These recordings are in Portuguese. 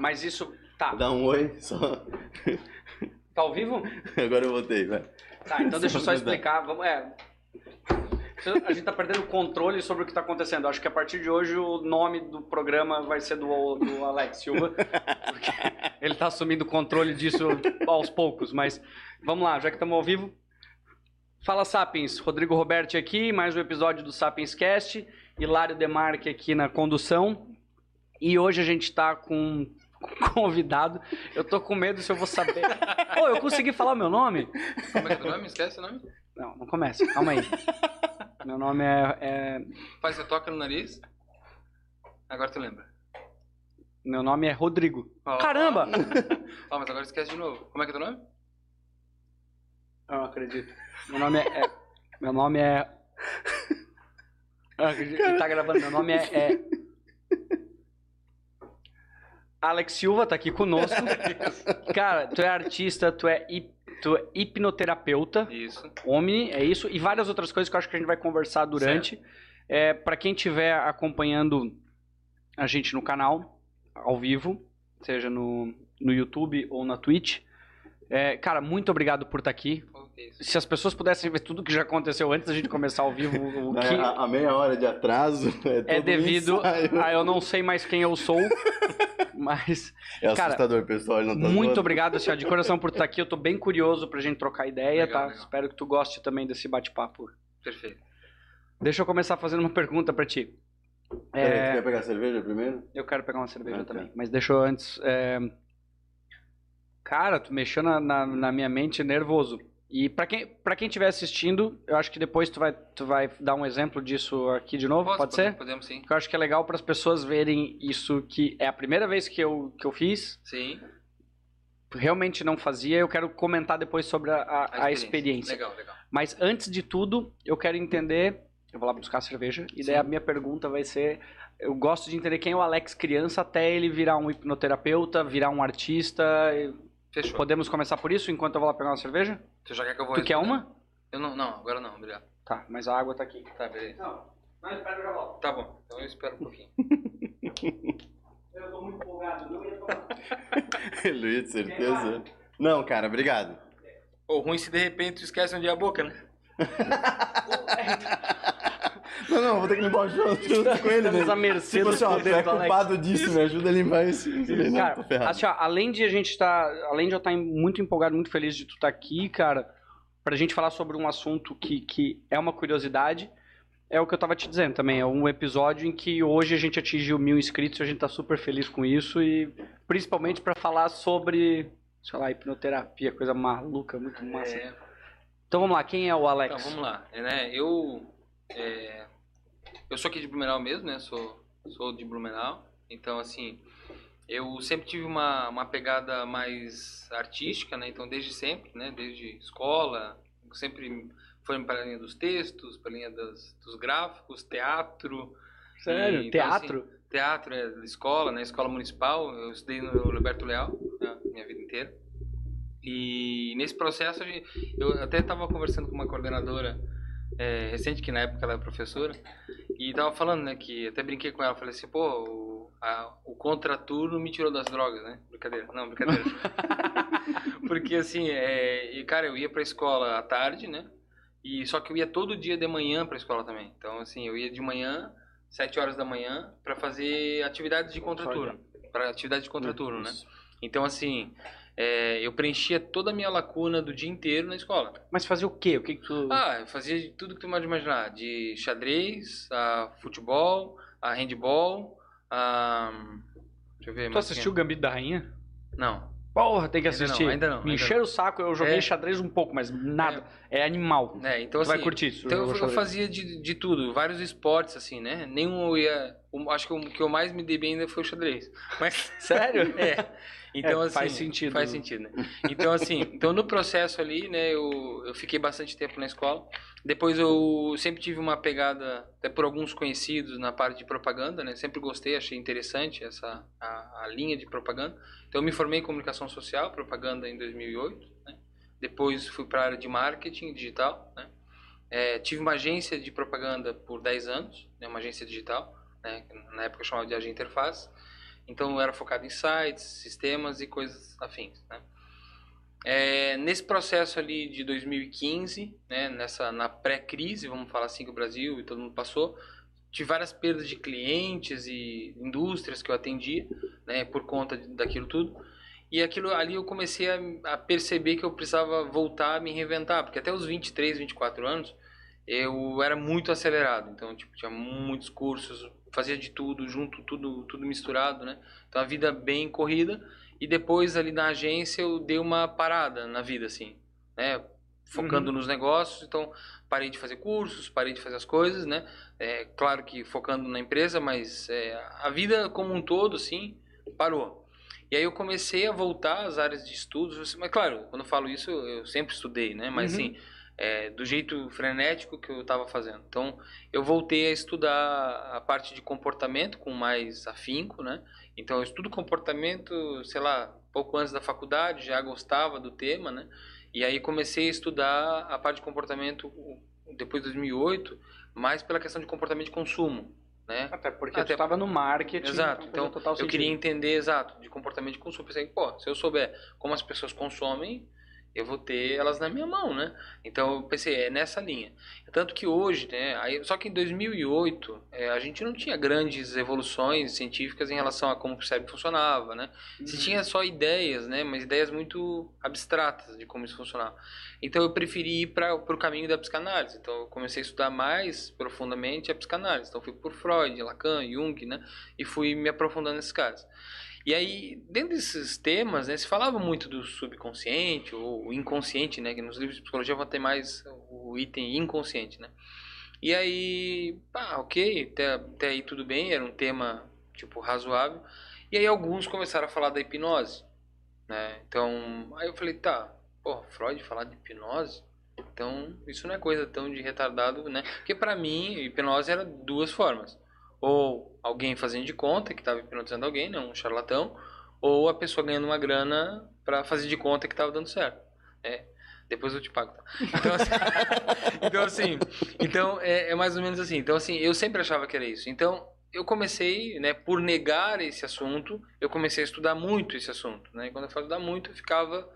Mas isso. Tá. Dá um oi, só. Tá ao vivo? Agora eu voltei, vai. Tá, então deixa eu só explicar. Vamos, é. A gente tá perdendo o controle sobre o que tá acontecendo. Acho que a partir de hoje o nome do programa vai ser do, do Alex Silva. Porque ele tá assumindo o controle disso aos poucos. Mas vamos lá, já que estamos ao vivo. Fala Sapiens, Rodrigo Roberti aqui, mais um episódio do Sapiens Cast. Hilário Demarque aqui na condução. E hoje a gente tá com convidado. Eu tô com medo se eu vou saber. Pô, eu consegui falar o meu nome? Como é que é o nome? Esquece o nome? Não, não começa. Calma aí. Meu nome é, é- Faz você toca no nariz. Agora tu lembra. Meu nome é Rodrigo. Ó, Caramba! Ó, mas agora esquece de novo. Como é que é teu nome? Eu não acredito. Meu nome é. é- meu nome é. Eu não acredito que tá gravando. Meu nome é. é- Alex Silva tá aqui conosco. Cara, tu é artista, tu é, hip- tu é hipnoterapeuta. Isso. Omni, é isso, e várias outras coisas que eu acho que a gente vai conversar durante. É, para quem estiver acompanhando a gente no canal, ao vivo, seja no, no YouTube ou na Twitch, é, cara, muito obrigado por estar aqui. Isso. Se as pessoas pudessem ver tudo que já aconteceu antes da gente começar ao vivo, o que A, a meia hora de atraso é, é devido ensaio. a eu não sei mais quem eu sou, mas É cara, assustador, pessoal. ele Não tá muito zoando. obrigado, assim, ó, de coração por estar aqui. Eu tô bem curioso pra gente trocar ideia, Legal, tá? legal. Espero que tu goste também desse bate-papo. Perfeito. Deixa eu começar fazendo uma pergunta pra ti. Peraí, É, tu quer pegar cerveja primeiro? eu quero pegar uma cerveja Ah, tá. também, mas deixa eu antes. é, Cara, tu mexeu na, na, na minha mente nervoso. E pra quem, pra quem estiver assistindo, eu acho que depois tu vai, tu vai dar um exemplo disso aqui de novo, Posso? pode ser? Podemos sim. Porque eu acho que é legal para as pessoas verem isso que é a primeira vez que eu, que eu fiz, Sim. realmente não fazia, eu quero comentar depois sobre a, a- a experiência. Legal, legal. Mas antes de tudo, eu quero entender. Eu vou lá buscar a cerveja. E daí Sim. a minha pergunta vai ser: eu gosto de entender quem é o Alex criança até ele virar um hipnoterapeuta, virar um artista. Fechou. Podemos começar por isso enquanto eu vou lá pegar uma cerveja? Tu já quer que eu vou tu quer uma? Eu não, não, agora não, obrigado. Tá, mas a água tá aqui. Tá, beleza. Não, mas espera eu já volto. Tá bom, então eu espero um pouquinho. Eu tô muito empolgado, não ia tomar. Luiz, certeza? Não, cara, obrigado. Ou ruim se de repente tu esquece onde é a boca, né? Não, não, vou ter que limpar o chão junto com ele, Estamos né? à mercê Tipo assim, ó, tu é do culpado disso, me ajuda a limpar isso. Não, tô Cara, ferrado. assim, ó, além de a gente estar. além de eu estar muito empolgado, muito feliz de tu estar aqui, cara, pra gente falar sobre um assunto que, que é uma curiosidade, é o que eu tava te dizendo também. É um episódio em que hoje a gente atingiu mil inscritos e a gente tá super feliz com isso. E principalmente pra falar sobre, sei lá, hipnoterapia, coisa maluca, muito massa. É, Então vamos lá, quem é o Alex? Então, vamos lá. É, né, eu, é, eu sou aqui de Blumenau mesmo, né? Sou, sou de Blumenau. Então, assim, eu sempre tive uma, uma pegada mais artística, né? Então, desde sempre, né? Desde escola, sempre foi para a linha dos textos, para a linha das, dos gráficos, teatro. Sério? E, então, Teatro? Teatro é escola, né? Escola municipal. Eu estudei no Roberto Leal, né, minha vida inteira. E nesse processo, eu até estava conversando com uma coordenadora é, recente, que na época ela era professora, e tava falando, né, que até brinquei com ela, falei assim, pô, o, a- o contraturno me tirou das drogas, né? Brincadeira, não, brincadeira. Porque assim, é, e, cara, eu ia pra escola à tarde, né? E só que eu ia todo dia de manhã pra escola também. Então, assim, eu ia de manhã, sete horas da manhã, pra fazer atividades de contraturno. Para atividade de contraturno, né? Então, assim, é, eu preenchia toda a minha lacuna do dia inteiro na escola. Mas fazer o quê? O que, que tu. Ah, eu fazia de tudo que tu pode imaginar. De xadrez, a futebol, a handball, a... Deixa eu ver. tu assistiu o? Gambito da Rainha? Não. Porra, tem que Ainda não, assistir. ainda não, Me encheram o saco, eu joguei É. xadrez um pouco, mas nada. É, animal. É, então Tu vai assim, curtir isso. Então eu, eu fazia de, de tudo, vários esportes, assim, né? Nenhum eu ia... acho que o que eu mais me dei bem ainda foi o xadrez. Mas... Sério? É. Então, É, assim, faz sentido. Faz sentido, né? Então, assim, então no processo ali, né, eu, eu fiquei bastante tempo na escola. Depois eu sempre tive uma pegada, até por alguns conhecidos, na parte de propaganda, né? Sempre gostei, achei interessante essa a, a linha de propaganda. Então eu me formei em comunicação social, propaganda em 2008, né? Depois fui para a área de marketing digital, né? É, tive uma agência de propaganda por 10 anos, né? Uma agência digital, né? Na época eu chamava de agência interface. Então era focado em sites, sistemas e coisas afins, né? É, nesse processo ali de 2015, né, nessa, na pré-crise, vamos falar assim, que o Brasil e todo mundo passou, tive várias perdas de clientes e indústrias que eu atendia, né, por conta daquilo tudo. E aquilo ali eu comecei a, a, perceber que eu precisava voltar a me reinventar, porque até os 23, 24 anos eu era muito acelerado, então tipo, tinha muitos cursos, fazia de tudo, junto, tudo, tudo misturado, né? Então a vida bem corrida e depois ali na agência eu dei uma parada na vida assim, né? Focando uhum. nos negócios, então parei de fazer cursos, parei de fazer as coisas, né? É, claro que focando na empresa, mas é, a vida como um todo, sim, parou. E aí eu comecei a voltar às áreas de estudos, mas claro, quando eu falo isso, eu sempre estudei, né? Mas uhum. assim, é, do jeito frenético que eu estava fazendo. Então, eu voltei a estudar a parte de comportamento com mais afinco, né? Então, eu estudo comportamento, sei lá, pouco antes da faculdade, já gostava do tema, né? E aí comecei a estudar a parte de comportamento depois de 2008, mais pela questão de comportamento de consumo. Né? Até porque Até... estava no marketing. Exato. Então, eu queria entender exato de comportamento de consumo. Pensei, pô, se eu souber como as pessoas consomem, eu vou ter elas na minha mão, né? Então eu pensei, é nessa linha. Tanto que hoje, né? Aí, só que em 2008 é, a gente não tinha grandes evoluções científicas em relação a como o cérebro funcionava, né? Se uhum. tinha só ideias, né? Mas ideias muito abstratas de como isso funcionava. Então eu preferi ir para o caminho da psicanálise. Então eu comecei a estudar mais profundamente a psicanálise. Então fui por Freud, Lacan, Jung, né? E fui me aprofundando nesses caras. E aí, dentro desses temas, né, se falava muito do subconsciente ou inconsciente, né, que nos livros de psicologia vão ter mais o item inconsciente, né. E aí, ah, ok, até, até aí tudo bem, era um tema, tipo, razoável. E aí alguns começaram a falar da hipnose, né. Então, aí eu falei, tá, pô, Freud falar de hipnose? Então, isso não é coisa tão de retardado, né? Porque para mim, hipnose era duas formas ou alguém fazendo de conta que estava hipnotizando alguém, né, um charlatão, ou a pessoa ganhando uma grana para fazer de conta que estava dando certo. É, depois eu te pago. Tá? Então, assim, então, assim, então é, é, mais ou menos assim. Então, assim, eu sempre achava que era isso. Então, eu comecei, né, por negar esse assunto, eu comecei a estudar muito esse assunto. Né? E quando eu falo estudar muito, eu ficava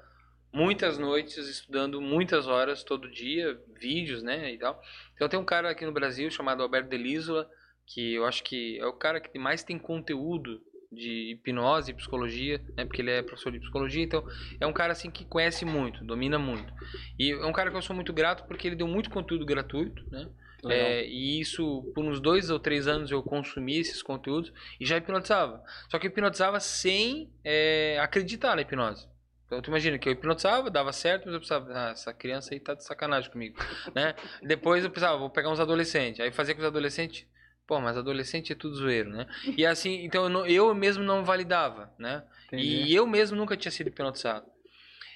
muitas noites estudando muitas horas todo dia, vídeos, né, e tal. Então, tem um cara aqui no Brasil chamado Alberto Delisola, que eu acho que é o cara que mais tem conteúdo de hipnose e psicologia, né? Porque ele é professor de psicologia, então é um cara assim que conhece muito, domina muito. E é um cara que eu sou muito grato porque ele deu muito conteúdo gratuito, né? É, e isso, por uns dois ou três anos eu consumi esses conteúdos e já hipnotizava. Só que eu hipnotizava sem é, acreditar na hipnose. Então tu imagina que eu hipnotizava, dava certo, mas eu pensava, ah, essa criança aí tá de sacanagem comigo, né? Depois eu pensava, vou pegar uns adolescentes. Aí fazia com os adolescentes, Pô, mas adolescente é tudo zoeiro, né? E assim, então eu, não, eu mesmo não validava, né? Entendi. E eu mesmo nunca tinha sido hipnotizado.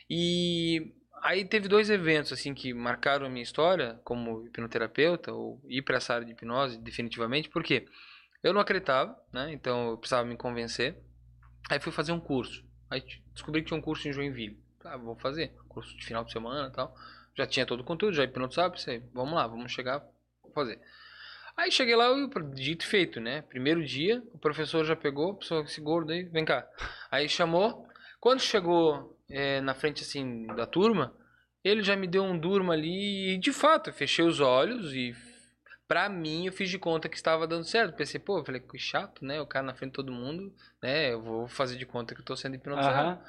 E aí teve dois eventos assim que marcaram a minha história como hipnoterapeuta ou ir para essa área de hipnose definitivamente, porque eu não acreditava, né? Então eu precisava me convencer. Aí fui fazer um curso. Aí descobri que tinha um curso em Joinville. Ah, vou fazer, curso de final de semana, e tal. Já tinha todo o conteúdo, já hipnotizava, pensei, vamos lá, vamos chegar, vou fazer. Aí cheguei lá, eu, dito e feito, né? Primeiro dia, o professor já pegou, pessoa esse gordo aí, vem cá. Aí chamou. Quando chegou é, na frente assim da turma, ele já me deu um durma ali e de fato, eu fechei os olhos e pra mim eu fiz de conta que estava dando certo. Pensei, pô, eu falei, que chato, né? O cara na frente de todo mundo, né? Eu vou fazer de conta que eu tô sendo hipnotizado. Uhum.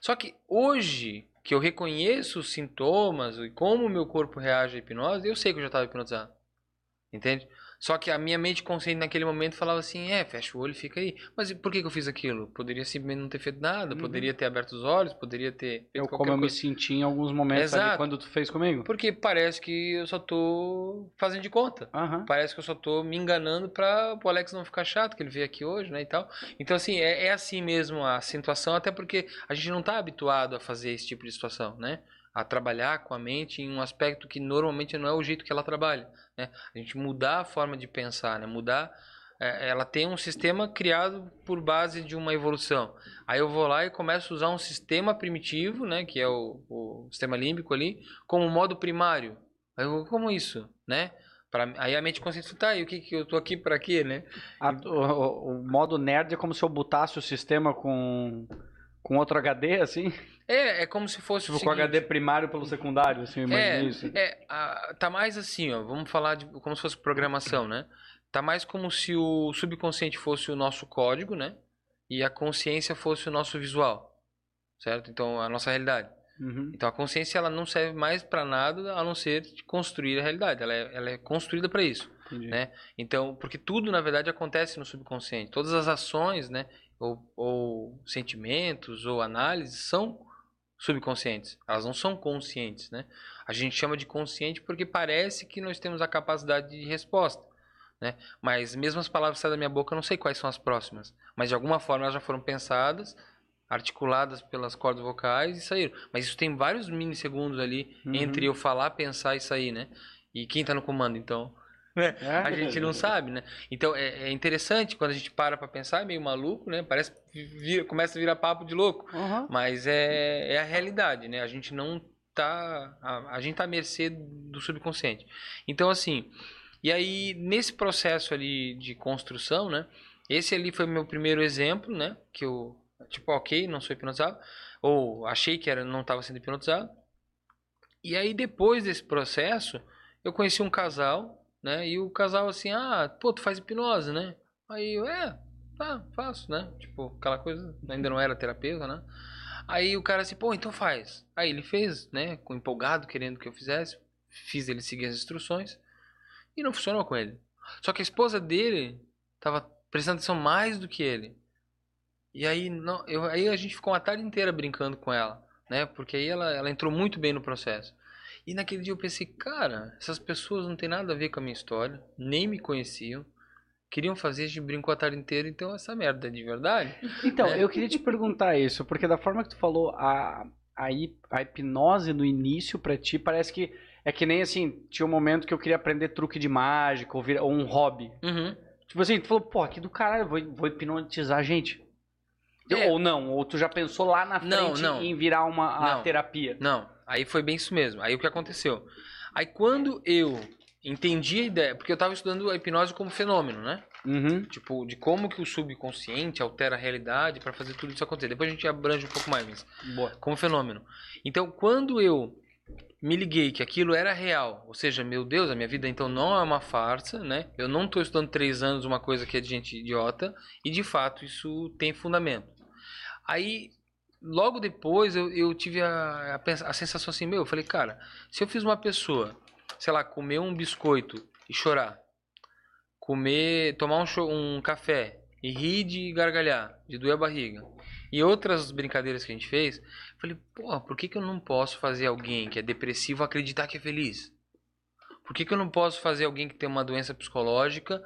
Só que hoje, que eu reconheço os sintomas e como o meu corpo reage à hipnose, eu sei que eu já estava hipnotizado. Entende? Só que a minha mente consciente naquele momento falava assim: é, fecha o olho e fica aí. Mas por que, que eu fiz aquilo? Poderia simplesmente não ter feito nada, uhum. poderia ter aberto os olhos, poderia ter. Eu, como eu coisa. me senti em alguns momentos ali quando tu fez comigo. Porque parece que eu só tô fazendo de conta. Uhum. Parece que eu só tô me enganando para o Alex não ficar chato, que ele veio aqui hoje, né? E tal. Então, assim, é, é assim mesmo a situação, até porque a gente não tá habituado a fazer esse tipo de situação, né? A trabalhar com a mente em um aspecto que normalmente não é o jeito que ela trabalha. Né? A gente mudar a forma de pensar, né? mudar. É, ela tem um sistema criado por base de uma evolução. Aí eu vou lá e começo a usar um sistema primitivo, né, que é o, o sistema límbico ali, como modo primário. Aí eu, como isso, né? Pra, aí a mente consciente tá, e o que, que eu tô aqui pra quê, né? A- o- o modo nerd é como se eu botasse o sistema com, com outro HD, assim? É, é como se fosse o Tipo, com o seguinte, HD primário pelo secundário, assim, eu imagino isso. É, a- tá mais assim, ó, vamos falar de como se fosse programação, né? Tá mais como se o subconsciente fosse o nosso código, né? E a consciência fosse o nosso visual, certo? Então, a nossa realidade. Uhum. Então, a consciência ela não serve mais para nada a não ser construir a realidade. Ela é, ela é construída para isso. Né? Então, porque tudo na verdade acontece no subconsciente. Todas as ações, né, ou, ou sentimentos ou análises são subconscientes. Elas não são conscientes, né? A gente chama de consciente porque parece que nós temos a capacidade de resposta, né? Mas mesmo as palavras que saem da minha boca, eu não sei quais são as próximas, mas de alguma forma elas já foram pensadas, articuladas pelas cordas vocais e saíram. Mas isso tem vários milissegundos ali Uhum. entre eu falar, pensar e sair, né? E quem tá no comando, então? É? A gente não sabe, né? Então é, é interessante quando a gente para pra pensar, é meio maluco, né? Parece vira- começa a virar papo de louco, Uhum. mas é, é a realidade, né? A gente não tá a, a gente tá à mercê do subconsciente. Então assim, e aí nesse processo ali de construção, né? Esse ali foi meu primeiro exemplo, né? Que eu tipo, OK, não sou hipnotizado, ou achei que era não estava sendo hipnotizado. E aí depois desse processo, eu conheci um casal né? E o casal assim, ah, pô, tu faz hipnose, né? Aí eu, é, tá, faço, né? Tipo, aquela coisa, ainda não era terapeuta, né? Aí o cara assim, pô, então faz. Aí ele fez, né? Com empolgado, querendo que eu fizesse. Fiz ele seguir as instruções. E não funcionou com ele. Só que a esposa dele tava prestando atenção mais do que ele. E aí, não, eu, aí a gente ficou uma tarde inteira brincando com ela, né? Porque aí ela, ela entrou muito bem no processo. E naquele dia eu pensei, cara, essas pessoas não tem nada a ver com a minha história, nem me conheciam, queriam fazer, a gente brincou a tarde inteira, então essa merda é de verdade. Então, É. eu queria te perguntar isso, porque da forma que tu falou, a, a, a hipnose no início pra ti parece que é que nem assim, tinha um momento que eu queria aprender truque de mágica ou, vir- ou um hobby. Uhum. Tipo assim, tu falou, pô, aqui do caralho, vou, vou hipnotizar a gente. É. Ou não, ou tu já pensou lá na Não, frente não. em virar uma a Não. terapia. Não, aí foi bem isso mesmo. Aí o que aconteceu? Aí quando eu entendi a ideia, porque eu estava estudando a hipnose como fenômeno, né? Uhum. Tipo, de como que o subconsciente altera a realidade para fazer tudo isso acontecer. Depois a gente abrange um pouco mais, mas Boa. como fenômeno. Então, quando eu me liguei que aquilo era real, ou seja, meu Deus, a minha vida então não é uma farsa, né? Eu não estou estudando três anos uma coisa que é de gente idiota, e de fato isso tem fundamento. Aí, logo depois, eu, eu tive a, a, a sensação assim, meu, eu falei, cara, se eu fiz uma pessoa, sei lá, comer um biscoito e chorar, comer, tomar um, um café e rir de gargalhar, de doer a barriga, e outras brincadeiras que a gente fez, eu falei, porra, por que, que eu não posso fazer alguém que é depressivo acreditar que é feliz? Por que, que eu não posso fazer alguém que tem uma doença psicológica,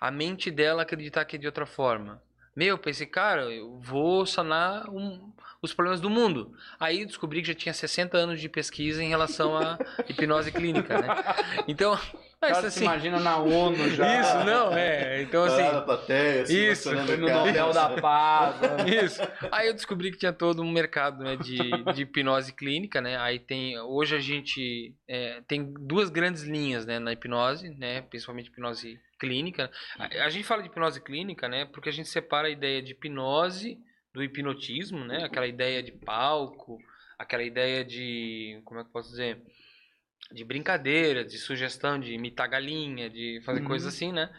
a mente dela acreditar que é de outra forma? Meu, eu pensei, cara, eu vou sanar um- os problemas do mundo. Aí descobri que já tinha 60 anos de pesquisa em relação à hipnose clínica, né? Então, O cara isso se assim. imagina na ONU já. Isso, não, é. Então, na assim. plateia, isso, no. Nobel da Paz. né? Isso. Aí eu descobri que tinha todo um mercado né, de, de hipnose clínica, né? Aí tem. Hoje a gente é, tem duas grandes linhas né, na hipnose, né? Principalmente hipnose clínica. A, a gente fala de hipnose clínica, né? Porque a gente separa a ideia de hipnose do hipnotismo, né? Aquela ideia de palco, aquela ideia de. Como é que eu posso dizer? De brincadeira, de sugestão de imitar galinha, de fazer Uhum. coisas assim, né?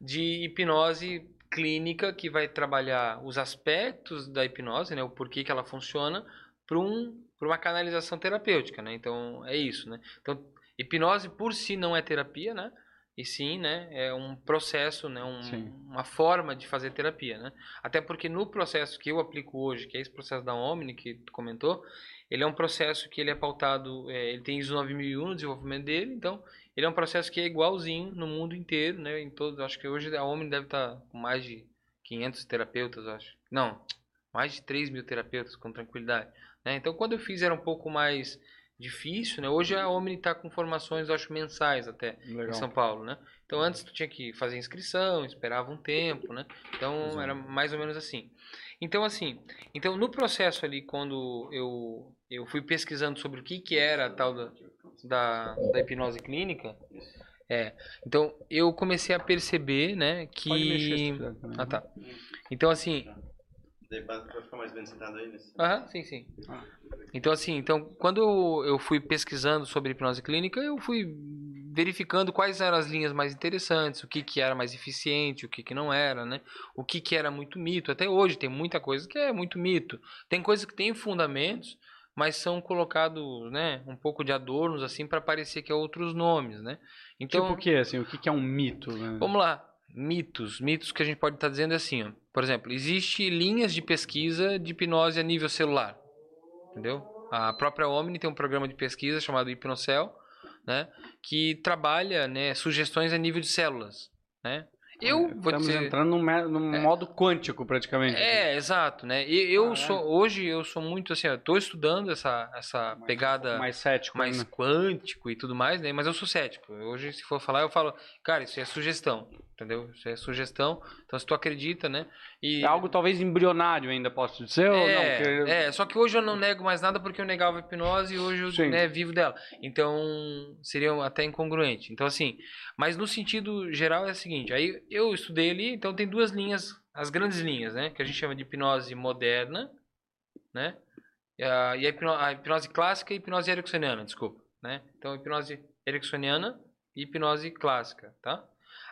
De hipnose clínica que vai trabalhar os aspectos da hipnose, né, o porquê que ela funciona, para um, pra uma canalização terapêutica, né? Então é isso, né? Então hipnose por si não é terapia, né? E sim, né, é um processo, né, um- uma forma de fazer terapia, né? Até porque no processo que eu aplico hoje, que é esse processo da Omni que tu comentou, ele é um processo que ele é pautado, é, ele tem ISO 9001 no desenvolvimento dele, então ele é um processo que é igualzinho no mundo inteiro, né? Em todos, acho que hoje a Omni deve estar com mais de 500 terapeutas, acho. Não, mais de 3 mil terapeutas com tranquilidade. Né? Então, quando eu fiz era um pouco mais difícil, né? Hoje a Omni está com formações, acho, mensais até em Legal. São Paulo, né? Então, antes tu tinha que fazer inscrição, esperava um tempo, né? Então, Exato. era mais ou menos assim. Então, assim, então no processo ali, quando eu, eu fui pesquisando sobre o que, que era a tal da, da, da hipnose clínica, É. Então, eu comecei a perceber, né, que... Mexer. Ah, tá. Então, assim, Daí vai ficar mais bem sentado aí nesse. Aham, sim, sim. Ah. Então, assim, então, quando eu, eu fui pesquisando sobre hipnose clínica, eu fui verificando quais eram as linhas mais interessantes, o que, que era mais eficiente, o que, que não era, né? O que, que era muito mito. Até hoje tem muita coisa que é muito mito. Tem coisas que têm fundamentos, mas são colocados, né, um pouco de adornos, assim, para parecer que é outros nomes, né? Então, Tipo o que, assim? O que que é um mito? né? Vamos lá. Mitos. Mitos que a gente pode estar dizendo é assim, ó. Por exemplo, existe linhas de pesquisa de hipnose a nível celular. Entendeu? A própria Omni tem um programa de pesquisa chamado Hipnocel, né? Que trabalha, né, sugestões a nível de células, né? Eu vou Estamos dizer... entrando num, num modo quântico, praticamente. É, exato, né? E eu Caralho. sou hoje eu sou muito assim, eu tô estudando essa essa Mais- pegada Mais cético. mais né? quântico e tudo mais, né? Mas eu sou cético. Hoje, se for falar, eu falo, cara, isso é sugestão, entendeu? Isso é sugestão. Então, se tu acredita, né? E É algo talvez embrionário ainda, posso dizer? ou não? é, Porque- é, só que hoje eu não nego mais nada porque eu negava a hipnose e hoje eu Sim. né, vivo dela. Então, seria até incongruente. Então, assim, mas no sentido geral é o seguinte, aí eu estudei ali, então tem duas linhas, as grandes linhas, né? Que a gente chama de hipnose moderna, né? E a, e a hipno- a hipnose clássica e a hipnose ericksoniana, desculpa, né? Então, hipnose ericksoniana e hipnose clássica, tá?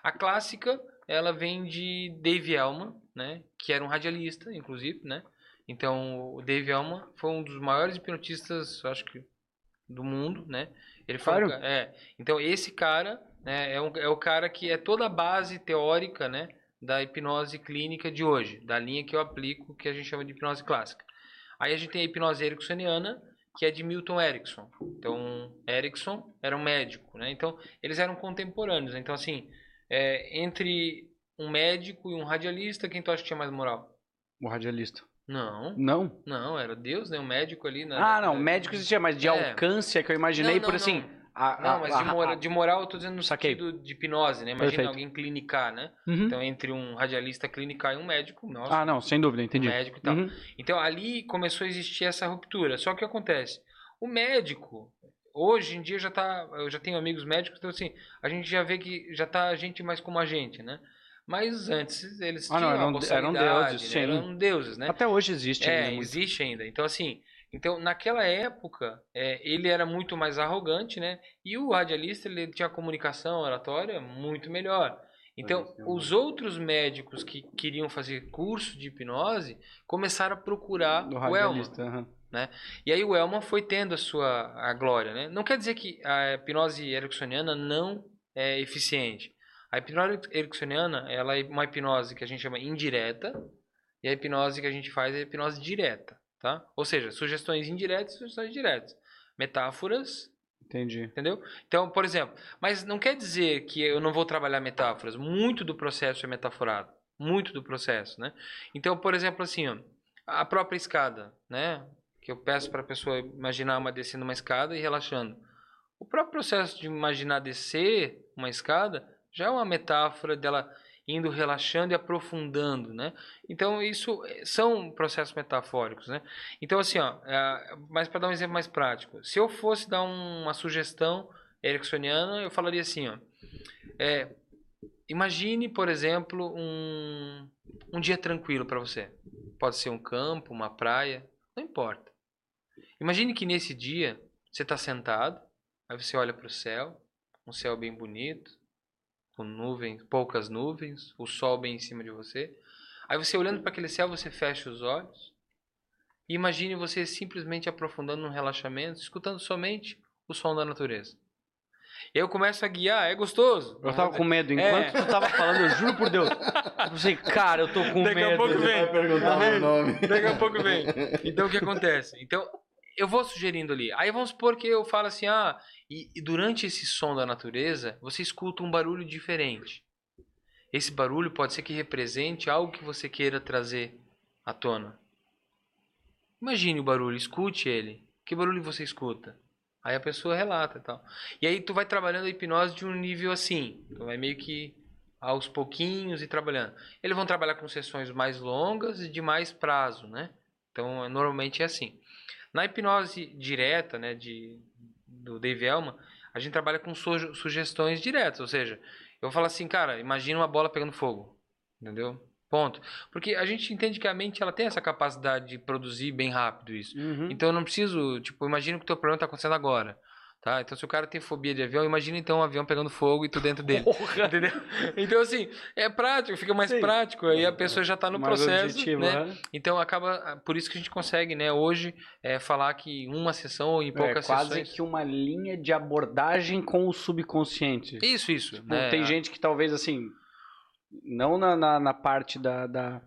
A clássica, ela vem de Dave Elman, né? Que era um radialista, inclusive, né? Então, o Dave Elman foi um dos maiores hipnotistas, acho que, do mundo, né? Ele foi um Sério? ca- é. Então, esse cara né, é, um- é o cara que é toda a base teórica, né? Da hipnose clínica de hoje, da linha que eu aplico, que a gente chama de hipnose clássica. Aí a gente tem a hipnose ericksoniana, que é de Milton Erickson. Então, Erickson era um médico, né? Então, eles eram contemporâneos. Então, assim, é, entre um médico e um radialista, quem tu acha que tinha mais moral? O radialista. Não, Não? não, era Deus, né? O médico ali. Na, Ah, não. na- Médico existia, mas de É. alcance é que eu imaginei Não, por não, assim. não. a- Não, a- mas a- de, mora- de moral eu tô dizendo no Saquei. sentido de hipnose, né? Imagina Perfeito. alguém clinicar, né? Uhum. Então, entre um radialista clinicar e um médico, nossa, Ah, não, sem dúvida, um entendi. médico e tal. Uhum. Então ali começou a existir essa ruptura. Só que o que acontece? O médico, hoje em dia já tá. Eu já tenho amigos médicos, então assim, a gente já vê que já tá gente mais como a gente, né? Mas antes eles Ah, não, tinham eram- a eram deuses, né? sim. Eram deuses, né? Até hoje existe É, ainda existe ainda. Então, assim, então naquela época, é, ele era muito mais arrogante, né? E o radialista, ele tinha comunicação oratória muito melhor. Então, Mas, os outros médicos que queriam fazer curso de hipnose começaram a procurar Do o Elman. radialista. Aham. E aí o Elman foi tendo a sua a glória, né? Não quer dizer que a hipnose ericksoniana não é eficiente. A hipnose ericksoniana, ela é uma hipnose que a gente chama indireta, e a hipnose que a gente faz é a hipnose direta, tá? Ou seja, sugestões indiretas e sugestões diretas. Metáforas, Entendi. entendeu? Então, por exemplo, mas não quer dizer que eu não vou trabalhar metáforas. Muito do processo é metaforado. Muito do processo, né? Então, por exemplo, assim, ó, a própria escada, né? Que eu peço para a pessoa imaginar uma descendo uma escada e relaxando. O próprio processo de imaginar descer uma escada já é uma metáfora dela indo relaxando e aprofundando, né? Então isso eh, são processos metafóricos, né? Então assim, ó, é, mas para dar um exemplo mais prático, se eu fosse dar um- uma sugestão ericksoniana, eu falaria assim, ó, é, imagine, por exemplo, um, um dia tranquilo para você. Pode ser um campo, uma praia, não importa. Imagine que nesse dia você está sentado, aí você olha para o céu, um céu bem bonito, com nuvens, poucas nuvens, o sol bem em cima de você. Aí você olhando para aquele céu, você fecha os olhos e imagine você simplesmente aprofundando no relaxamento, escutando somente o som da natureza. Eu começo a guiar, é gostoso. Eu tava com medo. É. Enquanto tu tava falando, eu juro por Deus. Eu pensei, cara, eu tô com Daqui a medo. pouco Ele vem. vai perguntar meu nome. Daqui a pouco vem. Então o que acontece? Então eu vou sugerindo ali. Aí vamos supor que eu falo assim, ah, e, e durante esse som da natureza, você escuta um barulho diferente. Esse barulho pode ser que represente algo que você queira trazer à tona. Imagine o barulho, escute ele. Que barulho você escuta? Aí a pessoa relata e tal. E aí tu vai trabalhando a hipnose de um nível assim. Tu vai meio que aos pouquinhos e trabalhando. Eles vão trabalhar com sessões mais longas e de mais prazo, né? Então, é- normalmente é assim. Na hipnose direta, né, de, do Dave Elman, a gente trabalha com suge- sugestões diretas, ou seja, eu falar assim, cara, imagina uma bola pegando fogo, entendeu? Ponto. Porque a gente entende que a mente ela tem essa capacidade de produzir bem rápido isso. Uhum. Então eu não preciso, tipo, imagina que o teu problema está acontecendo agora. Tá? Então se o cara tem fobia de avião, imagina então um avião pegando fogo e tu dentro dele. Porra. Entendeu? Então, assim, é prático, fica mais Sim. prático. Aí a pessoa já está no Mais processo. objetivo, né? aham. Então acaba. Por isso que a gente consegue, né, hoje, é, falar que uma sessão ou em É poucas quase sessões. que uma linha de abordagem com o subconsciente. Isso, isso. Tipo, né? Tem gente que talvez assim, não na, na, na parte da, da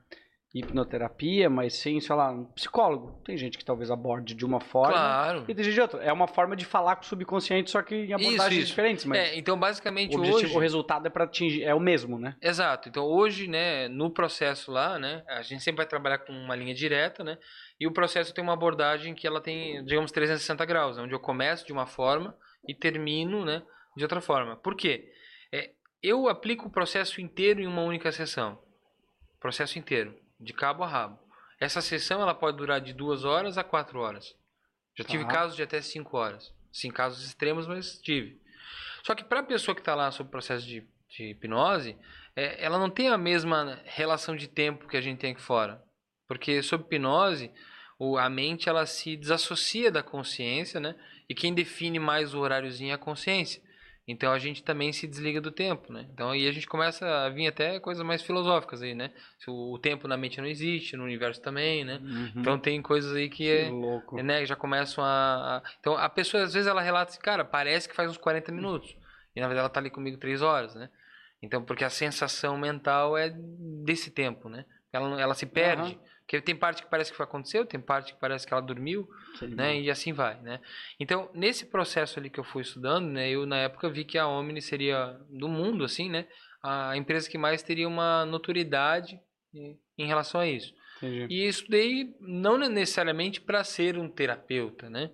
hipnoterapia, mas sim, sei lá, um psicólogo. Tem gente que talvez aborde de uma forma Claro. e tem gente de outra. É uma forma de falar com o subconsciente, só que em abordagens isso. diferentes. Mas É, então, basicamente, o, objetivo, hoje. o resultado é para atingir, é o mesmo, né? Exato. Então hoje, né, no processo lá, né, a gente sempre vai trabalhar com uma linha direta, né? E o processo tem uma abordagem que ela tem, digamos, 360 graus, onde eu começo de uma forma e termino, né, de outra forma. Por quê? É, eu aplico o processo inteiro em uma única sessão. Processo inteiro, de cabo a rabo. Essa sessão ela pode durar de duas horas a quatro horas. Já tive Tá. casos de até cinco horas. Sim, casos extremos, mas tive. Só que para a pessoa que está lá sob processo de, de hipnose, é, ela não tem a mesma relação de tempo que a gente tem aqui fora. Porque sob hipnose, o, a mente ela se desassocia da consciência, né? E quem define mais o horáriozinho é a consciência. Então a gente também se desliga do tempo, né? Então aí a gente começa a vir até coisas mais filosóficas aí, né? Se o, tempo na mente não existe, no universo também, né? Então tem coisas aí que é, louco. né, já começam a, a- Então a pessoa às vezes ela relata assim, cara, parece que faz uns 40 minutos. E na verdade ela tá ali comigo 3 horas, né? Então, porque a sensação mental é desse tempo, né? Ela, ela se perde. Porque tem parte que parece que aconteceu, tem parte que parece que ela dormiu, né? E assim vai, né? Então, nesse processo ali que eu fui estudando, né? Eu, na época, vi que a Omni seria, do mundo, assim, né? A empresa que mais teria uma notoriedade eh, em relação a isso. Entendi. E estudei não necessariamente para ser um terapeuta, né?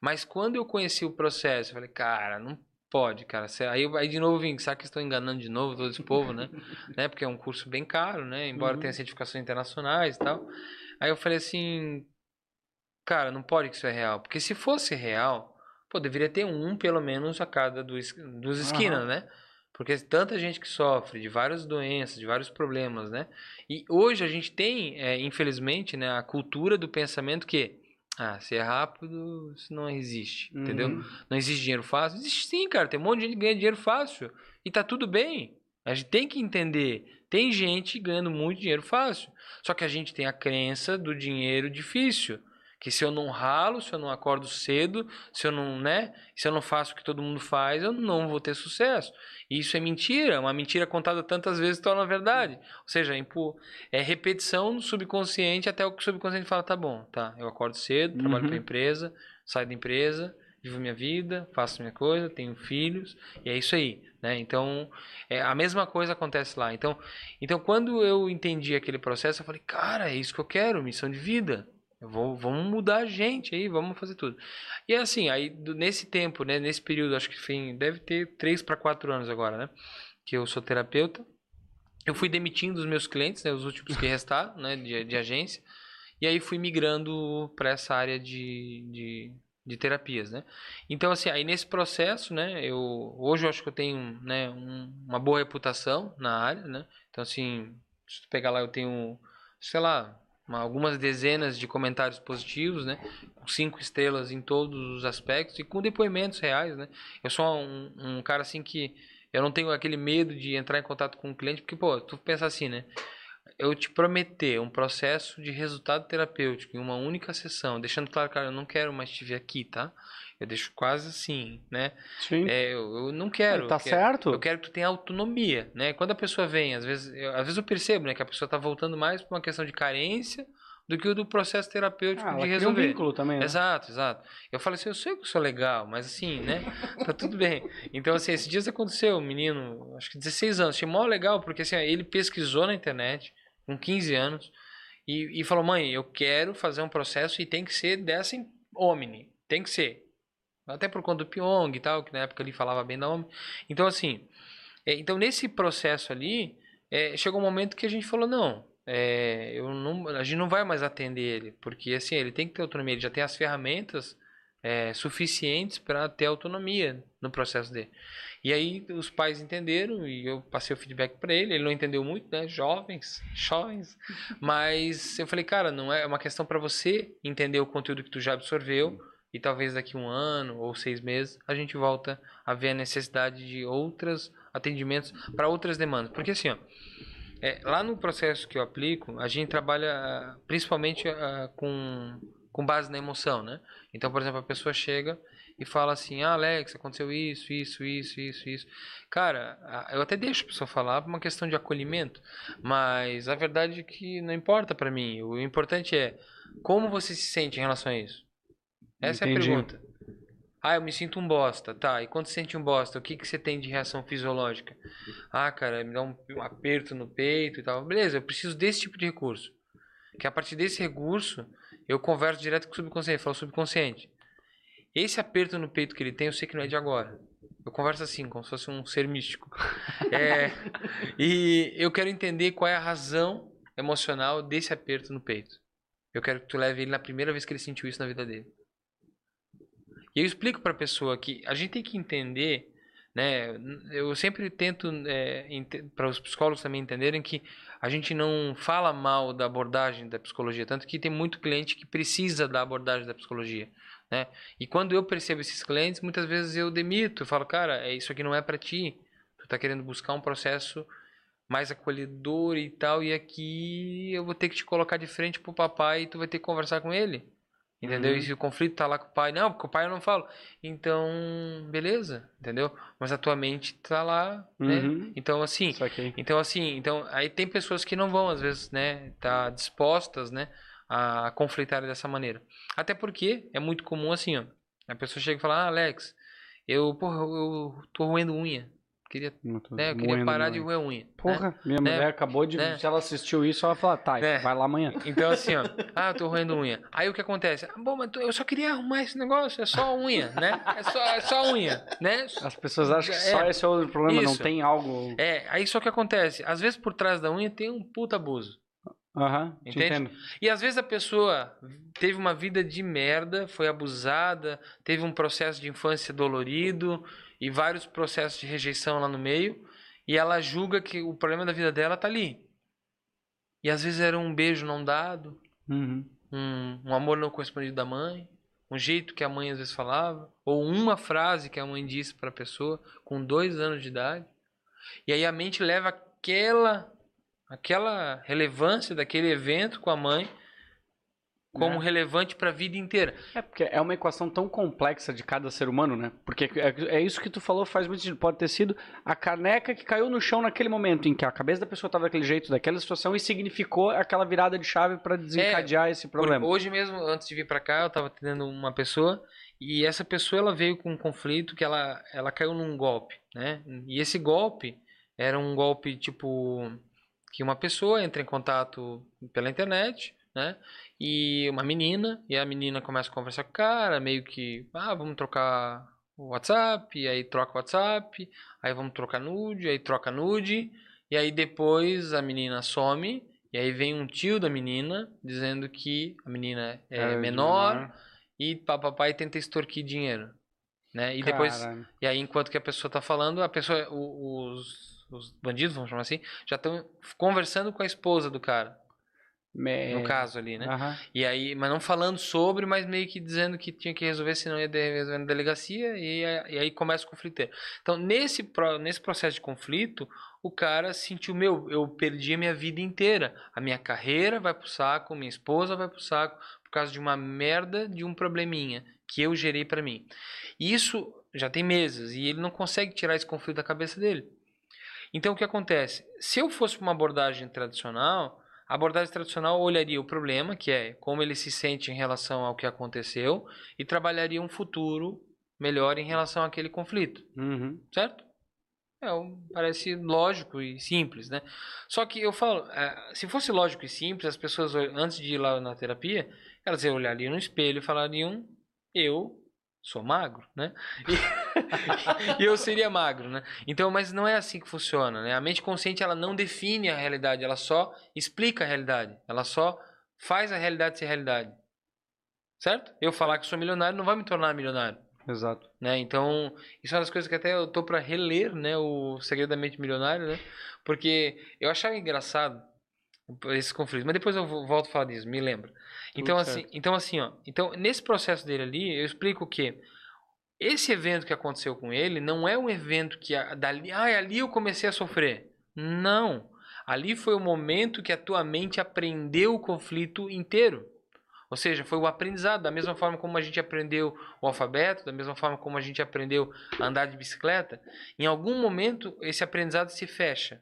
Mas quando eu conheci o processo, eu falei, cara, não pode, cara. Aí, aí de novo vim, será que estão enganando de novo todo esse povo, né? né? Porque é um curso bem caro, né? Embora Uhum. tenha certificações internacionais e tal. Aí eu falei assim, cara, não pode que isso é real. Porque se fosse real, pô, deveria ter um, pelo menos, a cada dos, dos esquinas, Aham. né? Porque tanta gente que sofre de várias doenças, de vários problemas, né? E hoje a gente tem, é, infelizmente, né, a cultura do pensamento que, ah, se é rápido, isso não existe, entendeu? Uhum. Não existe dinheiro fácil? Existe sim, cara. Tem um monte de gente que ganha dinheiro fácil. E tá tudo bem. A gente tem que entender. Tem gente ganhando muito dinheiro fácil. Só que a gente tem a crença do dinheiro difícil. Que se eu não ralo, se eu não acordo cedo, se eu não, né? Se eu não faço o que todo mundo faz, eu não vou ter sucesso. E isso é mentira. Uma mentira contada tantas vezes torna verdade. Ou seja, é é repetição no subconsciente até o que o subconsciente fala, tá bom, tá. Eu acordo cedo, trabalho Uhum. para a empresa, saio da empresa, vivo minha vida, faço minha coisa, tenho filhos, e é isso aí, né? Então, é, a mesma coisa acontece lá. Então, então, quando eu entendi aquele processo, eu falei, cara, é isso que eu quero, missão de vida. Vou, vamos mudar a gente aí, vamos fazer tudo. E assim, aí nesse tempo, né, nesse período, acho que foi, deve ter três para quatro anos agora, né? Que eu sou terapeuta. Eu fui demitindo os meus clientes, né, os últimos que restaram, né, de, de agência. E aí fui migrando para essa área de, de, de terapias, né? Então, assim, aí nesse processo, né, eu, hoje eu acho que eu tenho, né, um- uma boa reputação na área, né? Então, assim, se tu pegar lá, eu tenho, sei lá, uma- algumas dezenas de comentários positivos, né? Cinco estrelas em todos os aspectos e com depoimentos reais, né? Eu sou um, um cara, assim, que eu não tenho aquele medo de entrar em contato com o cliente, porque, pô, tu pensa assim, né? eu te prometer um processo de resultado terapêutico em uma única sessão, deixando claro, cara, eu não quero mais te ver aqui, tá? Eu deixo quase assim, né? Sim. É, eu, eu não quero. tá eu quero- certo. Eu quero que tu tenha autonomia, né? Quando a pessoa vem, às vezes, eu, às vezes eu percebo, né, que a pessoa tá voltando mais por uma questão de carência do que o do processo terapêutico Ah, de cria um resolver. vínculo também, né? Exato, exato. Eu falei assim, eu sei que eu sou legal, mas assim, né? Tá tudo bem. Então, assim, esses dias aconteceu, um menino, acho que 16 anos, achei mó legal, porque assim, ele pesquisou na internet, com 15 anos, e, e falou, mãe, eu quero fazer um processo e tem que ser dessa Omni. Tem que ser. Até por conta do Pyong e tal, que na época ele falava bem da Omni. Então, assim, é, então nesse processo ali, é, chegou um momento que a gente falou, não, é, eu não, a gente não vai mais atender ele, porque assim, ele tem que ter autonomia, ele já tem as ferramentas é, suficientes para ter autonomia no processo dele. E aí os pais entenderam e eu passei o feedback para ele. Ele não entendeu muito, né? Jovens, jovens. Mas eu falei, cara, não é uma questão para você entender o conteúdo que tu já absorveu e talvez daqui um ano ou seis meses a gente volta a ver a necessidade de outros atendimentos para outras demandas. Porque assim, ó, é, lá no processo que eu aplico, a gente trabalha ah, principalmente uh, com, com base na emoção, né? Então, por exemplo, a pessoa chega e fala assim: Ah, Alex, aconteceu isso, isso, isso, isso, isso. Cara, eu até deixo a pessoa falar por uma questão de acolhimento, mas a verdade é que não importa para mim. O importante é como você se sente em relação a isso. Essa Entendi. é a pergunta. Ah, eu me sinto um bosta. Tá, e quando você sente um bosta, o que, que você tem de reação fisiológica? Ah, cara, me dá um, um aperto no peito e tal. Beleza, eu preciso desse tipo de recurso. Que a partir desse recurso, eu converso direto com o subconsciente. Falo subconsciente. Esse aperto no peito que ele tem, eu sei que não é de agora. Eu converso assim, como se fosse um ser místico. É, e eu quero entender qual é a razão emocional desse aperto no peito. Eu quero que tu leve ele na primeira vez que ele sentiu isso na vida dele. E eu explico para a pessoa que a gente tem que entender, né? Eu sempre tento é, para os psicólogos também entenderem que a gente não fala mal da abordagem da psicologia, tanto que tem muito cliente que precisa da abordagem da psicologia. Né? E quando eu percebo esses clientes, muitas vezes eu demito, eu falo, cara, é isso aqui não é para ti. Tu tá querendo buscar um processo mais acolhedor e tal, e aqui eu vou ter que te colocar de frente pro papai e tu vai ter que conversar com ele. Entendeu? Uhum. E se o conflito tá lá com o pai, não, porque o pai eu não falo. Então, beleza, entendeu? Mas a tua mente tá lá, né? Uhum. Então, assim, então assim, então aí tem pessoas que não vão às vezes, né, tá dispostas, né, a conflitar dessa maneira. Até porque é muito comum assim, ó. A pessoa chega e fala, ah, Alex, eu, porra, eu tô roendo unha. Queria, né, eu queria parar de roer unha. Porra, né? minha mulher né? acabou de. Né? Se ela assistiu isso, ela fala, tá, né? vai lá amanhã. Então, assim, ó, ah, eu tô roendo unha. Aí o que acontece? Ah, bom, mas eu só queria arrumar esse negócio, é só unha, né? É só, é só unha, né? As pessoas acham que é, só esse é o problema, isso. não tem algo. É, aí só que acontece, às vezes por trás da unha tem um puta abuso. Aham, uhum, entende? E às vezes a pessoa teve uma vida de merda, foi abusada, teve um processo de infância dolorido e vários processos de rejeição lá no meio, e ela julga que o problema da vida dela tá ali. E às vezes era um beijo não dado, uhum. um, um amor não correspondido da mãe, um jeito que a mãe às vezes falava, ou uma frase que a mãe disse para a pessoa com dois anos de idade. E aí a mente leva aquela aquela relevância daquele evento com a mãe como é. relevante para a vida inteira. É porque é uma equação tão complexa de cada ser humano, né? Porque é, é, isso que tu falou faz muito sentido. Pode ter sido a caneca que caiu no chão naquele momento em que a cabeça da pessoa estava daquele jeito, daquela situação e significou aquela virada de chave para desencadear é, esse problema. Hoje mesmo, antes de vir para cá, eu estava atendendo uma pessoa e essa pessoa ela veio com um conflito que ela ela caiu num golpe, né? E esse golpe era um golpe tipo que uma pessoa entra em contato pela internet, né? E uma menina, e a menina começa a conversar com o cara, meio que, ah, vamos trocar o WhatsApp, e aí troca o WhatsApp, aí vamos trocar nude, aí troca nude, e aí depois a menina some, e aí vem um tio da menina dizendo que a menina é, é menor, menor, e papai tenta extorquir dinheiro, né? E depois, e aí enquanto que a pessoa tá falando, a pessoa, os os bandidos, vamos chamar assim, já estão conversando com a esposa do cara. Me... No caso ali, né? Uhum. E aí, mas não falando sobre, mas meio que dizendo que tinha que resolver, senão ia resolver na delegacia, e, e aí começa o conflito. Então, nesse, nesse processo de conflito, o cara sentiu, meu, eu perdi a minha vida inteira. A minha carreira vai pro saco, minha esposa vai pro saco, por causa de uma merda de um probleminha que eu gerei para mim. E isso já tem meses, e ele não consegue tirar esse conflito da cabeça dele. Então o que acontece? Se eu fosse uma abordagem tradicional, a abordagem tradicional olharia o problema, que é como ele se sente em relação ao que aconteceu, e trabalharia um futuro melhor em relação àquele conflito. Uhum. Certo? É, parece lógico e simples, né? Só que eu falo, é, se fosse lógico e simples, as pessoas, antes de ir lá na terapia, elas olhariam no espelho e falariam: Eu sou magro, né? E, e, eu seria magro, né? Então, mas não é assim que funciona, né? A mente consciente ela não define a realidade, ela só explica a realidade, ela só faz a realidade ser realidade. Certo? Eu falar que sou milionário não vai me tornar milionário. Exato. Né? Então, isso é uma das coisas que até eu tô para reler, né, o Segredo da Mente Milionário, né? Porque eu achava engraçado esses conflitos, mas depois eu vo- volto a falar disso, me lembra. Então assim, então assim, ó, então nesse processo dele ali, eu explico que esse evento que aconteceu com ele não é um evento que dali, ah, ali eu comecei a sofrer. Não. Ali foi o momento que a tua mente aprendeu o conflito inteiro. Ou seja, foi o aprendizado, da mesma forma como a gente aprendeu o alfabeto, da mesma forma como a gente aprendeu a andar de bicicleta, em algum momento esse aprendizado se fecha.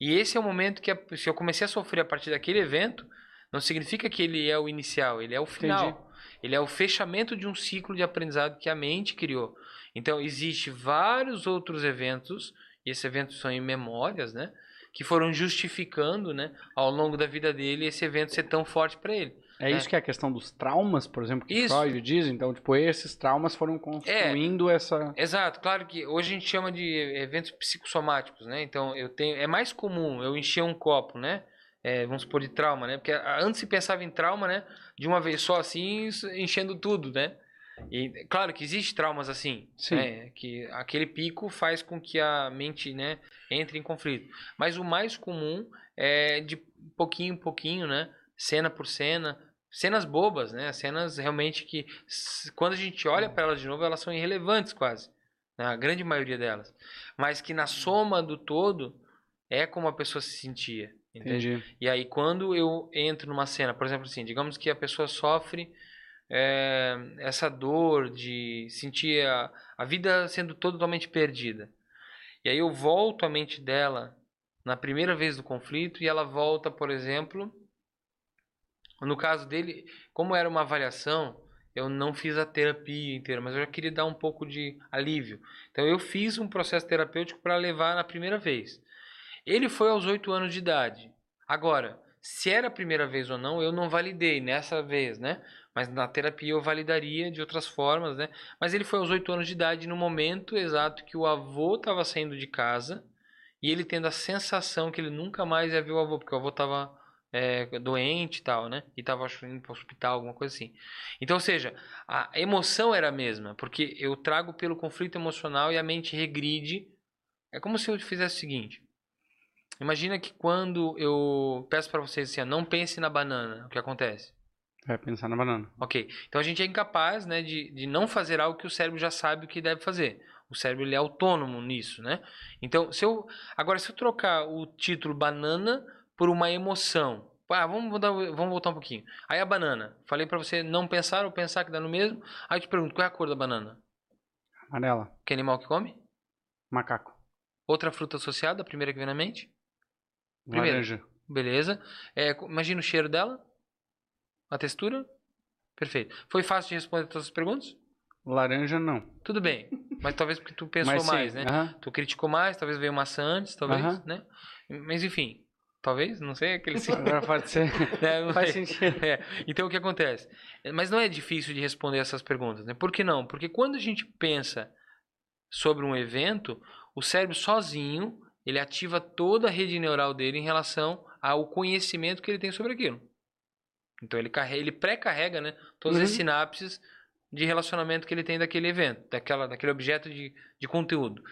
E esse é o momento que, se eu comecei a sofrer a partir daquele evento, não significa que ele é o inicial, ele é o final. Ele é o fechamento de um ciclo de aprendizado que a mente criou. Então, existe vários outros eventos, e esses eventos são em memórias, né? Que foram justificando, né, ao longo da vida dele, esse evento ser tão forte para ele. É, isso que é a questão dos traumas, por exemplo, que Isso. É. Freud diz. Então, tipo, esses traumas foram construindo essa. Exato, claro que hoje a gente chama de eventos psicossomáticos, né? Então eu tenho, é mais comum eu encher um copo, né? É, vamos supor de trauma, né? Porque antes se pensava em trauma, né? De uma vez só assim, enchendo tudo, né? E claro que existe traumas assim, Sim. né? Que aquele pico faz com que a mente, né, entre em conflito. Mas o mais comum é de pouquinho em pouquinho, né? Cena por cena, cenas bobas, né? Cenas realmente que quando a gente olha para elas de novo, elas são irrelevantes quase, né? a grande maioria delas, mas que na soma do todo é como a pessoa se sentia. Entende? Entendi. E aí, quando eu entro numa cena, por exemplo, assim, digamos que a pessoa sofre é, essa dor de sentir a, a vida sendo totalmente perdida. E aí eu volto a mente dela na primeira vez do conflito e ela volta, por exemplo, no caso dele, como era uma avaliação, eu não fiz a terapia inteira, mas eu já queria dar um pouco de alívio. Então eu fiz um processo terapêutico para levar na primeira vez. Ele foi aos oito anos de idade. Agora, se era a primeira vez ou não, eu não validei nessa vez, né? Mas na terapia eu validaria de outras formas, né? Mas ele foi aos oito anos de idade no momento exato que o avô estava saindo de casa e ele tendo a sensação que ele nunca mais ia ver o avô, porque o avô estava doente e tal, né? E estava indo para o hospital, alguma coisa assim. Então, ou seja, a emoção era a mesma, porque eu trago pelo conflito emocional e a mente regride. É como se eu fizesse o seguinte. Imagina que quando eu peço para vocês assim, ó, não pense na banana, o que acontece? Vai pensar na banana. Ok. Então a gente é incapaz né, de, de não fazer algo que o cérebro já sabe o que deve fazer. O cérebro ele é autônomo nisso, né? Então, se eu agora se eu trocar o título banana por uma emoção, ah, vamos, mudar, vamos voltar um pouquinho. Aí a banana, falei para você não pensar ou pensar que dá no mesmo. Aí eu te pergunto qual é a cor da banana? Amarela. Que animal que come? Macaco. Outra fruta associada, a primeira que vem na mente? Primeiro. Laranja. Beleza. É, imagina o cheiro dela, a textura. Perfeito. Foi fácil de responder todas as perguntas? Laranja não. Tudo bem. Mas talvez porque tu pensou Mas mais, né? aham. Tu criticou mais, talvez veio maçã antes, talvez, Aham. né? Mas enfim, talvez, não sei, aquele. Agora pode ser. Não Faz sentido. É, Então o que acontece? Mas não é difícil de responder essas perguntas, né? Por que não? Porque quando a gente pensa sobre um evento, o cérebro sozinho, ele ativa toda a rede neural dele em relação ao conhecimento que ele tem sobre aquilo. Então ele carrega, ele pré-carrega, né, todas as Uhum. sinapses de relacionamento que ele tem daquele evento, daquela, daquele objeto de, de conteúdo.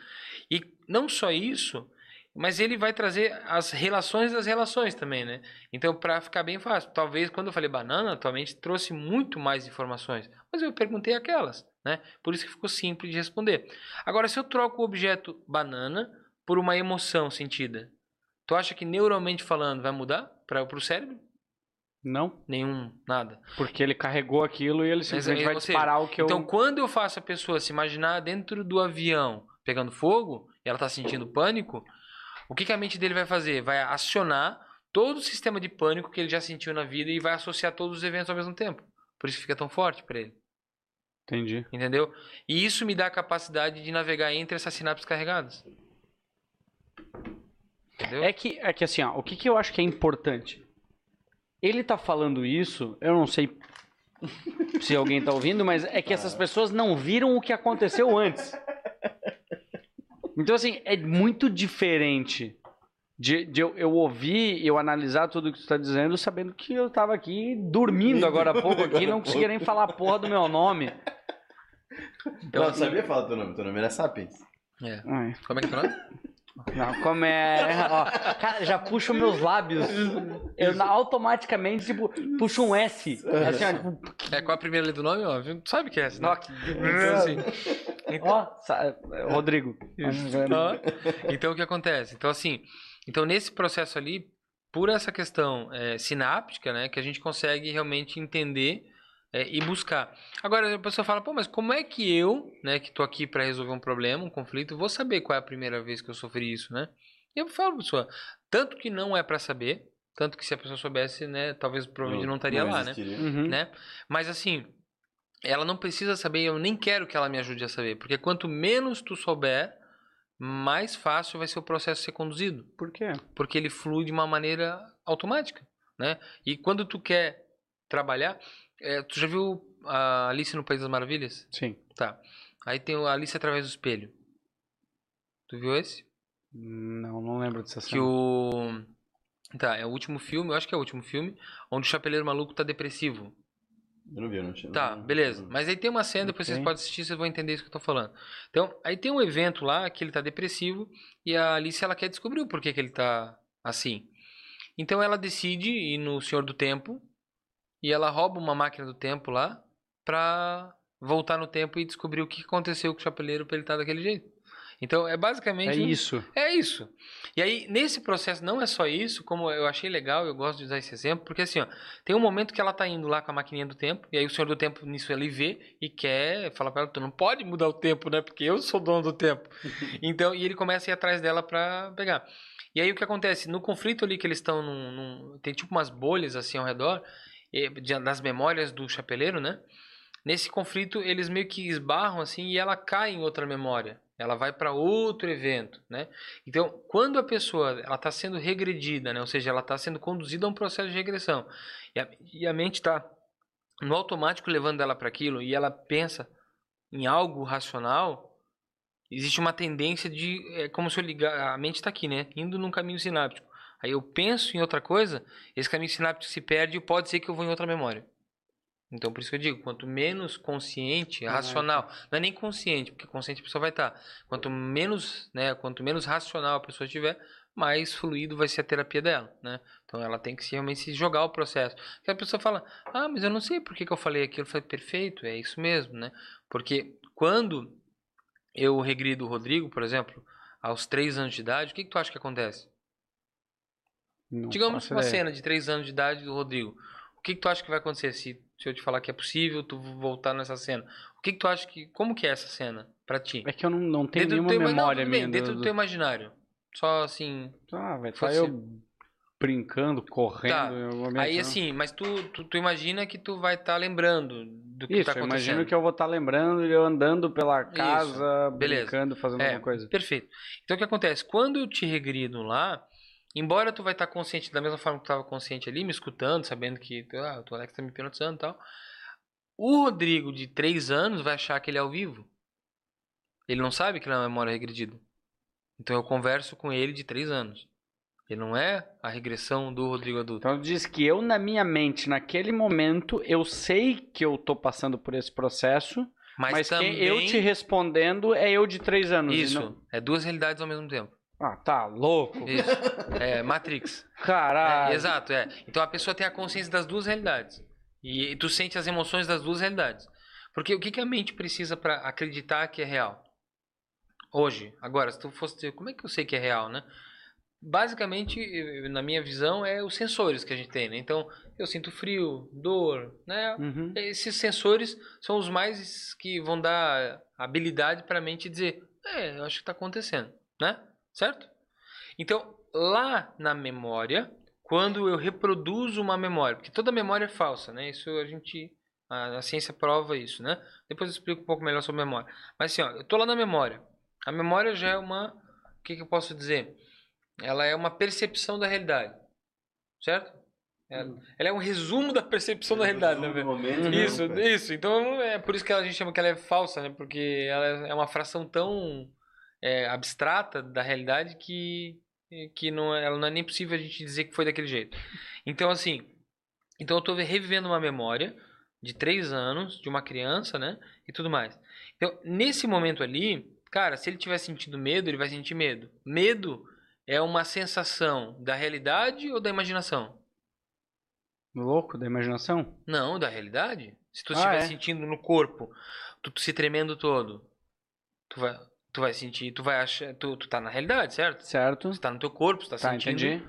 E não só isso, mas ele vai trazer as relações das relações também, né? Então, para ficar bem fácil, talvez quando eu falei banana, atualmente trouxe muito mais informações, mas eu perguntei aquelas, né? Por isso que ficou simples de responder. Agora, se eu troco o objeto banana por uma emoção sentida, tu acha que neuralmente falando vai mudar para o cérebro? Não, Nenhum, nada. porque ele carregou aquilo e ele simplesmente Mas, vai ou seja, disparar o que eu. Então, quando eu faço a pessoa se imaginar dentro do avião pegando fogo, e ela está sentindo pânico, o que, que a mente dele vai fazer? Vai acionar todo o sistema de pânico que ele já sentiu na vida e vai associar todos os eventos ao mesmo tempo. Por isso fica tão forte para ele. Entendi. Entendeu? E isso me dá a capacidade de navegar entre essas sinapses carregadas. Entendeu? É que, é que assim, ó, o que, que eu acho que é importante? Ele tá falando isso, eu não sei se alguém tá ouvindo, mas é que essas pessoas não viram o que aconteceu antes. Então, assim, é muito diferente de, de eu, eu ouvir, eu analisar tudo que tu tá dizendo, sabendo que eu tava aqui dormindo agora há pouco aqui, não conseguia nem falar a porra do meu nome. Eu não sabia falar teu nome, teu nome era Sapiens. É. Ai, Como é que é teu nome? não, como é. Ó, cara, já puxo meus lábios. Eu automaticamente, tipo, puxo um S. Assim, ó, tipo, É, qual a primeira letra do nome? Ó? Tu sabe que é essa, né? que- Assim. ó, sa- Rodrigo. Ó, Então, o que acontece? Então, assim, então nesse processo ali, por essa questão é, sináptica, né, que a gente consegue realmente entender é, e buscar. Agora, a pessoa fala, pô, mas como é que eu, né, que tô aqui para resolver um problema, um conflito, vou saber qual é a primeira vez que eu sofri isso, né? E eu falo pra pessoa, tanto que não é para saber, tanto que se a pessoa soubesse, né, talvez provavelmente não estaria lá, né? Uhum. né? Mas assim, ela não precisa saber, eu nem quero que ela me ajude a saber, porque quanto menos tu souber, mais fácil vai ser o processo ser conduzido, Por quê? porque ele flui de uma maneira automática, né? E quando tu quer trabalhar, é, tu já viu a Alice no País das Maravilhas? Sim. Tá. Aí tem o Alice através do espelho. Tu viu esse? Não, não lembro dessa Que cena. o Tá, é o último filme, eu acho que é o último filme, onde o chapeleiro maluco tá depressivo. Eu não vi, eu não tinha. Tá, beleza. Mas aí tem uma cena, depois vocês podem assistir, vocês vão entender isso que eu tô falando. Então, aí tem um evento lá que ele tá depressivo e a Alice ela quer descobrir o porquê que ele tá assim. Então ela decide ir no Senhor do Tempo e ela rouba uma máquina do tempo lá pra voltar no tempo e descobrir o que aconteceu com o chapeleiro pra ele estar daquele jeito. Então é basicamente É isso. é isso. E aí, nesse processo, não é só isso, como eu achei legal, eu gosto de usar esse exemplo, porque assim, ó, tem um momento que ela tá indo lá com a maquininha do tempo, e aí o senhor do tempo nisso ele vê e quer falar pra ela, tu não pode mudar o tempo, né? Porque eu sou dono do tempo. então, e ele começa a ir atrás dela pra pegar. E aí o que acontece? No conflito ali que eles estão Tem tipo umas bolhas assim ao redor, das memórias do chapeleiro, né? Nesse conflito, eles meio que esbarram assim e ela cai em outra memória. Ela vai para outro evento, né? Então, quando a pessoa ela está sendo regredida, né? Ou seja, ela está sendo conduzida a um processo de regressão e a, e a mente está no automático levando ela para aquilo e ela pensa em algo racional, existe uma tendência de é como se eu ligar a mente está aqui, né? Indo num caminho sináptico. Aí eu penso em outra coisa, esse caminho sináptico se perde e pode ser que eu vou em outra memória. Então, por isso que eu digo, quanto menos consciente, Ah, racional, não é nem consciente, porque consciente a pessoa vai estar. Quanto menos, né, quanto menos racional a pessoa tiver, mais fluido vai ser a terapia dela, né? Então ela tem que se, realmente se jogar o processo. Porque a pessoa fala, ah, mas eu não sei por que, que eu falei aquilo. Eu falei, perfeito, é isso mesmo, né? Porque quando eu regrido o Rodrigo, por exemplo, aos 3 anos de idade, o que, que tu acha que acontece? Não Digamos uma ideia. cena de 3 anos de idade do Rodrigo. O que, que tu acha que vai acontecer se, se eu te falar que é possível tu voltar nessa cena? O que, que tu acha que. Como que é essa cena pra ti? É que eu não, não tenho Dentro nenhuma não, memória tudo bem, minha. dentro do- do teu imaginário. Só assim. Ah, vai fosse- eu brincando, correndo. Tá. momento, Aí não. assim, mas tu, tu, tu imagina que tu vai estar lembrando do que Isso, tá eu acontecendo. imagino que eu vou estar lembrando eu andando pela casa, brincando, fazendo É, alguma coisa. Perfeito. Então o que acontece? Quando eu te regrido lá, embora tu vai estar consciente da mesma forma que tu estava consciente ali, me escutando, sabendo que ah, o Alex tá me hipnotizando e tal, o Rodrigo de 3 anos vai achar que ele é ao vivo. Ele não sabe que ele é uma memória regredida. Então eu converso com ele de 3 anos. Ele não é a regressão do Rodrigo adulto. Então diz que eu, na minha mente, naquele momento, eu sei que eu tô passando por esse processo, Mas, mas, também... quem eu te respondendo é eu de três anos. Isso, não- é duas realidades ao mesmo tempo. Ah, tá louco. Isso. É Matrix. Caralho. É, exato, é. Então a pessoa tem a consciência das duas realidades. E, tu sente as emoções das duas realidades. Porque o que, que a mente precisa para acreditar que é real? Hoje, agora, se tu fosse como é que eu sei que é real, né? Basicamente, na minha visão, é os sensores que a gente tem, né? Então, eu sinto frio, dor, né? Uhum. Esses sensores são os mais que vão dar habilidade para a mente dizer, é, eu acho que está acontecendo, né? Certo? Então, lá na memória, quando eu reproduzo uma memória, porque toda memória é falsa, né? Isso a gente, a, a ciência prova isso, né? Depois eu explico um pouco melhor sobre memória. Mas assim, ó, eu tô lá na memória. A memória já é uma, o que, que eu posso dizer? Ela é uma percepção da realidade, certo? Ela, ela é um resumo da percepção da realidade, né? Momento, Isso, né? isso. Então é por isso que a gente chama que ela é falsa, né? Porque ela é uma fração tão é, abstrata da realidade que que não é, ela não é nem possível a gente dizer que foi daquele jeito. Então, assim, então eu tô revivendo uma memória de três anos de uma criança, né? E tudo mais. Então, nesse momento ali, cara, se ele tiver sentindo medo, ele vai sentir medo. Medo é uma sensação da realidade ou da imaginação? Louco da imaginação? Não, da realidade. Se tu Ah, estiver é? sentindo no corpo, tu, tu se tremendo todo, tu vai, tu vai sentir, tu vai achar, tu, tu tá na realidade, certo? Certo. Você tá no teu corpo, você tá, Tá, sentindo. entendi.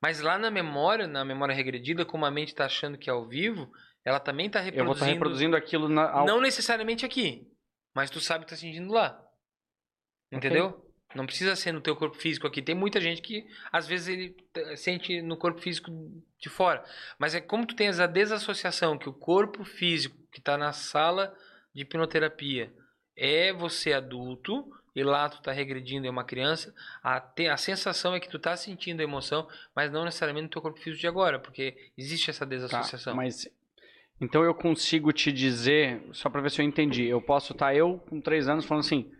Mas lá na memória, na memória regredida, como a mente tá achando que é ao vivo, ela também tá Eu vou reproduzindo. estar reproduzindo aquilo na, ao- Não necessariamente aqui, mas tu sabe que tá sentindo lá. Entendeu? Não precisa ser no teu corpo físico aqui. Tem muita gente que às vezes ele sente no corpo físico de fora, mas é como tu tens a desassociação que o corpo físico que tá na sala de hipnoterapia é você adulto e lá tu tá regredindo é uma criança, a, te- a sensação é que tu tá sentindo a emoção, mas não necessariamente no teu corpo físico de agora, porque existe essa Tá, desassociação. mas então eu consigo te dizer, só pra ver se eu entendi. Eu posso estar eu com três anos falando assim,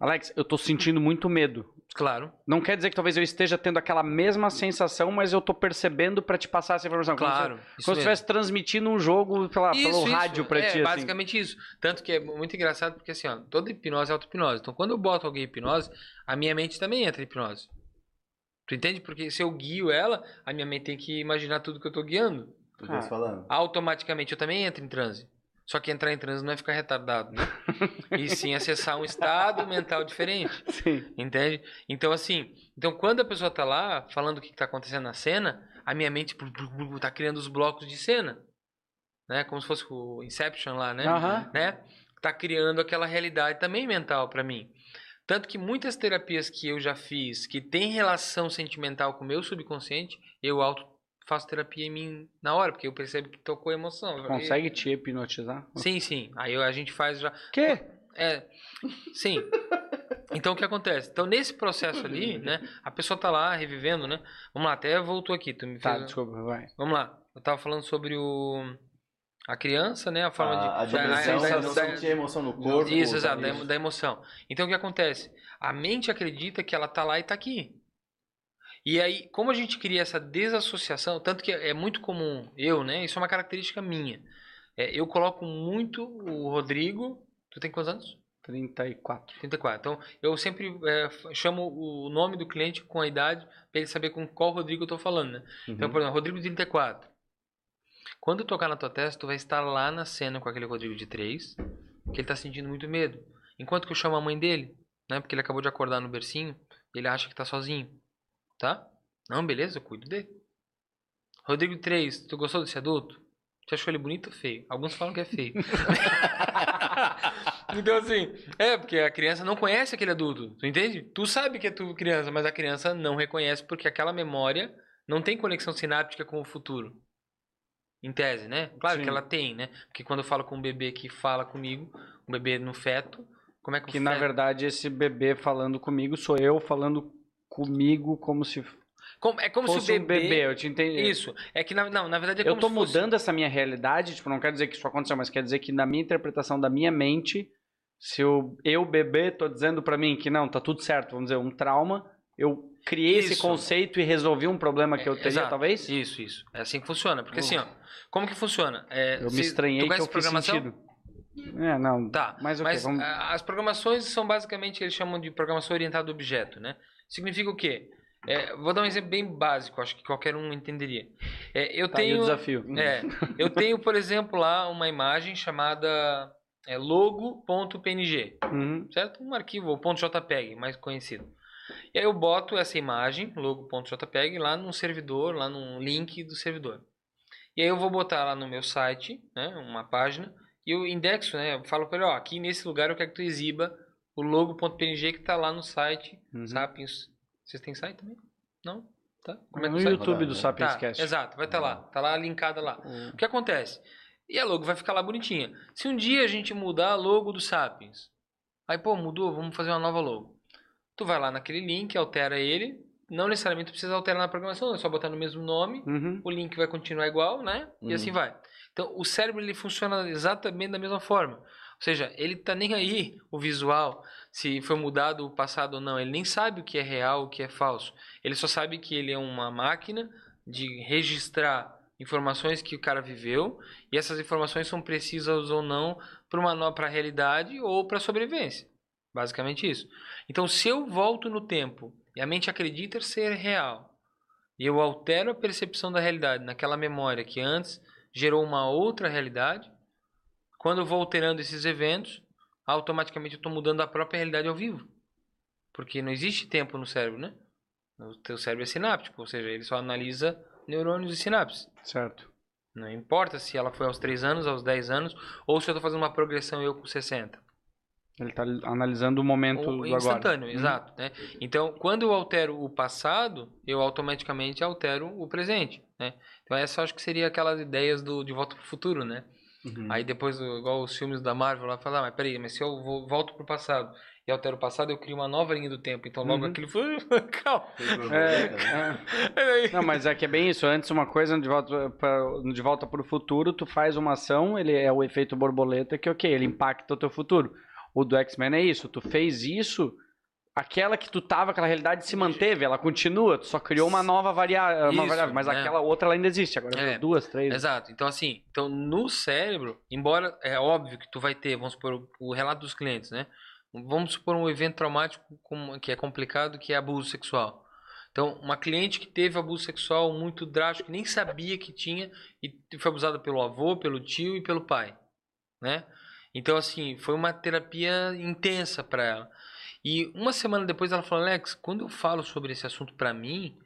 Alex, eu tô sentindo muito medo. Claro. Não quer dizer que talvez eu esteja tendo aquela mesma sensação, mas eu tô percebendo pra te passar essa informação. Como se- Claro. Como isso se mesmo. estivesse transmitindo um jogo pela, pelo rádio pra é, ti, assim. basicamente isso. Tanto que é muito engraçado porque assim, ó, toda hipnose é auto-hipnose. Então quando eu boto alguém em hipnose, a minha mente também entra em hipnose. Tu entende? Porque se eu guio ela, a minha mente tem que imaginar tudo que eu tô guiando. Tu Ah. falando? Automaticamente eu também entro em transe. Só que entrar em transe não é ficar retardado, né? e sim acessar um estado mental diferente. Sim. Entende? Então, assim, então quando a pessoa tá lá falando o que, tá acontecendo na cena, a minha mente tá criando os blocos de cena. Né? Como se fosse o Inception lá, né? Aham. né? Tá criando aquela realidade também mental para mim. Tanto que muitas terapias que eu já fiz, que tem relação sentimental com o meu subconsciente, eu auto faço terapia em mim na hora, porque eu percebo que tocou a emoção. Consegue te hipnotizar? Sim, sim. Aí eu- a gente faz já. Quê? É, sim. Então o que acontece? Então nesse processo ali, né, a pessoa tá lá revivendo, né? Vamos lá, até voltou aqui, tu me Tá, fez- desculpa, vai. Vamos lá. Eu tava falando sobre o a criança, né, a forma de A, a da- dimensão, da- não da- sentir a emoção no corpo. Isso, exato, tá da, nisso. da emoção. Então o que acontece? A mente acredita que ela tá lá e tá aqui. E aí, como a gente cria essa desassociação, tanto que é muito comum, eu, né? Isso é uma característica minha. É, eu coloco muito o Rodrigo. Tu tem quantos anos? 34. 34. Então, eu sempre é, chamo o nome do cliente com a idade para ele saber com qual Rodrigo eu tô falando, né? Então, Uhum. por exemplo, Rodrigo de 34. Quando eu tocar na tua testa, tu vai estar lá na cena com aquele Rodrigo de 3, que ele tá sentindo muito medo. Enquanto que eu chamo a mãe dele, né? Porque ele acabou de acordar no bercinho, ele acha que tá sozinho. Tá? Não, beleza, eu cuido dele. Rodrigo de 3, tu gostou desse adulto? Tu achou ele bonito ou feio? Alguns falam que é feio. então, assim, é, porque a criança não conhece aquele adulto, tu entende? Tu sabe que é tu criança, mas a criança não reconhece porque aquela memória não tem conexão sináptica com o futuro. Em tese, né? Claro Sim. que ela tem, né? Porque quando eu falo com um bebê que fala comigo, um bebê no feto, como é que, Que na feto... verdade esse bebê falando comigo sou eu falando comigo como se Como- é como fosse se o um bebê. Eu te entendi. Isso. É que, na, não, na verdade, é eu tô se fosse- mudando essa minha realidade, tipo, não quer dizer que isso aconteceu, mas quer dizer que na minha interpretação da minha mente, se eu, eu bebê, tô dizendo pra mim que não, tá tudo certo, vamos dizer, um trauma, eu criei esse Isso. conceito e resolvi um problema que eu É, teria, exato. talvez? Isso, isso. É assim que funciona. Porque assim, ó, como que funciona? É, Eu me estranhei que eu fiz sentido. É, não. Tá, Mas o mas? Vamos... ah, as programações são basicamente, eles chamam de programação orientada a objeto, né? Significa o quê? É, vou dar um exemplo bem básico, acho que qualquer um entenderia. É, eu Tá aí o tenho, desafio. é, eu tenho, por exemplo, lá uma imagem chamada é, logo.png, Uhum. certo? Um arquivo, ou .jpeg, mais conhecido. E aí eu boto essa imagem, logo.jpeg, lá num servidor, lá num link do servidor. E aí eu vou botar lá no meu site, né, uma página, e eu indexo, né, eu falo para ele, ó, aqui nesse lugar eu quero que tu exiba o logo.png que tá lá no site Uhum. Sapiens. Vocês têm site também? Não? Tá? Como é que no site? YouTube do Tá, Sapiens Tá, Cast. exato, vai estar lá, tá lá linkada lá. O- O que acontece? E a logo vai ficar lá bonitinha. Se um dia a gente mudar a logo do Sapiens, aí pô, mudou, vamos fazer uma nova logo. Tu vai lá naquele link, altera ele, não necessariamente tu precisa alterar na programação, é só botar no mesmo nome, Uhum. o link vai continuar igual, né? E Uhum. assim vai. Então, o cérebro ele funciona exatamente da mesma forma. Seja, ele tá nem aí o visual. se foi mudado o passado ou não. Ele nem sabe o que é real, o que é falso. Ele só sabe que ele é uma máquina de registrar informações que o cara viveu e essas informações são precisas ou não para uma para a realidade ou para a sobrevivência. Basicamente isso. Então, se eu volto no tempo e a mente acredita ser real, e eu altero a percepção da realidade naquela memória que antes gerou uma outra realidade, quando eu vou alterando esses eventos, automaticamente eu estou mudando a própria realidade ao vivo. Porque não existe tempo no cérebro, né? O teu cérebro é sináptico, ou seja, ele só analisa neurônios e sinapses. Certo. Não importa se ela foi aos 3 anos, aos 10 anos, ou se eu estou fazendo uma progressão eu com 60. Ele está analisando o momento Ou instantâneo, agora. exato. Né? Então, quando eu altero o passado, eu automaticamente altero o presente. Né? Então, essa acho que seria aquelas ideias do De Volta para o Futuro, né? Uhum. Aí depois, igual os filmes da Marvel lá, falar, ah, mas peraí, mas se eu vou, volto pro passado e altero o passado, eu crio uma nova linha do tempo. Então logo Uhum. aquilo foi. Calma. É, é. Não, mas é que é bem isso. Antes uma coisa, de volta para de volta para o futuro, tu faz uma ação, ele é o efeito borboleta, que ok, ele impacta o teu futuro. O do X-Men é isso. Tu fez isso, aquela que tu tava, aquela realidade se manteve, ela continua. Tu só criou uma nova varia- uma Isso, variável, mas né? aquela outra ela ainda existe. Agora É. duas, três. Exato. Então, assim, então no cérebro, embora é óbvio que tu vai ter, vamos supor, o- relato dos clientes, né? Vamos supor um evento traumático que é complicado, que é abuso sexual. Então, uma cliente que teve abuso sexual muito drástico, que nem sabia que tinha, e foi abusada pelo avô, pelo tio e pelo pai, né? Então, assim, foi uma terapia intensa para ela. E uma semana depois ela falou, Alex, quando eu falo sobre esse assunto pra mim,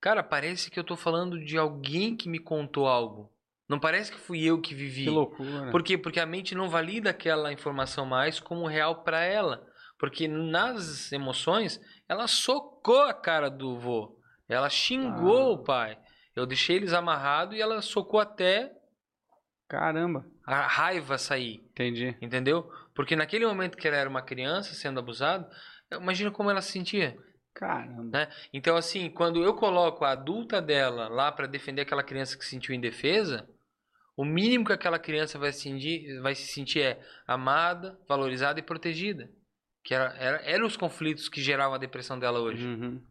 cara, parece que eu tô falando de alguém que me contou algo. Não parece que fui eu que vivi. Que loucura. Por quê? Porque a mente não valida aquela informação mais como real para ela. Porque nas emoções, ela socou a cara do vô. Ela xingou Ah. o pai. Eu deixei eles amarrados e ela socou até Caramba. a raiva sair. Entendi. Entendeu? Porque naquele momento que ela era uma criança sendo abusada, imagina como ela se sentia. Caramba. Né? Então, assim, quando eu coloco a adulta dela lá para defender aquela criança que se sentiu indefesa, o mínimo que aquela criança vai se sentir, vai se sentir é amada, valorizada e protegida. Que era, era, eram os conflitos que geravam a depressão dela hoje. Uhum.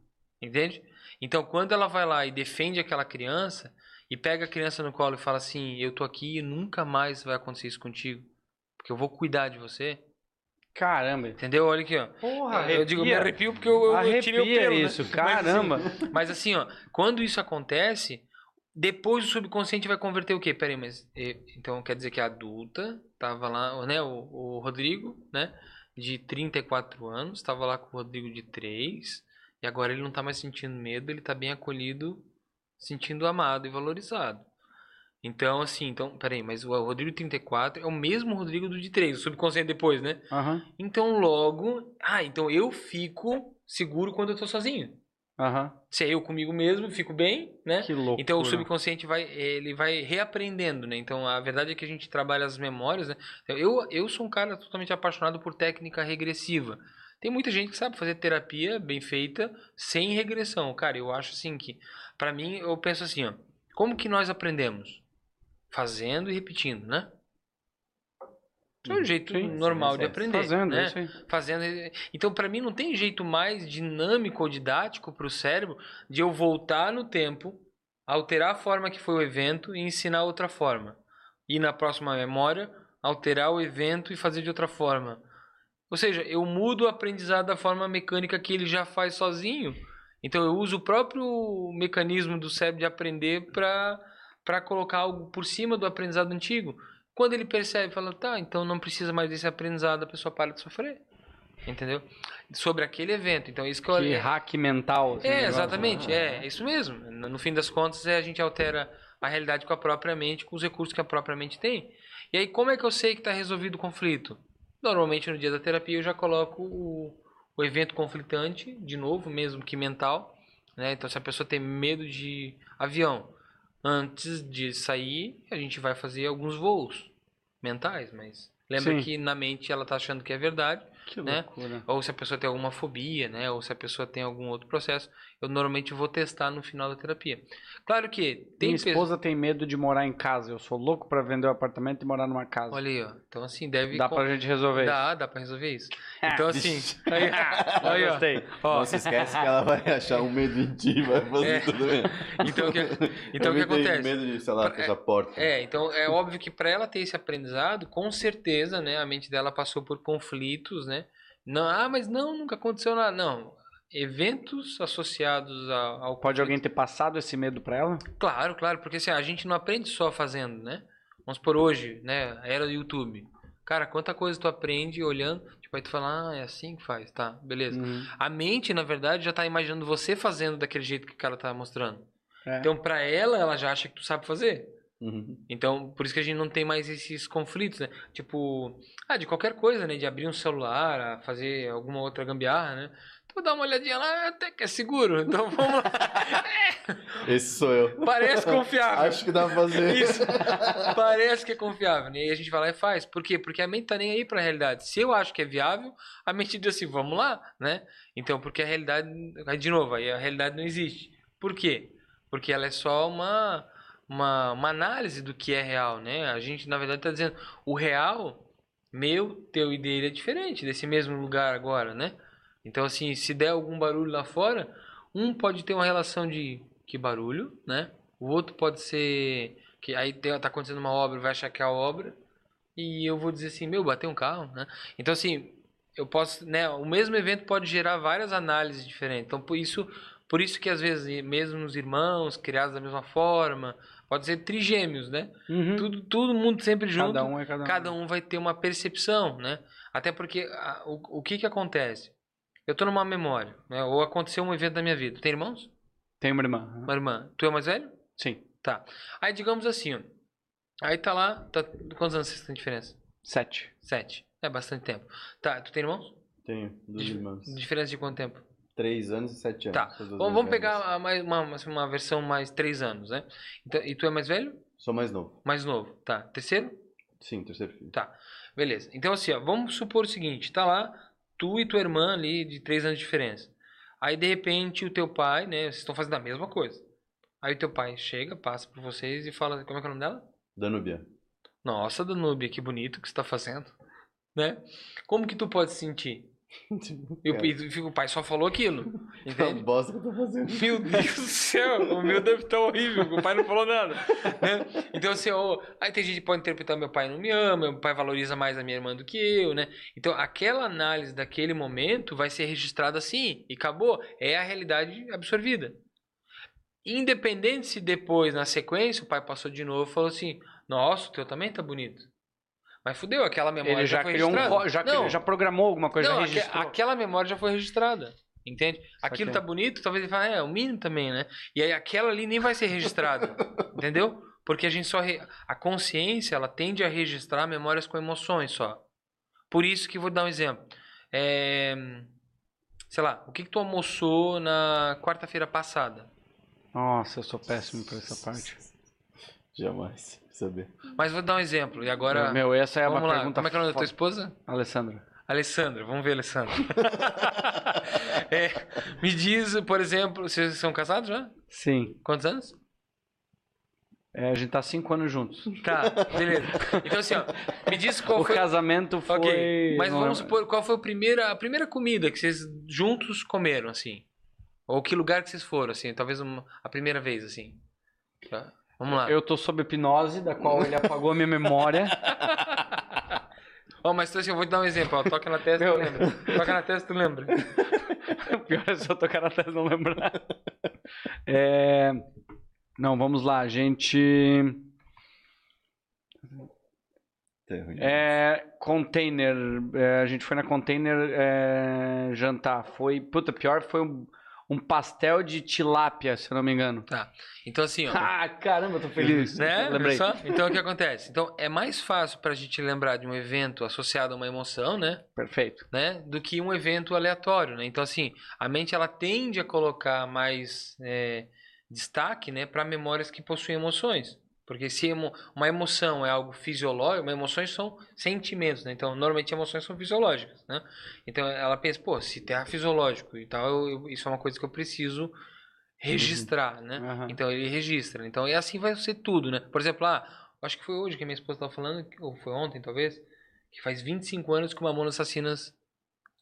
Entende? Então, quando ela vai lá e defende aquela criança e pega a criança no colo e fala assim: Eu tô aqui e nunca mais vai acontecer isso contigo, porque eu vou cuidar de você. Caramba. Entendeu? Olha aqui, ó. Porra, eu digo, me arrepio porque eu, eu, tirei o Arrepia pelo, né? isso, Mas, assim, caramba. Mas assim, ó, quando isso acontece, depois o subconsciente vai converter o quê? Peraí, mas então quer dizer que a adulta tava lá, né, o, o Rodrigo, né, de 34 anos, estava lá com o Rodrigo de 3, e agora ele não tá mais sentindo medo, ele tá bem acolhido, sentindo amado e valorizado. Então, assim, então, peraí, mas o Rodrigo de 34 é o mesmo Rodrigo do de 3, o subconsciente depois, né? Aham. Então logo, ah, então eu fico seguro quando eu tô sozinho. Aham. Se é eu comigo mesmo, fico bem, né? Que loucura. Então o subconsciente vai, ele vai reaprendendo, né? Então a verdade é que a gente trabalha as memórias, né? Então, Eu, eu sou um cara totalmente apaixonado por técnica regressiva. Tem muita gente que sabe fazer terapia bem feita sem regressão. Cara, eu acho assim que, pra mim, eu penso assim, ó, como que nós aprendemos? Fazendo e repetindo, né? É um jeito Sim, normal sim, de aprender, Fazendo, né? fazendo. Então, para mim, não tem jeito mais dinâmico ou didático para o cérebro de eu voltar no tempo, alterar a forma que foi o evento e ensinar outra forma. E na próxima memória, alterar o evento e fazer de outra forma. Ou seja, eu mudo o aprendizado da forma mecânica que ele já faz sozinho. Então, eu uso o próprio mecanismo do cérebro de aprender para colocar algo por cima do aprendizado antigo. Quando ele percebe, fala, tá, então não precisa mais desse aprendizado, a pessoa para de sofrer. Entendeu? Sobre aquele evento. Então, isso que eu Que hack mental. assim, É, exatamente. É, é isso mesmo. No, no fim das contas, é, a gente altera a realidade com a própria mente, com os recursos que a própria mente tem. E aí, como é que eu sei que está resolvido o conflito? Normalmente, no dia da terapia, eu já coloco o, o evento conflitante, de novo, mesmo que mental. Né? Então, se a pessoa tem medo de avião, antes de sair, a gente vai fazer alguns voos mentais, mas lembra Sim. que na mente ela está achando que é verdade, Que né? loucura. Ou se a pessoa tem alguma fobia, né? Ou se a pessoa tem algum outro processo, eu normalmente vou testar no final da terapia. Claro que tem Minha esposa tem medo de morar em casa. Eu sou louco pra vender o apartamento e morar numa casa. Olha aí, ó. Então assim, deve. Dá com- pra gente resolver isso. Dá, dá pra resolver isso. Então assim. aí, aí, ó. gostei. Ó, Não se esquece que ela vai achar um medo em ti, vai fazer É. tudo bem. Então o que, então, que Eu tenho acontece? medo de, sei lá, Pra- fechar a porta. É, então é óbvio que para ela ter esse aprendizado, com certeza, né, a mente dela passou por conflitos, né? Não, ah, mas não, nunca aconteceu nada. Não, eventos associados ao, ao Pode alguém ter passado esse medo pra ela? Claro, claro, porque assim, a gente não aprende só fazendo, né? Vamos por hoje, né? A era do YouTube. Cara, quanta coisa tu aprende olhando, tipo, aí tu fala, ah, é assim que faz, tá, beleza. Uhum. A mente, na verdade, já tá imaginando você fazendo daquele jeito que o cara tá mostrando. É. Então, pra ela, ela já acha que tu sabe fazer. Uhum. Então, por isso que a gente não tem mais esses conflitos, né? Tipo, ah, de qualquer coisa, né? De abrir um celular, a fazer alguma outra gambiarra, né? Tu dá uma olhadinha lá, até que é seguro. Então, vamos lá. Esse sou eu. Parece confiável. Acho que dá pra fazer. Isso. Parece que é confiável? E a gente vai lá e faz. Por quê? Porque a mente tá nem aí pra realidade. Se eu acho que é viável, a mente diz assim, vamos lá, né? Então, porque a realidade, aí de novo, aí a realidade não existe. Por quê? Porque ela é só uma, uma, uma análise do que é real, né? A gente, na verdade, tá dizendo, o real, meu, teu e dele é diferente, desse mesmo lugar agora, né? Então, assim, se der algum barulho lá fora, um pode ter uma relação de que barulho, né? O outro pode ser que aí tá acontecendo uma obra, vai achar que é a obra, e eu vou dizer assim, meu, bateu um carro, né? Então, assim, eu posso, né? O mesmo evento pode gerar várias análises diferentes. Então, por isso, por isso que às vezes, mesmo os irmãos criados da mesma forma, pode ser trigêmeos, né? Uhum. Tudo, todo mundo sempre junto Cada um é cada um. cada um vai ter uma percepção, né? Até porque a- o, o que que acontece? Eu tô numa memória, né? Ou aconteceu um evento da minha vida. Tem irmãos? Tem uma irmã. Uma irmã. Tu é mais velho? Sim. Tá. Aí digamos assim, ó. Aí tá lá, tá... quantos anos vocês têm diferença? Sete. Sete. É bastante tempo. Tá, tu tem irmãos? Tenho duas irmãs. Diferença de quanto tempo? Três anos e sete anos. Tá. essas duas Vamos, pegar mais, uma, uma- uma versão mais três anos, né? Então, e tu é mais velho? Sou mais novo. Mais novo. Tá. Terceiro? Sim, terceiro filho. Tá, beleza. Então assim, ó, vamos supor o seguinte, tá lá, tu e tua irmã ali de três anos de diferença. Aí de repente o teu pai, né, vocês estão fazendo a mesma coisa. Aí o teu pai chega, passa por vocês e fala, como é que é o nome dela? Danúbia. Nossa, Danúbia, que bonito que você tá fazendo, né? Como que tu pode se sentir? E o, É. e o pai só falou aquilo, Que entende? bosta que eu tô fazendo. Meu Deus do céu, o meu deve estar horrível, o pai não falou nada. né? Então, assim, ó, aí tem gente que pode interpretar: meu pai não me ama, meu pai valoriza mais a minha irmã do que eu, né? Então, aquela análise daquele momento vai ser registrada assim, e acabou. É a realidade absorvida. Independente se depois, na sequência, o pai passou de novo e falou assim: nossa, o teu também tá bonito. Mas fudeu, aquela memória Ele já foi criou um. registrada. co- Já, Não, já programou alguma coisa, não, já aque- registrou. aquela memória já foi registrada. Entende? Aquilo Saquei. tá bonito, talvez ele fale, é, o mínimo também, né? E aí aquela ali nem vai ser registrada. entendeu? Porque a gente só. re- A consciência, ela tende a registrar memórias com emoções só. Por isso que vou dar um exemplo. É, Sei lá, o que, que tu almoçou na quarta-feira passada? Nossa, eu sou péssimo pra essa parte. Jamais saber. Mas vou dar um exemplo. E agora. Meu, essa é uma lá. pergunta. Como é que é o nome da tua esposa? Alessandra. Alessandra, vamos ver, Alessandra. É, me diz, por exemplo, vocês são casados já? Sim. Quantos anos? É, a gente tá cinco anos juntos. Tá, beleza. Então assim, ó, me diz qual o foi. casamento foi. Ok, mas vamos supor qual foi a primeira, a primeira comida que vocês juntos comeram, assim. Ou que lugar que vocês foram, assim, talvez uma- a primeira vez, assim. Tá? Vamos lá. Eu tô sob hipnose, da qual ele apagou a minha memória. Ó, mas assim, eu vou te dar um exemplo, ó. Toca na testa, Meu- tu lembra. Toca na testa, tu lembra. o pior é eu tocar até não lembrar. É, Não, vamos lá, a gente. Tá. É, container. é, a gente foi na container é, jantar. Foi. Puta, pior foi um, um pastel de tilápia, se eu não me engano. Tá. Então assim, ó. Ah, caramba, tô feliz. Né? Lembrei. Só? Então o que acontece? Então é mais fácil pra gente lembrar de um evento associado a uma emoção, né? Perfeito. né, do que um evento aleatório, né? Então assim, a mente ela tende a colocar mais é, destaque, né, para memórias que possuem emoções. Porque se emo- uma emoção é algo fisiológico, emoções são sentimentos, né? Então, normalmente emoções são fisiológicas, né? Então, ela pensa, pô, se é fisiológico e tal, eu- eu- isso é uma coisa que eu preciso registrar, né? Aham. Então, ele registra. Então, e assim vai ser tudo, né? Por exemplo, ah, acho que foi hoje que a minha esposa estava falando, ou foi ontem, talvez, que faz 25 anos que o Mamonas Assassinas...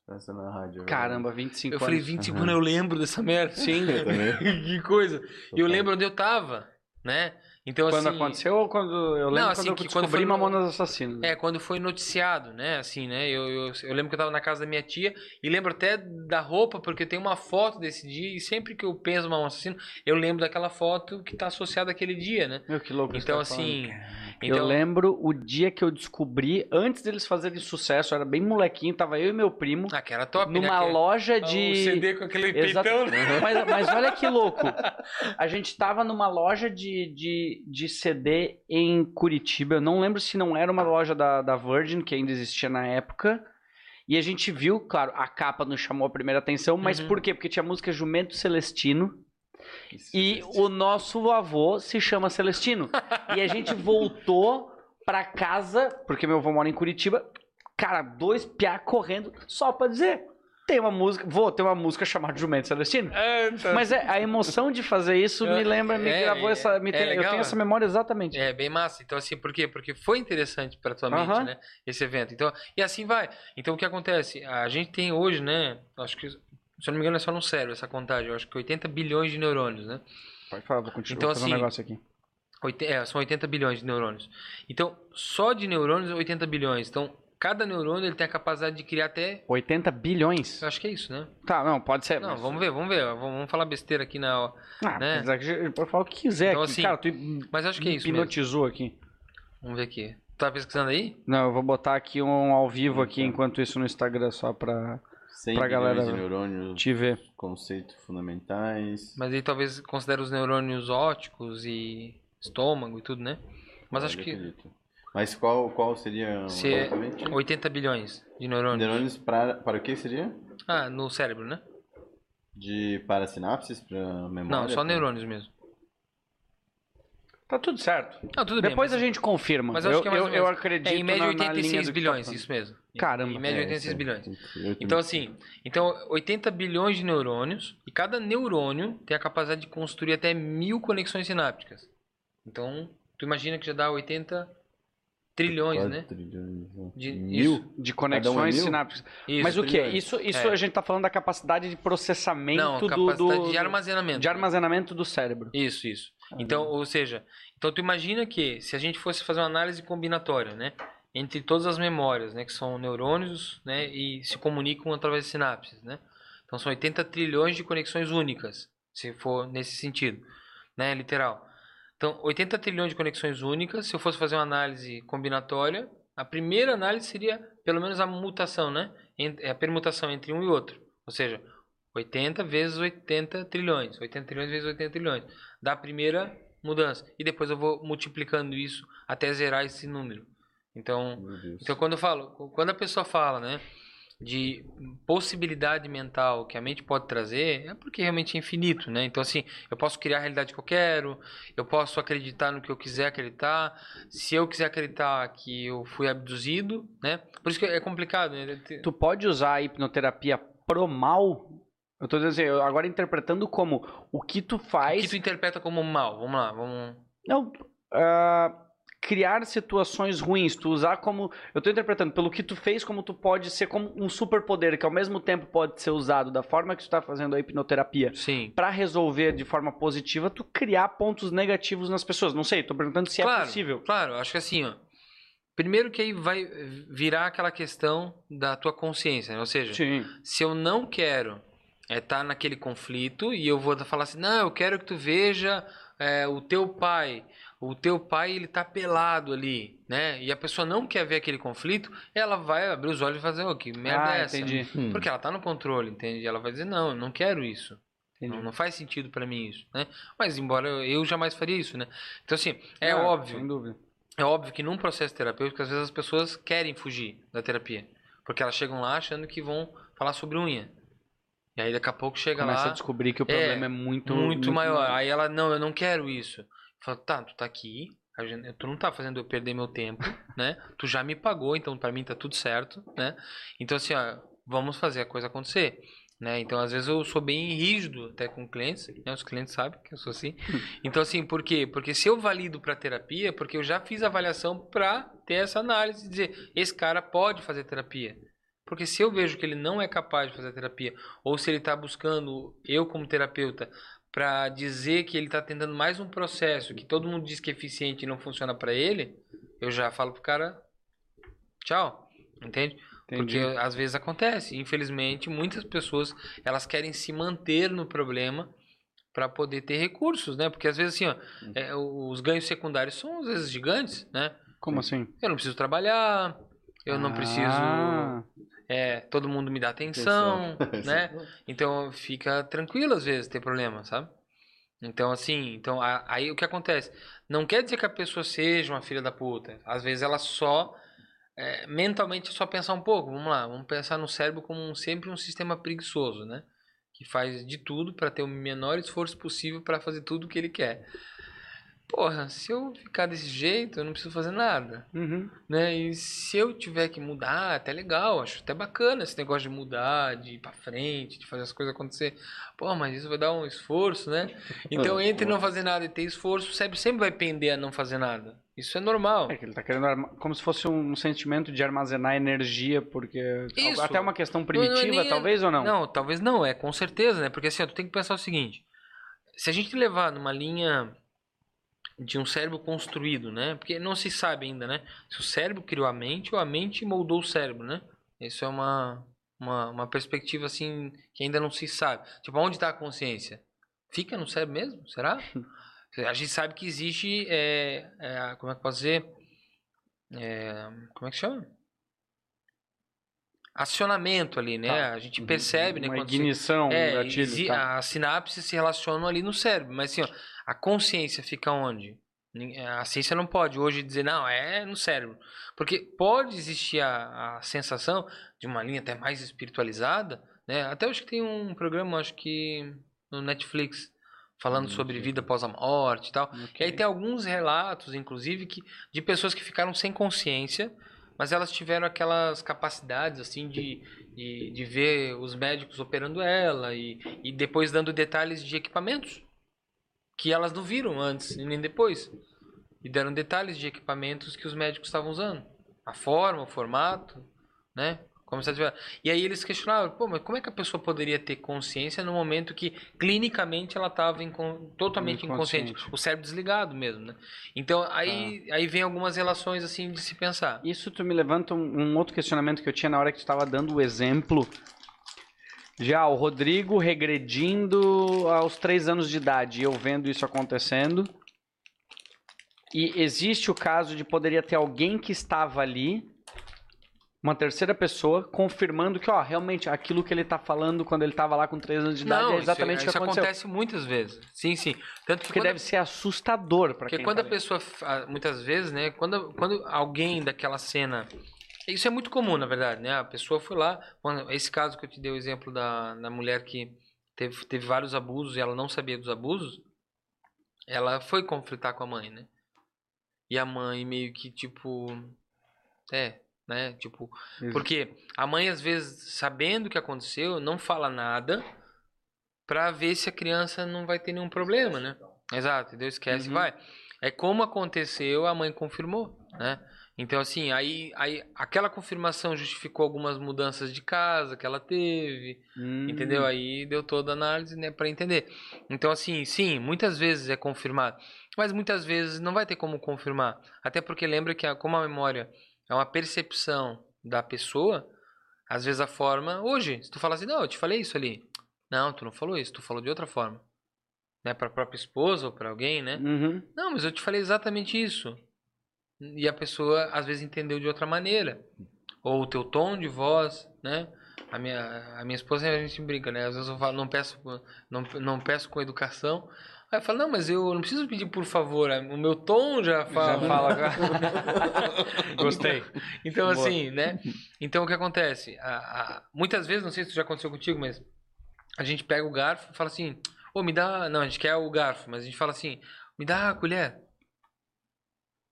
Na rádio. Caramba, 25 Eu falei, anos. 25 Aham. anos eu lembro dessa merda. Sim. Eu também. que coisa. E eu lembro onde eu tava, né? Então, Quando assim... aconteceu ou quando. Eu lembro Não, quando assim, eu que descobri quando foi Mamonas Assassinas. É, quando foi noticiado, né? Assim, né? Eu, eu, eu lembro que eu tava na casa da minha tia e lembro até da roupa, porque tem uma foto desse dia e sempre que eu penso Mamão Assassino, eu lembro daquela foto que tá associada àquele dia, né? Meu, que louco. Então, assim... falando. Então, Eu lembro o dia que eu descobri, antes deles fazerem sucesso, eu era bem molequinho, tava eu e meu primo Ah, que era top, né? numa Que- loja O de. CD com aquele Exato. peitão, né? Mas, mas olha que louco. A gente tava numa loja de, de, de CD em Curitiba. Eu não lembro se não era uma loja da, da Virgin, que ainda existia na época. E a gente viu, claro, a capa nos chamou a primeira atenção, mas Uhum. por quê? Porque tinha a música Jumento Celestino. Isso, E isso. o nosso avô se chama Celestino. e a gente voltou pra casa, porque meu avô mora em Curitiba. Cara, dois piá correndo, só pra dizer. Tem uma música, vou ter uma música chamada Jumento Celestino. É, tá. Mas é, a emoção de fazer isso me É, lembra, me é, gravou é, essa. Me é tem- eu legal, tenho é. essa memória exatamente. É, bem massa. Então, assim, por quê? Porque foi interessante pra tua mente, Aham. né? Esse evento. Então, e assim vai. Então, o que acontece? A gente tem hoje, né? Acho que, se eu não me engano, é só no cérebro essa contagem. Eu acho que 80 bilhões de neurônios, né? Pode falar, vou continuar Então, fazer assim, um negócio aqui. Oite- é, são 80 bilhões de neurônios. Então, só de neurônios, 80 bilhões. Então, cada neurônio ele tem a capacidade de criar até. 80 bilhões? Eu acho que é isso, né? Tá, não, pode ser. Não, mas- vamos ver, vamos ver. Vamos falar besteira aqui na. Ah, né? pode falar o que quiser Então, aqui. assim, Cara, tu Mas acho que é isso mesmo. hipnotizou aqui. Vamos ver aqui. Tá pesquisando aí? Não, eu vou botar aqui um ao vivo aqui, Tá. enquanto isso no Instagram, só pra 100 pra bilhões galera de neurônios, te ver. conceitos fundamentais. Mas aí talvez considere os neurônios ópticos e estômago e tudo, né? Mas acho Olha, que acredito. Mas qual, qual seria se é exatamente? 80 bilhões de neurônios. Neurônios para, para o que seria? Ah, no cérebro, né? De para sinapses, para memória? Não, só pra- neurônios mesmo. Tá tudo certo. Ah, tudo bem. Depois mas- a gente confirma. Mas eu acho que é mais eu, eu menos. acredito É, em média na, na linha 86 do que bilhões, tá falando. isso mesmo. Caramba. Em média É, 86 isso aí. bilhões. Eu Então assim, então 80 bilhões de neurônios e cada neurônio tem a capacidade de construir até mil conexões sinápticas. Então, tu imagina que já dá 80 trilhões, Quatro né? trilhões, né? De- Mil? isso. De um é conexões mil? sinápticas. Isso. Mas o que? trilhões. Isso, isso É. a gente tá falando da capacidade de processamento Não, do, de armazenamento. de armazenamento do cérebro. Isso, isso. Então, ou seja, então tu imagina que se a gente fosse fazer uma análise combinatória, né, entre todas as memórias, né, que são neurônios, né, e se comunicam através de sinapses, né? Então são 80 trilhões de conexões únicas, se for nesse sentido, né, literal. Então, 80 trilhões de conexões únicas, se eu fosse fazer uma análise combinatória, a primeira análise seria pelo menos a mutação, né? Ent- A permutação entre um e outro. Ou seja, 80 vezes 80 trilhões. 80 trilhões vezes 80 trilhões. Da primeira mudança. E depois eu vou multiplicando isso até zerar esse número. Então, então quando eu falo, quando a pessoa fala, né, de possibilidade mental que a mente pode trazer, é porque realmente é infinito, né? Então assim, eu posso criar a realidade que eu quero, eu posso acreditar no que eu quiser acreditar. Se eu quiser acreditar que eu fui abduzido, né? Por isso que é complicado, né? Tu pode usar a hipnoterapia pro mal? Eu tô dizendo assim, agora interpretando como o que tu O faz. que tu interpreta como mal? Vamos lá, vamos. Não, ah, criar situações ruins, tu usar como. Eu tô interpretando, pelo que tu fez, como tu pode ser como um superpoder, que ao mesmo tempo pode ser usado da forma que tu tá fazendo a hipnoterapia. Sim. Pra resolver de forma positiva, tu criar pontos negativos nas pessoas. Não sei, tô perguntando se claro, é possível. Claro, acho que assim, ó. Primeiro que aí vai virar aquela questão da tua consciência, né? Ou seja, Sim. se eu não quero estar naquele conflito e eu vou falar assim, não, eu quero que tu veja é, o teu pai, o teu pai ele tá pelado ali, né? E a pessoa não quer ver aquele conflito, ela vai abrir os olhos e fazer, oh, que merda ah, é essa? entendi. Hum. Porque ela tá no controle, entende? Ela vai dizer, não, eu não quero isso. Não, não faz sentido pra mim isso, né? Mas embora eu, eu jamais faria isso, né? Então assim, é Ah, óbvio, Sem dúvida. é óbvio que num processo terapêutico, às vezes as pessoas querem fugir da terapia. Porque elas chegam lá achando que vão falar sobre unha. E aí daqui a pouco chega Começa lá, a descobrir que o É, problema é muito, muito, maior. Aí ela, não, eu não quero isso. Fala, tá, tu tá aqui, gente- Tu não tá fazendo eu perder meu tempo, né? Tu já me pagou, então pra mim tá tudo certo, né? Então assim, ó, vamos fazer a coisa acontecer, né? Então às vezes eu sou bem rígido até com clientes, né? Os clientes sabem que eu sou assim. Então assim, por quê? Porque se eu valido pra terapia, porque eu já fiz a avaliação pra ter essa análise e dizer, esse cara pode fazer terapia. Porque se eu vejo que ele não é capaz de fazer terapia, ou se ele está buscando, eu como terapeuta, para dizer que ele está tentando mais um processo que todo mundo diz que é eficiente e não funciona para ele, eu já falo pro cara, tchau, entende? Porque às vezes acontece. Infelizmente, muitas pessoas elas querem se manter no problema para poder ter recursos, né? Porque às vezes assim, ó, é, os ganhos secundários são às vezes gigantes, né? Como assim? Eu não preciso trabalhar, eu não preciso Ah, é, todo mundo me dá atenção, né? Então fica tranquilo às vezes ter problema, sabe? Então assim, então aí o que acontece? Não quer dizer que a pessoa seja uma filha da puta. Às vezes ela só é, mentalmente é só pensar um pouco. Vamos lá, vamos pensar no cérebro como um- sempre um sistema preguiçoso, né? Que faz de tudo para ter o menor esforço possível para fazer tudo o que ele quer. Porra, se eu ficar desse jeito, eu não preciso fazer nada uhum. né? E se eu tiver que mudar, até legal, acho até bacana esse negócio de mudar, de ir pra frente, de fazer as coisas acontecer. Pô, mas isso vai dar um esforço, né? Então, entre não fazer nada e ter esforço, o cérebro sempre vai pender a não fazer nada. Isso é normal. É que ele tá querendo arma- como se fosse um sentimento de armazenar energia, porque Isso. até uma questão Não, primitiva, não é nem- talvez ou não? Não, talvez não, é com certeza, né? Porque assim, ó, tu tem que pensar o seguinte: se a gente levar numa linha de um cérebro construído, né? Porque não se sabe ainda, né? Se o cérebro criou a mente ou a mente moldou o cérebro, né? Isso é uma, uma, uma perspectiva assim que ainda não se sabe. Tipo, onde está a consciência? Fica no cérebro mesmo? Será? A gente sabe que existe, é, é, como é que eu posso dizer? É, como é que chama? Acionamento ali, né? Tá. A gente percebe, né? Uma quando ignição, um é, gatilho. tá. as sinapses se relacionam ali no cérebro, mas assim, ó, a consciência fica onde? A ciência não pode hoje dizer, não, é no cérebro. Porque pode existir a, a sensação de uma linha até mais espiritualizada, né? Até acho que tem um programa, acho que no Netflix, falando Hum, sobre vida após a morte e tal. E Ok. aí tem alguns relatos, inclusive, que, de pessoas que ficaram sem consciência, mas elas tiveram aquelas capacidades, assim, de, de, de ver os médicos operando ela e, e depois dando detalhes de equipamentos que elas não viram antes e nem depois. E deram detalhes de equipamentos que os médicos estavam usando. A forma, o formato, né? Ela tivesse- E aí eles questionavam, pô, mas como é que a pessoa poderia ter consciência no momento que clinicamente ela estava totalmente inconsciente. Inconsciente. O cérebro desligado mesmo, né? Então aí, aí vem algumas relações assim de se pensar. Isso tu me levanta um, um outro questionamento que eu tinha na hora que tu estava dando o exemplo. Já o Rodrigo regredindo aos três anos de idade, eu vendo isso acontecendo. E existe o caso de poderia ter alguém que estava ali, uma terceira pessoa, confirmando que, ó, realmente aquilo que ele tá falando quando ele estava lá com três anos de idade Não, é exatamente isso, o que isso aconteceu. acontece muitas vezes. Sim, sim. Tanto que Porque deve ser assustador para Porque quem quando tá a pessoa, muitas vezes, né, quando, quando alguém daquela cena, isso é muito comum, na verdade, né, a pessoa foi lá, esse caso que eu te dei o exemplo da, da mulher que teve, teve vários abusos e ela não sabia dos abusos, ela foi conflitar com a mãe, né, e a mãe meio que, tipo, é, né, tipo, porque a mãe, às vezes, sabendo o que aconteceu, não fala nada pra ver se a criança não vai ter nenhum problema, né? Exato, Deus esquece e Uhum. vai. É como aconteceu, a mãe confirmou, né? Então, assim, aí, aí aquela confirmação justificou algumas mudanças de casa que ela teve, Hum, entendeu? Aí deu toda a análise, né, para entender. Então, assim, sim, muitas vezes é confirmado, mas muitas vezes não vai ter como confirmar. Até porque lembra que a- como a memória é uma percepção da pessoa, às vezes a forma. Hoje, se tu falar assim, não, eu te falei isso ali. Não, tu não falou isso, tu falou de outra forma. Né, pra própria esposa ou pra alguém, né? Uhum. Não, mas eu te falei exatamente isso. E a pessoa às vezes entendeu de outra maneira. Ou o teu tom de voz, né? A minha, a minha esposa a gente brinca, né? Às vezes eu falo, não peço, não, não peço com educação. Aí eu falo, não, mas eu não preciso pedir por favor, o meu tom já fala. Já fala. Gostei. Então, Boa. assim, né? Então, o que acontece? A- a- muitas vezes, não sei se isso já aconteceu contigo, mas a gente pega o garfo e fala assim, ô, me dá... Não, a gente quer o garfo, mas a gente fala assim, me dá a colher.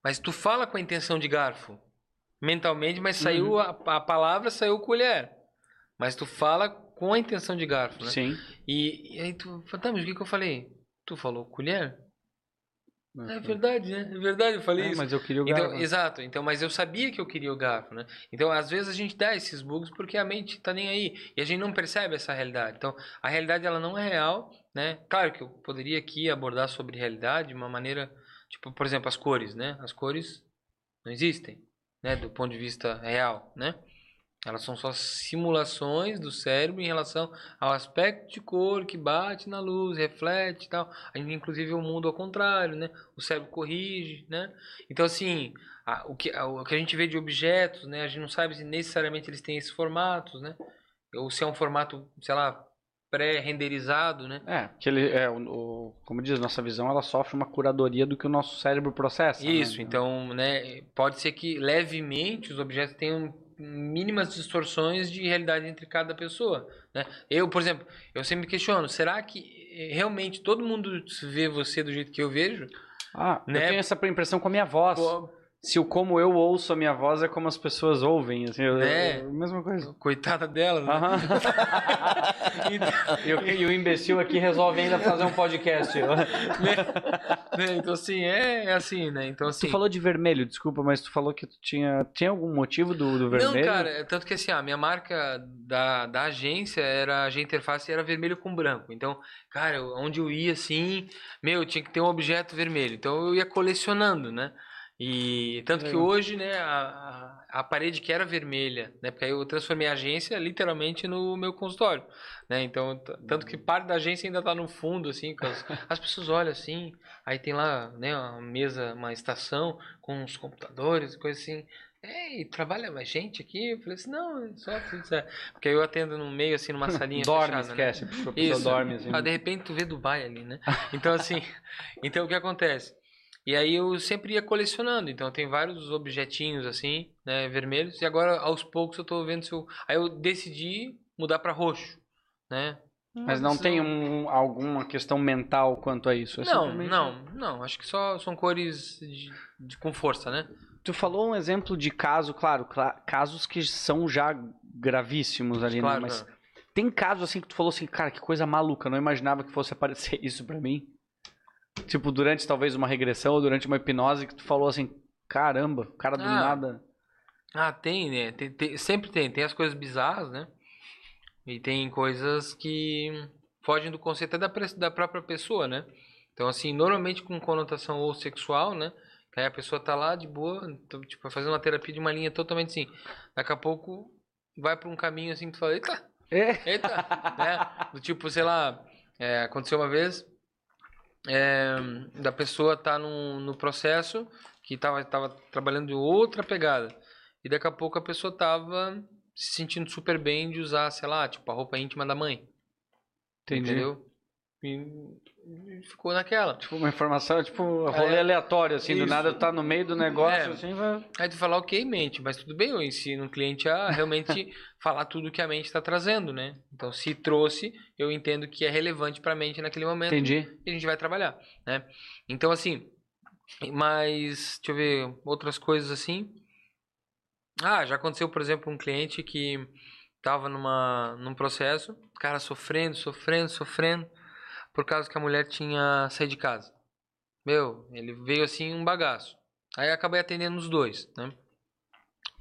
Mas tu fala com a intenção de garfo. Mentalmente, mas saiu Uhum. a, a palavra saiu colher. Mas tu fala com a intenção de garfo, né? Sim. E, e aí tu fala, tá, mas o que, que eu falei? Tu falou colher? É verdade, né? É verdade, eu falei É, isso. mas eu queria o Então, garfo. exato. Então, mas eu sabia que eu queria o garfo, né? Então, às vezes a gente dá esses bugs porque a mente tá nem aí e a gente não percebe essa realidade. Então, a realidade ela não é real, né? Claro que eu poderia aqui abordar sobre realidade de uma maneira, tipo, por exemplo, as cores, né? As cores não existem, né, do ponto de vista real, né? Elas são só simulações do cérebro em relação ao aspecto de cor que bate na luz, reflete e tal. A gente, inclusive, o mundo ao contrário, né? O cérebro corrige, né? Então, assim, a- o, que, a- o que a gente vê de objetos, né? A gente não sabe se necessariamente eles têm esses formatos, né? Ou se é um formato, sei lá, pré-renderizado, né? É, que ele é o, o- como diz, nossa visão ela sofre uma curadoria do que o nosso cérebro processa. né? Isso, então, né, pode ser que levemente os objetos tenham mínimas distorções de realidade entre cada pessoa, né? Eu, por exemplo, eu sempre me questiono, será que eh, realmente todo mundo vê você do jeito que eu vejo? Ah, eu Né? tenho essa impressão com a minha voz. Se o como eu ouço a minha voz é como as pessoas ouvem, assim, eu- Né? eu- mesma coisa. coitada dela, né? E, o, e o imbecil aqui resolve ainda fazer um podcast. Né? Então, assim, é, é assim, né? Então, assim... Tu falou de vermelho, desculpa, mas tu falou que tu tinha. Tinha algum motivo do, do vermelho? Não, cara, é tanto que assim, a minha marca da, da agência era a interface era vermelho com branco. Então, cara, onde eu ia assim, meu, tinha que ter um objeto vermelho. Então eu ia colecionando, né? E tanto que Legal. hoje, né, a, a, parede que era vermelha, né? Porque aí eu transformei a agência literalmente no meu consultório, né? Então, tanto que parte da agência ainda tá no fundo, assim, as, as pessoas olham assim, aí tem lá, né, uma mesa, uma estação com uns computadores, coisa assim. Ei, trabalha mais gente aqui? Eu falei assim, não, é só tudo certo. Porque aí eu atendo no meio, assim, numa salinha Dorme, fechada, né? esquece. Pessoa Isso. dorme assim. Ah, de repente tu vê Dubai ali, né? Então, assim, então o que acontece? E aí eu sempre ia colecionando, então tem vários objetinhos assim, né, vermelhos, e agora aos poucos eu tô vendo se eu... Aí eu decidi mudar pra roxo, né? Mas não tem um, alguma questão mental quanto a isso? é Não, simplesmente- não, não, acho que só são cores de, de- com força, né? Tu falou um exemplo de caso, claro, cla- casos que são já gravíssimos ali, Claro, né? Mas tem casos assim que tu falou assim, cara, que coisa maluca, não imaginava que fosse aparecer isso pra mim. Tipo, durante talvez uma regressão ou durante uma hipnose que tu falou assim, caramba, o cara do Ah. nada. Ah, tem, né? Tem- tem- sempre tem. Tem as coisas bizarras, né? E tem coisas que fogem do conceito até da, da própria pessoa, né? Então, assim, normalmente com conotação ou sexual, né? Aí a pessoa tá lá de boa, então, tipo, fazendo uma terapia de uma linha totalmente assim. Daqui a pouco vai pra um caminho assim que tu fala, eita, É. eita, né? Do tipo, sei lá, é, aconteceu uma vez é, da pessoa tá num, no processo que tava, tava trabalhando de outra pegada. E daqui a pouco a pessoa tava se sentindo super bem de usar, sei lá, tipo, a roupa íntima da mãe. Entendi. Entendeu? E, ficou naquela. Tipo, uma informação, tipo, rolê É. aleatório, assim, do Isso. nada tu tá no meio do negócio, É. assim, vai... Aí tu fala, ok, mente, mas tudo bem, eu ensino o cliente a realmente falar tudo que a mente está trazendo, né? Então, se trouxe, eu entendo que é relevante para a mente naquele momento. Entendi. e a gente vai trabalhar, né? Então, assim, mas, deixa eu ver, outras coisas assim. Ah, já aconteceu, por exemplo, um cliente que tava numa, num processo, o cara sofrendo, sofrendo, sofrendo, por causa que a mulher tinha saído de casa. Meu, ele veio assim um bagaço. Aí acabei atendendo os dois, né?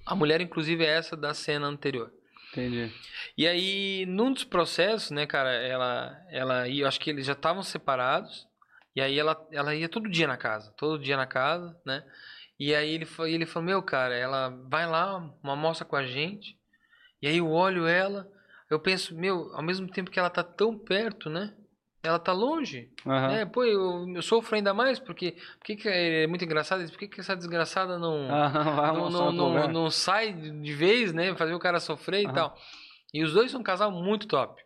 A mulher, inclusive, é essa da cena anterior. Entendi. E aí, num dos processos, né, cara, ela, ela ia, eu acho que eles já estavam separados, e aí ela, ela ia todo dia na casa, todo dia na casa, né? E aí ele, fa- ele falou, meu, cara, ela vai lá, uma almoça com a gente, e aí eu olho ela, eu penso, meu, ao mesmo tempo que ela tá tão perto, né? Ela tá longe. Aham. É, pô, eu, eu sofro ainda mais, porque, porque que é muito engraçado, por que, que essa desgraçada não vai não, não, não, não sai de vez, né? Fazer o cara sofrer e Aham. tal. E os dois são um casal muito top.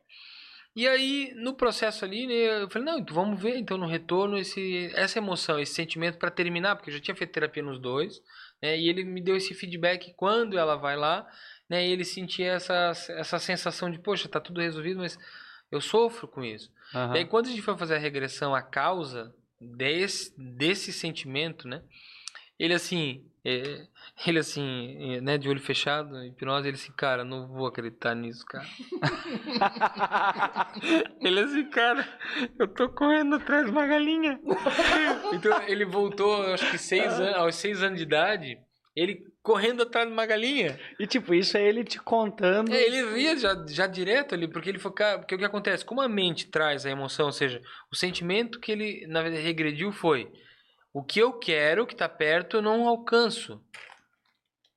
E aí, no processo ali, né, eu falei, não, então vamos ver, então, no retorno, esse, essa emoção, esse sentimento para terminar, porque eu já tinha feito terapia nos dois, né, e ele me deu esse feedback quando ela vai lá, né, e ele sentia essa, essa sensação de, poxa, tá tudo resolvido, mas eu sofro com isso. Aham. E aí, quando a gente foi fazer a regressão à causa desse, desse sentimento, né? ele assim, é, ele assim, é, né, de olho fechado, hipnose, ele assim, cara, não vou acreditar nisso, cara. ele assim, cara, eu tô correndo atrás de uma galinha. então ele voltou, acho que seis anos, aos seis anos de idade, ele correndo atrás de uma galinha. E tipo, isso é ele te contando. É, ele ria já, já direto ali, porque ele foi, cara, porque o que acontece? Como a mente traz a emoção, ou seja, o sentimento que ele, na verdade, regrediu foi o que eu quero, que tá perto, eu não alcanço.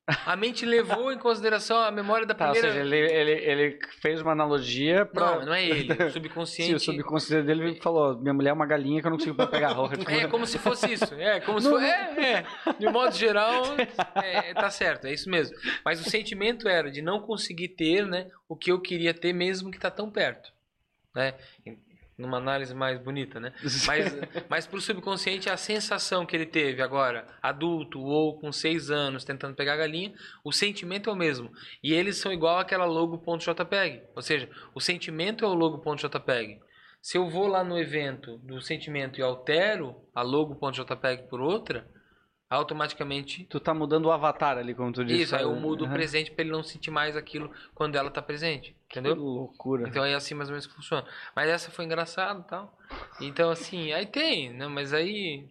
A mente levou em consideração a memória da Tá, ou primeira... seja, ele, ele, ele fez uma analogia pra. Não, não é ele, o subconsciente... Sim, o subconsciente dele falou: minha mulher é uma galinha que eu não consigo pegar a roca. É como se fosse isso. É como se fosse. É, é. De modo geral, é, tá certo, é isso mesmo. Mas o sentimento era de não conseguir ter, né, o que eu queria ter mesmo que tá tão perto, né? Numa análise mais bonita, né? Mas, mas pro subconsciente a sensação que ele teve agora, adulto ou com seis anos tentando pegar a galinha, o sentimento é o mesmo. E eles são igual aquela logo.jpg. Ou seja, o sentimento é o logo.jpg. Se eu vou lá no evento do sentimento e altero a logo.jpg por outra, automaticamente. Tu tá mudando o avatar ali, como tu disse. Isso, aí eu sabe? mudo o Aham. presente para ele não sentir mais aquilo quando ela tá presente. Entendeu? Que loucura. Então é assim mais ou menos que funciona. Mas essa foi engraçada e tal. Então, assim, aí tem, né? Mas aí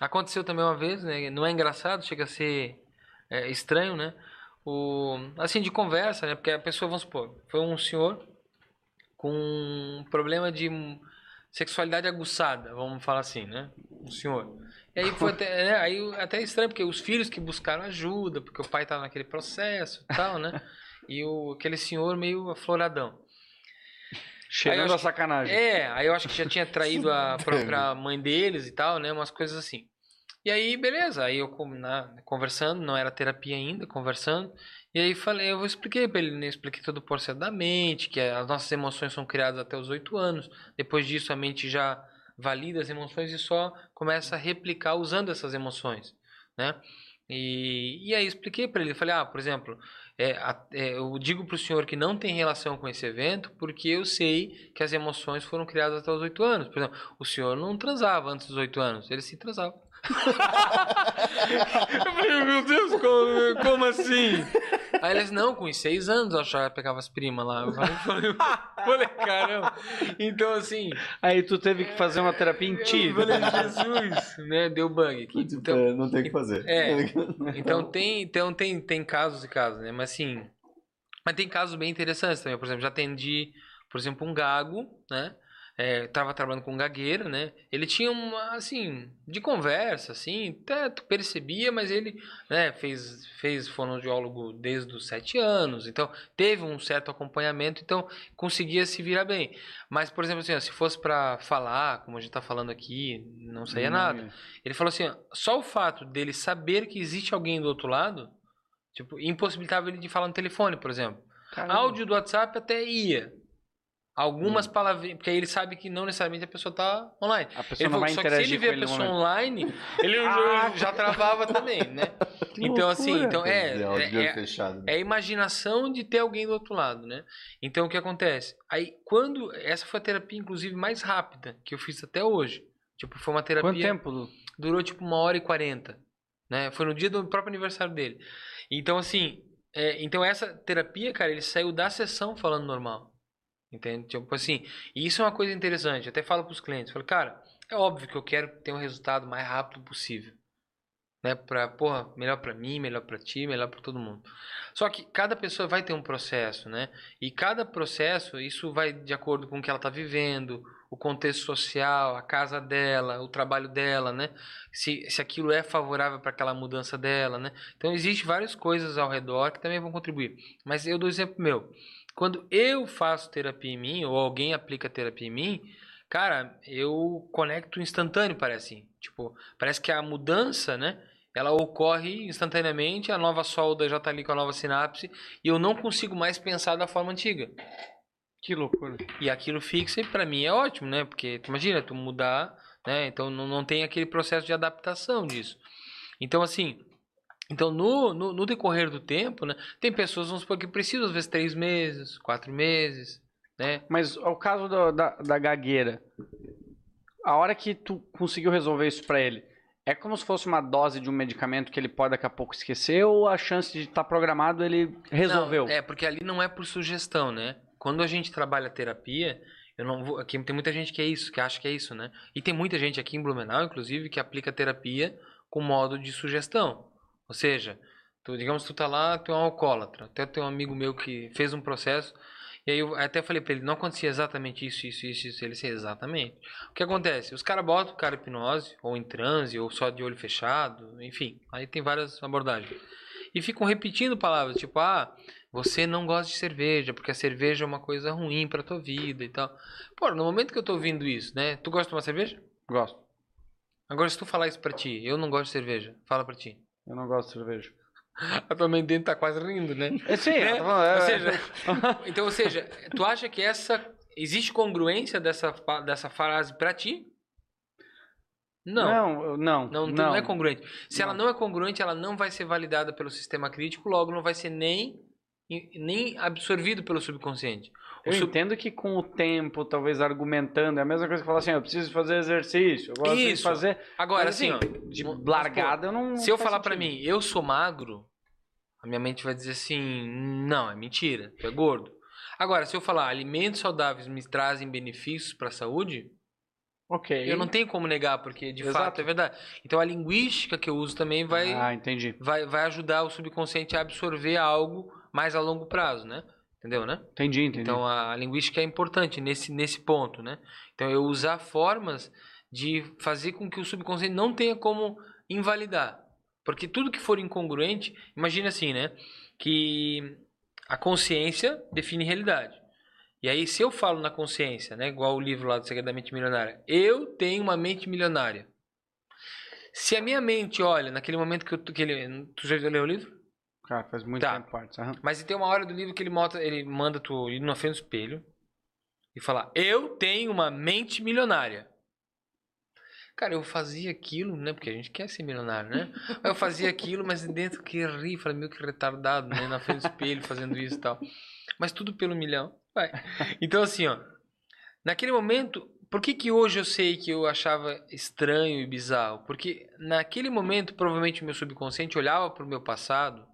aconteceu também uma vez, né? Não é engraçado, chega a ser é, estranho, né? O, assim, de conversa, né? Porque a pessoa, vamos supor, foi um senhor com um problema de sexualidade aguçada, vamos falar assim, né? Um senhor. E aí foi até, né? aí até estranho, porque os filhos que buscaram ajuda, porque o pai estava naquele processo e tal, né? E o, aquele senhor meio afloradão. Acho a sacanagem. É, aí eu acho que já tinha traído a própria mãe deles e tal, né? Umas coisas assim. E aí, beleza, aí eu na- conversando, não era terapia ainda, conversando. E aí falei, eu expliquei pra ele, né? Expliquei todo o processo da mente, que as nossas emoções são criadas até os oito anos. Depois disso, a mente já valida as emoções e só começa a replicar usando essas emoções, né? E, e aí expliquei para ele, falei, ah, por exemplo, é, é, eu digo para o senhor que não tem relação com esse evento porque eu sei que as emoções foram criadas até os oito anos. Por exemplo, o senhor não transava antes dos oito anos, ele se transava. Eu falei, meu Deus, como, como assim? Aí ele disse, não, com os seis anos eu já pegava as primas lá. Eu falei, falei, falei, caramba. Então, assim, Aí tu teve que fazer uma terapia em ti. eu falei, Jesus, né? Deu bug aqui. Então, é, não tem o que fazer. é. então tem, então tem, tem casos e casos, né? Mas assim. Mas tem casos bem interessantes também. Por exemplo, já atendi, por exemplo, um gago, né? É, tava trabalhando com um gagueiro, né? Ele tinha uma, assim, de conversa, assim, até tu percebia, mas ele, né, fez, fez fonoaudiólogo desde os sete anos, então teve um certo acompanhamento, então conseguia se virar bem. Mas, por exemplo, assim, ó, se fosse para falar, como a gente tá falando aqui, não saía nada. Ele falou assim, ó, só o fato dele saber que existe alguém do outro lado, tipo, impossibilitava ele de falar no telefone, por exemplo. Caramba. Áudio do WhatsApp até ia. Algumas palavrinhas, porque aí ele sabe que não necessariamente a pessoa tá online. A pessoa Ele não falou vai que só que se ele interagir vê a ele pessoa online. online, ele já- já travava também, né? Que então, assim, então é, É, olho é, fechado. né? é a imaginação de ter alguém do outro lado, né? Então o que acontece? Aí quando essa foi a terapia inclusive mais rápida que eu fiz até hoje. Tipo, foi uma terapia Quanto tempo? Lu? durou tipo uma hora e quarenta, né? Foi no dia do próprio aniversário dele. Então assim, é, então essa terapia, cara, ele saiu da sessão falando normal, entende? Tipo assim, e isso é uma coisa interessante. Eu até falo pros clientes, falo, cara, é óbvio que eu quero ter um resultado mais rápido possível, né? Pra, porra, melhor pra mim, melhor pra ti, melhor pra todo mundo. Só que cada pessoa vai ter um processo, né? E cada processo, isso vai de acordo com o que ela tá vivendo, o contexto social, a casa dela, o trabalho dela, né? Se, se aquilo é favorável para aquela mudança dela, né? Então, existe várias coisas ao redor que também vão contribuir. Mas eu dou exemplo meu. Quando eu faço terapia em mim, ou alguém aplica terapia em mim, cara, eu conecto instantâneo, parece. Tipo, parece que a mudança, né? Ela ocorre instantaneamente, a nova solda já tá ali com a nova sinapse, e eu não consigo mais pensar da forma antiga. Que loucura. E aquilo fixa, e pra mim é ótimo, né? Porque, tu imagina, tu mudar, né? Então não, não tem aquele processo de adaptação disso. Então, assim, então no, no, no decorrer do tempo, né? Tem pessoas, vamos supor, que precisam, às vezes, três meses, quatro meses, né? Mas o caso do- da, da gagueira, a hora que tu conseguiu resolver isso pra ele, É como se fosse uma dose de um medicamento que ele pode daqui a pouco esquecer ou a chance de estar programado ele resolveu? Não, é, porque ali não é por sugestão, né? Quando a gente trabalha terapia, eu não vou. Aqui tem muita gente que é isso, que acha que é isso, né? E tem muita gente aqui em Blumenau, inclusive, que aplica terapia com modo de sugestão. Ou seja, tu, digamos que tu tá lá, tu é um alcoólatra. Até tem um amigo meu que fez um processo. E aí eu até falei para ele, não acontecia exatamente isso, isso, isso, isso. Ele disse, exatamente. O que acontece? Os caras botam o cara em hipnose, ou em transe, ou só de olho fechado, enfim. Aí tem várias abordagens. E ficam repetindo palavras, tipo, ah, você não gosta de cerveja, porque a cerveja é uma coisa ruim pra tua vida e tal. Pô, no momento que eu tô ouvindo isso, né? Tu gosta de uma cerveja? Gosto. Agora, se tu falar isso pra ti, eu não gosto de cerveja, fala pra ti. Eu não gosto de cerveja. A tua mãe dentro tá quase rindo, né? É, sim, Né? tô falando, é- Ou seja, então, ou seja, tu acha que essa existe congruência dessa dessa frase pra ti? Não. não, não, Não, não, não é congruente. Se ela Não. não é congruente, ela não vai ser validada pelo sistema crítico, logo não vai ser nem nem absorvido pelo subconsciente. Eu entendo que com o tempo, talvez argumentando, é a mesma coisa que falar assim, eu preciso fazer exercício, eu gosto de fazer. Agora, Mas, assim, ó, de largada eu não. se eu falar pra sentido. mim, eu sou magro, a minha mente vai dizer assim, não, é mentira, tu é gordo. Agora, se eu falar alimentos saudáveis me trazem benefícios para a saúde, Ok. eu não tenho como negar, porque de Exato. fato é verdade. Então a linguística que eu uso também vai, Ah, entendi. vai, vai ajudar o subconsciente a absorver algo mais a longo prazo, né? Entendeu, né? Entendi, entendi. Então a, linguística é importante nesse, nesse ponto, né? Então eu usar formas de fazer com que o subconsciente não tenha como invalidar. Porque tudo que for incongruente, imagina assim, né? Que a consciência define realidade. E aí, se eu falo na consciência, né? Igual o livro lá do Segredo da Mente Milionária, eu tenho uma mente milionária. Se a minha mente olha, naquele momento que eu. Que ele, tu já leu o livro? Cara, faz muito Tá. tempo parte. aham. Mas tem uma hora do livro que ele, mota, ele manda tu ir na frente do espelho e falar: Eu tenho uma mente milionária. Cara, eu fazia aquilo, né? Porque a gente quer ser milionário, né? Eu fazia aquilo, mas dentro que ri, falei, meio que retardado, né? Na frente do espelho fazendo isso e tal. Mas tudo pelo milhão. Vai. Então, assim, ó. Naquele momento, por que que hoje eu sei que eu achava estranho e bizarro? Porque naquele momento, provavelmente o meu subconsciente olhava para o meu passado,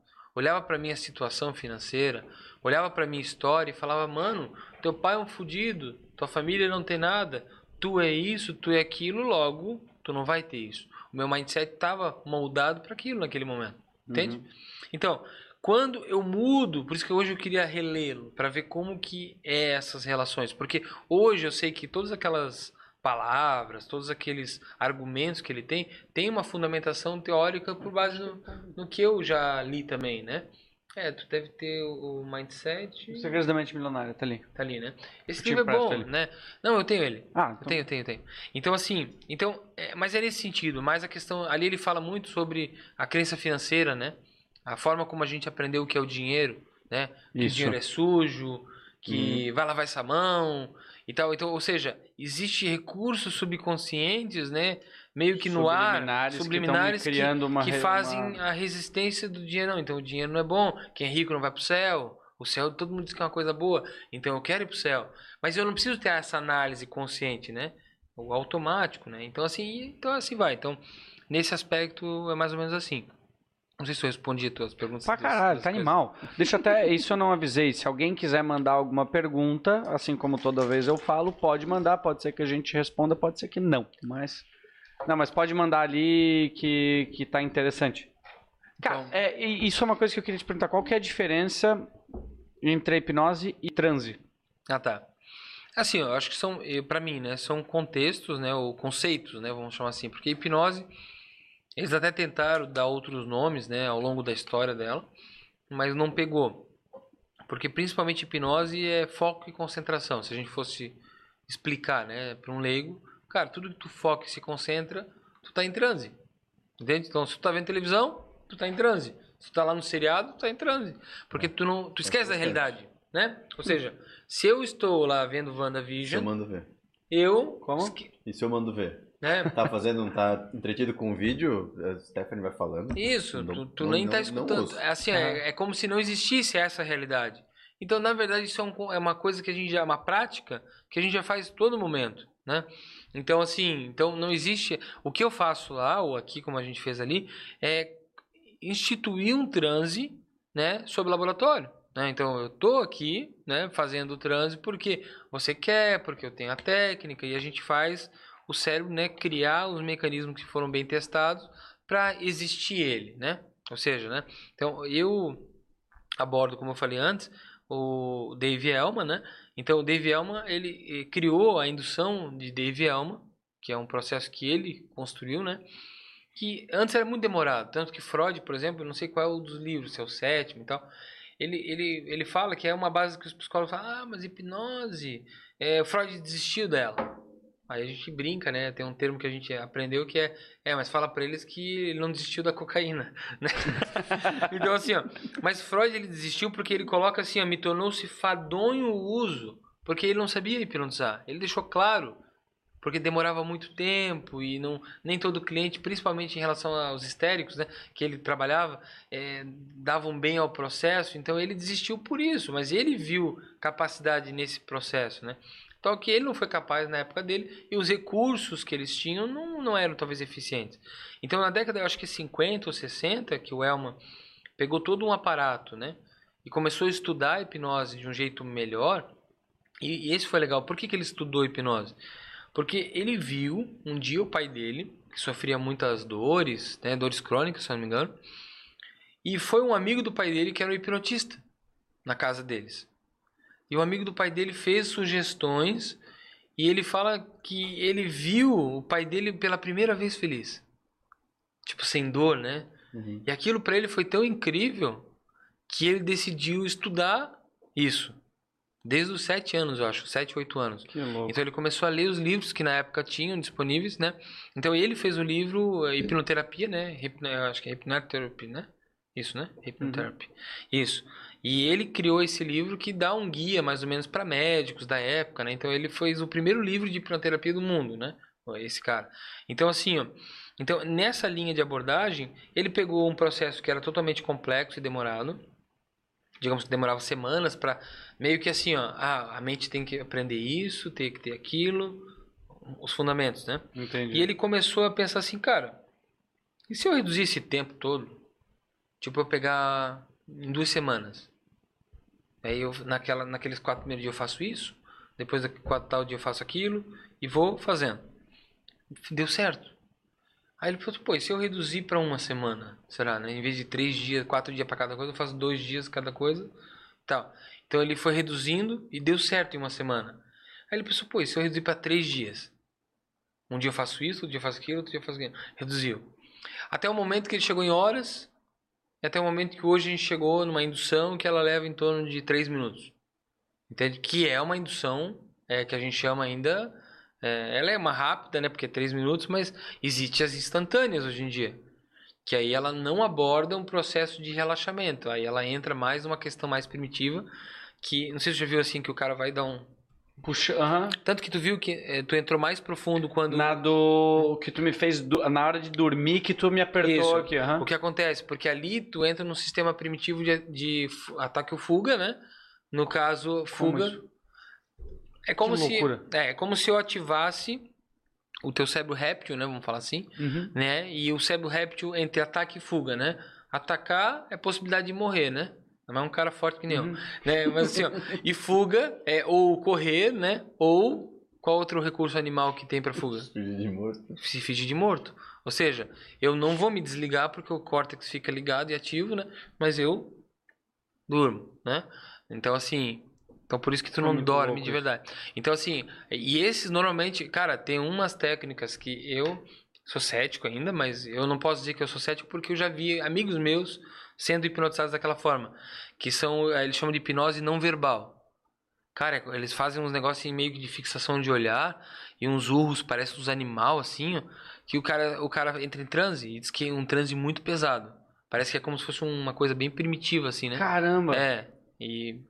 olhava para minha situação financeira, olhava para minha história e falava: "Mano, teu pai é um fudido, tua família não tem nada, tu é isso, tu é aquilo, logo tu não vai ter isso". O meu mindset estava moldado para aquilo naquele momento. Entende? Uhum. Então, quando eu mudo, por isso que hoje eu queria relê-lo, para ver como que é essas relações, porque hoje eu sei que todas aquelas palavras, todos aqueles argumentos que ele tem, tem uma fundamentação teórica por base no, no que eu já li também, né? É, tu deve ter o o mindset, O Segredo da Mente Milionária, tá ali. tá ali, né? Esse Eu te livro é bom, ele. né? Não, eu tenho ele. Ah, Eu então, tenho, tenho, tenho. Então, assim, então, é, mas é nesse sentido, mais a questão. Ali ele fala muito sobre a crença financeira, né? A forma como a gente aprendeu o que é o dinheiro, né? Que o Isso. dinheiro é sujo, que vai lavar essa mão e tal. Então, ou seja, existe recursos subconscientes, né? Meio que no ar, Subliminares que tão subliminares que, criando uma que fazem uma- a resistência do dinheiro. Não, então o dinheiro não é bom. Quem é rico não vai pro céu. O céu, todo mundo diz que é uma coisa boa. Então eu quero ir pro céu. Mas eu não preciso ter essa análise consciente, né? O automático, né? Então assim, então assim vai. Então, nesse aspecto é mais ou menos assim. Não sei se eu respondi as tuas perguntas. Pra das- caralho, das tá coisas. animal. Deixa até. Isso eu não avisei. Se alguém quiser mandar alguma pergunta, assim como toda vez eu falo, pode mandar. Pode ser que a gente responda, pode ser que não. Mas. Não, mas pode mandar ali que, que tá interessante. Cara, Então- é, isso é uma coisa que eu queria te perguntar. Qual que é a diferença entre a hipnose e transe? Ah, tá. Assim, eu acho que são, eh, pra mim, né, são contextos, né, ou conceitos, né, vamos chamar assim, porque hipnose, eles até tentaram dar outros nomes, né, ao longo da história dela, mas não pegou. Porque principalmente hipnose é foco e concentração. Se a gente fosse explicar, né, para um leigo, cara, tudo que tu foca e se concentra, tu tá em transe. Entende? Então, se tu tá vendo televisão, tu tá em transe. Se tu tá lá no seriado, tu tá em transe. Porque tu não, tu esquece da realidade, né? Ou seja, se eu estou lá vendo Se eu WandaVision, mando ver. eu... Como? esque- E se eu mando ver? Né? Tá fazendo, não tá entretido com o vídeo, a Stephanie vai falando. Isso, Não- tu, tu não- nem tá não- não escutando. É assim, é, é como se não existisse essa realidade. Então, na verdade, isso é, um é uma coisa que a gente já, uma prática que a gente já faz todo momento, né? Então, assim, então não existe. O que eu faço lá, ou aqui, como a gente fez ali, é instituir um transe né, sobre laboratório. Né? Então, eu estou aqui né, fazendo o transe porque você quer, porque eu tenho a técnica, e a gente faz o cérebro né, criar os mecanismos que foram bem testados para existir ele. Né? Ou seja, né, então eu abordo, como eu falei antes, o Dave Elman, né? Então o Dave Elman ele criou a indução de Dave Elman, que é um processo que ele construiu, né? Que antes era muito demorado, tanto que Freud, por exemplo, não sei qual é o dos livros, se é o sétimo e tal, ele, ele, ele fala que é uma base que os psicólogos falam, ah, mas hipnose, é, Freud desistiu dela. Aí a gente brinca, né? Tem um termo que a gente aprendeu que é, é, mas fala para eles que ele não desistiu da cocaína, né? então assim, ó, mas Freud ele desistiu porque ele coloca assim, ó, me tornou-se fadonho o uso, porque ele não sabia hipnotizar. Ele deixou claro, porque demorava muito tempo e não nem todo cliente, principalmente em relação aos histéricos, né, que ele trabalhava, é, davam bem ao processo. Então ele desistiu por isso, mas ele viu capacidade nesse processo, né? Então, que ele não foi capaz na época dele e os recursos que eles tinham não, não eram talvez eficientes. Então, na década, eu acho que 50 ou 60, que o Elman pegou todo um aparato, né? E começou a estudar a hipnose de um jeito melhor. E, e esse foi legal. Por que, que ele estudou hipnose? Porque ele viu um dia o pai dele, que sofria muitas dores, né, dores crônicas, se não me engano, e foi um amigo do pai dele que era o hipnotista na casa deles. E o amigo do pai dele fez sugestões e ele fala que ele viu o pai dele pela primeira vez feliz. Tipo, sem dor, né? Uhum. E aquilo para ele foi tão incrível que ele decidiu estudar isso. Desde os sete anos, eu acho. Sete, oito anos. Então ele começou a ler os livros que na época tinham disponíveis, né? Então ele fez o livro eh, Hipnoterapia, né? Hipno, acho que é Hipnoterapia, né? Isso, né? Hipnoterapia. Uhum. Isso. E ele criou esse livro que dá um guia mais ou menos para médicos da época, né? Então ele fez o primeiro livro de hipnoterapia do mundo, né? Esse cara. Então assim, ó, então nessa linha de abordagem, ele pegou um processo que era totalmente complexo e demorado, digamos que demorava semanas para meio que assim, ó, ah, a mente tem que aprender isso, tem que ter aquilo, os fundamentos, né? Entendi. E ele começou a pensar assim, cara, e se eu reduzir esse tempo todo? Tipo, eu pegar em duas semanas. Aí eu, naquela, naqueles quatro primeiros dias eu faço isso, depois daquele quatro tal dia eu faço aquilo e vou fazendo. Deu certo. Aí ele falou, pô, e se eu reduzir para uma semana, será, né? Em vez de três dias, quatro dias para cada coisa, eu faço dois dias cada coisa, tal. Então ele foi reduzindo e deu certo em uma semana. Aí ele pensou, pô, e se eu reduzir para três dias? Um dia eu faço isso, outro dia eu faço aquilo, outro dia eu faço aquilo. Reduziu. Até o momento que ele chegou em horas, até o momento que hoje a gente chegou numa indução que ela leva em torno de 3 minutos. Entende? Que é uma indução é, que a gente chama ainda. É, ela é uma rápida, né? Porque é 3 minutos, mas existe as instantâneas hoje em dia. Que aí ela não aborda um processo de relaxamento. Aí ela entra mais numa questão mais primitiva. Que. Não sei se você já viu assim que o cara vai dar um Puxa, uhum. Tanto que tu viu que eh, tu entrou mais profundo quando. Na do. que tu me fez. Do... Na hora de dormir que tu me apertou Isso. aqui. Uhum. O que acontece? Porque ali tu entra num sistema primitivo de, de ataque ou fuga, né? No caso, fuga. Como é como que se. Loucura. É, é como se eu ativasse o teu cérebro réptil, né? Vamos falar assim. Uhum. Né? E o cérebro réptil entre ataque e fuga, né? Atacar é possibilidade de morrer, né? Não é um cara forte que nem uhum. eu. Né? Mas assim, ó, e fuga é ou correr, né? Ou qual outro recurso animal que tem para fuga? Se fingir de morto. Se fingir de morto. Ou seja, eu não vou me desligar porque o córtex fica ligado e ativo, né? Mas eu durmo, né? Então assim, então por isso que tu não dorme de verdade. Então assim, e esses normalmente, cara, tem umas técnicas que eu sou cético ainda, mas eu não posso dizer que eu sou cético porque eu já vi amigos meus sendo hipnotizados daquela forma. Que são, eh, eles chamam de hipnose não verbal. Cara, eles fazem uns negócios meio de fixação de olhar e uns urros, parece uns animal assim, ó, que o cara, o cara entra em transe e diz que é um transe muito pesado. Parece que é como se fosse uma coisa bem primitiva assim, né? Caramba. É. E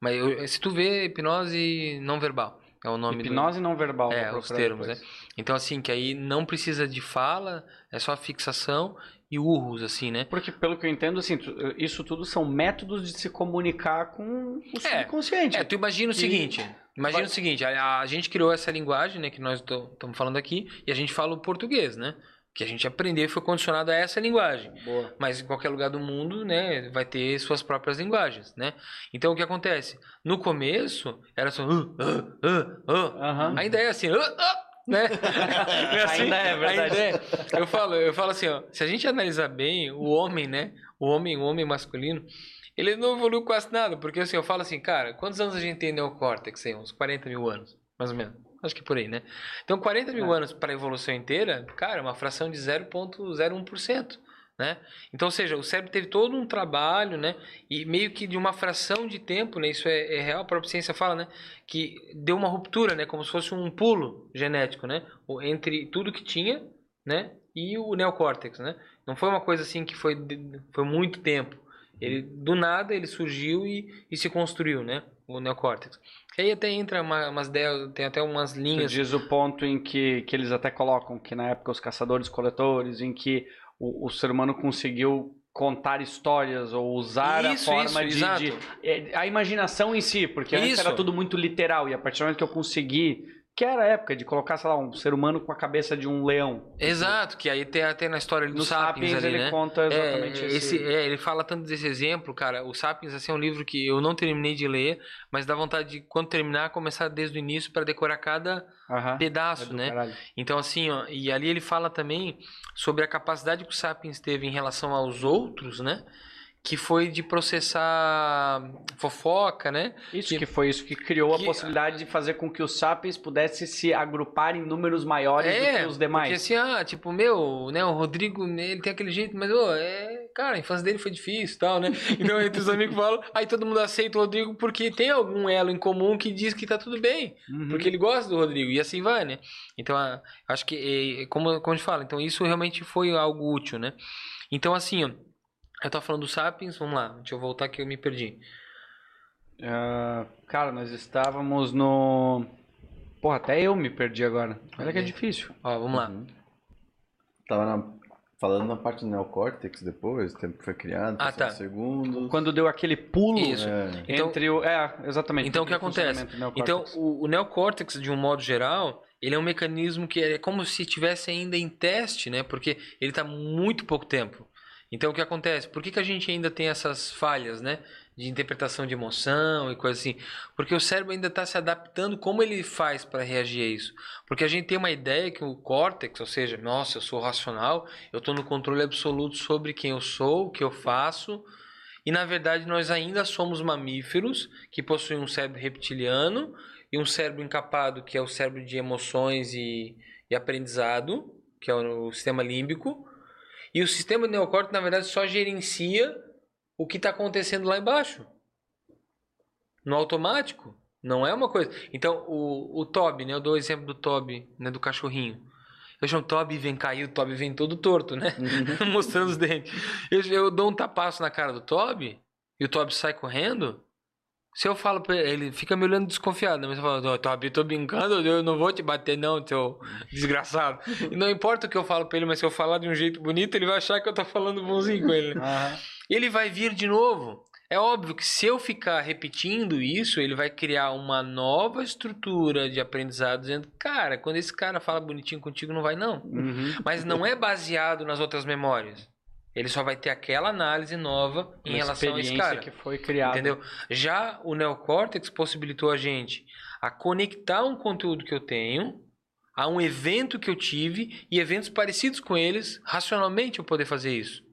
mas eu, se tu vê hipnose não verbal, é o nome hipnose do... não verbal. É, os termos, depois. né? Então assim, que aí não precisa de fala, é só fixação e urros, assim, né? Porque, pelo que eu entendo, assim, isso tudo são métodos de se comunicar com o subconsciente. É, tu imagina o e... seguinte, Imagina Vai- o seguinte, a, a gente criou essa linguagem, né, que nós estamos falando aqui, e a gente fala o português, né? Que a gente aprendeu e foi condicionado a essa linguagem. Boa. Mas em qualquer lugar do mundo, né, vai ter suas próprias linguagens, né? Então o que acontece? No começo era só uh, uh, uh, uh. Aham. Ainda é assim, uh, uh, né? É assim, Ainda é, verdade. ainda é. Eu falo, eu falo assim, ó, se a gente analisar bem o homem, né? O homem, o homem masculino, ele não evoluiu quase nada, porque assim, eu falo assim, cara, quantos anos a gente tem neocórtex aí? Uns 40 mil anos, mais ou menos. Acho que por aí, né? Então, 40 mil É. anos para a evolução inteira, cara, é uma fração de 0,01%. Né? Então, ou seja, o cérebro teve todo um trabalho, né? E meio que de uma fração de tempo, né? Isso é, é real, a própria ciência fala, né? Que deu uma ruptura, né? Como se fosse um pulo genético, né? Entre tudo que tinha, né? E o neocórtex, né? Não foi uma coisa assim que foi, foi muito tempo. Ele, do nada, ele surgiu e, e se construiu, né? O neocórtex. E aí até entra uma, umas ideias, tem até umas Tu linhas diz o ponto em que, que eles até colocam que na época os caçadores-coletores, em que o, o ser humano conseguiu contar histórias ou usar Isso, a forma isso, de, de- é, a imaginação em si, porque antes Isso. era tudo muito literal e a partir do momento que eu consegui, que era a época de colocar, sei lá, um ser humano com a cabeça de um leão. Exato, que aí tem até na história do No Sapiens, Sapiens ali, ele né? conta exatamente é, esse... esse, é, ele fala tanto desse exemplo, cara. O Sapiens assim, é um livro que eu não terminei de ler, mas dá vontade de, quando terminar, começar desde o início para decorar cada Aham. É pedaço, do né? caralho. Então, assim, ó, e ali ele fala também sobre a capacidade que o Sapiens teve em relação aos outros, né? Que foi de processar fofoca, né? Isso Que- que, foi isso que criou que- a possibilidade de fazer com que os sapiens pudessem se agrupar em números maiores do que os Porque demais. assim, ah, tipo, meu, né, o Rodrigo, ele tem aquele jeito, mas, ô, é, cara, a infância dele foi difícil e tal, né? Então, entre os amigos falam, aí todo mundo aceita o Rodrigo porque tem algum elo em comum que diz que tá tudo bem, Uhum. porque ele gosta do Rodrigo, e assim vai, né? Então, ah, acho que, é, como, como a gente fala, então isso realmente foi algo útil, né? Então, assim, ó, eu tava falando do Sapiens, vamos lá, deixa eu voltar que eu me perdi. Ah, cara, nós estávamos no. Porra, até eu me perdi agora. Olha que é Ok. difícil. Ó, vamos lá. Uhum. Tava na- falando na parte do neocórtex depois, o tempo que foi criado, Ah, tá. segundos. Quando deu aquele pulo Isso. É. Então- entre o. É, exatamente. Então, o que acontece? Então, o, o neocórtex, de um modo geral, ele é um mecanismo que é como se estivesse ainda em teste, né? Porque ele está muito pouco tempo. Então, o que acontece? Por que, que a gente ainda tem essas falhas, né? De interpretação de emoção e coisa assim? Porque o cérebro ainda está se adaptando como ele faz para reagir a isso. Porque a gente tem uma ideia que o córtex, ou seja, nossa, eu sou racional, eu estou no controle absoluto sobre quem eu sou, o que eu faço, e na verdade nós ainda somos mamíferos que possuem um cérebro reptiliano e um cérebro encapado, que é o cérebro de emoções e, e aprendizado, que é o, sistema límbico. E o sistema neocórtex, na verdade, só gerencia o que está acontecendo lá embaixo. No automático. Não é uma coisa. Então, o, o Toby, né? Eu dou o exemplo do Toby, né? Do cachorrinho. Eu chamo Toby vem cair, o Toby vem todo torto, né? Mostrando os dentes. Eu, eu dou um tapaço na cara do Toby e o Toby sai correndo. Se eu falo pra ele, ele fica me olhando desconfiado, né? mas eu falo, "Ô, Toby, eu tô brincando, eu não vou te bater não, seu desgraçado. E não importa o que eu falo pra ele, mas se eu falar de um jeito bonito, ele vai achar que eu tô falando bonzinho com ele. E ele vai vir de novo. É óbvio que se eu ficar repetindo isso, ele vai criar uma nova estrutura de aprendizado, dizendo, cara, quando esse cara fala bonitinho contigo, não vai não. Uhum. Mas não é baseado nas outras memórias. Ele só vai ter aquela análise nova em Uma relação a esse cara. que foi criada. Entendeu? Já o neocórtex possibilitou a gente a conectar um conteúdo que eu tenho a um evento que eu tive e eventos parecidos com eles, racionalmente eu poder fazer isso.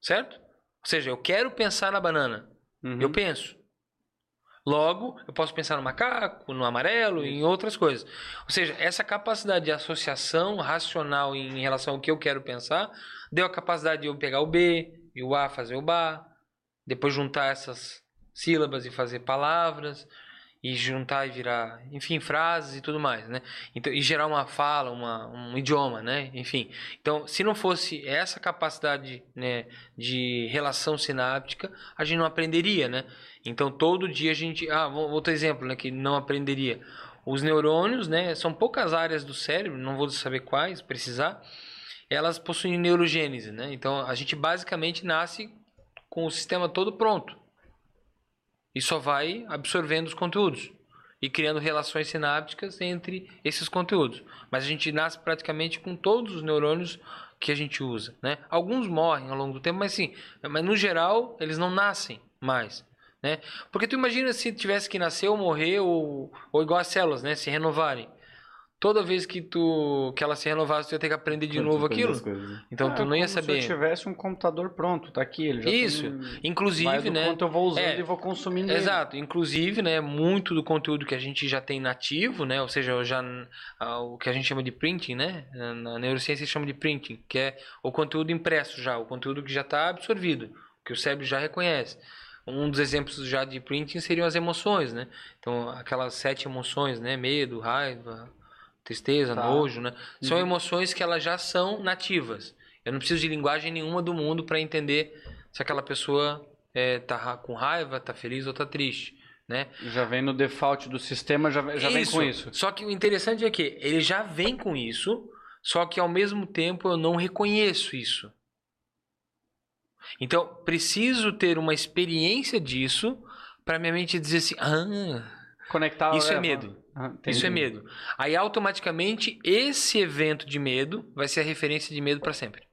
Certo? Ou seja, eu quero pensar na banana. Uhum. Eu penso. Logo, eu posso pensar no macaco, no amarelo, em outras coisas. Ou seja, essa capacidade de associação racional em relação ao que eu quero pensar deu a capacidade de eu pegar o B e o A fazer o Ba, depois juntar essas sílabas e fazer palavras e juntar e virar, enfim, frases e tudo mais, né? Então, e gerar uma fala, uma, um idioma, né? Enfim. Então, se não fosse essa capacidade, né, de relação sináptica, a gente não aprenderia, né? Então, todo dia a gente, ah, outro exemplo, né, que não aprenderia. Os neurônios, né, são poucas áreas do cérebro, não vou saber quais, precisar. Elas possuem neurogênese, né? Então, a gente basicamente nasce com o sistema todo pronto e só vai absorvendo os conteúdos. e criando relações sinápticas entre esses conteúdos. Mas a gente nasce praticamente com todos os neurônios que a gente usa, né? Alguns morrem ao longo do tempo, mas sim, mas no geral eles não nascem mais, né? Porque tu imagina se tivesse que nascer ou morrer ou, ou igual as células, né, se renovarem toda vez que tu que ela se renovasse, tu ia ter que aprender de novo aquilo. Coisas. Então Ah, tu não ia como saber. Se eu tivesse um computador pronto, tá aqui, ele já Isso. tem... vai Inclusive, do né? quanto eu vou usando É. e vou consumindo ele. Exato, inclusive, né, muito do conteúdo que a gente já tem nativo, né, ou seja, já o que a gente chama de printing, né, na neurociência se chama de printing, que é o conteúdo impresso já, o conteúdo que já está absorvido, que o cérebro já reconhece. Um dos exemplos já de printing seriam as emoções, né? Então, aquelas sete emoções, né, medo, raiva, tristeza, Tá. nojo, né? São Uhum. emoções que elas já são nativas. Eu não preciso de linguagem nenhuma do mundo para entender se aquela pessoa é, tá com raiva, tá feliz ou tá triste, né? Já vem no default do sistema, já, já vem com isso. Só que o interessante é que ele já vem com isso, só que ao mesmo tempo eu não reconheço isso. Então, preciso ter uma experiência disso para minha mente dizer assim: "Ah, Conectar... isso é medo. Ah. Isso é medo". Aí automaticamente esse evento de medo vai ser a referência de medo para sempre.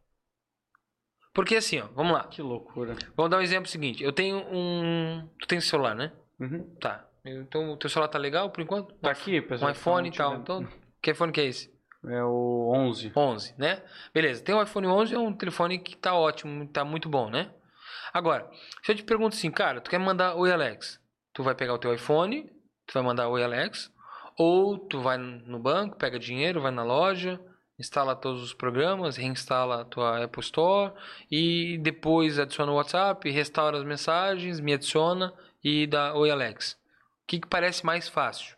Porque assim, ó, vamos lá. Que loucura. Vamos dar um exemplo seguinte. Eu tenho um, tu tem celular, né? Uhum. Tá. Então o teu celular tá legal por enquanto? Tá aqui, Um pessoal. iPhone e tá tal. Então, que iPhone que é esse? É o 11. 11, né? Beleza. Tem o iPhone 11, é um telefone que tá ótimo, tá muito bom, né? Agora, se eu te pergunto assim, cara, tu quer mandar Oi Alex? Tu vai pegar o teu iPhone, tu vai mandar Oi Alex, ou tu vai no banco, pega dinheiro, vai na loja, instala todos os programas, reinstala a tua Apple Store e depois adiciona o WhatsApp, restaura as mensagens, me adiciona e dá Oi Alex. O que, que parece mais fácil?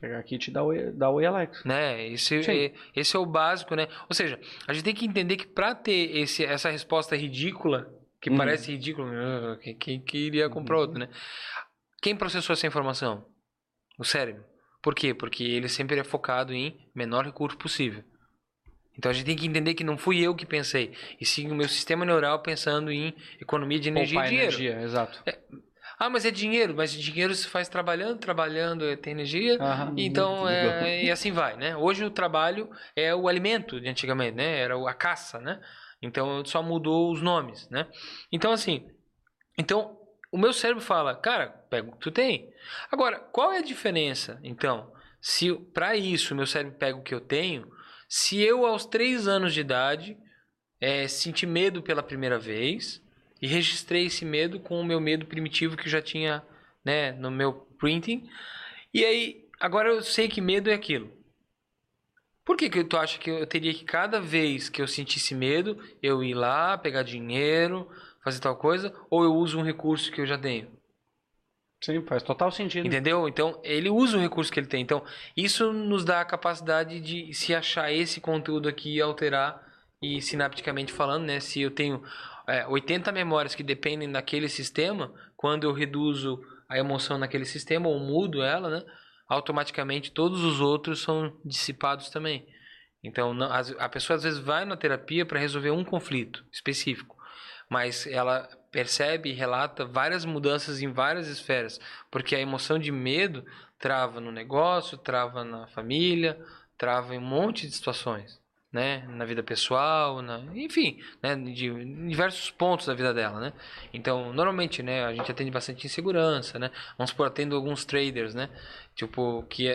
Pegar aqui e te dá oi, dá oi Alex. né? Esse, Sim. é, esse é o básico, né? Ou seja, a gente tem que entender que para ter esse, essa resposta ridícula, que Uhum. parece ridículo, ah, quem, que iria comprar outro, né? Quem processou essa informação? O cérebro. Por quê? Porque ele sempre é focado em menor recurso possível. Então a gente tem que entender que não fui eu que pensei, e sim o meu sistema neural pensando em economia de energia Poupar e dinheiro. energia, exato. Ah, mas é dinheiro, mas dinheiro se faz trabalhando, trabalhando é, tem energia, Aham. então, muito é, e assim vai, né? Hoje o trabalho é o alimento de antigamente, né? Era a caça, né? Então só mudou os nomes, né? Então assim, então o meu cérebro fala, cara, pega o que tu tem. Agora, qual é a diferença? Então, se para isso meu cérebro pega o que eu tenho, se eu aos três anos de idade é, senti medo pela primeira vez e registrei esse medo com o meu medo primitivo que eu já tinha, né, no meu printing, e aí agora eu sei que medo é aquilo. Por que, que tu acha que eu teria que cada vez que eu sentisse medo, eu ir lá, pegar dinheiro, fazer tal coisa, ou eu uso um recurso que eu já tenho? Sim, faz total sentido. Entendeu? Então, ele usa o recurso que ele tem. Então, isso nos dá a capacidade de se achar esse conteúdo aqui e alterar, e sinapticamente falando, né? Se eu tenho é, 80 memórias que dependem daquele sistema, quando eu reduzo a emoção naquele sistema, ou mudo ela, né? Automaticamente todos os outros são dissipados também. Então, não- a pessoa às vezes vai na terapia para resolver um conflito específico, mas ela percebe e relata várias mudanças em várias esferas, porque a emoção de medo trava no negócio, trava na família, trava em um monte de situações, né? Na vida pessoal, na... enfim, né? De em diversos pontos da vida dela, né? Então, normalmente, né? A gente atende bastante insegurança, né? Vamos supor, atendo alguns traders, né? Tipo, que,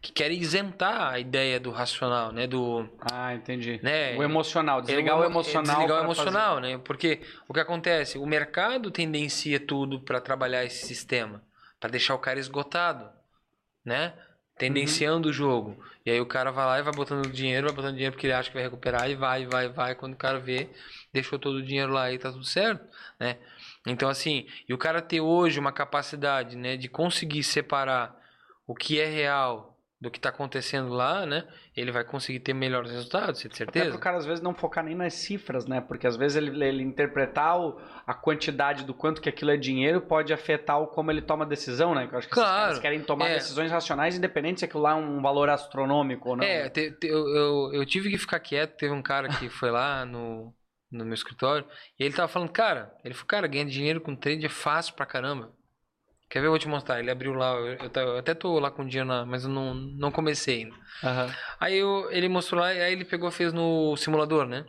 que querem isentar a ideia do racional, né? Do, Ah, entendi. né? O emocional, desligar É, o é emocional. Desligar o emocional, né? Porque o que acontece? O mercado tendencia tudo para trabalhar esse sistema, para deixar o cara esgotado, né? Tendenciando o jogo. E aí o cara vai lá e vai botando dinheiro, vai botando dinheiro porque ele acha que vai recuperar e vai, vai, vai. Quando o cara vê, deixou todo o dinheiro lá e tá tudo certo, né? Então assim, e o cara ter hoje uma capacidade, né, de conseguir separar o que é real do que está acontecendo lá, né? Ele vai conseguir ter melhores resultados, você tem Até certeza? pro cara às vezes não focar nem nas cifras, né? Porque às vezes ele, ele interpretar o- a quantidade do quanto que aquilo é dinheiro pode afetar o como ele toma decisão, né? Que eu acho que Claro, caras querem tomar é. decisões racionais independente se aquilo lá é um valor astronômico ou não. É, te- te- eu, eu, eu tive que ficar quieto. Teve um cara que foi lá no, no meu escritório e ele tava falando, cara, ele falou, cara, ganhar dinheiro com trade é fácil pra caramba. Quer ver? Eu vou te mostrar. Ele abriu lá. Eu, eu, até tô lá com o dinheiro, na, mas eu não, não comecei ainda. Aham. Aí eu, ele mostrou lá, aí ele pegou fez no simulador, né?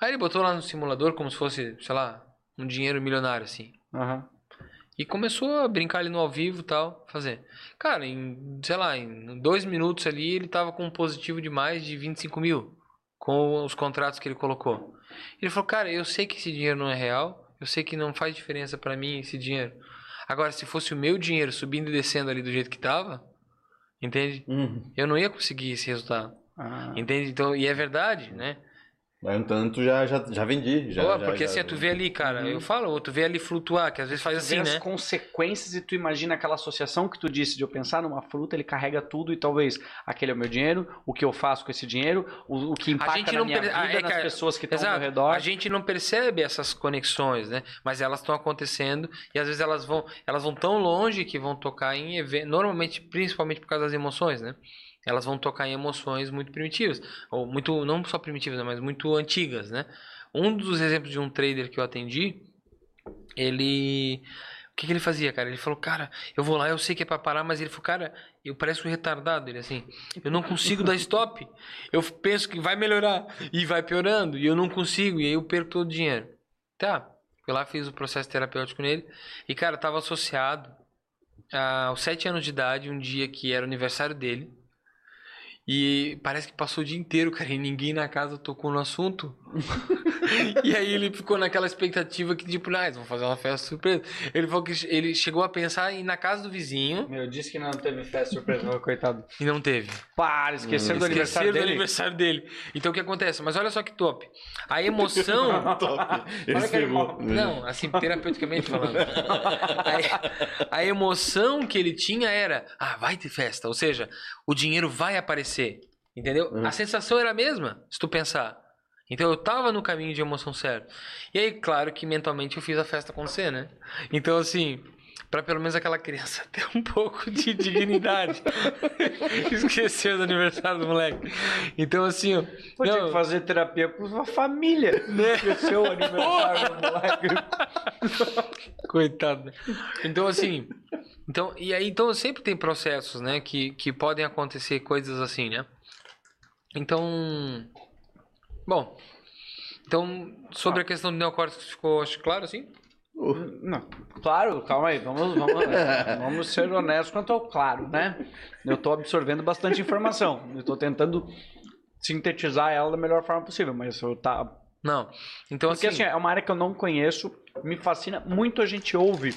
Aí ele botou lá no simulador como se fosse, sei lá, um dinheiro milionário, assim. Aham. E começou a brincar ali no ao vivo e tal, fazer. Cara, em, sei lá, em dois minutos ali, ele tava com um positivo de mais de 25 mil. Com os contratos que ele colocou. Ele falou, cara, eu sei que esse dinheiro não é real. Eu sei que não faz diferença pra mim esse dinheiro. Agora, se fosse o meu dinheiro subindo e descendo ali do jeito que tava, entende? Uhum. Eu não ia conseguir esse resultado. Ah. Entende? Então, e é verdade, né? Mas um tanto já, já, já vendi. Já, Pô, já- porque já- assim, tu vê ali, cara, eu falo, tu vê ali flutuar, que às vezes faz Tu vê assim, as né? consequências e tu imagina aquela associação que tu disse de eu pensar numa fruta, ele carrega tudo e talvez aquele é o meu dinheiro, o que eu faço com esse dinheiro, o, o que impacta gente na minha per- vida, ah, é, nas cara, pessoas que estão ao redor. A gente não percebe essas conexões, né? Mas elas estão acontecendo e às vezes elas vão, elas vão tão longe que vão tocar em eventos, normalmente, principalmente por causa das emoções, né? Elas vão tocar em emoções muito primitivas, ou muito, não só primitivas, né? mas muito antigas, né? Um dos exemplos de um trader que eu atendi, ele o que, que ele fazia, cara? Ele falou, cara, eu vou lá, eu sei que é pra parar, mas ele falou, cara, eu pareço um retardado. Ele assim, eu não consigo dar stop. Eu penso que vai melhorar e vai piorando e eu não consigo e aí eu perco todo o dinheiro. Tá, fui lá, fiz o processo terapêutico nele e, cara, tava associado aos sete anos de idade, um dia que era o aniversário dele. E parece que passou o dia inteiro, cara, e ninguém na casa tocou no assunto. e aí ele ficou naquela expectativa que, tipo, ah, vão fazer uma festa surpresa. Ele falou que ele chegou a pensar em ir na casa do vizinho Meu, disse que não teve festa surpresa, meu coitado. e não teve. Para, esqueceram do aniversário do dele. aniversário dele. Então o que acontece? Mas olha só que top. A emoção. Top. Ele ferrou. animal. Não, assim, terapeuticamente falando. A, a emoção que ele tinha era, ah, vai ter festa. Ou seja, o dinheiro vai aparecer. Entendeu? Uhum. A sensação era a mesma, se tu pensar. Então eu tava no caminho de emoção certo. E aí, claro que mentalmente eu fiz a festa acontecer, né? Então, assim, pra pelo menos aquela criança ter um pouco de dignidade. Esqueceu do aniversário do moleque. Então, assim, ó, que fazer terapia com a família. Né? Esqueceu o aniversário do moleque. Coitado. né? Então, assim. Então, e aí, então sempre tem processos, né? Que, que podem acontecer coisas assim, né? Então. Bom. Então, sobre a questão do neocórtex, ficou, acho claro, assim? Não, claro, calma aí, vamos, vamos, vamos ser honestos quanto ao claro, né? Eu tô absorvendo bastante informação, eu tô tentando sintetizar ela da melhor forma possível, mas eu tá... Não. Então, Porque assim. assim, é uma área que eu não conheço, me fascina, muito a gente ouve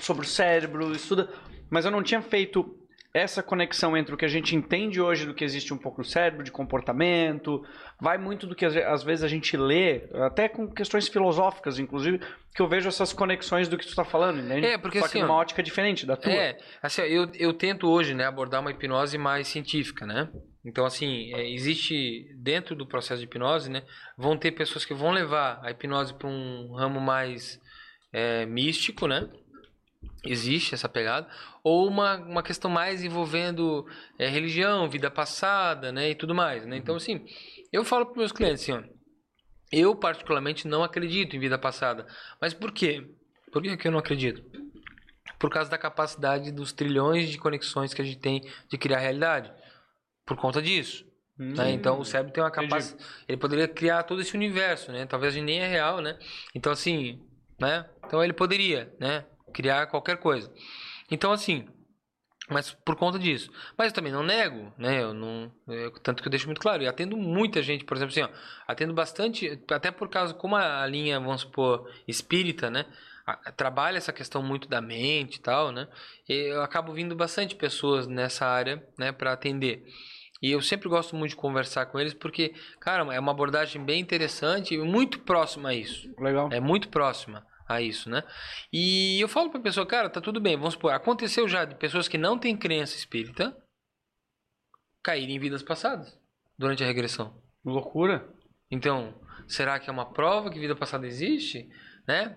sobre o cérebro, estuda, mas eu não tinha feito essa conexão entre o que a gente entende hoje do que existe um pouco no cérebro, de comportamento, vai muito do que às ve- às vezes a gente lê, até com questões filosóficas, inclusive, que eu vejo essas conexões do que tu está falando, entende? É, porque Só assim, que numa ótica diferente da tua. É, assim, eu, eu tento hoje, né, abordar uma hipnose mais científica, né? Então, assim, é, existe dentro do processo de hipnose, né, vão ter pessoas que vão levar a hipnose para um ramo mais é, místico, né? Existe essa pegada. Ou uma, uma questão mais envolvendo é, religião, vida passada, né, e tudo mais, né? Então, assim, eu falo para meus clientes, assim, ó, eu particularmente não acredito em vida passada. Mas por quê? Por que que eu não acredito? por causa da capacidade dos trilhões de conexões que a gente tem de criar realidade. Por conta disso. Hum. né? Então o cérebro tem uma capacidade. Ele poderia criar todo esse universo, né? Talvez a gente nem é real, né? Então, assim, né? Então ele poderia, né? Criar qualquer coisa. Então, assim. Mas por conta disso. Mas eu também não nego, né? Eu não. eu- tanto que eu deixo muito claro. E atendo muita gente, por exemplo, assim, ó. Atendo bastante. Até por causa, como a linha, vamos supor, espírita, né? a- Trabalha essa questão muito da mente e tal, né? Eu acabo vindo bastante pessoas nessa área, né? Para atender. E eu sempre gosto muito de conversar com eles porque, cara, é uma abordagem bem interessante e muito próxima a isso. Legal. É muito próxima a isso, né? E eu falo pra pessoa, cara, tá tudo bem, vamos supor, aconteceu já de pessoas que não têm crença espírita caírem em vidas passadas durante a regressão. Loucura. Então, será que é uma prova que vida passada existe, né?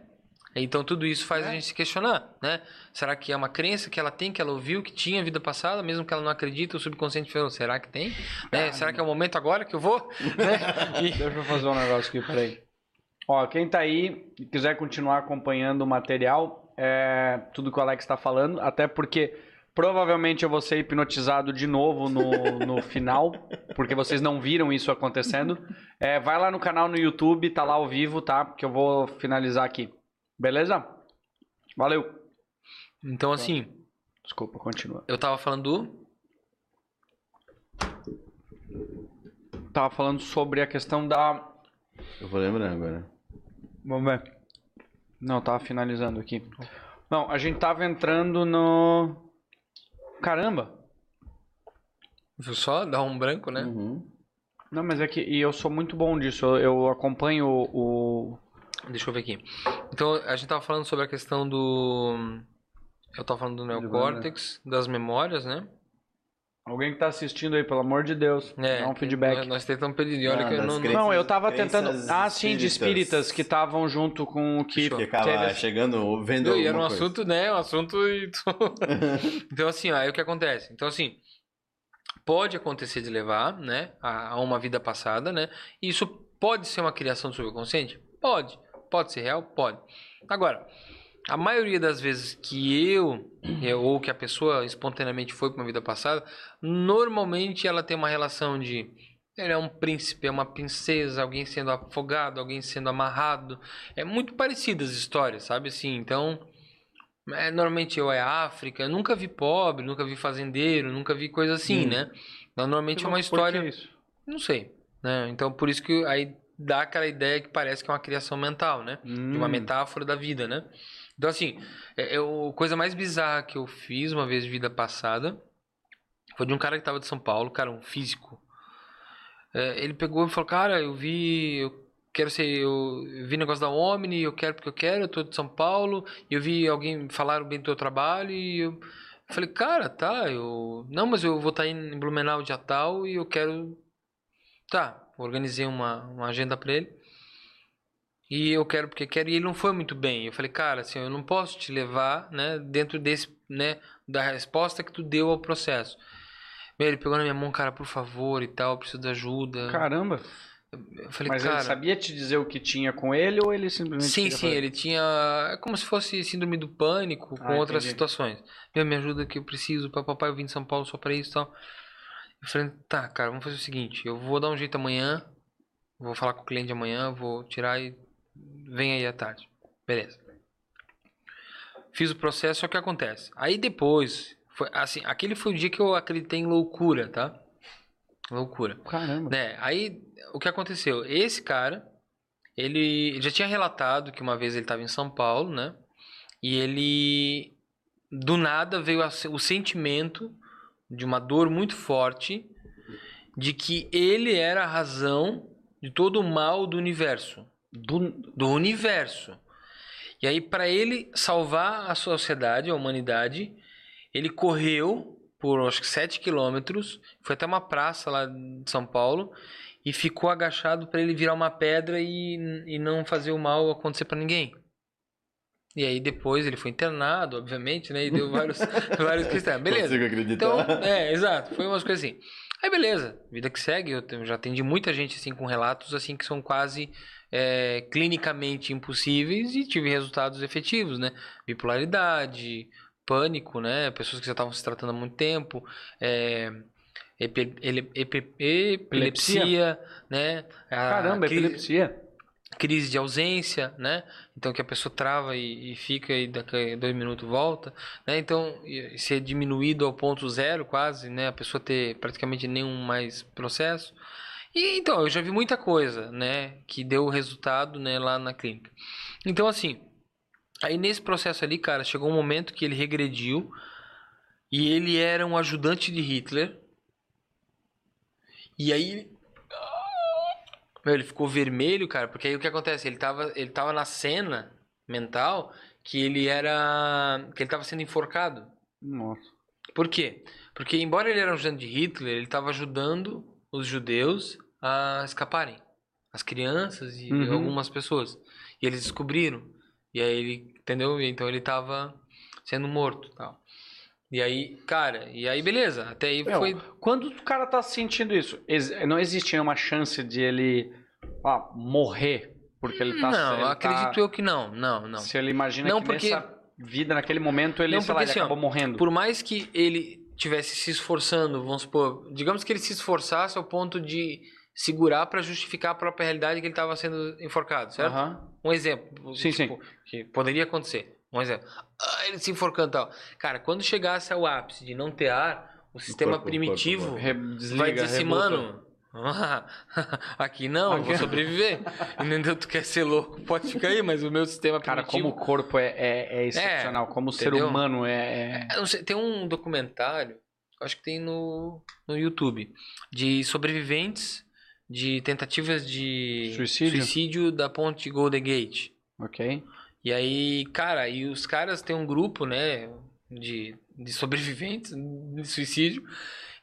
Então tudo isso faz a gente se questionar, né? Será que é uma crença que ela tem, que ela ouviu, que tinha vida passada, mesmo que ela não acredita, o subconsciente falou, será que tem? Né? Será que é o momento agora que eu vou? né? E- Deixa eu fazer um negócio aqui, peraí. Ó, quem tá aí e quiser continuar acompanhando o material, é, tudo que o Alex está falando, até porque provavelmente eu vou ser hipnotizado de novo no, no final, porque vocês não viram isso acontecendo. É, vai lá no canal no YouTube, tá lá ao vivo, tá? Que eu vou finalizar aqui. Beleza? Valeu. Então, assim, Desculpa, continua. eu tava falando do. Tava falando sobre a questão da. Eu vou lembrar agora. Vamos ver. Não, tava finalizando aqui. Não, a gente tava entrando no. Caramba! Viu só? Dá um branco, né? Uhum. Não, mas é que e eu sou muito bom disso. Eu, eu acompanho o. Deixa eu ver aqui. Então, a gente tava falando sobre a questão do. Eu tava falando do neocórtex, das memórias, né? Alguém que tá assistindo aí, pelo amor de Deus, dá um feedback. Nós, nós tentamos pedir. Olha Ah, que eu não. crenças- Não, eu tava crenças tentando. Ah, sim, de espíritas. que estavam junto com o que. Acaba teve- chegando, vendo e era um coisa. assunto, né? Um assunto. e então, assim, aí o que acontece? Então, assim, pode acontecer de levar, né, a, a uma vida passada, né? E isso pode ser uma criação do subconsciente? Pode. Pode ser real? Pode. Agora, a maioria das vezes que eu, eu ou que a pessoa espontaneamente foi para uma vida passada, normalmente ela tem uma relação de ele é um príncipe, é uma princesa, alguém sendo afogado, alguém sendo amarrado. É muito parecidas as histórias, sabe? Assim, então, é, normalmente eu é África, eu nunca vi pobre, nunca vi fazendeiro, nunca vi coisa assim, Hum. né? Então, normalmente é uma Por que história, isso? não sei, né? Então, por isso que aí dá aquela ideia que parece que é uma criação mental, né? de uma Hum. metáfora da vida, né? Então, assim, é, é a coisa mais bizarra que eu fiz uma vez de vida passada foi de um cara que tava de São Paulo, cara, um físico. É, ele pegou e falou, cara, eu vi, eu quero ser, eu vi negócio da Omni, eu quero porque eu quero, eu tô de São Paulo, e eu vi alguém falar bem do teu trabalho, e eu falei, cara, tá, eu, não, mas eu vou estar em Blumenau dia tal, e eu quero, tá, organizei uma, uma agenda pra ele, e eu quero porque quero, e ele não foi muito bem. Eu falei, cara, assim, eu não posso te levar, né, dentro desse, né, da resposta que tu deu ao processo. Meu, ele pegou na minha mão, cara, por favor e tal, eu preciso de ajuda. Caramba. eu falei, Mas cara, ele sabia te dizer o que tinha com ele ou ele simplesmente. sim, sim, ele tinha, é como se fosse síndrome do pânico com Ah, outras entendi. situações. Meu, me ajuda que eu preciso, papai, eu vim de São Paulo só pra isso e tal. Eu falei, tá, cara, vamos fazer o seguinte, eu vou dar um jeito amanhã, vou falar com o cliente amanhã, vou tirar e vem aí à tarde. Beleza. Fiz o processo, só que acontece. Aí depois, foi, assim, aquele foi o dia que eu acreditei em loucura, tá? Loucura. Caramba. Né? Aí, o que aconteceu? Esse cara, ele já tinha relatado que uma vez ele estava em São Paulo, né? E ele, do nada, veio a- o sentimento de uma dor muito forte de que ele era a razão de todo o mal do universo. Do, do universo. E aí, para ele salvar a sociedade, a humanidade, ele correu por acho que 7 quilômetros, foi até uma praça lá de São Paulo e ficou agachado para ele virar uma pedra e, e não fazer o mal acontecer para ninguém. E aí depois ele foi internado, obviamente, né? E deu vários, vários questões. Beleza. Consigo acreditar. Então, é, exato. Foi umas coisas assim. Aí, beleza. Vida que segue. Eu já atendi muita gente, assim, com relatos, assim, que são quase é, clinicamente impossíveis e tive resultados efetivos, né? Bipolaridade, pânico, né? Pessoas que já estavam se tratando há muito tempo. É, epi- ele- epi- epilepsia, né? A Caramba, crise- epilepsia. crise de ausência, né? Então que a pessoa trava e, e fica e daqui a dois minutos volta, né? Então ser diminuído ao ponto zero quase, né? A pessoa ter praticamente nenhum mais processo. E então eu já vi muita coisa, né? Que deu resultado, né? Lá na clínica. Então assim, aí nesse processo ali, cara, chegou um momento que ele regrediu e ele era um ajudante de Hitler. E aí meu, ele ficou vermelho, cara, porque aí o que acontece? Ele tava, ele tava na cena mental que ele era. que ele tava sendo enforcado. Nossa. Por quê? Porque, embora ele era um ajudante de Hitler, ele tava ajudando os judeus a escaparem. As crianças e Uhum. algumas pessoas. E eles descobriram. E aí ele. Entendeu? Então ele tava sendo morto tal. E aí, cara, e aí beleza. Até aí Meu, foi. Quando o cara tá sentindo isso, não existe uma chance de ele ah, morrer porque ele tá não, ele acredito tá- eu que não. Não, não. Se ele imagina Não, que porque- nessa, vida naquele momento ele, Não, sei lá, porque ele assim, acabou morrendo. Por mais que ele tivesse se esforçando, vamos supor, digamos que ele se esforçasse ao ponto de segurar para justificar a própria realidade que ele estava sendo enforcado, certo? Aham. Um exemplo. Sim, tipo, que poderia acontecer. Um exemplo. Ah, ele se enforcando e tal. Cara, quando chegasse ao ápice de não ter ar, o sistema corpo, o corpo, primitivo o corpo. Re- desliga, vai dizer assim, mano. aqui não, eu vou Aqui- sobreviver. Entendeu? Tu quer ser louco, pode ficar aí, mas o meu sistema Cara, como primitivo... o corpo é, é, é excepcional, como o ser entendeu? humano é. é- não sei, tem um documentário, acho que tem no, no YouTube, de sobreviventes de tentativas de Suicídio? da ponte Golden Gate. Ok. E aí, cara, e os caras têm um grupo, né, de, de sobreviventes de suicídio,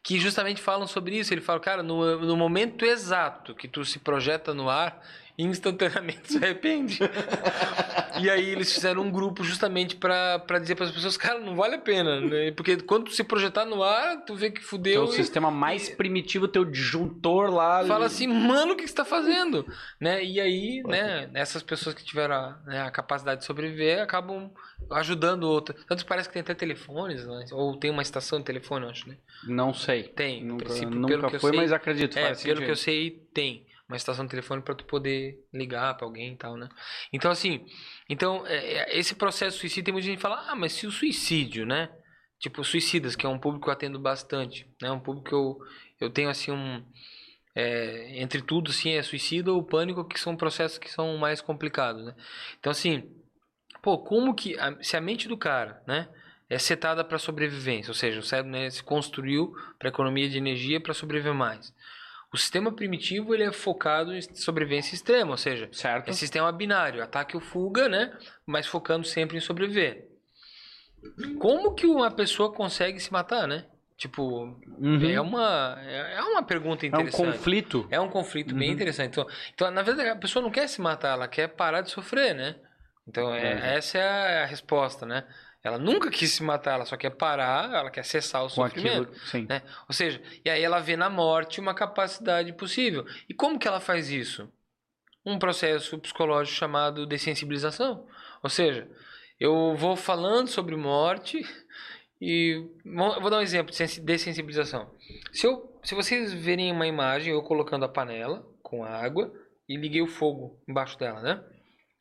que justamente falam sobre isso. Ele fala, cara, no, no momento exato que tu se projeta no ar, instantaneamente se arrepende. e aí eles fizeram um grupo justamente pra pra dizer pras pessoas, cara, não vale a pena, né? Porque quando tu se projetar no ar, tu vê que fudeu e sistema mais primitivo, teu disjuntor lá. fala assim, mano, o que você tá fazendo? né? E aí, né, essas pessoas que tiveram a, né, a capacidade de sobreviver acabam ajudando outras. Tanto parece que tem até telefones, né? ou tem uma estação de telefone, eu acho, né? Não sei. Tem, Nunca, princípio, nunca pelo que eu foi, sei- mas acredito. É, pelo sentido. que eu sei, tem uma estação de telefone para tu poder ligar para alguém e tal, né? Então, assim, então, é, é, esse processo de suicídio, tem muita gente que fala, ah, mas se o suicídio, né? Tipo, suicidas, que é um público que eu atendo bastante, né? Um público que eu, eu tenho, assim, um... é, entre tudo, assim, é suicídio ou pânico, que são processos que são mais complicados, né? Então, assim, pô, como que... a- se a mente do cara, né? É setada para sobrevivência, ou seja, o cérebro né, se construiu para economia de energia para sobreviver mais. O sistema primitivo ele é focado em sobrevivência extrema, ou seja, Certo. é sistema binário, ataque ou fuga, né? Mas focando sempre em sobreviver. Como que uma pessoa consegue se matar, né? Tipo, Uhum. é uma é uma pergunta É um interessante. conflito. É um conflito bem Uhum. interessante. Então, então, na verdade, a pessoa não quer se matar, ela quer parar de sofrer, né? Então, é- essa é a resposta, né? Ela nunca quis se matar, ela só quer parar, ela quer cessar o Com sofrimento. aquilo. Né? Ou seja, e aí ela vê na morte uma capacidade possível. E como que ela faz isso? Um processo psicológico chamado dessensibilização. Ou seja, eu vou falando sobre morte e vou dar um exemplo de sensi- dessensibilização. Se, eu, se vocês verem uma imagem, eu colocando a panela com água e liguei o fogo embaixo dela, né?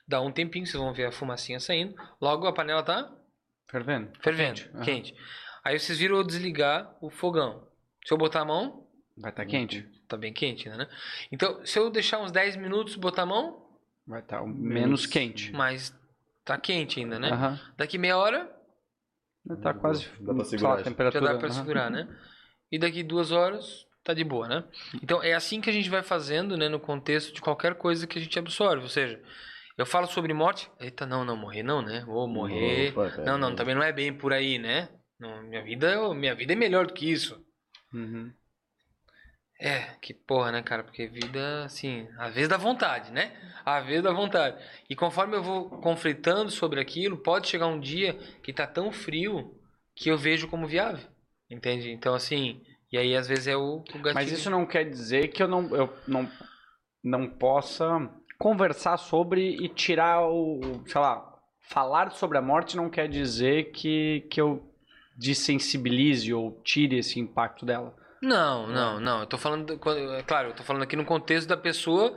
Dá um tempinho, vocês vão ver a fumacinha saindo. Logo a panela tá Fervendo. fervendo, Aham. quente. Aí vocês viram eu desligar o fogão. Se eu botar a mão, Vai estar quente. tá bem quente, né? Então, se eu deixar uns 10 minutos botar a mão, Vai estar menos quente. mas tá quente ainda, né? Aham. Daqui meia hora, Tá quase. Dá pra segurar lá, já. já temperatura. dá pra aham. segurar, né? E daqui duas horas, tá de boa, né? Então, é assim que a gente vai fazendo, né? No contexto de qualquer coisa que a gente absorve. Ou seja, eu falo sobre morte, eita, não, não, morrer não, né? Vou morrer... Opa, Não, não, também não é bem por aí, né? Não, minha vida, minha vida é melhor do que isso. Uhum. É, que porra, né, cara? Porque vida, assim, às vezes dá vontade, né? Às vezes dá vontade. E conforme eu vou conflitando sobre aquilo, pode chegar um dia que tá tão frio que eu vejo como viável. Entende? Então, assim, e aí às vezes é o, o gatilho. Mas isso não quer dizer que eu não, eu não, não possa conversar sobre e tirar o. Sei lá, falar sobre a morte não quer dizer que, que eu desensibilize ou tire esse impacto dela. Não, não, não. Eu tô falando, é claro, eu tô falando aqui no contexto da pessoa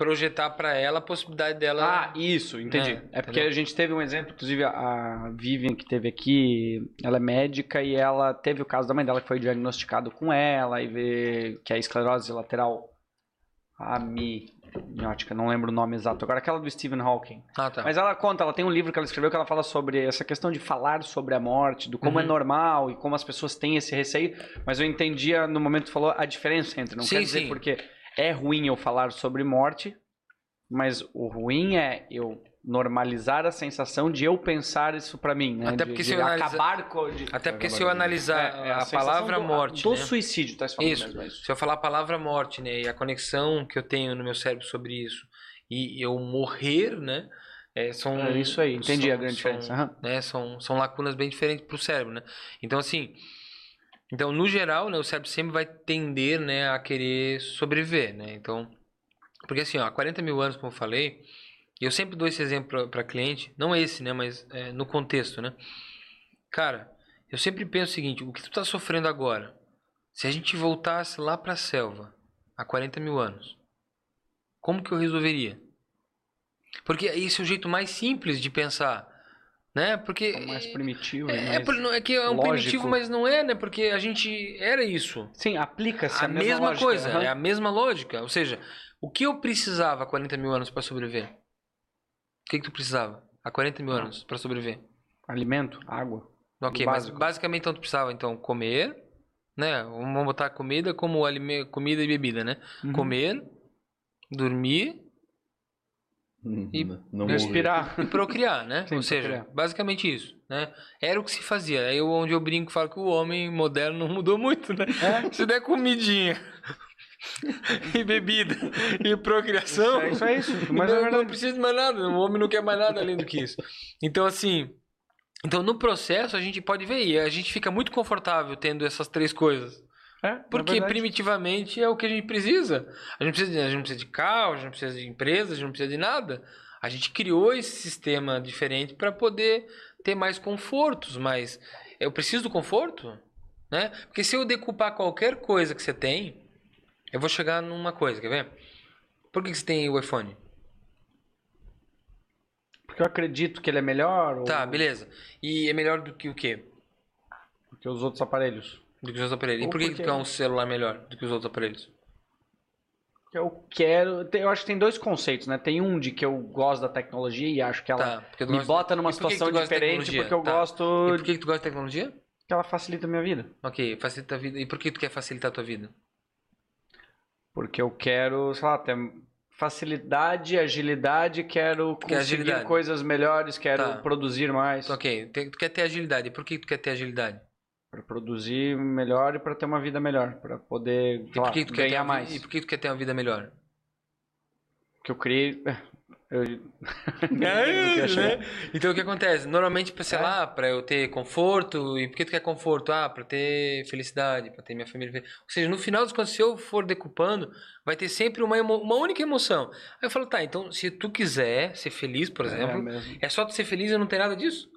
projetar pra ela a possibilidade dela. Ah, isso, entendi. É, É, porque a gente teve um exemplo, inclusive a Vivian que teve aqui, ela é médica e ela teve o caso da mãe dela que foi diagnosticado com ela e vê que é esclerose lateral amniótica, não lembro o nome exato agora, aquela do Stephen Hawking. Ah, tá. Mas ela conta, ela tem um livro que ela escreveu que ela fala sobre essa questão de falar sobre a morte, do como Uhum. é normal e como as pessoas têm esse receio, mas eu entendia no momento que falou a diferença entre, não Sim, quer dizer sim. porque é ruim eu falar sobre morte, mas o ruim é eu normalizar a sensação de eu pensar isso pra mim, né? Até porque de se eu analisa- acabar com de- Até porque se eu analisar É, é a, sensação palavra do- morte, do né? suicídio, tá se falando Isso. mesmo, é isso. Se eu falar a palavra morte, né, e a conexão que eu tenho no meu cérebro sobre isso, e eu morrer, né, é, são... É isso aí, entendi são- a grande são, diferença. aham. Né, são, são lacunas bem diferentes para o cérebro, né? Então, assim, então, no geral, né, o cérebro sempre vai tender, né, a querer sobreviver, né? Então, porque assim, ó, há 40 mil anos, como eu falei, eu sempre dou esse exemplo para cliente, não esse, né, mas é, no contexto, né? Cara, eu sempre penso o seguinte: o que tu tá sofrendo agora? Se a gente voltasse lá para a selva há 40 mil anos, como que eu resolveria? Porque esse é o jeito mais simples de pensar, né? Porque É mais primitivo. é, mais... é, por- não- é que é um lógico. primitivo, mas não é, né? Porque a gente era isso. Sim, aplica-se A, a, mesma, lógica, coisa, aham. é a mesma lógica. Ou seja, o que eu precisava há 40 mil anos para sobreviver? O que, que tu precisava há 40 mil anos para sobreviver? Alimento, água. Ok, mas basicamente então tu precisava então comer, né? Vamos botar comida como alime... comida e bebida, né? Uhum. Comer, dormir E Não- não morrer. Respirar. e procriar, né? Sim, Ou seja, procriar. basicamente isso, né? Era o que se fazia. Aí onde eu brinco falo que o homem moderno não mudou muito, né? É. Se der comidinha e bebida e procriação, Isso é isso. Mas não, é não verdade. precisa de mais nada. O homem não quer mais nada além do que isso. Então, assim. Então, no processo, a gente pode ver. E a gente fica muito confortável tendo essas três coisas. É, Porque é primitivamente é o que a gente precisa. A gente, precisa de, a gente não precisa de carro, a gente não precisa de empresas, a gente não precisa de nada. A gente criou esse sistema diferente para poder ter mais confortos, mas eu preciso do conforto, né? Porque se eu decupar qualquer coisa que você tem, eu vou chegar numa coisa, quer ver? Por que que você tem o iPhone? Porque eu acredito que ele é melhor ou Tá, beleza. E é melhor do que o quê? que os outros aparelhos. Do que os outros aparelhos. E Ou por que, que quer um celular melhor do que os outros aparelhos? Eu quero. Eu acho que tem dois conceitos, né? Tem um de que eu gosto da tecnologia e acho que ela Tá, me bota numa E situação diferente porque eu Tá. gosto E por que, que tu gosta de tecnologia? que ela facilita a minha vida. Ok, facilita a vida. E por que tu quer facilitar a tua vida? Porque eu quero, sei lá, ter facilidade, agilidade, quero conseguir agilidade. coisas melhores, quero Tá. produzir mais. Ok, tu quer ter agilidade. E por que tu quer ter agilidade? Para produzir melhor e para ter uma vida melhor, para poder E lá, ganhar mais. E por que tu quer ter uma vida melhor? Que eu criei. Eu... É, né? Então o que acontece? Normalmente, sei É. lá, pra eu ter conforto, e por que tu quer conforto? Ah, pra ter felicidade, pra ter minha família feliz. Ou seja, no final dos contos, se eu for decupando, vai ter sempre uma, emo- uma única emoção. Aí eu falo, tá, então se tu quiser ser feliz, por É exemplo, mesmo. é, só tu ser feliz e não ter nada disso?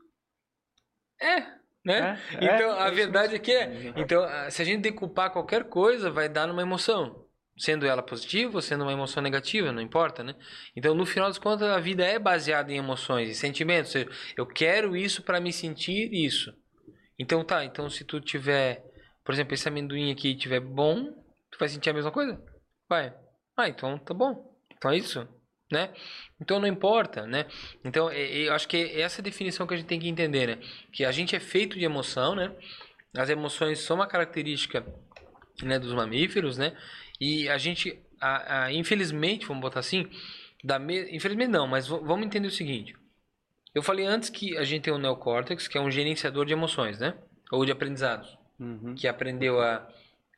É, né? É, Então, é, a é isso verdade é que é. Então, se a gente decupar qualquer coisa, vai dar numa emoção. Sendo ela positiva ou sendo uma emoção negativa, não importa, né? Então, no final das contas, a vida é baseada em emoções e sentimentos. Seja, eu quero isso para me sentir isso. Então, tá. Então, se tu tiver, por exemplo, esse amendoim aqui tiver bom, tu vai sentir a mesma coisa? Vai. Ah, então tá bom. Então é isso, né? Então não importa, né? Então, é- eu acho que é essa definição que a gente tem que entender, né? Que a gente é feito de emoção, né? As emoções são uma característica né, dos mamíferos, né? E a gente, a, a- infelizmente, vamos botar assim, da me... infelizmente não, mas vamos entender o seguinte. Eu falei antes que a gente tem o neocórtex, que é um gerenciador de emoções, né? Ou de aprendizados Uhum. que aprendeu a,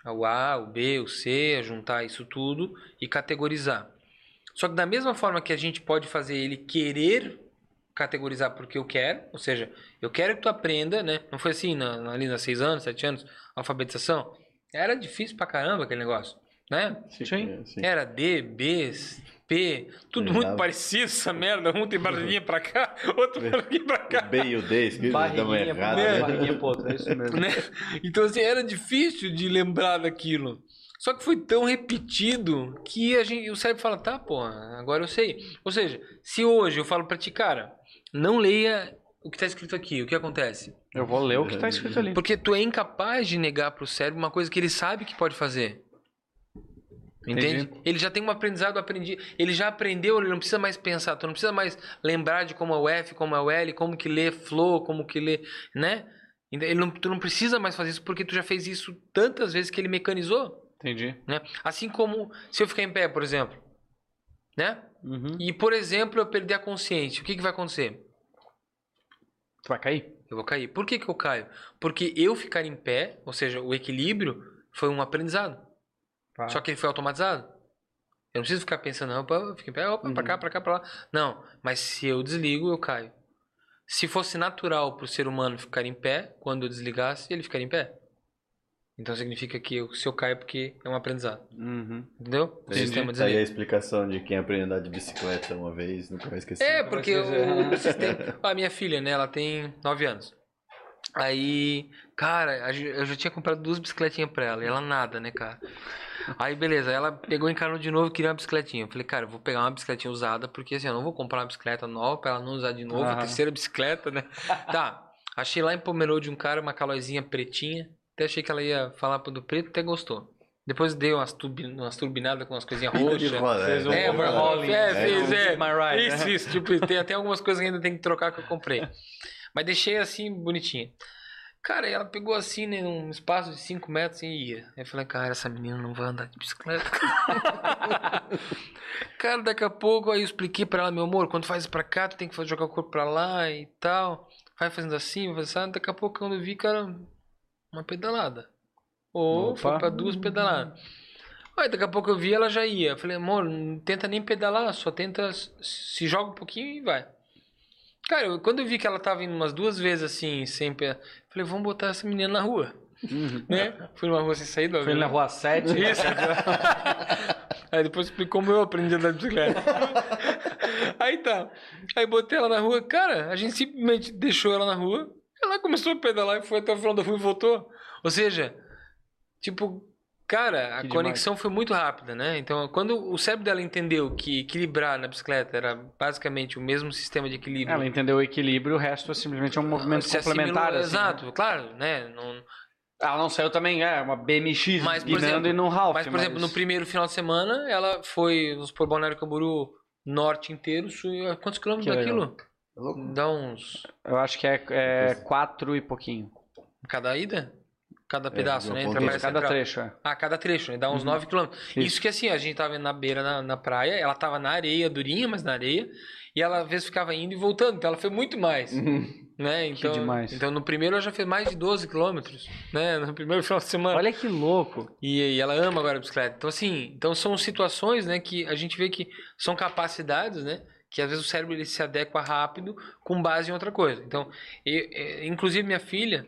a o A, o B, o C, a juntar isso tudo e categorizar. Só que da mesma forma que a gente pode fazer ele querer categorizar porque eu quero, ou seja, eu quero que tu aprenda, né? Não foi assim na, na- ali nos 6 anos, 7 anos, alfabetização. Era difícil pra caramba aquele negócio, né? Sim. é, sim. Era D, B, P, tudo Errado. muito parecido essa merda. Um tem barulhinha pra cá, outro barulhinho pra cá. O B e o D uma Barriguinha errada. meio, né? barriguinha pro outro, é isso mesmo. né? Então, assim, era difícil de lembrar daquilo. Só que foi tão repetido que a gente, o cérebro fala, tá, pô, agora eu sei. Ou seja, se hoje eu falo pra ti, cara, não leia o que tá escrito aqui, o que acontece? Eu vou ler o que tá escrito ali. Porque tu é incapaz de negar pro cérebro uma coisa que ele sabe que pode fazer. Entende? Entendi. Ele já tem um aprendizado, aprendi, ele já aprendeu, ele não precisa mais pensar, tu não precisa mais lembrar de como é o F, como é o L, como que lê flow, como que lê, né? Ele não, tu não precisa mais fazer isso porque tu já fez isso tantas vezes que ele mecanizou, Entendi. né? Assim como se eu ficar em pé, por exemplo, né? Uhum. E, por exemplo, eu perder a consciência, o que, que vai acontecer? Tu vai cair? Eu vou cair. Por que, que eu caio? Porque eu ficar em pé, ou seja, o equilíbrio, foi um aprendizado. Só que ele foi automatizado. Eu não preciso ficar pensando, opa, eu fico em pé, opa, pra Uhum. cá, pra cá, pra lá. Não, mas se eu desligo, eu caio. Se fosse natural pro ser humano ficar em pé, quando eu desligasse, ele ficaria em pé. Então significa que eu- se eu caio é porque é um aprendizado. Uhum. Entendeu? O sistema Tá aí a desliga. explicação de quem aprende a andar de bicicleta uma vez, nunca vai esquecer. É, porque o, o sistema. A minha filha, né? Ela tem 9 anos. Aí, cara, eu já tinha comprado duas bicicletinhas pra ela. E ela nada, né, cara? Aí, beleza. Ela pegou, encarnou de novo e queria uma bicicletinha. Eu falei, cara, eu vou pegar uma bicicletinha usada, porque assim, eu não vou comprar uma bicicleta nova pra ela não usar de novo. A Aham. terceira bicicleta, né? Tá. Achei lá em Pomerode um cara, uma calóizinha pretinha. Até achei que ela ia falar pro do preto, até gostou. Depois dei umas, turbi, umas turbinadas com umas coisinhas de roxas. Fez um É, overhauling. É, É, fez, é. My Ride, Isso, né? isso. Tipo, tem até algumas coisas que ainda tem que trocar que eu comprei. Mas deixei assim, bonitinha. Cara, ela pegou assim, né, num espaço de 5 metros e ia. Aí eu falei, cara, essa menina não vai andar de bicicleta. cara, daqui a pouco aí eu expliquei pra ela, meu amor, quando faz pra cá, tu tem que jogar o corpo pra lá e tal. Vai fazendo assim, vai fazendo assim. Daqui a pouco, quando eu vi, cara, uma pedalada. Ou Opa. foi pra duas pedaladas. Aí daqui a pouco eu vi ela já ia. Eu falei, amor, não tenta nem pedalar, só tenta. Se joga um pouquinho e vai. Cara, eu- quando eu vi que ela tava indo umas duas vezes assim, sem pé, falei, vamos botar essa menina na rua. Né? Fui numa rua sem saída. Foi na rua 7. Isso. Aí depois explicou como eu aprendi a andar de bicicleta. Aí tá. Aí botei ela na rua. Cara, a gente simplesmente deixou ela na rua. Ela começou a pedalar e foi até o final da rua e voltou. Ou seja, tipo, cara, a Que conexão foi muito rápida, né? Então, quando o cérebro dela entendeu que equilibrar na bicicleta era basicamente o mesmo sistema de equilíbrio. Ela entendeu o equilíbrio, o resto é simplesmente um movimento se complementar. assimilou- assim, né? Exato, claro, né? Não, Ela não saiu também, é, uma BMX Mas, exemplo- e num Ralph. Mas, por exemplo, no primeiro final de semana, ela foi nos por Balneário Camboriú norte inteiro. su- Quantos quilômetros Que daquilo? É louco? Dá uns. Eu acho que é, é quatro e pouquinho. Cada ida? Cada pedaço, do né? Entre a Cada trecho, é. Ah, cada trecho, né? Dá uns 9 quilômetros. Isso. Isso. que assim, a gente tava na beira na, na praia, ela tava na areia, durinha, mas na areia. E ela às vezes ficava indo e voltando, então ela foi muito mais. Né? Então, demais. então no primeiro ela já fez mais de 12 quilômetros, né? No primeiro final de semana. Olha que louco. E, e ela ama agora a bicicleta. Então, assim, então são situações, né, que a gente vê que são capacidades, né, que às vezes o cérebro ele se adequa rápido com base em outra coisa. Então, eu- eh, inclusive minha filha,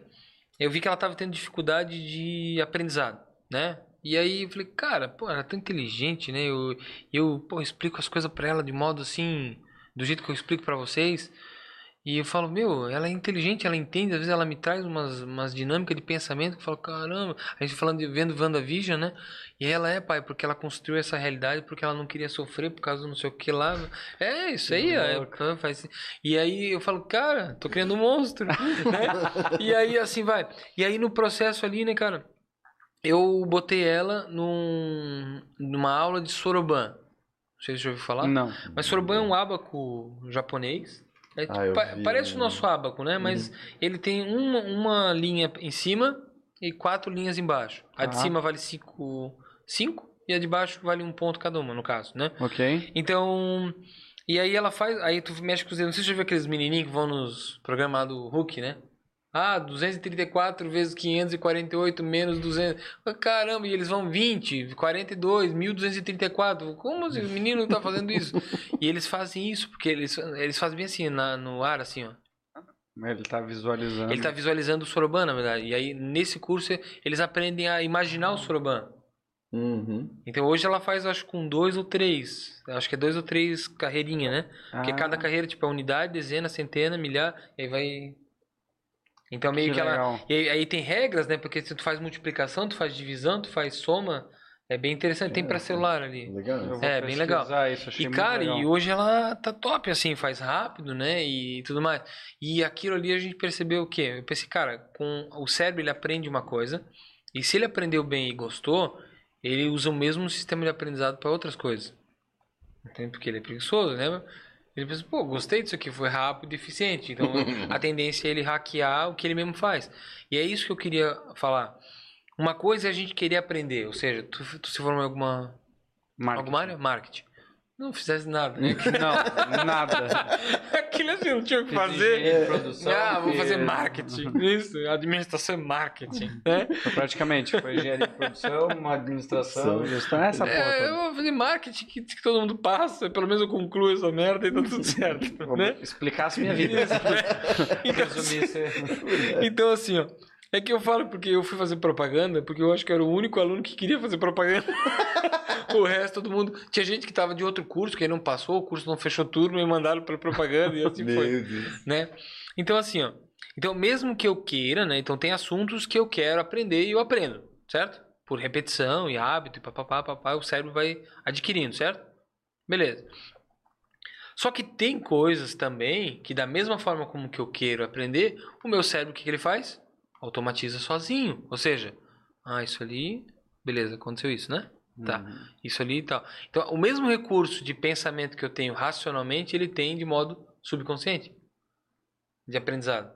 eu vi que ela estava tendo dificuldade de aprendizado, né? E aí eu falei, cara, pô, ela é tão inteligente, né? Eu, eu pô, explico as coisas para ela de modo assim, do jeito que eu explico para vocês. E eu falo, meu, ela é inteligente, ela entende, às vezes ela me traz umas, umas dinâmicas de pensamento que eu falo, caramba, a gente falando de vendo WandaVision, né? E ela é, pai, porque ela construiu essa realidade porque ela não queria sofrer por causa do não sei o que lá. É, isso aí, é, faz... E aí eu falo, cara, tô criando um monstro, né? E aí assim vai. E aí no processo ali, né, cara, eu botei ela num, numa aula de Soroban. Não sei se você já ouviu falar. Não. Mas Soroban é um ábaco japonês. É, Ah, pa- vi parece o nosso ábaco, né? Mas ele tem uma, uma linha em cima e quatro linhas embaixo. A de Ah. cima vale cinco, cinco e a de baixo vale um ponto cada uma, no caso, né? Ok. Então, e aí ela faz, aí tu mexe com os dedos. Não sei se você já viu aqueles menininhos que vão nos programas do Hulk, né? Ah, 234 vezes 548 menos 200. Ah, Caramba, e eles vão 20, 42, 1234. Como o menino tá fazendo isso? e eles fazem isso, porque eles, eles fazem bem assim, na, no ar, assim, ó. Ele tá visualizando. Ele tá visualizando o Soroban, na verdade. E aí, nesse curso, eles aprendem a imaginar o Soroban. Uhum. Então hoje ela faz, acho, com dois ou três. Acho que é dois ou três carreirinha, né? Porque Ah, cada carreira, tipo, é unidade, dezena, centena, milhar, e aí vai. Então meio que, Que ela. legal. E aí, aí tem regras, né? Porque se tu faz multiplicação, tu faz divisão, tu faz soma. É bem interessante. Tem pra celular ali. Legal. Eu vou É, bem legal. Isso, achei E, muito cara, legal. e hoje ela tá top, assim, faz rápido, né? E tudo mais. E aquilo ali a gente percebeu o quê? Eu pensei, cara, com o cérebro ele aprende uma coisa, e se ele aprendeu bem e gostou, ele usa o mesmo sistema de aprendizado para outras coisas. Entende? Porque ele é preguiçoso, né? Ele pensa, pô, gostei disso aqui, foi rápido e eficiente. Então a tendência é ele hackear o que ele mesmo faz. E é isso que eu queria falar. Uma coisa é a gente querer aprender, ou seja, tu, tu se formou em alguma, Marketing. alguma área? Marketing. Não fizesse nada, né? Não, nada. Aquilo assim, não tinha o que fazer. engenharia de produção, Ah, vou fazer marketing. Isso, administração e marketing. Né? Foi Praticamente, foi engenharia de produção, uma administração, gestão, essa porra É, eu vou fazer marketing que, que todo mundo passa, pelo menos eu concluo essa merda e tá tudo certo, né? Explicasse minha vida. Então, Resumisse. então assim, ó, É que eu falo porque eu fui fazer propaganda, porque eu acho que era o único aluno que queria fazer propaganda. o resto, todo mundo. Tinha gente que tava de outro curso, que aí não passou, o curso não fechou turno, me mandaram para propaganda e assim foi. Deus. Né? Então, assim, ó. Então, mesmo que eu queira, né? Então, tem assuntos que eu quero aprender e eu aprendo, certo? Por repetição e hábito e papapá, papá, o cérebro vai adquirindo, certo? Beleza. Só que tem coisas também que, da mesma forma como que eu quero aprender, o meu cérebro, o que, que ele faz? Automatiza sozinho. Ou seja, ah, isso ali, beleza, aconteceu isso, né? Tá. Uhum. Isso ali e tal. Então, o mesmo recurso de pensamento que eu tenho racionalmente, ele tem de modo subconsciente de aprendizado.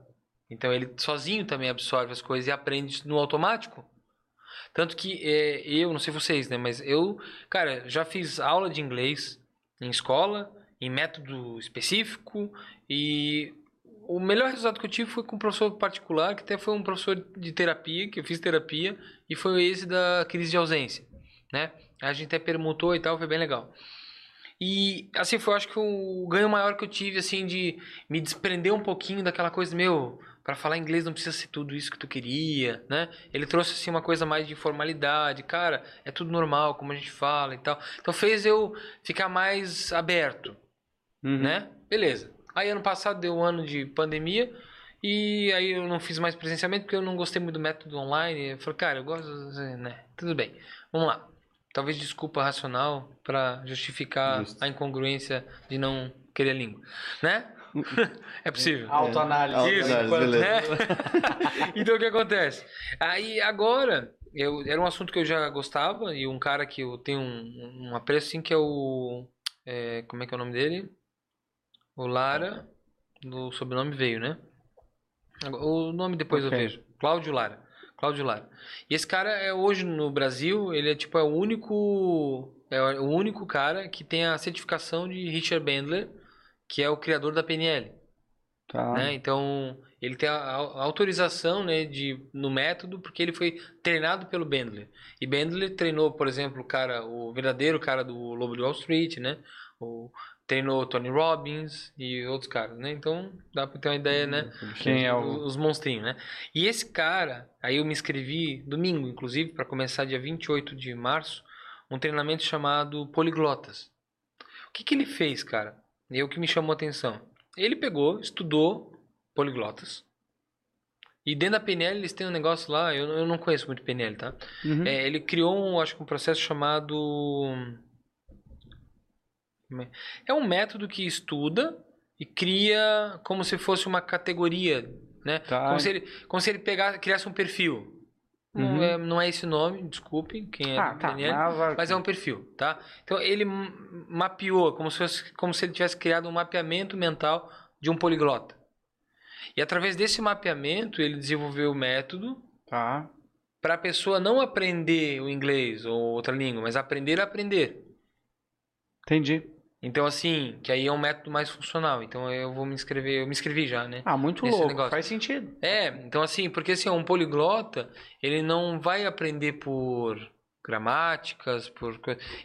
Então, ele sozinho também absorve as coisas e aprende no automático. Tanto que é, eu, não sei vocês, né? Mas eu, cara, já fiz aula de inglês em escola, em método específico e o melhor resultado que eu tive foi com um professor particular, que até foi um professor de terapia, que eu fiz terapia, e foi esse da crise de ausência, né? A gente até permutou e tal, foi bem legal. E assim foi, acho que o ganho maior que eu tive, assim, de me desprender um pouquinho daquela coisa, meu, para falar inglês não precisa ser tudo isso que tu queria, né? Ele trouxe assim uma coisa mais de formalidade, cara, é tudo normal como a gente fala e tal. Então fez eu ficar mais aberto, Uhum. né? Beleza. Aí ano passado deu um ano de pandemia e aí eu não fiz mais presencialmente porque eu não gostei muito do método online. Eu falei, cara, eu gosto, né? Tudo bem. Vamos lá. Talvez desculpa racional para justificar Justo. a incongruência de não querer a língua, né? é possível. Autoanálise. É, Isso, autoanálise, beleza. né? então o que acontece? Aí agora, eu, era um assunto que eu já gostava e um cara que eu tenho um, um apreço assim que é o. é, como é que é o nome dele? O Lara. Do sobrenome veio, né? O nome depois Ok. eu vejo. Cláudio Lara. Cláudio Lara. E esse cara é hoje no Brasil, ele é tipo é o único é o único cara que tem a certificação de Richard Bandler, que é o criador da PNL Tá. né? Então, ele tem a, a autorização, né, de no método porque ele foi treinado pelo Bandler. E Bandler treinou, por exemplo, o cara, o verdadeiro cara do Lobo de Wall Street, né? O treinou Tony Robbins e outros caras, né? Então, dá para ter uma ideia, né? Quem é o. Os monstrinhos, né? E esse cara, aí eu me inscrevi domingo, inclusive, para começar dia 28 de março, um treinamento chamado Poliglotas. O que, que ele fez, cara? E o que me chamou a atenção. Ele pegou, estudou poliglotas. E dentro da PNL eles têm um negócio lá, eu, não- eu não conheço muito PNL, tá? Uhum. É, ele criou, um, acho que um processo chamado. É? Um método que estuda e cria como se fosse uma categoria, né? Tá. Como se ele, como se ele pegasse, criasse um perfil. Não, Uhum. é, não é esse nome, desculpe, quem é Ah, tá. PNL. Mas, Mas é um perfil, tá? Então ele mapeou, como se, fosse, como se ele tivesse criado um mapeamento mental de um poliglota. E através desse mapeamento ele desenvolveu o método Tá. para a pessoa não aprender o inglês ou outra língua, mas aprender a aprender. Entendi. Então assim, que aí é um método mais funcional. Então eu vou me inscrever, eu me inscrevi já, né? Ah, muito louco. negócio. Faz sentido. É, então assim, porque assim, um poliglota, ele não vai aprender por gramáticas, por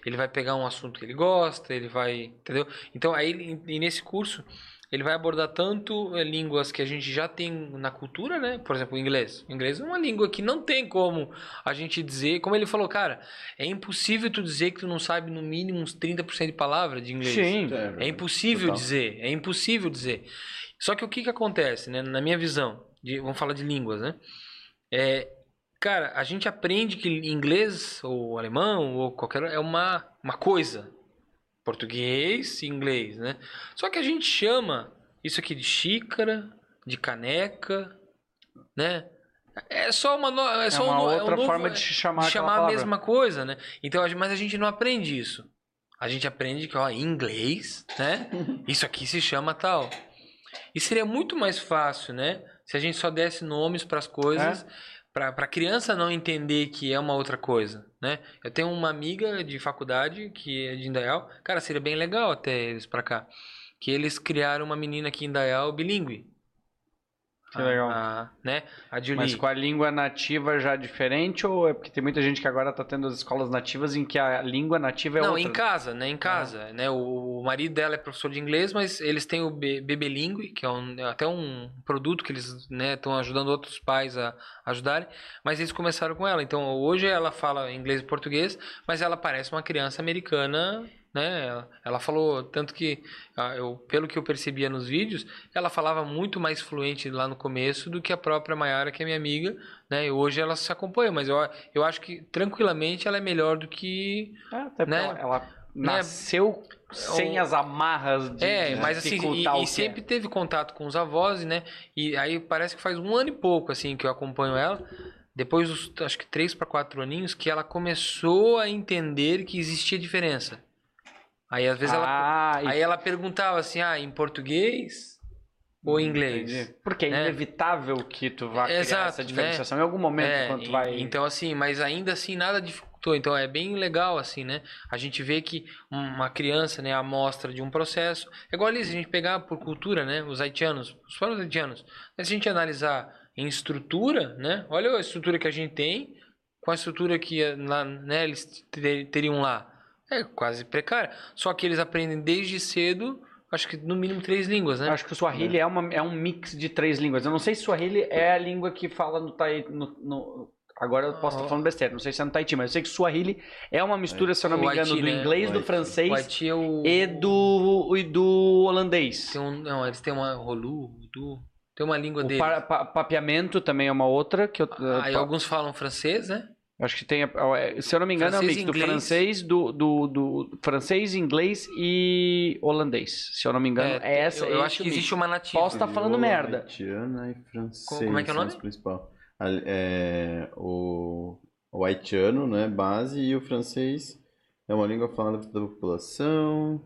ele vai pegar um assunto que ele gosta, ele vai, entendeu? Então aí e nesse curso ele vai abordar tanto eh, línguas que a gente já tem na cultura, né? Por exemplo, o inglês. O inglês é uma língua que não tem como a gente dizer, como ele falou, cara, é impossível tu dizer que tu não sabe no mínimo uns 30% de palavra de inglês. Sim. É impossível Total. dizer, é impossível dizer. Só que o que que acontece, né? Na minha visão, de- vamos falar de línguas, né? É, cara, a gente aprende que inglês ou alemão ou qualquer é uma, uma coisa. Português e inglês, né? Só que a gente chama isso aqui de xícara, de caneca, né? É só uma, no- é É só uma um, é um outra novo- forma de chamar de chamar a mesma coisa, né? Então, mas a gente não aprende isso. A gente aprende que, ó, em inglês, né? Isso aqui se chama tal. E seria muito mais fácil, né? Se a gente só desse nomes para as coisas, para a criança não entender que é uma outra coisa, né? Eu tenho uma amiga de faculdade que é de Indaial. Cara, seria bem legal até eles para cá. Que eles criaram uma menina aqui em Indaial bilíngue. Que legal. A, né? A Julie. Mas com a língua nativa já diferente ou é porque tem muita gente que agora tá tendo as escolas nativas em que a língua nativa é Não, outra? em casa, né? Em casa, né? O, marido dela é professor de inglês, mas eles têm o Be- Bebelingue, que é um- é até um produto que eles estão ajudando outros pais a ajudarem, mas eles começaram com ela. Então, hoje ela fala inglês e português, mas ela parece uma criança americana, né? Ela, falou, tanto que, ah, eu, pelo que eu percebia nos vídeos, ela falava muito mais fluente lá no começo do que a própria Mayara, que é minha amiga, né? E hoje ela se acompanha, mas eu, eu acho que tranquilamente ela é melhor do que É, até né? ela, ela nasceu sem O- as amarras de É, mas assim, e, e que sempre é. teve contato com os avós, né? E aí parece que faz um ano e pouco, assim, que eu acompanho ela. Depois dos, acho que três para quatro aninhos, que ela começou a entender que existia diferença. Aí às vezes ela, Ah, e- aí ela perguntava assim, ah, em português ou em inglês? Entendi. Porque é né? inevitável que tu vá criar Exato, essa né? diferenciação em algum momento É, quando tu vai... Então, assim, mas ainda assim nada dificultou. Então é bem legal, assim, né? A gente vê que uma criança, né, a amostra de um processo. É igual ali, se a gente pegar por cultura, né? Os haitianos, os próprios haitianos. Mas se a gente analisar em estrutura, né? Olha a estrutura que a gente tem com a estrutura que eh, né, eles ter- teriam lá. É quase precária. Só que eles aprendem desde cedo, acho que no mínimo três línguas, né? Eu acho que o Swahili é. uma, é um mix de três línguas. Eu não sei se Swahili é a língua que fala no Tahiti. No, no- agora eu posso estar falando besteira, não sei se é no Tahiti, mas eu sei que Swahili é uma mistura, se eu não O me engano, Haiti, do né? inglês, O do francês O é o... e do, e do holandês. Tem um, não, eles têm uma rolu, do, tem uma língua O deles. pa- pa- papiamento também é uma outra que eu, Aí pa- alguns falam francês, né? Acho que tem, é, se eu não me engano, é um Francês mix e do inglês. francês, do, do, do francês, inglês e holandês. Se eu não me engano, é, essa. Eu, eu esse acho que mix. existe uma nativa. Posso tá falando merda. Haitiana e francês Como é que é o nome? Ali- É, o, o haitiano, né, base, e o francês é uma língua falada pela população.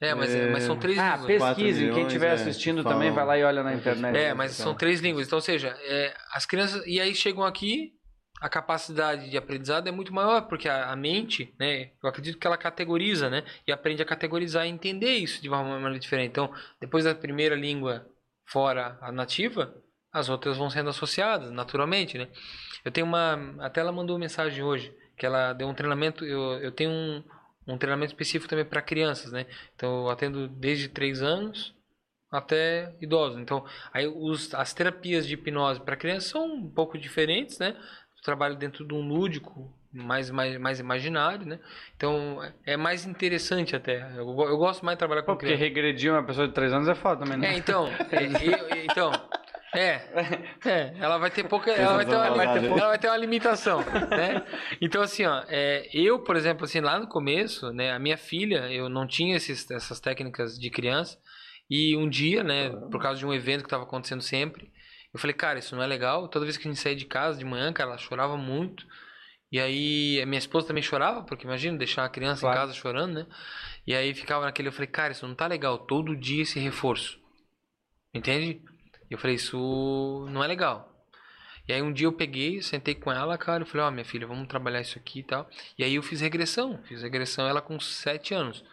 É, mas, É. mas são três Ah, línguas. Quatro pesquisem. Quem milhões, estiver é, assistindo falam- também vai lá e olha na internet. É, mas Então. são três línguas. Então, ou seja, é, as crianças. E aí chegam aqui, a capacidade de aprendizado é muito maior, porque a, a mente, né? Eu acredito que ela categoriza, né? E aprende a categorizar e entender isso de uma maneira diferente. Então, depois da primeira língua fora a nativa, as outras vão sendo associadas naturalmente, né? Eu tenho uma. Até ela mandou uma mensagem hoje, que ela deu um treinamento. Eu, eu tenho um, um treinamento específico também para crianças, né? Então eu atendo desde 3 anos até idosos. Então, aí os, as terapias de hipnose para crianças são um pouco diferentes, né? Trabalho dentro de um lúdico mais, mais, mais imaginário, né? Então, é mais interessante até. Eu, eu gosto mais de trabalhar com Pô, porque criança. regredir uma pessoa de 3 anos é foda também, né? É, então, é, eu- então, é, é, ela vai ter pouca, ela vai ter uma, Vai ter pouca- ela vai ter uma limitação, né? Então assim, ó, é, eu, por exemplo, assim, lá no começo, né, a minha filha, eu não tinha esses, essas técnicas de criança e um dia, né, por causa de um evento que estava acontecendo sempre, eu falei, cara, isso não é legal. Toda vez que a gente saía de casa de manhã, cara, ela chorava muito. E aí, a minha esposa também chorava, porque imagina deixar a criança Claro. em casa chorando, né? E aí ficava naquele, eu falei, cara, isso não tá legal, todo dia esse reforço. Entende? Eu falei, isso não é legal. E aí um dia eu peguei, sentei com ela, cara, eu falei, ó, minha filha, vamos trabalhar isso aqui e tal. E aí eu fiz regressão, fiz regressão ela com 7 anos.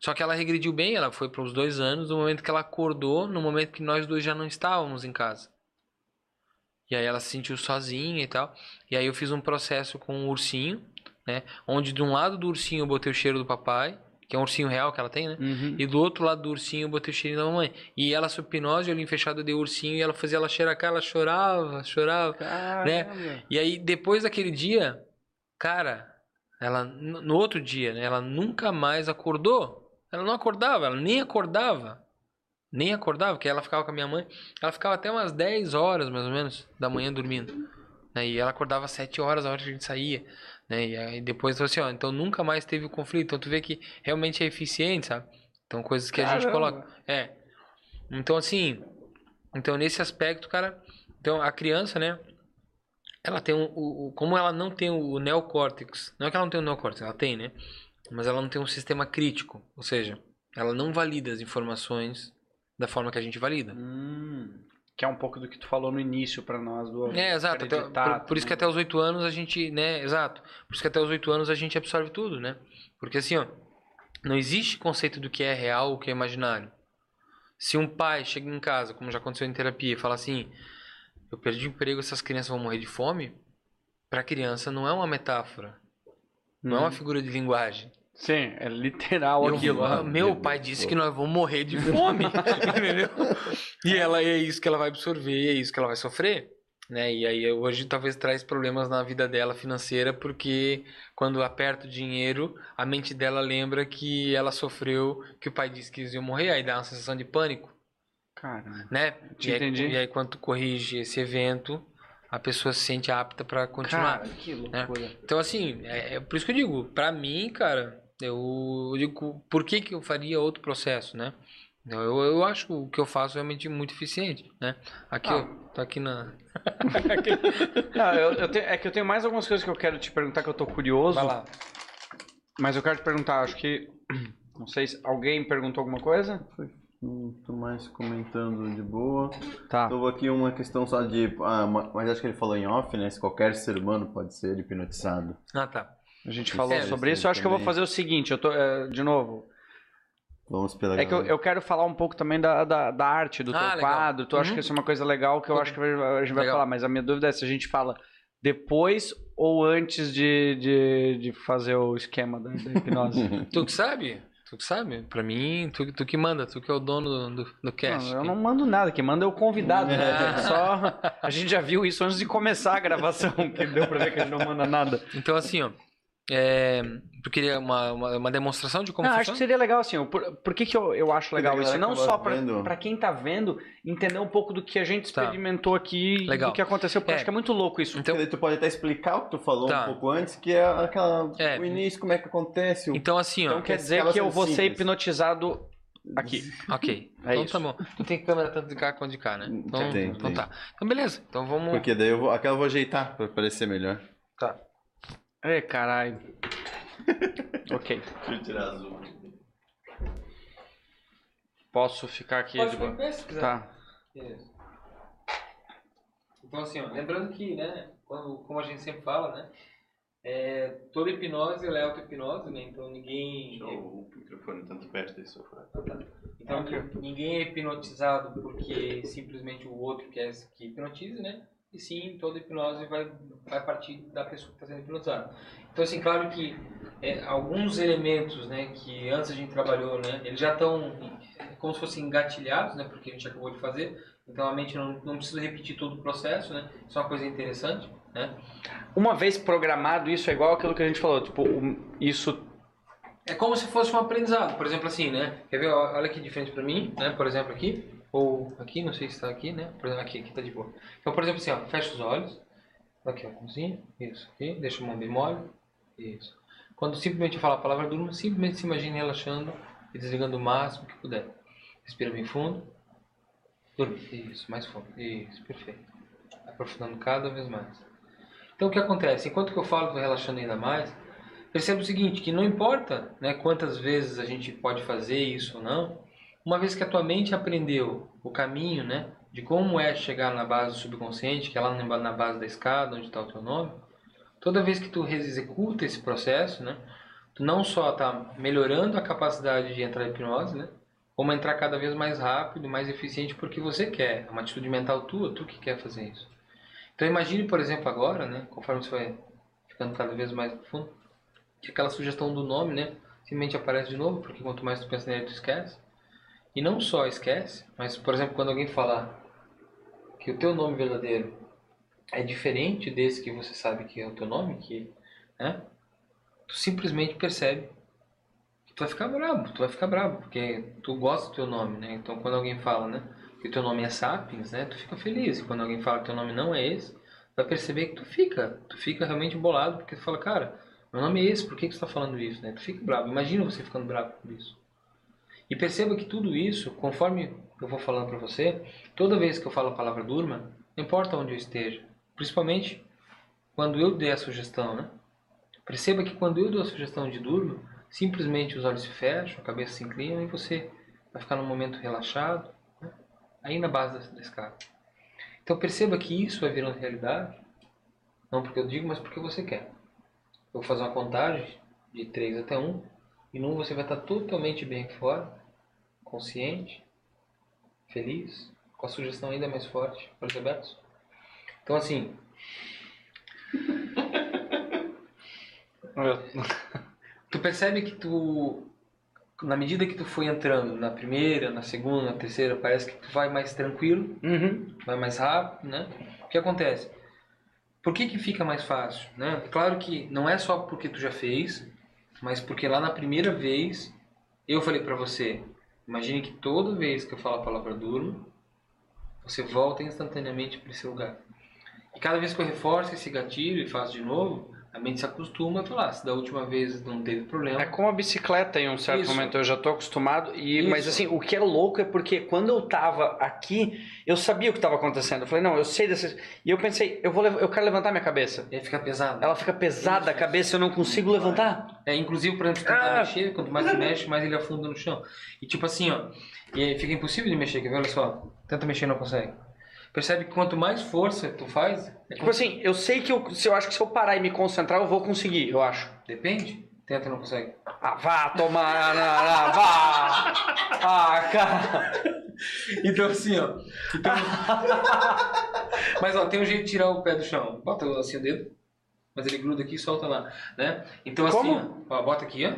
Só que ela regrediu bem, ela foi para os dois anos, no momento que ela acordou, no momento que nós dois já não estávamos em casa. E aí ela se sentiu sozinha e tal. E aí eu fiz um processo com um ursinho, né? Onde de um lado do ursinho eu botei o cheiro do papai, que é um ursinho real que ela tem, né? Uhum. E do outro lado do ursinho eu botei o cheirinho da mamãe. E ela, sob hipnose, olhinho fechado, eu dei o ursinho e ela fazia ela cheirar a cara, ela chorava, chorava. Caramba. E aí, depois daquele dia, cara, ela, no outro dia, né, ela nunca mais acordou. Ela não acordava, ela nem acordava. Nem acordava, porque ela ficava com a minha mãe. Ela ficava até umas 10 horas, mais ou menos, da manhã dormindo. né, E ela acordava às 7 horas, a hora que a gente saía. Né? E aí depois, assim, ó, então nunca mais teve o conflito. Então tu vê que realmente é eficiente, sabe? Então coisas que a gente Caramba. coloca. É. Então, assim, então nesse aspecto, cara, então a criança, né? Ela tem um, o, o- como ela não tem o neocórtex, não é que ela não tem o neocórtex, ela tem, né? Mas ela não tem um sistema crítico, ou seja, ela não valida as informações da forma que a gente valida. Hum, que é um pouco do que tu falou no início pra nós do É, exato. até- por, por isso que até os oito anos a gente, né? Exato. Por isso que até os oito anos a gente absorve tudo, né? Porque assim, ó, não existe conceito do que é real ou o que é imaginário. Se um pai chega em casa, como já aconteceu em terapia, e fala assim: Eu perdi o emprego, essas crianças vão morrer de fome. Para a criança não é uma metáfora. Não é uma figura de linguagem. Sim, é literal Eu- aquilo. ah, meu pai disse que nós vamos morrer de fome, entendeu? E ela é isso que ela vai absorver, é isso que ela vai sofrer, né? E aí hoje talvez traz problemas na vida dela financeira porque quando aperta o dinheiro, a mente dela lembra que ela sofreu, que o pai disse que eles iam morrer, aí dá uma sensação de pânico, Cara, né? E, aí, entendi. e aí quando tu corrige esse evento, a pessoa se sente apta para continuar. cara, que loucura. Então, assim, é, é por isso que eu digo, pra mim, cara, eu digo, por que, que eu faria outro processo, né? Eu, eu acho o que eu faço realmente muito eficiente, né? Aqui, Ah. ó, tô aqui na... Não, eu, eu tenho- é que eu tenho mais algumas coisas que eu quero te perguntar que eu tô curioso. Vai lá. Mas eu quero te perguntar, acho que. Não sei se alguém perguntou alguma coisa? Hum, Tô mais comentando de boa. Tá. Tô aqui uma questão só de. Ah, ma- mas acho que ele falou em off, né? Se qualquer ser humano pode ser hipnotizado. Ah, tá. A gente falou sobre isso. Eu acho que eu vou fazer o seguinte, eu tô. é, de novo. Vamos pela É que eu, eu quero falar um pouco também da, da, da arte, do Ah, teu legal. quadro. Tu acha Uhum. que isso é uma coisa legal que eu acho que a gente vai Legal. falar, mas a minha dúvida é se a gente fala depois ou antes de, de, de fazer o esquema da, da hipnose. Tu que sabe? Tu que sabe? Pra mim, tu, tu que manda, tu que é o dono do, do, do cast. Não, eu não mando nada, quem manda é o convidado. né? Ah. Só a gente já viu isso antes de começar a gravação, que deu pra ver que a gente não manda nada. Então, assim, ó, é, tu queria uma, uma, uma demonstração de como Não, acho que funciona? seria legal assim. Por, por que, que eu, eu acho legal a isso? Não só pra quem tá vendo, entender um pouco do que a gente Tá. experimentou aqui e Legal. do que aconteceu, porque eu É. acho que é muito louco isso. Então, tu pode até explicar o que tu falou Tá. um pouco antes, que é aquela. É. O início, como é que acontece. O... então assim, ó, Então quer dizer que eu vou ser hipnotizado aqui. ok. É então isso. tá bom. Tu tem câmera tanto de cá quanto de cá, né? Então, Tem, então tem. tá. Então beleza. Então vamos... Porque daí eu vou. Aquela eu vou ajeitar pra parecer melhor. Tá. Ei, caralho. ok. Deixa eu tirar azul. Posso ficar aqui Pode de ficar boa? em pé se quiser. Tá. Beleza. Então, assim, ó, lembrando que, né, quando, como a gente sempre fala, né, é, toda hipnose ela é auto-hipnose, né, então ninguém... o microfone tanto perto desse sofá. Então, ninguém é hipnotizado porque simplesmente o outro quer que hipnotize, né, e sim, toda hipnose vai, vai partir da pessoa que está sendo hipnotizada. Então, assim, claro que é, alguns elementos, né, que antes a gente trabalhou, né, eles já estão como se fossem engatilhados, né, porque a gente acabou de fazer, então a mente não, não precisa repetir todo o processo, né, isso é uma coisa interessante, né. Uma vez programado, isso é igual aquilo que a gente falou. Tipo, isso. É como se fosse um aprendizado, por exemplo, assim, né, quer ver, olha aqui de frente para mim, né, por exemplo, aqui, ou aqui, não sei se está aqui, né, por exemplo, aqui, aqui tá de boa. Então, por exemplo, assim, ó, fecha os olhos, aqui, ó, mãozinha, isso, aqui, deixa a mão bem mole, isso. Quando simplesmente falar a palavra durma, simplesmente se imagine relaxando e desligando o máximo que puder. Respira bem fundo. Dorme. Isso, mais fundo. Isso, perfeito. Aprofundando cada vez mais. Então o que acontece? Enquanto que eu falo, estou relaxando ainda mais, perceba o seguinte, que não importa né, quantas vezes a gente pode fazer isso ou não, uma vez que a tua mente aprendeu o caminho né, de como é chegar na base do subconsciente, que é lá na base da escada, onde está o teu nome, toda vez que tu executa esse processo, né, tu não só está melhorando a capacidade de entrar em hipnose, né, como entrar cada vez mais rápido, mais eficiente, porque você quer. É uma atitude mental tua, tu que quer fazer isso. Então imagine, por exemplo, agora, né, conforme você vai ficando cada vez mais profundo, que aquela sugestão do nome, né, simplesmente aparece de novo, porque quanto mais tu pensa nele, tu esquece. E não só esquece, mas, por exemplo, quando alguém falar que o teu nome verdadeiro é diferente desse que você sabe que é o teu nome, que, né, tu simplesmente percebe que tu vai ficar bravo, tu vai ficar bravo, porque tu gosta do teu nome, né? Então quando alguém fala, né, que o teu nome é Sapiens, né, tu fica feliz. E quando alguém fala que teu nome não é esse, vai perceber que tu fica, tu fica realmente bolado, porque tu fala, cara, meu nome é esse, por que, que você está falando isso, né? Tu fica bravo. Imagina você ficando bravo por isso. E perceba que tudo isso, conforme eu vou falando para você, toda vez que eu falo a palavra durma, não importa onde eu esteja, principalmente quando eu der a sugestão, né? Perceba que quando eu dou a sugestão de durma, simplesmente os olhos se fecham, a cabeça se inclina e você vai ficar num momento relaxado, né? aí na base da, da escada. Então perceba que isso vai virando realidade, não porque eu digo, mas porque você quer. Eu vou fazer uma contagem de 3 até 1, e 1 você vai estar totalmente bem aqui fora, consciente, feliz, com a sugestão ainda mais forte, olhos abertos. Então assim, tu percebe que tu na medida que tu foi entrando na primeira, na segunda, na terceira, parece que tu vai mais tranquilo, Uhum. vai mais rápido, né? O que acontece? Por que que fica mais fácil, né? Claro que não é só porque tu já fez, mas porque lá na primeira vez eu falei pra você, imagine que toda vez que eu falo a palavra durmo, você volta instantaneamente para esse lugar. E cada vez que eu reforço esse gatilho e faço de novo, a mente se acostuma a falar, se da última vez não teve problema, É como a bicicleta em um certo Isso. momento, eu já tô acostumado. E, Isso. mas assim, o que é louco é porque quando eu tava aqui, eu sabia o que estava acontecendo. Eu falei, não, eu sei dessa. E eu pensei, eu, vou, eu quero levantar minha cabeça. e aí fica pesado. Ela fica pesada a Isso. cabeça, eu não consigo levantar. É, inclusive, por exemplo, tentar Ah. mexer, quanto mais tu mexe, mais ele afunda no chão. E tipo assim, ó, e aí fica impossível de mexer, quer ver? Olha só, tenta mexer e não consegue. Percebe que quanto mais força tu faz, é Tipo assim, eu sei que eu, se eu acho que se eu parar e me concentrar, eu vou conseguir, eu acho. Depende, tenta não consegue. Ah, vá tomar, na- na- vá! Ah, cara! Então assim, ó. Então... mas ó, tem um jeito de tirar o pé do chão. Bota assim o dedo, mas ele gruda aqui e solta lá, né? Então assim, Como? ó, ó, bota aqui, ó.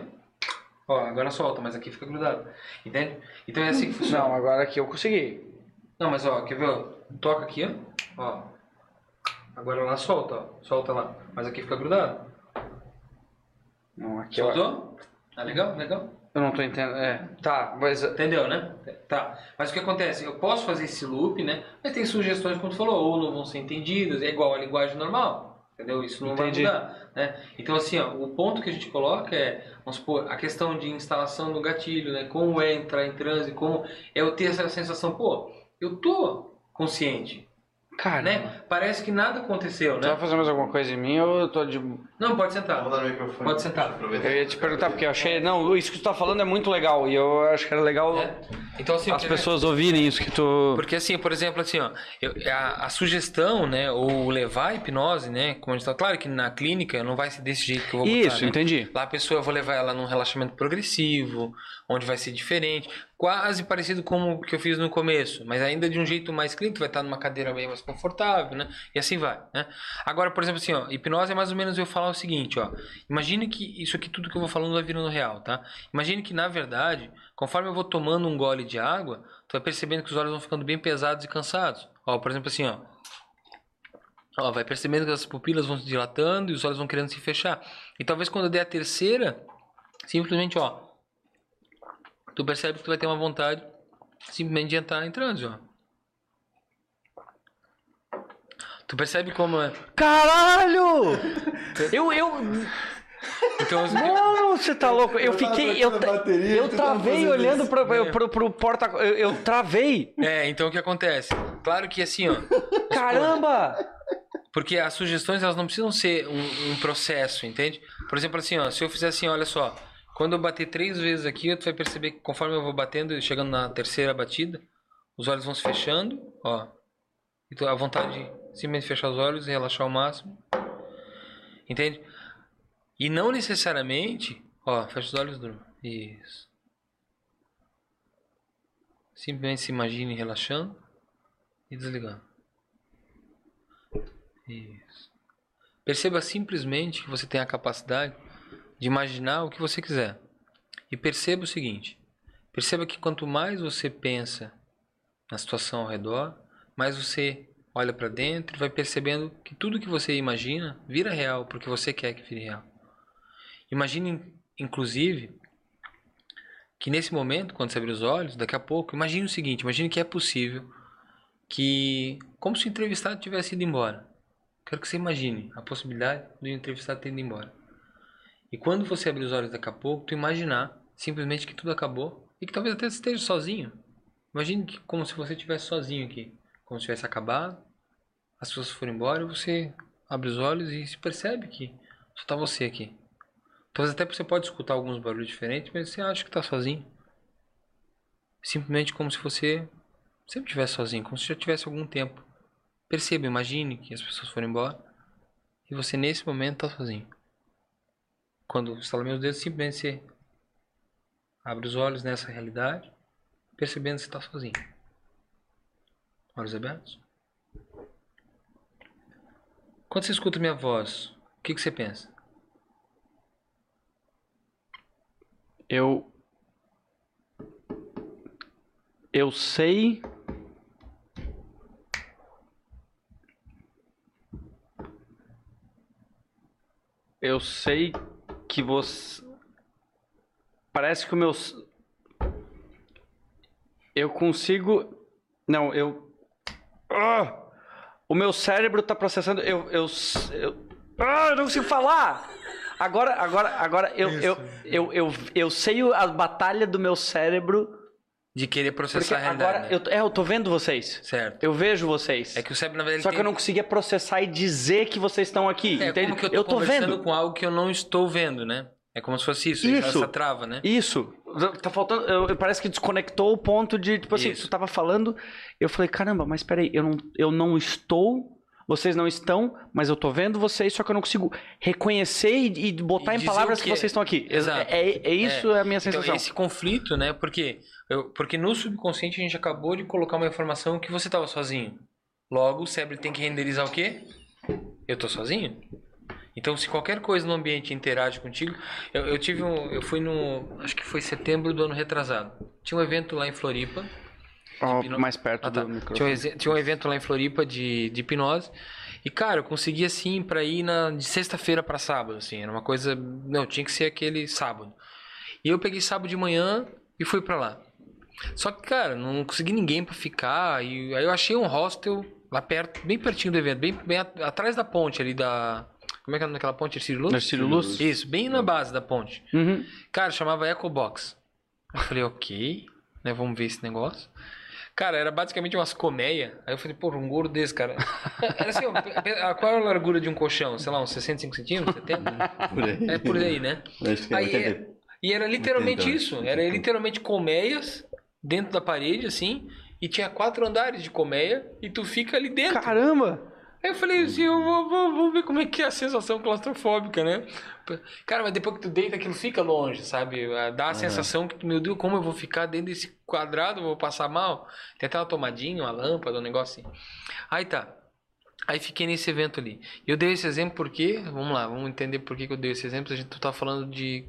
Ó, agora solta, mas aqui fica grudado. Entende? Então é assim que funciona. Não, agora aqui eu consegui. Não, mas ó, quer ver? Toca aqui, ó. ó. Agora lá solta, ó. Solta lá. Mas aqui fica grudado. Não, aqui Soltou? Ah, legal, legal. eu não tô entendendo. É, tá, mas. Entendeu, né? Tá. Mas o que acontece? Eu posso fazer esse loop, né? Mas tem sugestões, como tu falou, ou não vão ser entendidas, é igual a linguagem normal. Entendeu? Isso não Entendi. vai mudar. Né? Então, assim, ó, o ponto que a gente coloca é, vamos supor, a questão de instalação do gatilho, né? Como é entrar em transe, como é eu ter essa sensação, pô, eu tô consciente, Cara, né? Parece que nada aconteceu, Tu vai né? fazer mais alguma coisa em mim ou eu tô de. Não, pode sentar. Vou dar no microfone. Pode sentar. Eu ia te perguntar, porque eu achei. Não, isso que tu tá falando é muito legal. E eu acho que era legal É. Então, assim, as porque- pessoas ouvirem isso que tu. Porque assim, por exemplo, assim, ó, eu- a, a sugestão, né, ou levar a hipnose, né, como a gente tá, claro que na clínica não vai ser desse jeito que eu vou botar, Isso, né? entendi. Lá a pessoa eu vou levar ela num relaxamento progressivo, onde vai ser diferente, quase parecido com o que eu fiz no começo, mas ainda de um jeito mais clínico, vai estar numa cadeira bem mais confortável, né? E assim vai, né? Agora, por exemplo, assim, ó, hipnose é mais ou menos eu falar o seguinte, ó, imagine que isso aqui tudo que eu vou falando vai virando real, tá? Imagine que na verdade, conforme eu vou tomando um gole de água, tu vai percebendo que os olhos vão ficando bem pesados e cansados. Ó, por exemplo, assim, ó, Ó, vai percebendo que as pupilas vão se dilatando e os olhos vão querendo se fechar. E talvez quando eu der a terceira, simplesmente, ó, tu percebe que tu vai ter uma vontade simplesmente de entrar em transe, ó. Tu percebe como é. Caralho! Eu, eu. Então, eu- Mano, você tá louco. Eu Eu fiquei. Eu, bateria, eu travei olhando pro, É. pro, pro porta. Eu, eu travei. é, então o que acontece? Claro que assim, ó. Caramba! Porque as sugestões elas não precisam ser um, um processo, entende? Por exemplo, assim, ó, se eu fizer assim, olha só, quando eu bater três vezes aqui, tu vai perceber que conforme eu vou batendo e chegando na terceira batida, os olhos vão se fechando, ó. E tu, a vontade de simplesmente fechar os olhos e relaxar ao máximo. Entende? E não necessariamente, ó, fecha os olhos, durma. Isso. Simplesmente se imagine relaxando e desligando. Isso. Perceba simplesmente que você tem a capacidade de imaginar o que você quiser. E perceba o seguinte: perceba que quanto mais você pensa na situação ao redor, mais você olha para dentro e vai percebendo que tudo que você imagina vira real porque você quer que vire real. Imagine, inclusive, que nesse momento, quando você abrir os olhos, daqui a pouco, imagine o seguinte: imagine que é possível que, como se o entrevistado tivesse ido embora. Quero que você imagine a possibilidade do entrevistado ter ido embora. E quando você abrir os olhos daqui a pouco, tu imaginar simplesmente que tudo acabou e que talvez até esteja sozinho. Imagine que, como se você estivesse sozinho aqui, como se tivesse acabado, as pessoas foram embora você abre os olhos e se percebe que só está você aqui. Talvez até você pode escutar alguns barulhos diferentes, mas você acha que está sozinho. Simplesmente como se você sempre estivesse sozinho, como se já tivesse algum tempo. Perceba, imagine que as pessoas foram embora e você nesse momento está sozinho. Quando estala meus dedos, simplesmente você abre os olhos nessa realidade, percebendo que você está sozinho. Olhos abertos. Quando você escuta minha voz, o que, que você pensa? Eu. Eu sei. Eu sei que você. Parece que o meu. Eu consigo. Não, eu. Ah! O meu cérebro tá processando. Eu. Eu. eu... Ah, eu não consigo falar! Agora, agora, agora eu, eu, eu, eu, eu sei a batalha do meu cérebro. De querer processar Porque a realidade. agora né? eu, é, eu tô vendo vocês. Certo. Eu vejo vocês. É que o cérebro, na verdade, Só tem... que eu não conseguia processar e dizer que vocês estão aqui. É entende? como que eu tô, conversando vendo. com algo que eu não estou vendo, né? É como se fosse isso, Isso. essa trava, né? Isso. Tá faltando. eu- parece que desconectou o ponto de, tipo assim, Isso. tu tava falando. Eu falei, caramba, mas peraí, eu não, eu não estou. Vocês não estão, mas eu tô vendo vocês, só que eu não consigo reconhecer e, e botar E em dizer palavras o que que é. vocês estão aqui. Exato. É, é, é isso é a minha Então, sensação. esse conflito, né? Porque, eu, porque no subconsciente a gente acabou de colocar uma informação que você estava sozinho. Logo, o cérebro tem que renderizar o quê? Eu tô sozinho. Então, se qualquer coisa no ambiente interage contigo, eu, eu tive um, eu fui no, acho que foi setembro do ano retrasado. Tinha um evento lá em Floripa. Ó, hipno- mais perto Ah, tá. do Tinha um, microfone. tinha um evento lá em Floripa de, de hipnose. E, cara, eu consegui, assim, pra ir na, de sexta-feira pra sábado, assim. Era uma coisa... Não, tinha que ser aquele sábado. E eu peguei sábado de manhã e fui pra lá. Só que, cara, não consegui ninguém pra ficar. E aí eu achei um hostel lá perto, bem pertinho do evento. Bem, bem at- atrás da ponte ali da... Como é que é naquela ponte? Ercílio Luz? Ercílio Luz? Isso, bem na base da ponte. Uhum. Cara, chamava Ecobox. Eu falei, ok, né? Vamos ver esse negócio. Cara, era basicamente umas colmeias. Aí eu falei, pô, um gordo desse, cara. Era assim, ó, a- qual é a largura de um colchão? Sei lá, uns 65 centímetros, 70? Por aí. É por aí, né? Acho que é Aí 80. é- E era literalmente isso. Era literalmente colmeias dentro da parede, assim. E tinha quatro andares de colmeia e tu fica ali dentro. Caramba! Aí eu falei assim, eu vou, vou, vou ver como é que é a sensação claustrofóbica, né? Cara, mas depois que tu deita, aquilo fica longe, sabe? Ah, Dá a sensação que, meu Deus, como eu vou ficar dentro desse quadrado, vou passar mal? Tem até uma tomadinha, uma lâmpada, um negócio assim. Aí tá. Aí fiquei nesse evento ali. Eu dei esse exemplo porque, vamos lá, vamos entender por que que eu dei esse exemplo. A gente tu tá falando de,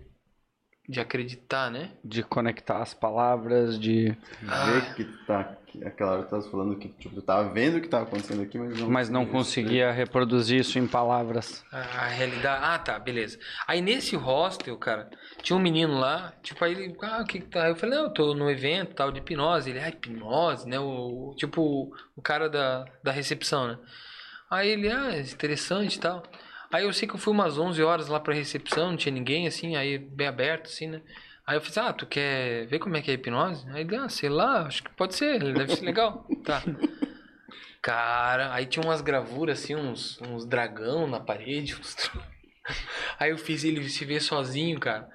de acreditar, né? De conectar as palavras, de. Ah. Ver que tá. que Aquela hora tu tava falando que tipo, tu tava vendo o que tava acontecendo aqui, mas não. Mas não conseguia reproduzir isso em palavras. A, a realidade. Ah, tá, beleza. Aí nesse hostel, cara, tinha um menino lá, tipo, aí ele, ah, o que que tá? Eu falei, não, eu tô no evento tal de hipnose. Ele, ah, hipnose, né? O, tipo, o, cara da, da recepção, né? Aí ele, ah, interessante e tal. Aí eu sei que eu fui umas 11 horas lá pra recepção, não tinha ninguém, assim, aí bem aberto, assim, né? Aí eu falei, ah, tu quer ver como é que é a hipnose? Aí ele, ah, sei lá, acho que pode ser, deve ser legal. Tá. Cara, aí tinha umas gravuras, assim, uns, uns dragão na parede. uns Aí eu fiz ele se ver sozinho, cara.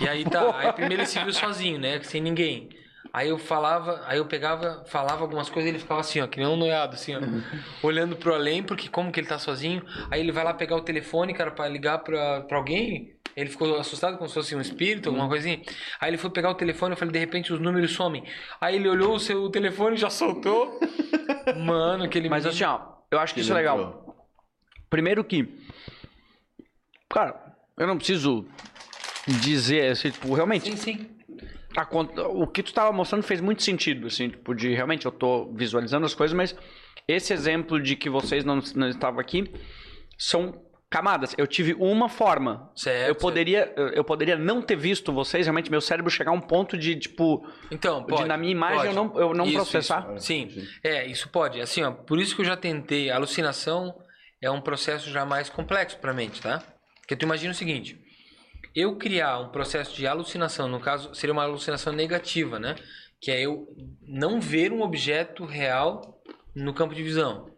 E aí tá, aí primeiro ele se viu sozinho, né? Sem ninguém. Aí eu falava, aí eu pegava, falava algumas coisas e ele ficava assim, ó, que nem um noiado, assim, ó, olhando pro além, porque como que ele tá sozinho. Aí ele vai lá pegar o telefone, cara, pra ligar pra, pra alguém. Ele ficou assustado como se fosse um espírito, alguma coisinha. Aí ele foi pegar o telefone, eu falei, de repente os números somem. Aí ele olhou o seu telefone e já soltou. Mano, aquele Mas menino- assim, ó, eu acho que isso é Ele legal. entrou. Primeiro que. Cara, eu não preciso dizer, assim, tipo, realmente. Sim, sim. A conta- o que tu estava mostrando fez muito sentido, assim, tipo, de realmente eu tô visualizando as coisas, mas esse exemplo de que vocês não, não estavam aqui são camadas. Eu tive uma forma. Certo, eu poderia eu, eu poderia não ter visto vocês, realmente meu cérebro chegar a um ponto de tipo, Então, de, pode. na minha imagem eu pode. não eu não Isso, processar. isso. Sim, é, isso pode. Assim, ó, por isso que eu já tentei. A alucinação é um processo já mais complexo pra mente, tá? Porque tu imagina o seguinte: eu criar um processo de alucinação, no caso, seria uma alucinação negativa, né? Que é eu não ver um objeto real no campo de visão.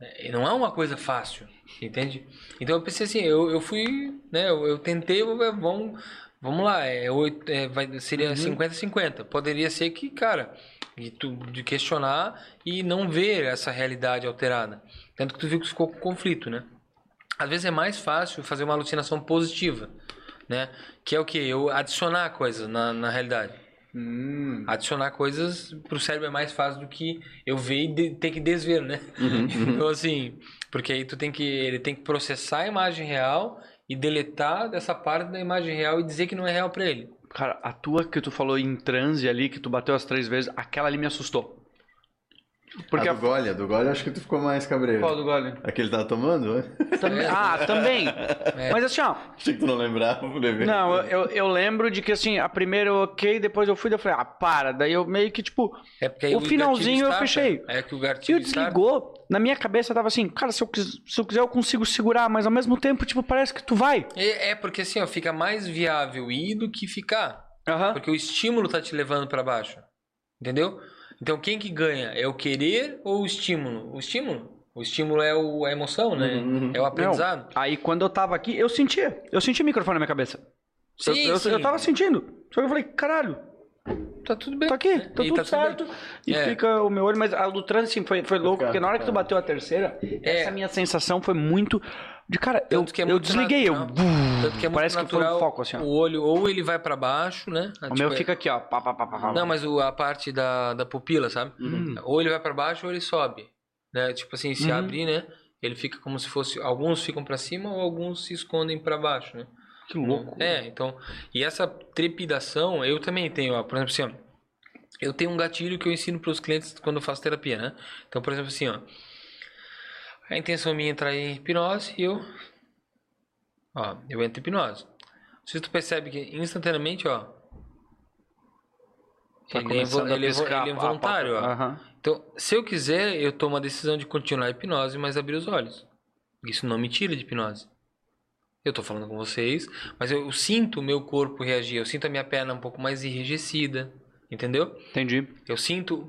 É, Não é uma coisa fácil, entende? Então eu pensei assim, eu, eu fui, né? Eu, eu tentei, eu- vamos, vamos lá, é, oito- é, vai, seria 50-50. Poderia ser que, cara, de, tu, de questionar e não ver essa realidade alterada. Tanto que tu viu que ficou com conflito, né? Às vezes é mais fácil fazer uma alucinação positiva, né? Que é o que? Eu adicionar coisas na, na realidade. Hum. Adicionar coisas pro cérebro é mais fácil do que eu ver e de- ter que desver, né? Então, assim, porque aí tu tem que. Ele tem que processar a imagem real e deletar dessa parte da imagem real e dizer que não é real pra ele. Cara, a tua que tu falou em transe ali, que tu bateu as três vezes, aquela ali me assustou. Porque a a do Gole, a do Gole acho que tu ficou mais cabreiro. Qual do gole? Aquele tava tomando? né? Também- Ah, também. É. Mas assim, ó. Achei que tu não lembrava, vou ler. Não, eu, eu, eu lembro de que assim, a primeira eu ok, depois eu fui, daí eu falei, ah, para. Daí eu meio que, tipo, É porque aí O finalzinho eu fechei. É que o e gatilho o desligou, na minha cabeça tava assim, cara, se eu, se eu quiser eu consigo segurar, mas ao mesmo tempo, tipo, parece que tu vai. É, é porque assim, ó, fica mais viável ir do que ficar. Aham. Porque o estímulo tá te levando pra baixo. Entendeu? Então quem que ganha? É o querer ou o estímulo? O estímulo. O estímulo é o, a emoção, né? Uhum. É o aprendizado. Aí quando eu tava aqui, eu sentia. Eu sentia o microfone na minha cabeça. Eu- Sim, eu, sim. eu tava sentindo. Só que eu falei, caralho, Tá tudo bem. tá aqui, né? tá tudo tá certo. bem. E É. fica o meu olho, mas a do trânsito assim, foi, foi louco, porque na hora que tu cara. bateu a terceira, essa minha sensação foi muito. De cara, eu, que é eu muito desliguei, eu. natural. Tanto que é muito Parece que foi natural um foco assim, ó. O olho ou ele vai pra baixo, né? O meu fica aqui, ó. Pá, pá, pá, pá. Não, mas o- a parte da, da pupila, sabe? Hum. Ou ele vai pra baixo ou ele sobe. Né? Tipo assim, se Uhum. abrir, né? Ele fica como se fosse. Alguns ficam pra cima ou alguns se escondem pra baixo, né? Que louco. É, então. E essa trepidação, eu também tenho, ó, por exemplo, assim, ó, eu tenho um gatilho que eu ensino para os clientes quando eu faço terapia, né? Então, por exemplo, assim, ó, a intenção minha é entrar em hipnose e eu, ó, eu entro em hipnose. Se tu percebe que instantaneamente, ó, Tá ele, é, ele, é, ele é pá, pá, voluntário, pá. ó. Aham. Então, se eu quiser, eu tomo a decisão de continuar a hipnose, mas abrir os olhos. Isso não me tira de hipnose. Eu tô falando com vocês, mas eu, eu sinto o meu corpo reagir, eu sinto a minha perna um pouco mais enrijecida, entendeu? Entendi. Eu sinto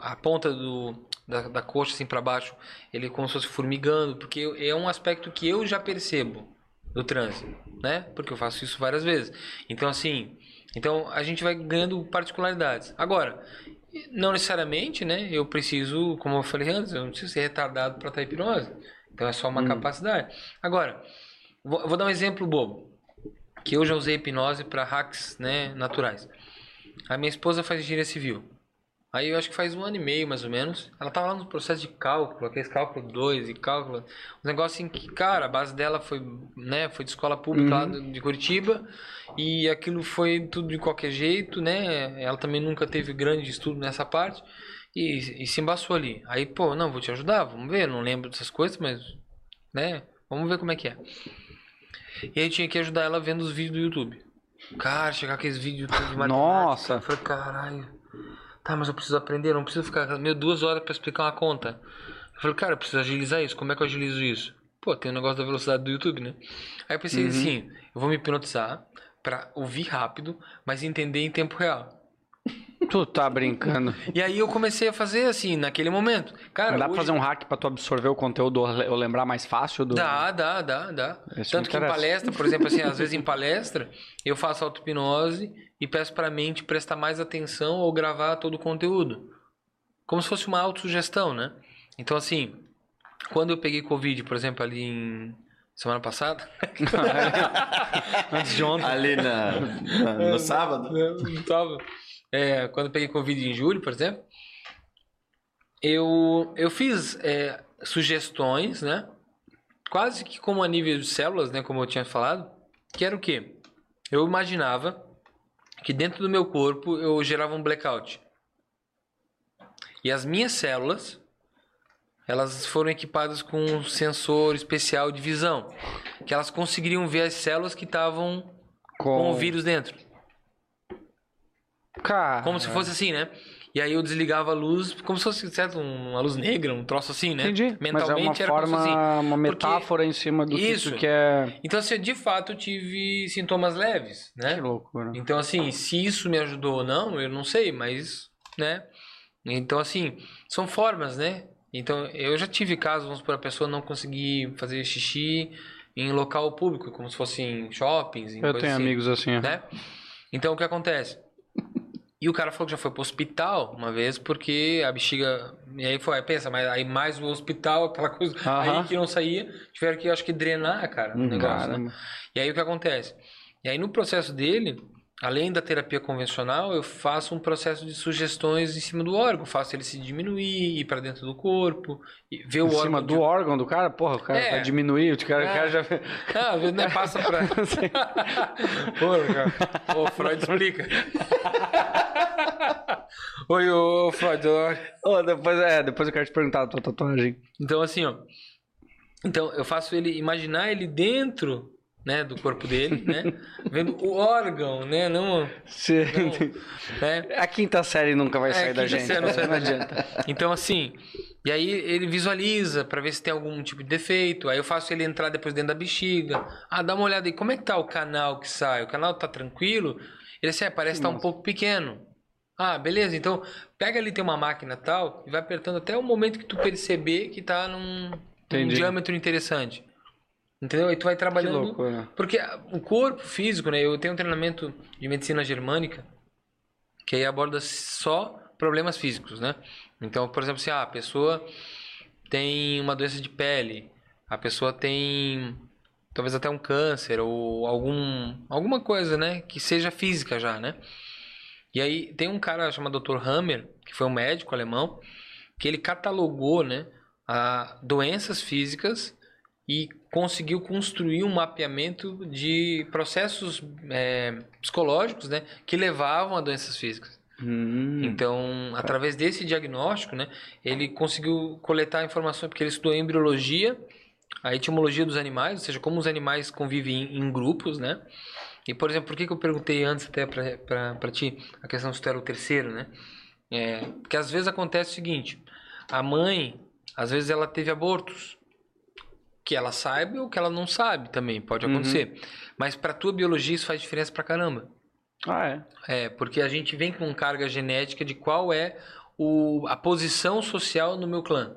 a ponta do, da, da coxa assim para baixo, ele como se fosse formigando, porque é um aspecto que eu já percebo do transe, né? Porque eu faço isso várias vezes. Então assim, então a gente vai ganhando particularidades. Agora, não necessariamente, né? Eu preciso, como eu falei antes, eu não preciso ser retardado para estar hipnose. Então é só uma capacidade. Agora, vou, vou dar um exemplo bobo, que eu já usei hipnose para hacks, né, naturais. A minha esposa faz engenharia civil. Aí eu acho que faz um ano e meio, mais ou menos. Ela tava lá no processo de cálculo, aqueles cálculo 2 e cálculo. Um negócio assim que, cara, a base dela foi, né, foi de escola pública lá do- de Curitiba. E aquilo foi tudo de qualquer jeito, né? Ela também nunca teve grande estudo nessa parte. E, e se embaçou ali. Aí, pô, não, vou te ajudar, vamos ver. Não lembro dessas coisas, mas, né? Vamos ver como é que é. E aí tinha que ajudar ela vendo os vídeos do YouTube. Cara, chegar aqueles vídeos do YouTube. Nossa. Falei, caralho. Tá, mas eu preciso aprender, não preciso ficar meio duas horas pra explicar uma conta. Eu falei, cara, eu preciso agilizar isso. Como é que eu agilizo isso? Pô, tem o negócio da velocidade do YouTube, né? Aí eu pensei assim, eu vou me hipnotizar pra ouvir rápido, mas entender em tempo real. Tu tá brincando. E aí eu comecei a fazer assim, naquele momento. Cara, dá pra hoje- fazer um hack pra tu absorver o conteúdo ou le- ou lembrar mais fácil do. Dá, dá, dá, dá. Isso Tanto que em palestra, por exemplo, assim, às vezes em palestra, eu faço auto-hipnose e peço pra mente prestar mais atenção ou gravar todo o conteúdo. Como se fosse uma autossugestão, né? Então, assim, quando eu peguei Covid, por exemplo, ali em semana passada, Antes de ontem. Ali na, na- no sábado. Não tava. É, quando eu peguei Covid em julho, por exemplo, eu, eu fiz é, sugestões, né? Quase que como a nível de células, né? Como eu tinha falado. Que era o quê? Eu imaginava que dentro do meu corpo eu gerava um blackout. E as minhas células, elas foram equipadas com um sensor especial de visão. Que elas conseguiriam ver as células que estavam com o vírus dentro. Cara. Como se fosse assim, né? E aí eu desligava a luz, como se fosse, certo, um- uma luz negra, um troço assim, né? Entendi. Mas é uma Mentalmente forma, assim. uma Porque- metáfora em cima do Isso. que quer. Então, assim, de fato, eu tive sintomas leves, né? Que loucura. Então, assim, se isso me ajudou ou não, eu não sei, mas, né? Então, assim, são formas, né? Então, eu já tive casos, vamos supor, a pessoa não conseguir fazer xixi em local público, como se fosse em shoppings, em Eu tenho assim. amigos assim. ó. né? Então o que acontece? E o cara falou que já foi pro hospital uma vez porque a bexiga. E aí foi, aí pensa, mas aí mais o hospital, aquela coisa. Aham. Aí que não saía, tiveram que, acho que, drenar, cara, o negócio, né? Caramba. E aí o que acontece? E aí no processo dele, além da terapia convencional, eu faço um processo de sugestões em cima do órgão. Faço ele se diminuir, ir para dentro do corpo, e ver o Em órgão. cima do de- órgão do cara? Porra, o cara É. vai diminuir, o cara, o É. cara já... Ah, né, passa pra. Pô, cara. Ô, Freud explica. Oi, ô, Freud. Ô, depois, é, depois eu quero te perguntar a tua tatuagem. Então, assim, ó. Então, eu faço ele imaginar ele dentro, né, do corpo dele, né? Vendo o órgão, né? Não. Sim. não né? A quinta série nunca vai É, sair da gente. série não sai não adianta. Então, assim, e aí ele visualiza pra ver se tem algum tipo de defeito. Aí eu faço ele entrar depois dentro da bexiga. Ah, dá uma olhada aí, como é que tá o canal que sai? O canal tá tranquilo? Ele assim, é, parece estar um pouco pequeno. Ah, beleza, então pega ali, tem uma máquina tal, e vai apertando até o momento que tu perceber que tá num, num diâmetro interessante. Entendeu? Aí tu vai Que trabalhando. loucura. Porque o corpo físico, né? Eu tenho um treinamento de medicina germânica que aí aborda só problemas físicos, né? Então, por exemplo, se ah, a pessoa tem uma doença de pele, a pessoa tem talvez até um câncer ou algum alguma coisa, né, que seja física já, né? E aí tem um cara chamado Dr. Hammer, que foi um médico alemão, que ele catalogou, né, a doenças físicas e conseguiu construir um mapeamento de processos é, psicológicos, né, que levavam a doenças físicas. Hum. Então, através desse diagnóstico, né, ele conseguiu coletar informações, porque ele estudou embriologia, a etimologia dos animais, ou seja, como os animais convivem em, em grupos, né? E, por exemplo, por que, que eu perguntei antes até para ti a questão se tu era o terceiro, né? É, porque às vezes acontece o seguinte, a mãe, às vezes ela teve abortos, que ela sabe ou que ela não sabe também, pode Uhum. acontecer. Mas para tua biologia isso faz diferença pra caramba. Ah, é. É, porque a gente vem com carga genética de qual é o, a posição social no meu clã.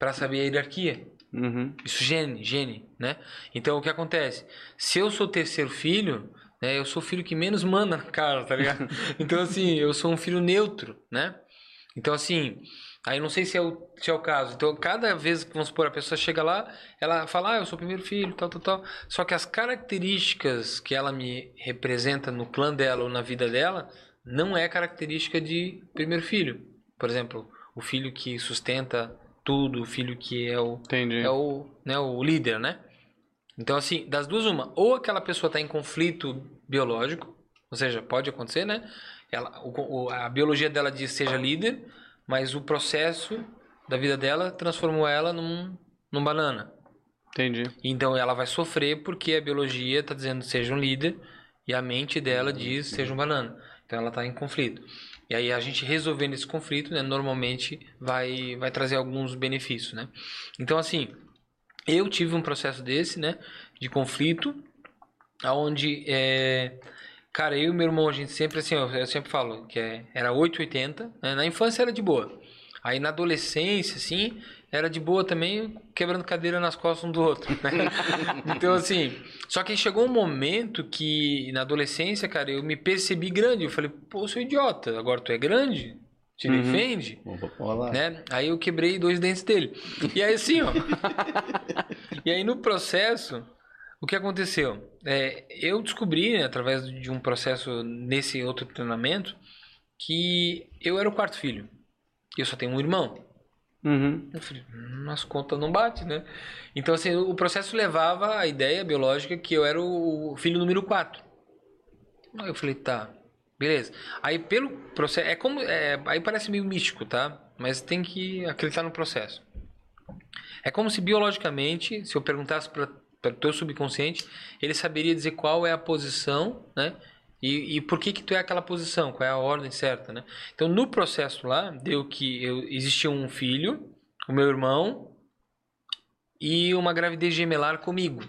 Pra saber a hierarquia. Uhum. Isso gene, gene, né? Então o que acontece? Se eu sou o terceiro filho, né, eu sou o filho que menos manda na casa, tá ligado? então assim, eu sou um filho neutro, né? Então assim, aí não sei se é o, se é o caso. Então cada vez que vamos supor a pessoa chega lá, ela fala: "Ah, eu sou o primeiro filho", tal, tal, tal. Só que as características que ela me representa no clã dela ou na vida dela não é característica de primeiro filho. Por exemplo, o filho que sustenta tudo, o filho que é o Entendi. é o, né, o líder, né? Então, assim, das duas, uma. Ou aquela pessoa está em conflito biológico, ou seja, pode acontecer, né? Ela, o- o- a biologia dela diz seja líder, mas o processo da vida dela transformou ela num, num banana. Entendi. Então, ela vai sofrer porque a biologia está dizendo seja um líder e a mente dela diz seja um banana. Então, ela está em conflito. E aí, a gente resolvendo esse conflito, né, normalmente vai, vai trazer alguns benefícios, né? Então, assim, eu tive um processo desse, né, de conflito, aonde, é, cara, eu e meu irmão, a gente sempre, assim, eu, eu sempre falo que é, era 880, né, na infância era de boa. Aí na adolescência, assim, era de boa também, quebrando cadeira nas costas um do outro, né? Então, assim, só que chegou um momento que, na adolescência, cara, eu me percebi grande. Eu falei, pô, sou idiota, agora tu é grande? Te Uhum. defende? Vamos vamos lá. né? Aí eu quebrei dois dentes dele. E aí assim, ó. e aí no processo, o que aconteceu? É, eu descobri, né, através de um processo nesse outro treinamento, que eu era o quarto filho. E eu só tenho um irmão. Uhum. Eu falei, hum, as contas não batem, né? Então, assim, o processo levava a ideia biológica que eu era o filho número 4. Aí eu falei, tá, beleza. Aí pelo processo, é como, é, aí parece meio místico, tá? Mas tem que acreditar no processo. É como se biologicamente, se eu perguntasse para o teu subconsciente, ele saberia dizer qual é a posição, né? E, e por que que tu é aquela posição, qual é a ordem certa, né? Então, no processo lá, deu que eu, existia um filho, o meu irmão, e uma gravidez gemelar comigo.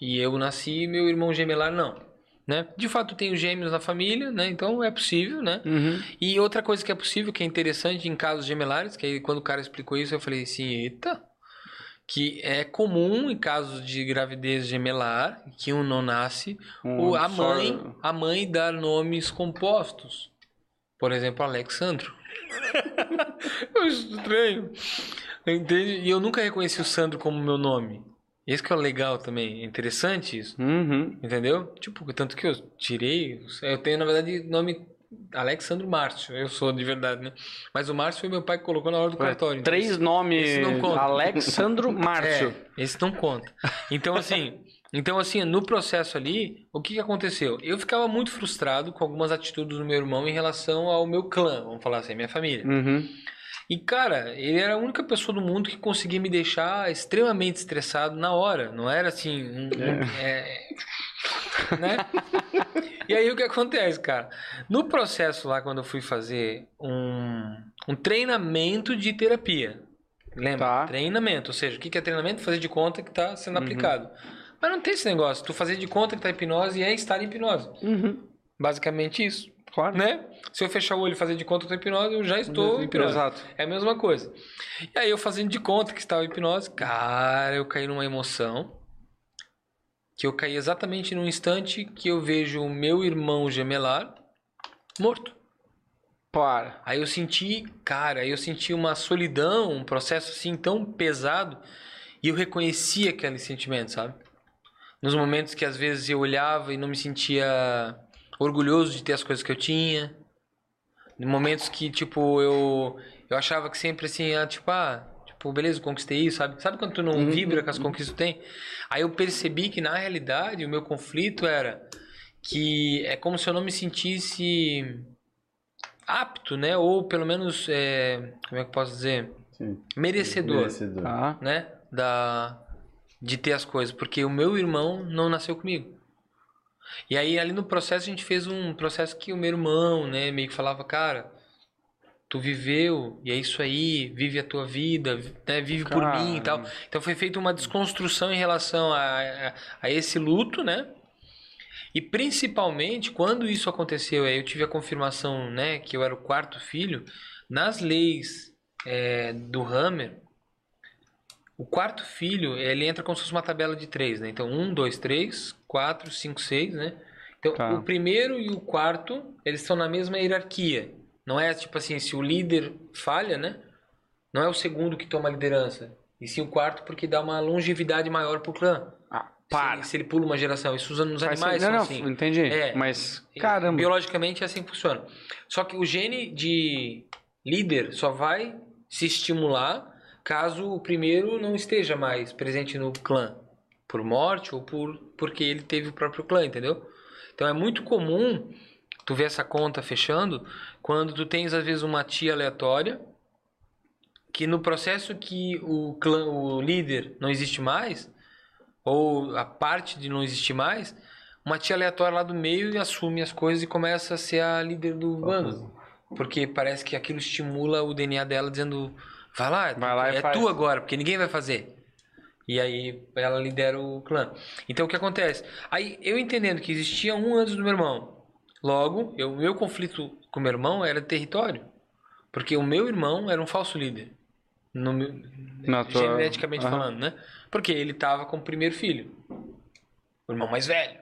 E eu nasci e meu irmão gemelar não. Né? De fato, tenho gêmeos na família, né? Então é possível, né? Uhum. E outra coisa que é possível, que é interessante em casos gemelares, que aí quando o cara explicou isso, eu falei assim, eita, que é comum em casos de gravidez gemelar, que um não nasce, Um a absorve- mãe, a mãe dar nomes compostos. Por exemplo, Alexandro. eu estranho. Entende? E eu nunca reconheci o Sandro como meu nome. Esse que é o legal também, é interessante isso, Uhum. entendeu? Tipo, tanto que eu tirei, eu tenho na verdade nome Alexandre Márcio, eu sou de verdade, né? Mas o Márcio foi meu pai que colocou na hora do cartório. então Três nomes. esse não conta. Alexandro Márcio. É, esse não conta. Então, assim, então, assim, no processo ali, o que, que aconteceu? Eu ficava muito frustrado com algumas atitudes do meu irmão em relação ao meu clã, vamos falar assim, minha família. Uhum. E, cara, ele era a única pessoa do mundo que conseguia me deixar extremamente estressado na hora. Não era assim. um- um- é, né? E aí o que acontece, cara? No processo lá, quando eu fui fazer um, um treinamento de terapia. Lembra? Tá. Treinamento. Ou seja, o que é treinamento? Fazer de conta que está sendo Uhum. aplicado. Mas não tem esse negócio. Tu fazer de conta que tá em hipnose é estar em hipnose. Uhum. Basicamente isso. Claro. Né? Se eu fechar o olho e fazer de conta que em hipnose, eu já estou em hipnose. Exato. É a mesma coisa. E aí eu fazendo de conta que estava em hipnose, cara, eu caí numa emoção. Que eu caí exatamente no instante que eu vejo o meu irmão gemelar morto. Para. Aí eu senti, cara, aí eu senti uma solidão, um processo assim tão pesado. E eu reconhecia aquele sentimento, sabe? Nos momentos que às vezes eu olhava e não me sentia orgulhoso de ter as coisas que eu tinha. Em momentos que, tipo, eu, eu achava que sempre assim, ah, tipo, ah, tipo, beleza, eu conquistei isso, sabe? Sabe quando tu não vibra com as conquistas que tu tem? Aí eu percebi que, na realidade, o meu conflito era que é como se eu não me sentisse apto, né? Ou pelo menos, é, como é que eu posso dizer? Sim. Merecedor, Merecedor. Tá. né? Da, de ter as coisas. Porque o meu irmão não nasceu comigo. E aí, ali no processo, a gente fez um processo que o meu irmão, né? Meio que falava, cara, tu viveu, e é isso aí, vive a tua vida, né? Vive por mim e tal. Então foi feita uma desconstrução em relação a, a, a esse luto, né? E principalmente quando isso aconteceu, eu tive a confirmação, né, que eu era o quarto filho. Nas leis é, do Hammer, o quarto filho ele entra como se fosse uma tabela de três, né? Então um, dois, três, quatro, cinco, seis, né? Então Tá. o primeiro e o quarto eles estão na mesma hierarquia. Não é tipo assim, se o líder falha, né? Não é o segundo que toma a liderança. E sim o quarto porque dá uma longevidade maior pro clã. Ah, Se para. ele, se ele pula uma geração. Isso usando nos Faz animais sen- não, não, assim. entendi. É. Mas, caramba. Biologicamente é assim que funciona. Só que o gene de líder só vai se estimular caso o primeiro não esteja mais presente no clã. Por morte ou por porque ele teve o próprio clã, entendeu? Então é muito comum tu ver essa conta fechando quando tu tens às vezes uma tia aleatória que no processo que o clã, o líder não existe mais, ou a parte de não existir mais, uma tia aleatória lá do meio assume as coisas e começa a ser a líder do bando. Porque parece que aquilo estimula o DNA dela dizendo, vai lá, Vai lá é faz." tu agora, porque ninguém vai fazer. E aí ela lidera o clã. Então o que acontece? Aí eu entendendo que existia um antes do meu irmão. Logo, o meu conflito com meu irmão era território. Porque o meu irmão era um falso líder. No Na tua- Geneticamente Aham. falando, né? Porque ele estava como primeiro filho. O irmão mais velho.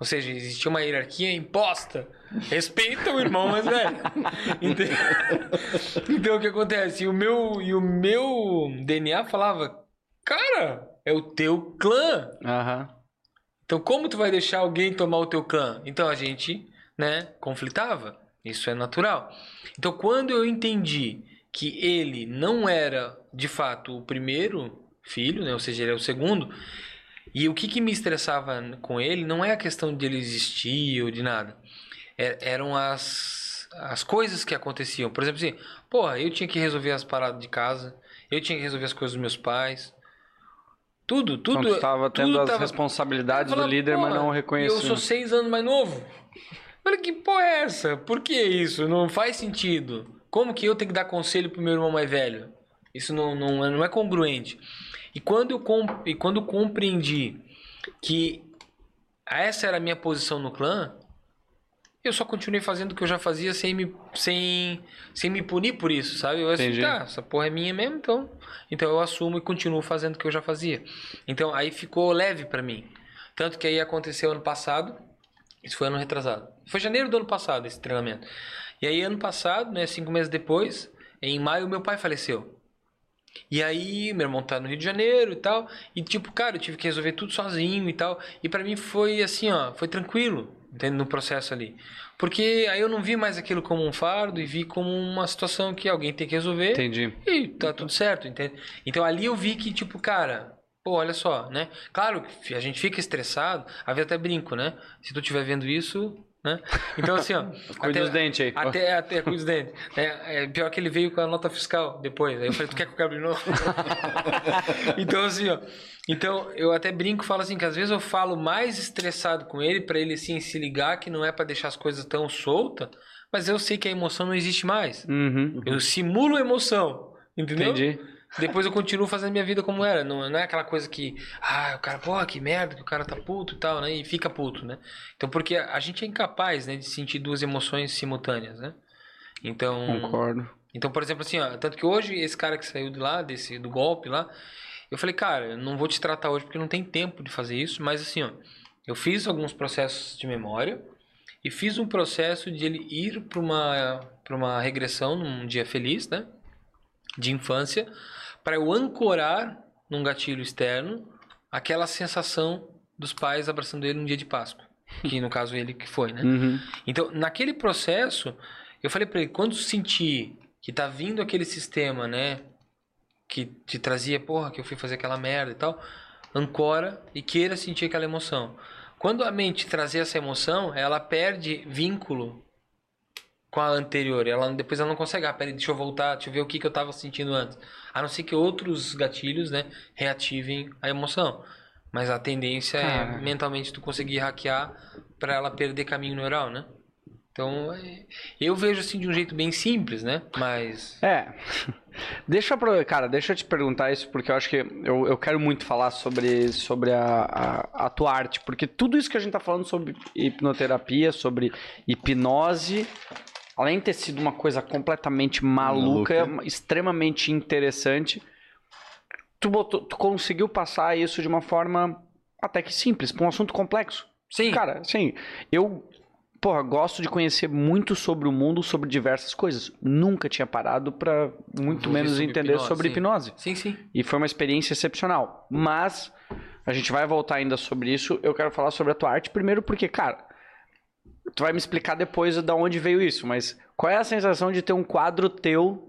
Ou seja, existia uma hierarquia imposta. Respeita o irmão mais velho. Então, então o que acontece? E o meu, e o meu DNA falava: Cara, é o teu clã. Aham. Então, como tu vai deixar alguém tomar o teu clã? Então a gente, né, conflitava. Isso é natural. Então, quando eu entendi que ele não era, de fato, o primeiro filho, né, ou seja, ele é o segundo, e o que, que me estressava com ele não é a questão de ele existir ou de nada. É- eram as, as coisas que aconteciam. Por exemplo, assim, porra, eu tinha que resolver as paradas de casa, eu tinha que resolver as coisas dos meus pais. Tudo, tudo. Então tu tava tendo tudo as tava- responsabilidades eu do falava, líder, mas "Porra, não Eu reconhecia. sou seis anos mais novo. Olha que porra é essa? Por que isso? Não faz sentido. Como que eu tenho que dar conselho pro meu irmão mais velho? Isso não, não, é- não é congruente. E quando, eu com, e quando eu compreendi que essa era a minha posição no clã, eu só continuei fazendo o que eu já fazia sem me, sem, sem me punir por isso, sabe? Eu assim, tá, essa porra é minha mesmo, então, então eu assumo e continuo fazendo o que eu já fazia. Então aí ficou leve pra mim. Tanto que aí aconteceu ano passado, isso foi ano retrasado. Foi janeiro do ano passado esse treinamento. E aí ano passado, né, cinco meses depois, em maio meu pai faleceu. E aí, meu irmão tá no Rio de Janeiro e tal. E tipo, cara, eu tive que resolver tudo sozinho e tal. E para mim foi assim, ó, foi tranquilo, entende? No processo ali. Porque aí eu não vi mais aquilo como um fardo e vi como uma situação que alguém tem que resolver. Entendi. E tá tudo certo, entende? Então ali eu vi que, tipo, cara, pô, olha só, né? Claro que a gente fica estressado, às vezes até brinco, né? Se tu estiver vendo isso, né? Então assim, ó. Cuida dos dentes aí. Até, até cuida dos dentes. É, é, pior que ele veio com a nota fiscal depois. Aí eu falei, tu quer que eu quebre novo? então assim, ó. Então eu até brinco falo assim, que às vezes eu falo mais estressado com ele para ele assim se ligar que não é para deixar as coisas tão soltas, mas eu sei que a emoção não existe mais. Uhum. Eu simulo emoção, entendeu? Entendi. Depois eu continuo fazendo minha vida como era. Não, não é aquela coisa que, ah, o cara, pô, que merda, que o cara tá puto e tal, né? E fica puto, né? Então, porque a gente é incapaz, né, de sentir duas emoções simultâneas, né? Então, Concordo. então, por exemplo, assim, ó, tanto que hoje esse cara que saiu de lá, desse, do golpe lá, eu falei, cara, eu não vou te tratar hoje porque não tem tempo de fazer isso, mas assim, ó, eu fiz alguns processos de memória e fiz um processo de ele ir para uma, pra uma regressão num dia feliz, né? De infância, para eu ancorar num gatilho externo aquela sensação dos pais abraçando ele num dia de Páscoa. Que no caso ele que foi, né? Uhum. Então, naquele processo, eu falei para ele, quando sentir que tá vindo aquele sistema, né, que te trazia, porra, que eu fui fazer aquela merda e tal, ancora e queira sentir aquela emoção. Quando a mente trazer essa emoção, ela perde vínculo com a anterior. Ela depois ela não consegue, ah, peraí, deixa eu voltar, deixa eu ver o que, que eu tava sentindo antes. A não ser que outros gatilhos, né, reativem a emoção. Mas a tendência Cara. é mentalmente tu conseguir hackear para ela perder caminho neural, né? Então, é- eu vejo assim de um jeito bem simples, né? Mas É. Deixa eu, apro- cara, deixa eu te perguntar isso, porque eu acho que eu, eu quero muito falar sobre, sobre a, a, a tua arte, porque tudo isso que a gente tá falando sobre hipnoterapia, sobre hipnose, além de ter sido uma coisa completamente maluca, extremamente interessante, tu, botou- tu conseguiu passar isso de uma forma até que simples, para um assunto complexo. sim, Cara, assim, eu, porra, gosto de conhecer muito sobre o mundo, sobre diversas coisas. Nunca tinha parado pra muito menos sobre entender hipnose, sobre sim. hipnose. sim, sim. E foi uma experiência excepcional. Mas a gente vai voltar ainda sobre isso. Eu quero falar sobre a tua arte primeiro porque, cara, tu vai me explicar depois de onde veio isso, mas qual é a sensação de ter um quadro teu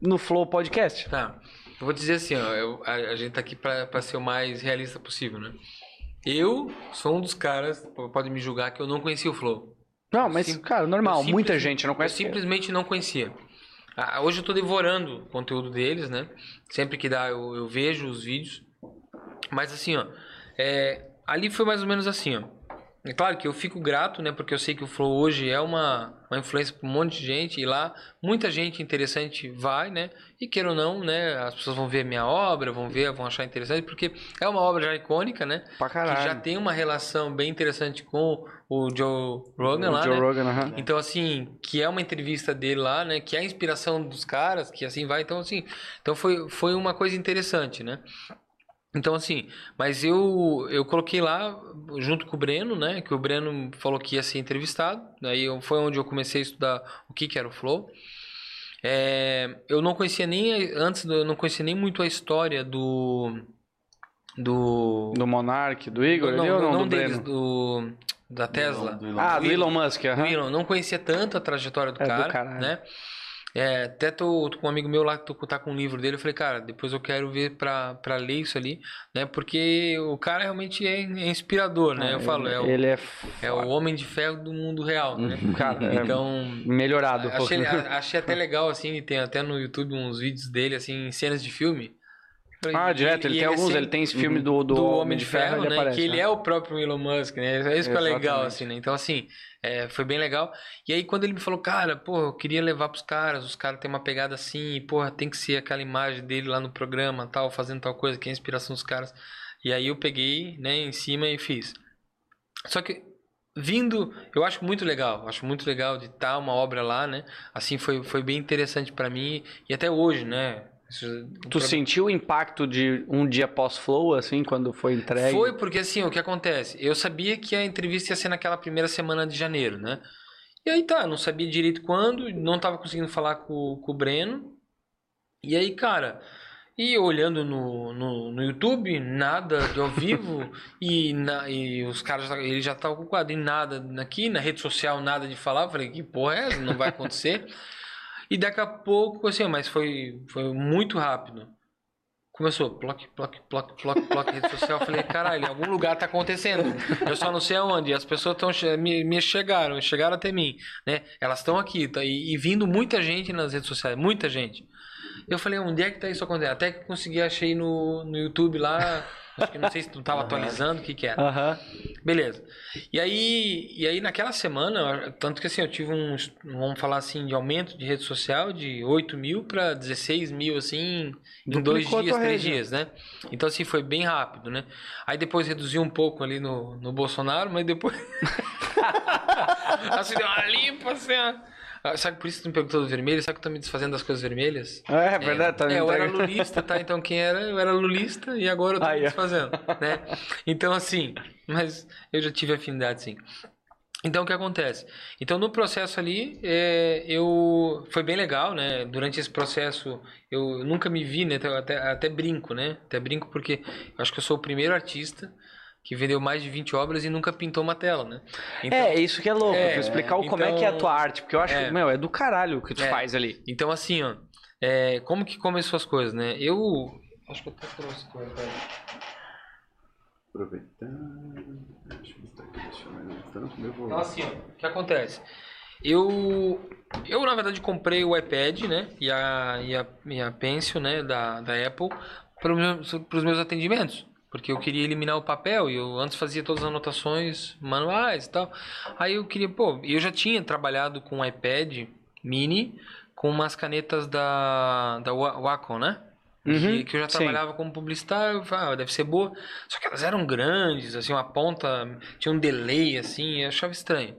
no Flow Podcast? Tá. Eu vou dizer assim, ó, eu- a, a gente tá aqui pra, pra ser o mais realista possível, né? Eu sou um dos caras, p- pode me julgar, que eu não conhecia o Flow. Não, mas, Sim- cara, normal, Eu muita gente não Eu conhece. simplesmente não conhecia. Ah, hoje eu tô devorando o conteúdo deles, né? Sempre que dá eu, eu vejo os vídeos. Mas assim, ó, é, ali foi mais ou menos assim, ó. É claro que eu fico grato, né? Porque eu sei que o Flow hoje é uma, uma influência para um monte de gente. E lá, muita gente interessante vai, né? E queira ou não, né? As pessoas vão ver a minha obra, vão ver, vão achar interessante. Porque é uma obra já icônica, né? Pra caralho. Que já tem uma relação bem interessante com o Joe Rogan O lá, Joe né? Rogan, aham. Então, assim, que é uma entrevista dele lá, né? Que é a inspiração dos caras, que assim vai. Então, assim, então foi, foi uma coisa interessante, né? Então, assim, mas eu, eu coloquei lá junto com o Breno, né? Que o Breno falou que ia ser entrevistado. Daí eu- foi onde eu comecei a estudar o que, que era o Flow. É, eu não conhecia nem, antes, do- eu não conhecia nem muito a história do... Do... Do Monark, do Igor não, ali ou não, não, não do deles, Breno? do... Da Tesla. Do Elon Ah, do Elon. Elon Musk, aham. O Elon, não conhecia tanto a trajetória do É, do cara, né? É, até tô, tô com um amigo meu lá que tá com um livro dele, eu falei, cara, depois eu quero ver pra, pra ler isso ali, né? Porque o cara realmente é, é inspirador, né? Eu falo, é o, Ele é, é o homem de ferro do mundo real, né? cara, é Então, melhorado. um achei, a- achei até legal, assim, tem até no YouTube uns vídeos dele, assim, cenas de filme. Ah, E- direto, ele tem alguns, sempre- ele tem esse filme do, do, do, Homem de Ferro, né? aparece, que ele né? é o próprio Elon Musk, né? É isso que é legal, assim, né? Então, assim, é, foi bem legal. E aí, quando ele me falou, cara, pô, eu queria levar pros caras, os caras têm uma pegada assim, e, porra, tem que ser aquela imagem dele lá no programa, tal, fazendo tal coisa, que é a inspiração dos caras. E aí eu peguei, né, em cima e fiz. Só que vindo, eu acho muito legal, acho muito legal de estar uma obra lá, né? Assim foi, foi bem interessante pra mim e até hoje, né? Isso- o Tu pro- sentiu o impacto de um dia pós-flow, assim, quando foi entregue? Foi porque assim, o que acontece? Eu sabia que a entrevista ia ser naquela primeira semana de janeiro, né? E aí tá, não sabia direito quando, não tava conseguindo falar com, com o Breno. E aí, cara, E olhando no, no, no YouTube, nada de ao vivo, e, na, e os caras, já- ele já estavam com o quadro, e nada aqui, na rede social, nada de falar. Eu falei, que porra é essa? Não vai acontecer. e daqui a pouco, assim, mas foi, foi muito rápido. Começou, ploc, ploc, ploc, ploc, ploc, rede social. Eu falei, caralho, em algum lugar tá acontecendo. Eu só não sei aonde. As pessoas estão me, me chegaram, chegaram até mim, né? Elas estão aqui, tá? E, e vindo muita gente nas redes sociais, muita gente. Eu falei, onde é que tá isso acontecendo? Até que consegui, achei no, no YouTube lá. Acho que não sei se tu tava atualizando, o que que era. Aham. Beleza. E aí, e aí naquela semana, tanto que assim, eu tive um, vamos falar assim, de aumento de rede social de 8 mil para 16 mil, assim, em dois dias, três dias, né? Então, assim, foi bem rápido, né? Aí depois reduziu um pouco ali no, no Bolsonaro, mas depois. assim, deu uma limpa, assim, ó. Ah, Sabe por isso que tu me perguntou do vermelho? Sabe que eu tô me desfazendo das coisas vermelhas? É, é verdade, tá É, eu era lulista, tá? Então quem era? Eu era lulista e agora eu tô Aí, me desfazendo, né? Então assim, mas eu já tive afinidade sim. Então o que acontece? Então no processo ali, é, eu foi bem legal, né? Durante esse processo eu nunca me vi, né? Até, até brinco, né? Até brinco porque eu acho que eu sou o primeiro artista que vendeu mais de 20 obras e nunca pintou uma tela, né? Então, É, isso que é louco. É, explicar o como é que é a então- tua arte. Porque eu acho, É. meu, é do caralho o que tu É. faz ali. Então, assim, ó, é, como que começou as coisas, né? Eu. Acho que eu até trouxe coisa. peraí. Aproveitando. Deixa eu botar aqui, deixa eu ver tanto meu Então, assim, ó, o que acontece? Eu, eu na verdade, comprei o iPad, né? E a, e a, e a Pencil, né? Da, da Apple, para os meus, pros meus atendimentos. Porque eu queria eliminar o papel e eu antes fazia todas as anotações manuais e tal. Aí eu queria, pô, eu já tinha trabalhado com um iPad mini com umas canetas da, da Wa- Wacom, né? que, Uhum, que eu já sim. trabalhava como publicitário, ah, deve ser boa. Só que elas eram grandes, assim, uma ponta, tinha um delay, assim, eu achava estranho.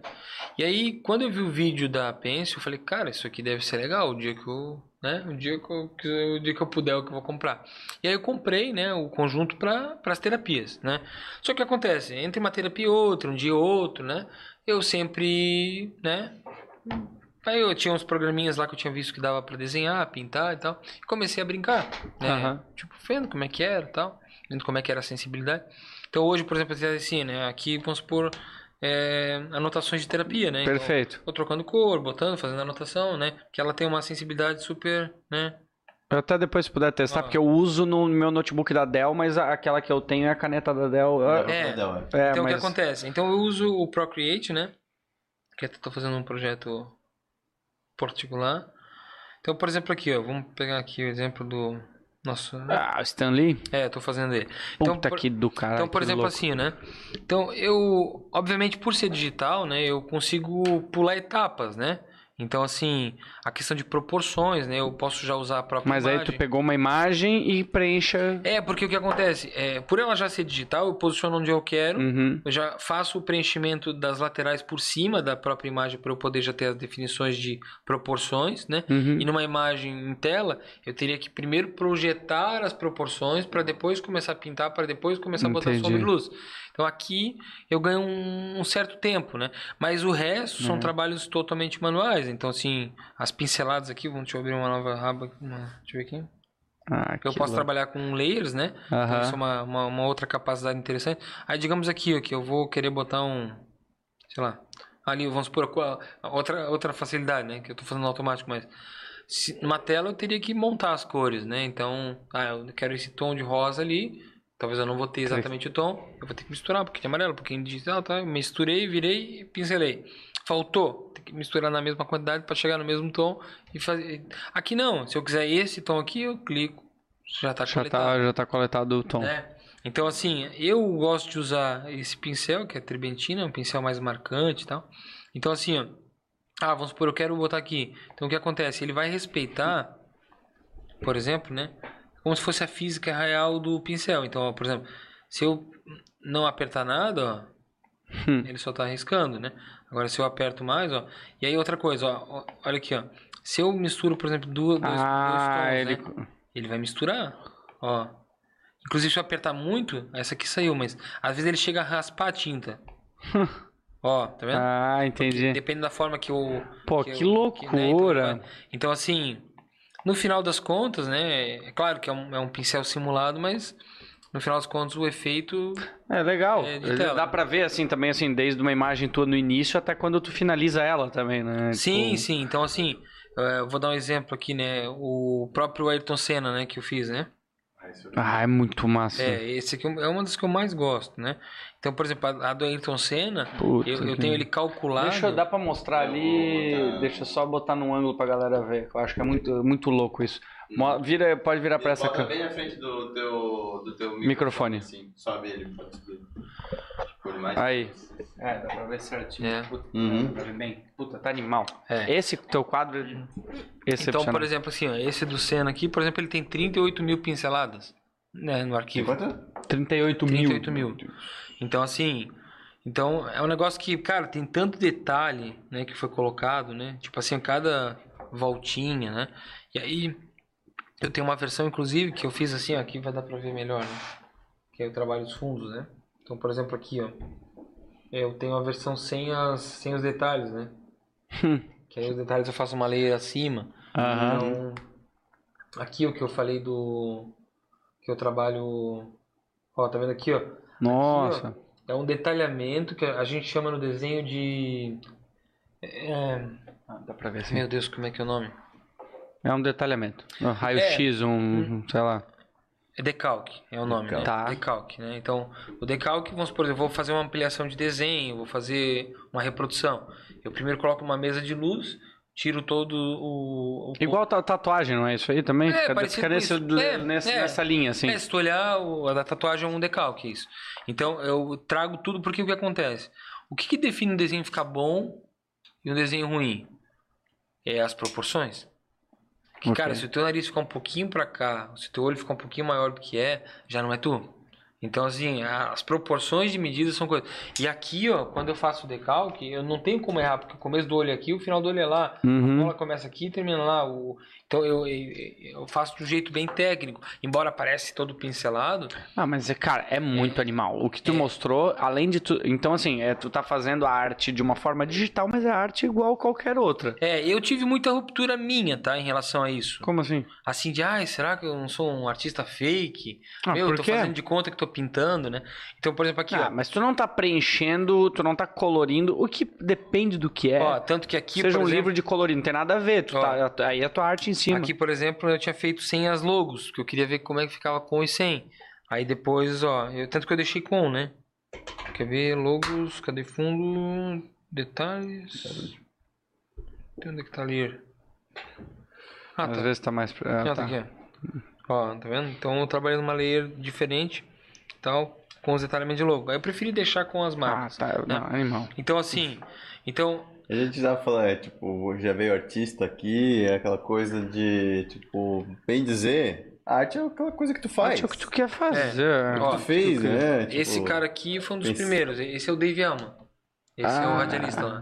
E aí, quando eu vi o vídeo da Pencil, eu falei, cara, isso aqui deve ser legal, o dia que eu, né, o dia que eu, o dia que eu puder, o que eu vou comprar. E aí eu comprei, né, o conjunto para as terapias, né. Só que acontece, entre uma terapia e outra, um dia e outro, né, eu sempre, né, Aí eu tinha uns programinhas lá que eu tinha visto que dava pra desenhar, pintar e tal. E comecei a brincar, né? Aham. Tipo, vendo como é que era tal. Vendo como é que era a sensibilidade. Então hoje, por exemplo, assim, né? Aqui, vamos supor, é, anotações de terapia, né? Então, Perfeito. eu trocando cor, botando, fazendo anotação, né? Que ela tem uma sensibilidade super, né? Eu até depois se puder testar, Ah. porque eu uso no meu notebook da Dell, mas aquela que eu tenho é a caneta da Dell. É. É, Não, é. então o que mas... acontece? Então eu uso o Procreate, né? Que eu tô fazendo um projeto particular. Então, por exemplo, aqui, ó, vamos pegar aqui o exemplo do nosso. Ah, o Stan Lee? É, tô fazendo ele. Puta Então, por- que do cara. Então, por exemplo, louco. assim, né? Então, eu, obviamente, por ser digital, né, eu consigo pular etapas, né? Então, assim, a questão de proporções, né? Eu posso já usar a própria Mas aí imagem. tu pegou uma imagem e preencha. É, porque o que acontece? É, por ela já ser digital, eu posiciono onde eu quero. Uhum. Eu já faço o preenchimento das laterais por cima da própria imagem para eu poder já ter as definições de proporções, né? Uhum. E numa imagem em tela, eu teria que primeiro projetar as proporções para depois começar a pintar, para depois começar a botar Entendi. sombra e luz. Então aqui eu ganho um, um certo tempo, né? Mas o resto são Uhum. trabalhos totalmente manuais. Então, assim, as pinceladas aqui, vamos deixa eu abrir uma nova aba. uma- deixa eu ver aqui. Ah, Eu posso louco. trabalhar com layers, né? Então, Aham. Isso é uma, uma, uma outra capacidade interessante. Aí, digamos aqui, ó, que eu vou querer botar um. Sei lá. Ali, vamos supor, outra, outra facilidade, né? Que eu tô fazendo automático, mas. Se, numa tela eu teria que montar as cores, né? Então, ah, eu quero esse tom de rosa ali. Talvez eu não vou ter exatamente o tom. Eu vou ter que misturar um pouquinho de amarelo, um pouquinho de digital, tá? Misturei, virei e pincelei. Faltou. Tem que misturar na mesma quantidade para chegar no mesmo tom e fazer. Aqui não. Se eu quiser esse tom aqui, eu clico. Já tá Já coletado tá, já tá coletado o tom. né? Então, assim, eu gosto de usar esse pincel, que é tribentina, um pincel mais marcante e tal. Então, assim, ó, ah, vamos supor, eu quero botar aqui. Então, o que acontece? Ele vai respeitar, por exemplo, né? Como se fosse a física real do pincel. Então, ó, por exemplo, se eu não apertar nada, ó, Hum. ele só tá arriscando, né? Agora, se eu aperto mais, ó. E aí, outra coisa, ó, olha aqui, ó. Se eu misturo, por exemplo, duas, Ah, dois tons, ele. né? Ele vai misturar, ó. Inclusive, se eu apertar muito, essa aqui saiu, mas às vezes ele chega a raspar a tinta. ó, tá vendo? Ah, entendi. Depende da forma que eu. Pô, que que eu- loucura. né, então, então, assim, no final das contas, né? É claro que é um, é um pincel simulado, mas no final das contas o efeito É legal. É. Dá pra ver assim também, assim, desde uma imagem tua no início até quando tu finaliza ela também, né? Sim, Tipo, sim. Então, assim, eh, vou dar um exemplo aqui, né? O próprio Ayrton Senna, né? Que eu fiz, né? Ah, é muito massa. É, esse aqui é uma das que eu mais gosto, né? Então, por exemplo, a a do Ayrton Senna, Puta eu, eu tenho ele calculado. Deixa, dá pra mostrar ali. Deixa eu só botar num ângulo pra galera ver. Eu acho que é muito, muito louco isso. Mo- Vira, pode virar pra essa câmera. bem na frente do teu, do teu Microfone. Assim, sobe ele, pode subir. Por mais. Aí. É, dá pra ver certinho. É. Puta, Uhum. dá pra ver bem. Puta, tá animal. É. Esse teu quadro é. Então, por exemplo, assim, ó, esse do Senna aqui, por exemplo, ele tem 38 mil pinceladas né, no arquivo. Quanto? 38 mil. 38 mil. Então, assim, então é um negócio que, cara, tem tanto detalhe, né, que foi colocado, né? Tipo assim, cada voltinha, né? E aí, eu tenho uma versão, inclusive, que eu fiz assim, ó, aqui vai dar pra ver melhor, né? Que é o trabalho dos fundos, né? Então, por exemplo, aqui, ó. Eu tenho a versão sem, as, sem os detalhes, né? que aí os detalhes eu faço uma layer acima. Aham. Então, aqui o que eu falei do. Que eu trabalho. Ó, tá vendo aqui, ó? Nossa. É um detalhamento que a gente chama no desenho de. É... Ah, dá pra ver assim. Meu Deus, como é que é o nome? É um detalhamento. Um raio-x, um, sei lá. É decalque, é o nome, né? Tá. Decalque, né? Então, o decalque, vamos supor, eu vou fazer uma ampliação de desenho, vou fazer uma reprodução. Eu primeiro coloco uma mesa de luz, tiro todo o. o Igual ta- tatuagem, não é isso aí também? É, Fica- fica nesse-. É, nessa, é. nessa linha, assim. É, se tu olhar, o, a da tatuagem é um decalque, isso. Então, eu trago tudo porque o que acontece? O que, que define um desenho ficar bom e um desenho ruim? É as proporções. Que, Ok. cara, se o teu nariz ficar um pouquinho pra cá, se o teu olho ficar um pouquinho maior do que é, já não é tu. Então, assim, a- as proporções de medidas são coisas. E aqui, ó, quando eu faço o decalque, eu não tenho como errar, porque o começo do olho é aqui, o final do olho é lá. A Uhum. bola começa aqui e termina lá. O... Então eu, eu, eu faço de um jeito bem técnico. Embora pareça todo pincelado, Ah, mas, é, cara, é muito animal. O que tu mostrou, além de tu... Então, assim, é, tu tá fazendo a arte de uma forma digital, mas é arte igual qualquer outra. é, eu tive muita ruptura minha, tá, em relação a isso. Como assim? Assim de, ai, será que eu não sou um artista fake? Ah, Meu, eu tô quê? fazendo de conta que tô pintando, né? Então, por exemplo, aqui, Ah, ó. mas tu não tá preenchendo, tu não tá colorindo, o que depende do que é. Ó, tanto que aqui, Seja um exemplo, livro de colorido, não tem nada a ver. Tu Ó. tá, aí é a tua arte em cima. Aqui, por exemplo, eu tinha feito sem as logos, porque eu queria ver como é que ficava com e sem. Aí depois, ó, eu, tanto que eu deixei com, né? Quer ver logos, cadê fundo, detalhes. Tem onde é que tá ali? Ah, Às tá. vezes tá mais... Ah, Ah, tá tá. aqui, ó. Ó, tá vendo? Então eu trabalhei numa layer diferente, tal, com os detalhamentos de logo. Aí eu preferi deixar com as Ah, marcas. tá. Não, animal. Então assim, então A gente já fala, é, tipo, já veio artista aqui, é aquela coisa de, tipo, bem dizer, a arte é aquela coisa que tu faz. Arte é o que tu quer fazer. Ó, tu fez, né? Tipo, esse cara aqui foi um dos esse- primeiros. Esse é o Dave Alman. Esse é o Ah. radialista lá.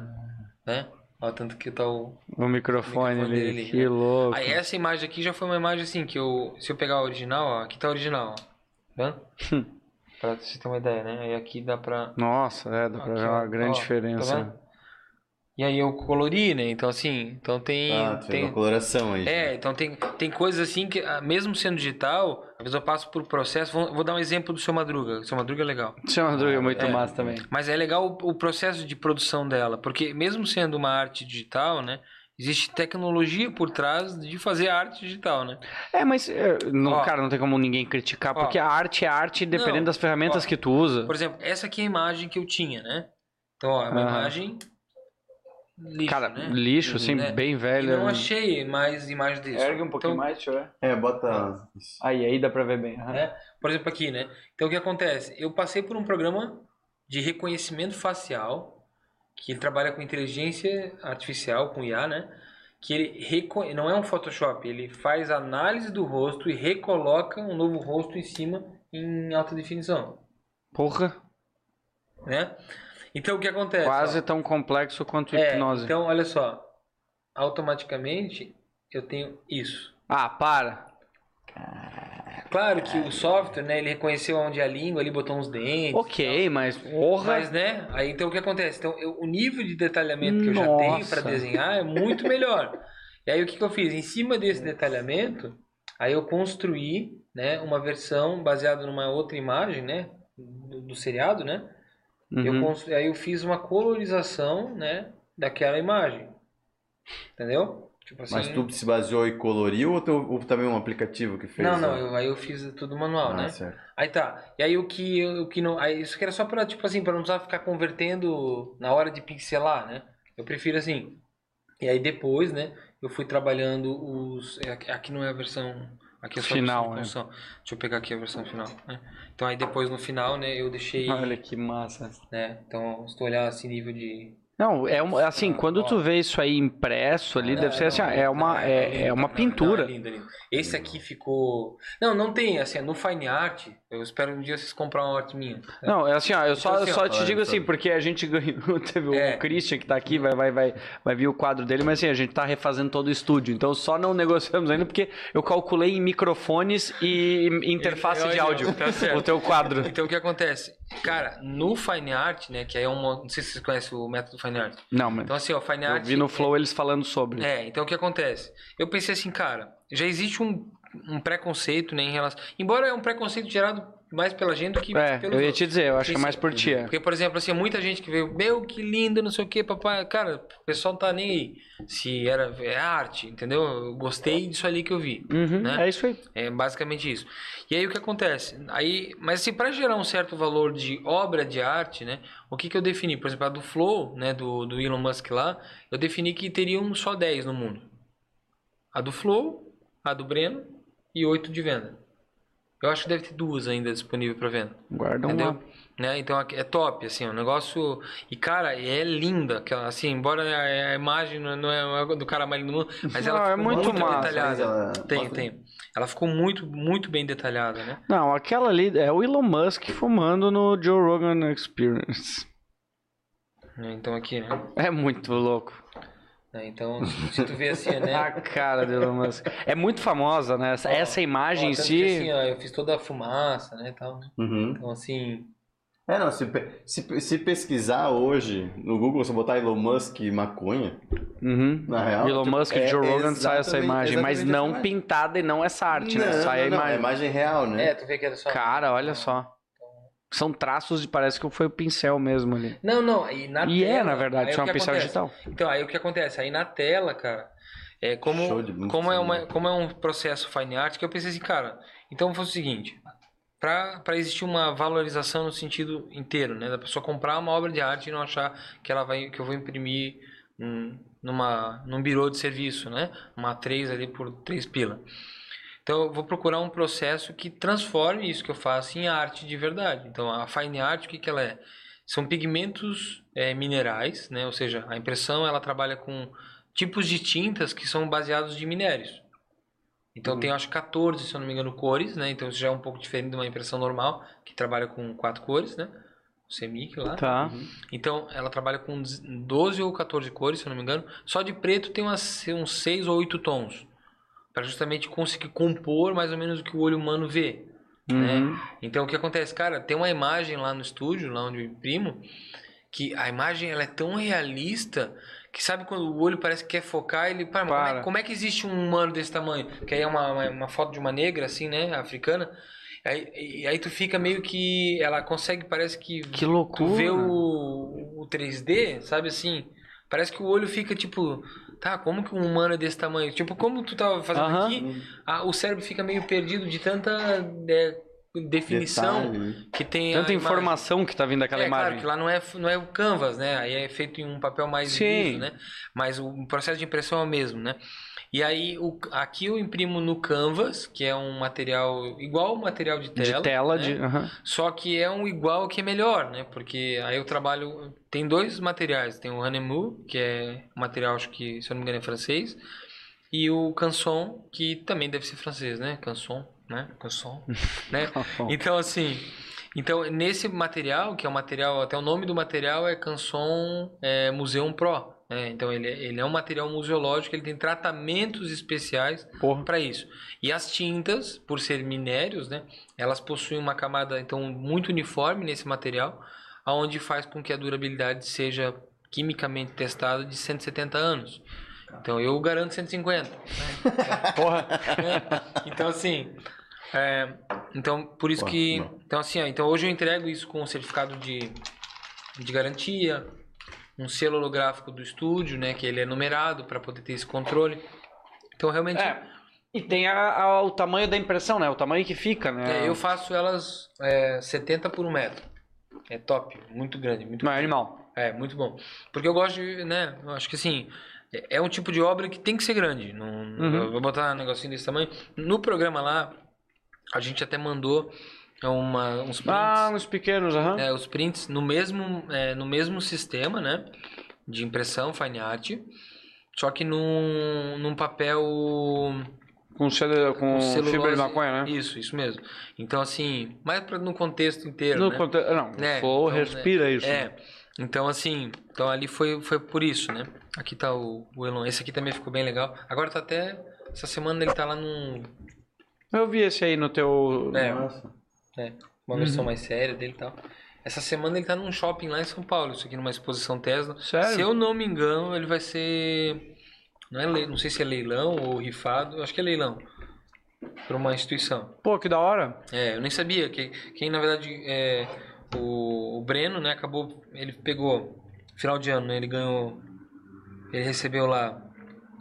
Né? Ó, tanto que tá o. O microfone, O microfone ali, dele, que né? louco. Aí essa imagem aqui já foi uma imagem assim que eu. Se eu pegar a original, ó, aqui tá a original, ó. Tá vendo? pra você ter uma ideia, né? Aí aqui dá pra. Nossa, é, dá pra Aqui, ver uma ó, grande ó, diferença. tá? E aí eu colori, né? Então assim, então tem. Ah, tem uma coloração aí. é, então tem, tem coisas assim que, ah, mesmo sendo digital, às vezes eu passo por processo. Vou, vou dar um exemplo do seu Madruga. O seu Madruga é legal. Isso é uma droga muito É. massa também. Mas é legal o, o processo de produção dela, porque mesmo sendo uma arte digital, né? Existe tecnologia por trás de fazer arte digital, né? É, mas, é, não, Ó. cara, não tem como ninguém criticar, Ó. porque a arte é arte dependendo Não, das ferramentas ó. que tu usa. Por exemplo, essa aqui é a imagem que eu tinha, né? Então, ó, é uma imagem lixo, cara, né? lixo, assim, Né? bem E velho. não achei mais imagens disso. Então, mais, deixa eu ver. É, bota. isso. Aí, aí dá pra ver bem. aham. né? Por exemplo, aqui, né? Então, o que acontece? Eu passei por um programa de reconhecimento facial, que ele trabalha com inteligência artificial, com IA, né? Que ele reco... não é um Photoshop, ele faz análise do rosto e recoloca um novo rosto em cima em alta definição, Porra, né? Então, o que acontece? quase ó? tão complexo quanto É, hipnose. então, olha só. Automaticamente, eu tenho isso. Ah, para. Claro que o software, né, ele reconheceu onde é a língua, ali botou uns dentes. Ok, mas porra. Mas, né? Aí então o que acontece? Então, eu- o nível de detalhamento que eu já tenho para desenhar é muito melhor. E aí o que, que eu fiz? Em cima desse detalhamento, aí eu construí né, uma versão baseada numa outra imagem, né? Do, do seriado, né? Eu Uhum. constru... Aí eu fiz uma colorização, né? Daquela imagem. Entendeu? Tipo assim. Mas tu se baseou e coloriu ou, teu, ou também um aplicativo que fez? Não, não, né? eu, aí eu fiz tudo manual, Ah, né? certo. Aí tá. E aí o que, o que não. Aí isso que era só pra, tipo assim, pra não precisar ficar convertendo na hora de pixelar, né? Eu prefiro assim. E aí depois, né? Eu fui trabalhando os. é, aqui não é a versão. Aqui é só Final, a versão de construção. Deixa eu pegar aqui a versão final. Né? Então aí depois no final, né? Eu deixei. Olha que massa. Né? Então, se tu olhar assim, nível de. Não, é uma, assim, quando tu vê isso aí impresso ali, deve ser assim, ó, é uma, é, é uma pintura. Não, é lindo, é lindo. Esse aqui ficou. Não, não tem, assim, no Fine Art, eu espero um dia vocês comprarem uma arte minha. Não, é assim, ó, eu só, Então, assim, só ó, te digo só. assim, porque a gente ganhou, teve É. o Christian que tá aqui, vai, vai, vai, vai vir o quadro dele, mas assim, a gente tá refazendo todo o estúdio, então só não negociamos ainda porque eu calculei em microfones e interface de Olha, áudio tá certo. o teu quadro. Então o que acontece? Cara, no Fine Art, né, que aí é uma. Não sei se vocês conhecem o método Fine Art. Não, mas Então, assim, ó, Fine eu Art. vi no Flow eles falando sobre. É, então o que acontece? Eu pensei assim, cara, já existe um, um preconceito, né, em relação. Embora é um preconceito gerado mais pela gente do que É, pelos eu ia te dizer, eu acho que é mais por ti. é. Porque, por exemplo, assim, muita gente que veio, meu, que lindo, não sei o que, papai. Cara, o pessoal não tá nem aí. Se era é arte, entendeu? Eu gostei disso ali que eu vi. Uhum, né? É isso aí. É basicamente isso. E aí o que acontece? Aí, mas assim, para gerar um certo valor de obra de arte, né? O que, que eu defini? Por exemplo, a do Flow, né? Do, do Elon Musk lá, eu defini que teriam só 10 no mundo. A do Flow, a do Breno e 8 de venda. Eu acho que deve ter duas ainda disponível para venda. Guarda um Entendeu? lá. Né? Então é top, assim, o negócio. E cara, é linda, aquela- assim, embora a imagem não é a do cara mais lindo do mundo, mas ela Não, é ficou muito muito, massa, detalhada. ela- Tem, Pode- tem. Ela ficou muito, muito bem detalhada, né? Não, aquela ali é o Elon Musk fumando no Joe Rogan Experience. Então aqui, né? É muito louco. É, Então, se tu vê assim, né? A cara do Elon Musk. É muito famosa, né? Essa, Ó, essa imagem ó, em si. assim, ó, eu fiz toda a fumaça, né, tal, né? Uhum. Então, assim, É, não, se, se, se pesquisar hoje no Google, se botar Elon Musk e maconha, Uhum. na real. Elon tipo, Musk e é Joe Rogan sai essa imagem, mas não imagem. pintada e não essa arte, né? Não, Sai a não, não, imagem. é imagem real, né? é, tu vê que era só... Cara, olha só. São traços de. Parece que foi o pincel mesmo ali. Não, não, e na E tela... é, na verdade, um que pincel acontece? digital. Então, aí o que acontece? Aí na tela, cara, é como, como, é, uma, como é um processo fine art, que eu pensei assim, cara, então foi o seguinte, para existir uma valorização no sentido inteiro, né, da pessoa comprar uma obra de arte e não achar que ela vai que eu vou imprimir hum, numa num birô de serviço, né, uma 3 ali por 3 pila. Então eu vou procurar um processo que transforme isso que eu faço em arte de verdade. Então a fine art o que que ela é? São pigmentos eh, minerais, né? Ou seja, a impressão ela trabalha com tipos de tintas que são baseados de minérios. Então tem acho 14, se eu não me engano, cores, né? Então isso já é um pouco diferente de uma impressão normal, que trabalha com quatro cores, né? O Semic lá. Tá. Então ela trabalha com 12 ou 14 cores, se eu não me engano. Só de preto tem umas, uns 6 ou 8 tons. Para justamente conseguir compor mais ou menos o que o olho humano vê. né? Uhum. Então o que acontece, cara, tem uma imagem lá no estúdio, lá onde eu imprimo, que a imagem ela é tão realista que sabe quando o olho parece que quer focar, ele, pá, mas como, Para. é, como é que existe um humano desse tamanho? Que aí é uma, uma, uma foto de uma negra, assim, né, africana. Aí, e aí tu fica meio que ela consegue, parece que Que tu loucura. vê o, o 3D, sabe assim? Parece que o olho fica tipo, tá, como que um humano é desse tamanho? Tipo, como tu tava fazendo Aham. aqui, a- o cérebro fica meio perdido de tanta é, definição Detalhe, né? que tem Tanta informação que tá vindo daquela é, imagem. claro que lá não é, não é o canvas, né? Aí é feito em um papel mais Sim. liso, né? Mas o processo de impressão é o mesmo, né? E aí, o, aqui eu imprimo no canvas, que é um material igual ao material de tela. de tela, né? de. Só que é um igual que é melhor, né? Porque aí eu trabalho. Tem dois materiais. Tem o Hanemou, que é um material, acho que, se eu não me engano, é francês. E o Canson, que também deve ser francês, né? Canson, né? Canson, né? Então, assim. Então, nesse material, que é um material. Até o nome do material é Canson é, Museum Pro. Né? Então, ele, é- ele é um material museológico, ele tem tratamentos especiais para isso. E as tintas, por ser minérios, né, elas possuem uma camada então muito uniforme nesse material, aonde faz com que a durabilidade seja quimicamente testada de 170 anos. Então eu garanto 150. Né? Porra. Então assim, é, então por isso que, não. então assim, ó, então hoje eu entrego isso com um certificado de, de garantia, um selo holográfico do estúdio, né, que ele é numerado para poder ter esse controle. Então realmente É. E tem a- a- o tamanho da impressão, né? O tamanho que fica, né? é, eu faço elas é, 70 por 1 metro. É top, muito grande, muito Não é animal. É, muito bom. Porque eu gosto de, né, eu acho que assim, é é um tipo de obra que tem que ser grande. Não, Uhum. Eu vou botar um negocinho desse tamanho. No programa lá, a gente até mandou uma, uns prints. Ah, uns pequenos, aham. É, os prints no mesmo, é, no mesmo sistema, né? De impressão, fine art. Só que num, num papel Com, celu- com com fibra de maconha, né? Isso, isso mesmo. Então, assim, mais pra, no contexto inteiro, No né? conte- Não, Né, for, então, respira isso. É. Então, assim, então ali foi, foi por isso, né? Aqui tá o, o Elon. Esse aqui também ficou bem legal. Agora tá até. Essa semana ele tá lá num. Eu vi esse aí no teu. É, Nossa. É, uma versão mais séria dele e tal. Essa semana ele tá num shopping lá em São Paulo, isso aqui numa exposição Tesla. Sério? Se eu não me engano, ele vai ser. Não, é le... não sei se é leilão ou rifado, acho que é leilão. Por uma instituição. Pô, que da hora. É, eu nem sabia. que Quem na verdade é. O, o Breno, né, acabou. Ele pegou. Final de ano, né? Ele ganhou. Ele recebeu lá.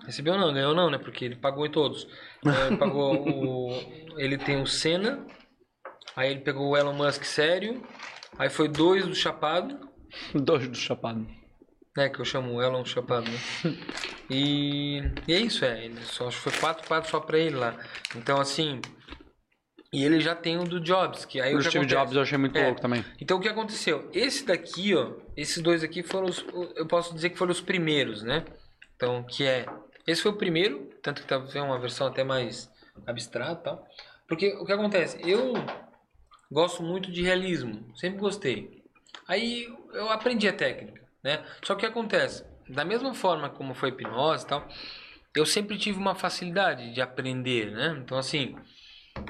Recebeu não, ganhou não, né? Porque ele pagou em todos. É, Ele pagou o. Ele tem o Senna. Aí ele pegou o Elon Musk sério. Aí foi dois do Chapado. Dois do chapado. né? Que eu chamo o Elon Chapado, né? E, e é isso, é. Ele só, acho que foi quatro quadros só pra ele lá. Então, assim. E ele já tem o do Jobs, que aí o o Steve acontece? Jobs eu achei muito É. louco também. Então o que aconteceu? Esse daqui, ó, esses dois aqui foram os, eu posso dizer que foram os primeiros, né? Então, que é, esse foi o primeiro, tanto que tá é uma versão até mais abstrata. Porque o que acontece? Eu gosto muito de realismo, sempre gostei. Aí eu aprendi a técnica, né? Só que o que acontece? Da mesma forma como foi hipnose e tal, eu sempre tive uma facilidade de aprender, né? Então assim,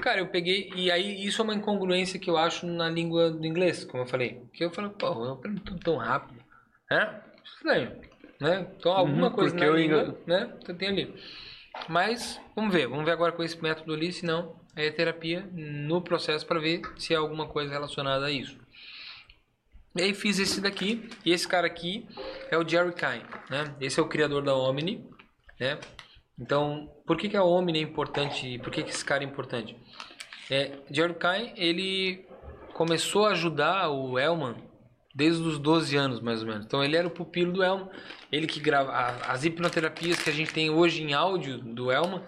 Cara, eu peguei. E aí, isso é uma incongruência que eu acho na língua do inglês, como eu falei. Que eu falo, pô, eu aprendo tudo tão rápido. É? Estranho. Né? Então, alguma Uhum, coisa na eu língua, ainda- né? Então, tem ali. Mas, vamos ver. Vamos ver agora com esse método ali, se não, é terapia no processo para ver se há alguma coisa relacionada a isso. E aí fiz esse daqui, e esse cara aqui é o Jerry Kine, né? Esse é o criador da Omni, né? Então, por que, que a Omni é importante e por que, que esse cara é importante? É, Jerry Kine, ele começou a ajudar o Elman desde os 12 anos, mais ou menos. Então, ele era o pupilo do Elman. Ele que grava... As hipnoterapias que a gente tem hoje em áudio do Elman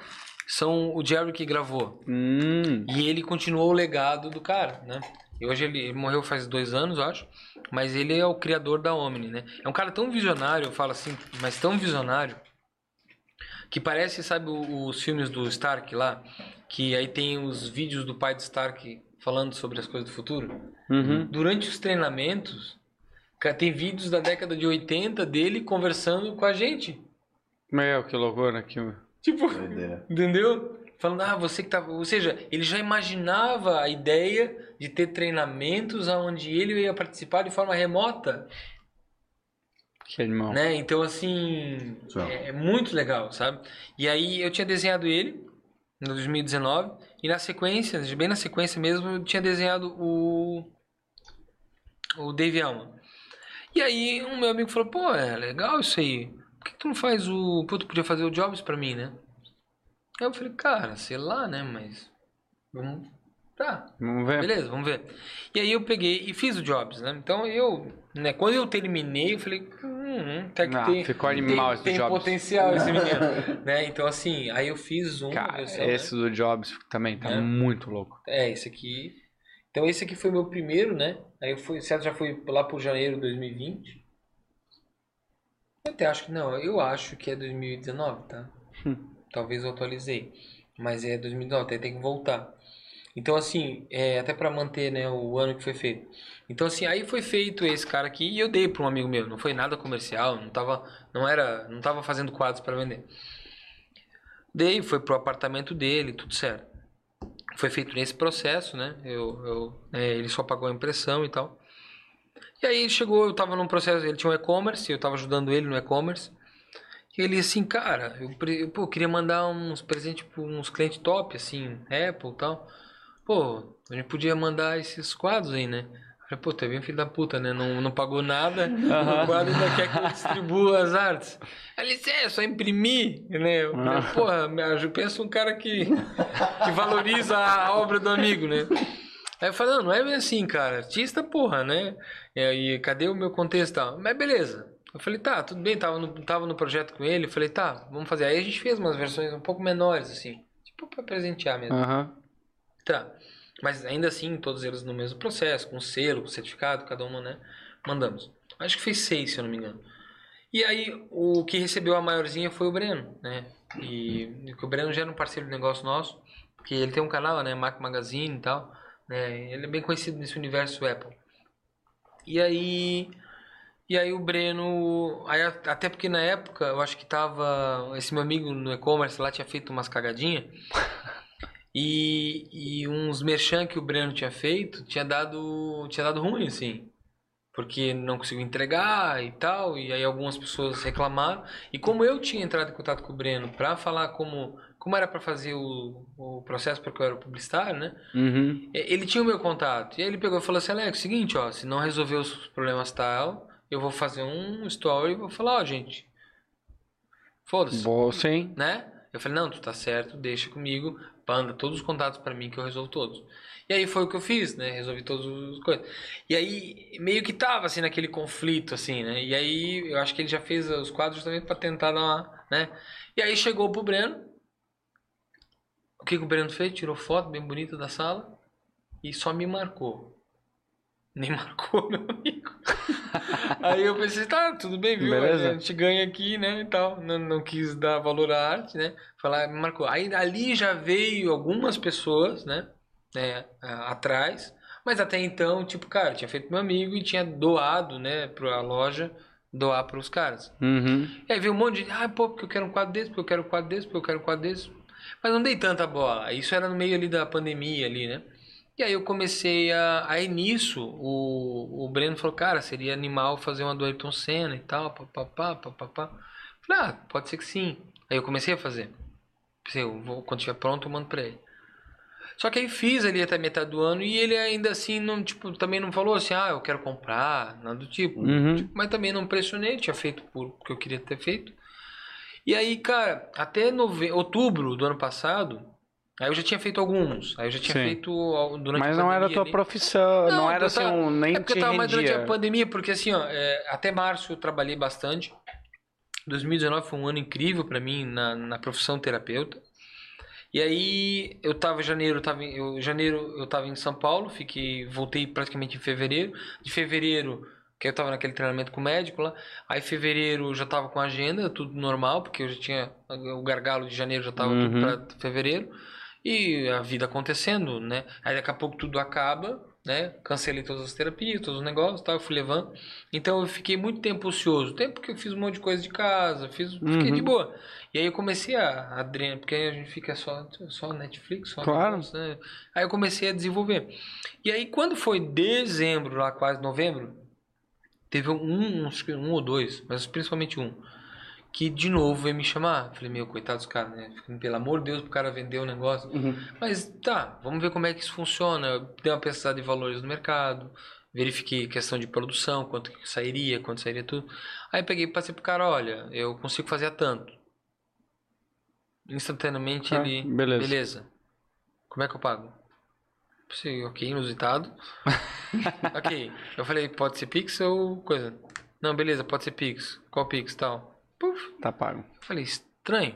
são o Jerry que gravou. Hum. E ele continuou o legado do cara, né? E hoje ele, ele morreu faz dois anos, eu acho. Mas ele é o criador da Omni, né? É um cara tão visionário, eu falo assim, mas tão visionário, que parece, sabe, os filmes do Stark lá? Que aí tem os vídeos do pai do Stark falando sobre as coisas do futuro. Uhum. Durante os treinamentos, tem vídeos da década de 80 dele conversando com a gente. Meu, que loucura aqui. Tipo, Doideira. Entendeu? Falando, ah, você que tá. Ou seja, ele já imaginava a ideia de ter treinamentos onde ele ia participar de forma remota, Que animal. né? Então, assim, é, é muito legal, sabe? E aí eu tinha desenhado ele em 2019 e na sequência, bem na sequência mesmo, eu tinha desenhado o o Dave Alman. E aí um meu amigo falou, pô, é legal isso aí. Por que, tu não faz o... Pô, tu podia fazer o Jobs pra mim, né? Aí eu falei, cara, sei lá, né? Mas... Vamos... Tá, Vamos ver. Beleza, vamos ver. E aí eu peguei e fiz o Jobs, né? Então eu, né, quando eu terminei, eu falei, hum, até que Ah, tem, ficou animal tem, esse tem Jobs. potencial esse menino, né? Então assim, aí eu fiz um Cara, versão, esse do Jobs também tá É. muito louco. né? É, esse aqui. Então esse aqui foi meu primeiro, né? Aí eu fui, certo, já foi lá por janeiro de 2020. Eu até acho que não, eu acho que é 2019, tá? Hum. Talvez eu atualizei, mas é 2019, até tem que voltar. Então assim, é, até para manter, né, o ano que foi feito. Então assim, aí foi feito esse cara aqui e eu dei para um amigo meu, não foi nada comercial, não tava, não era, não tava fazendo quadros para vender. Dei, foi pro apartamento dele, tudo certo. Foi feito nesse processo, né? Eu, eu, é, ele só pagou a impressão e tal. E aí chegou, eu tava num processo, ele tinha um e-commerce, eu tava ajudando ele no e-commerce. Ele assim, cara, eu, eu, pô, queria mandar uns presentes pra uns clientes top, assim, Apple e tal. Pô, a gente podia mandar esses quadros aí, né? Eu Falei, pô, tu é bem filho da puta, né? Não, não pagou nada, o quadro ainda quer que eu distribua as artes. Aí ele disse, é, só imprimir, né? Eu falei, porra, ajuda, pensa um cara que, que valoriza a obra do amigo, né? Aí eu falei, não, não é bem assim, cara. Artista, porra, né? E aí, cadê o meu contexto e tal? Mas beleza. Eu falei, tá, tudo bem, tava no, tava no projeto com ele. Eu falei, tá, vamos fazer. Aí a gente fez umas versões um pouco menores, assim. Tipo, pra presentear mesmo. Aham. Tá. Mas ainda assim, todos eles no mesmo processo, com selo, com certificado, cada uma, né? Mandamos. Acho que fez seis, se eu não me engano. E aí, o que recebeu a maiorzinha foi o Breno, né? E, o Breno já era um parceiro de negócio nosso, porque ele tem um canal, né? Mac Magazine e tal, né? Ele é bem conhecido nesse universo Apple. E aí, e aí o Breno, aí até porque na época, eu acho que tava, esse meu amigo no e-commerce lá tinha feito umas cagadinhas, e, e uns merchan que o Breno tinha feito tinha dado, tinha dado ruim, assim. Porque não conseguiu entregar e tal, e aí algumas pessoas reclamaram. E como eu tinha entrado em contato com o Breno para falar como, como era para fazer o, o processo, porque eu era publicitário, né? Uhum. Ele tinha o meu contato. E aí ele pegou e falou assim: Alex, seguinte, ó, se não resolver os problemas tal, eu vou fazer um story e vou falar: ó, gente, foda-se Bom, sim. né? Eu falei, não, tu tá certo, deixa comigo, manda todos os contatos pra mim que eu resolvo todos. E aí foi o que eu fiz, né? Resolvi todas as coisas. E aí meio que tava assim naquele conflito assim, né? E aí eu acho que ele já fez os quadros também pra tentar dar uma, né? E aí chegou pro Breno. O que, que o Breno fez? Tirou foto bem bonita da sala e só me marcou. Nem marcou, meu amigo. Aí eu pensei, tá, tudo bem, viu? Beleza. A gente ganha aqui, né, e tal. Não, não quis dar valor à arte, né? Falar, me marcou. Aí ali já veio algumas pessoas, né, a- atrás. Mas até então, tipo, cara, tinha feito meu amigo e tinha doado, né, pra loja, doar pros caras. Uhum. E aí veio um monte de, ah, pô, porque eu quero um quadro desse, porque eu quero um quadro desse, porque eu quero um quadro desse. Mas não dei tanta bola. Isso era no meio ali da pandemia ali, né? E aí eu comecei a. Aí nisso, o, o Breno falou, cara, seria animal fazer uma do Ayrton Senna e tal, papapá, papapá. Falei, ah, pode ser que sim. Aí eu comecei a fazer. Pensei, eu vou, quando estiver pronto, eu mando pra ele. Só que aí fiz ali até metade do ano e ele ainda assim não, tipo, também não falou assim, ah, eu quero comprar, nada do tipo. Uhum. Tipo, mas também não pressionei, tinha feito por porque eu queria ter feito. E aí, cara, até nove... outubro do ano passado, aí eu já tinha feito alguns. Aí eu já tinha Sim. feito durante Mas a não era a tua ali. profissão, não, Não, era assim, tava- um, nem É porque te eu tava mais durante a pandemia, porque assim, ó, é, até março eu trabalhei bastante. 2019 foi um ano incrível pra mim na, na profissão terapeuta. E aí eu tava em janeiro, eu tava em, eu, janeiro eu tava em São Paulo, fiquei, voltei praticamente em fevereiro. De fevereiro, que eu tava naquele treinamento com o médico lá. Aí fevereiro eu já tava com a agenda, tudo normal, porque eu já tinha o gargalo de janeiro já tava tudo Uhum. pra fevereiro. E a vida acontecendo, né? Aí daqui a pouco tudo acaba, né? Cancelei todas as terapias, todos os negócios, tal, eu fui levando. Então eu fiquei muito tempo ocioso, tempo que eu fiz um monte de coisa de casa, fiz, fiquei Uhum. de boa. E aí eu comecei a adrenar, porque aí a gente fica só só Netflix, só Claro. negócio, né? Aí eu comecei a desenvolver. E aí quando foi dezembro, lá quase novembro, teve um, que um ou dois, mas principalmente um, que de novo veio me chamar. Falei, meu, coitado dos caras, né? Pelo amor de Deus, pro cara vender o negócio. Uhum. Mas tá, vamos ver como é que isso funciona. Dei uma pesquisada de valores no mercado, verifiquei questão de produção, quanto que sairia, quanto sairia tudo. Aí peguei e passei pro cara, olha, eu consigo fazer a tanto. Instantaneamente Ah, ele. beleza. Beleza. Como é que eu pago? Pensei, ok, inusitado. ok. Eu falei, pode ser Pix ou coisa? Não, beleza, pode ser Pix. Qual Pix tal? Puf. Tá pago. Falei, estranho.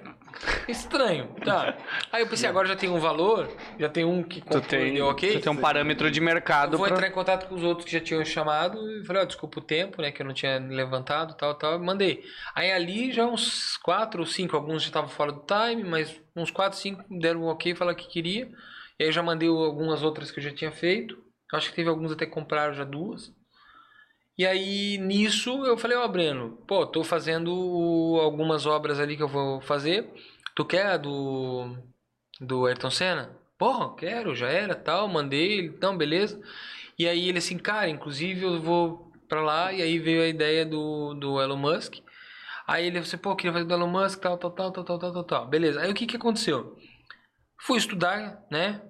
Estranho, tá. Aí eu pensei, agora já tem um valor, já tem um que Tu comprou e tem, deu ok. tu tem um parâmetro de Eu mercado vou pra... entrar em contato com os outros que já tinham chamado e falei, ó, desculpa o tempo, né, que eu não tinha levantado, tal, tal, mandei. Aí ali já uns quatro ou cinco, alguns já estavam fora do time, mas uns quatro, cinco deram um ok, falaram que queria. E aí já mandei algumas outras que eu já tinha feito. Acho que teve alguns até que compraram já duas. E aí nisso eu falei, ó, oh, Breno, pô, tô fazendo algumas obras ali que eu vou fazer. Tu quer a do do Ayrton Senna? Porra, quero, já era, tal, mandei então, beleza. E aí ele assim, cara, inclusive eu vou pra lá, e aí veio a ideia do, do Elon Musk. Aí ele falou assim, pô, queria fazer do Elon Musk, tal, tal, tal, tal, tal, tal, tal, Beleza. Aí o que que aconteceu? Fui estudar, né?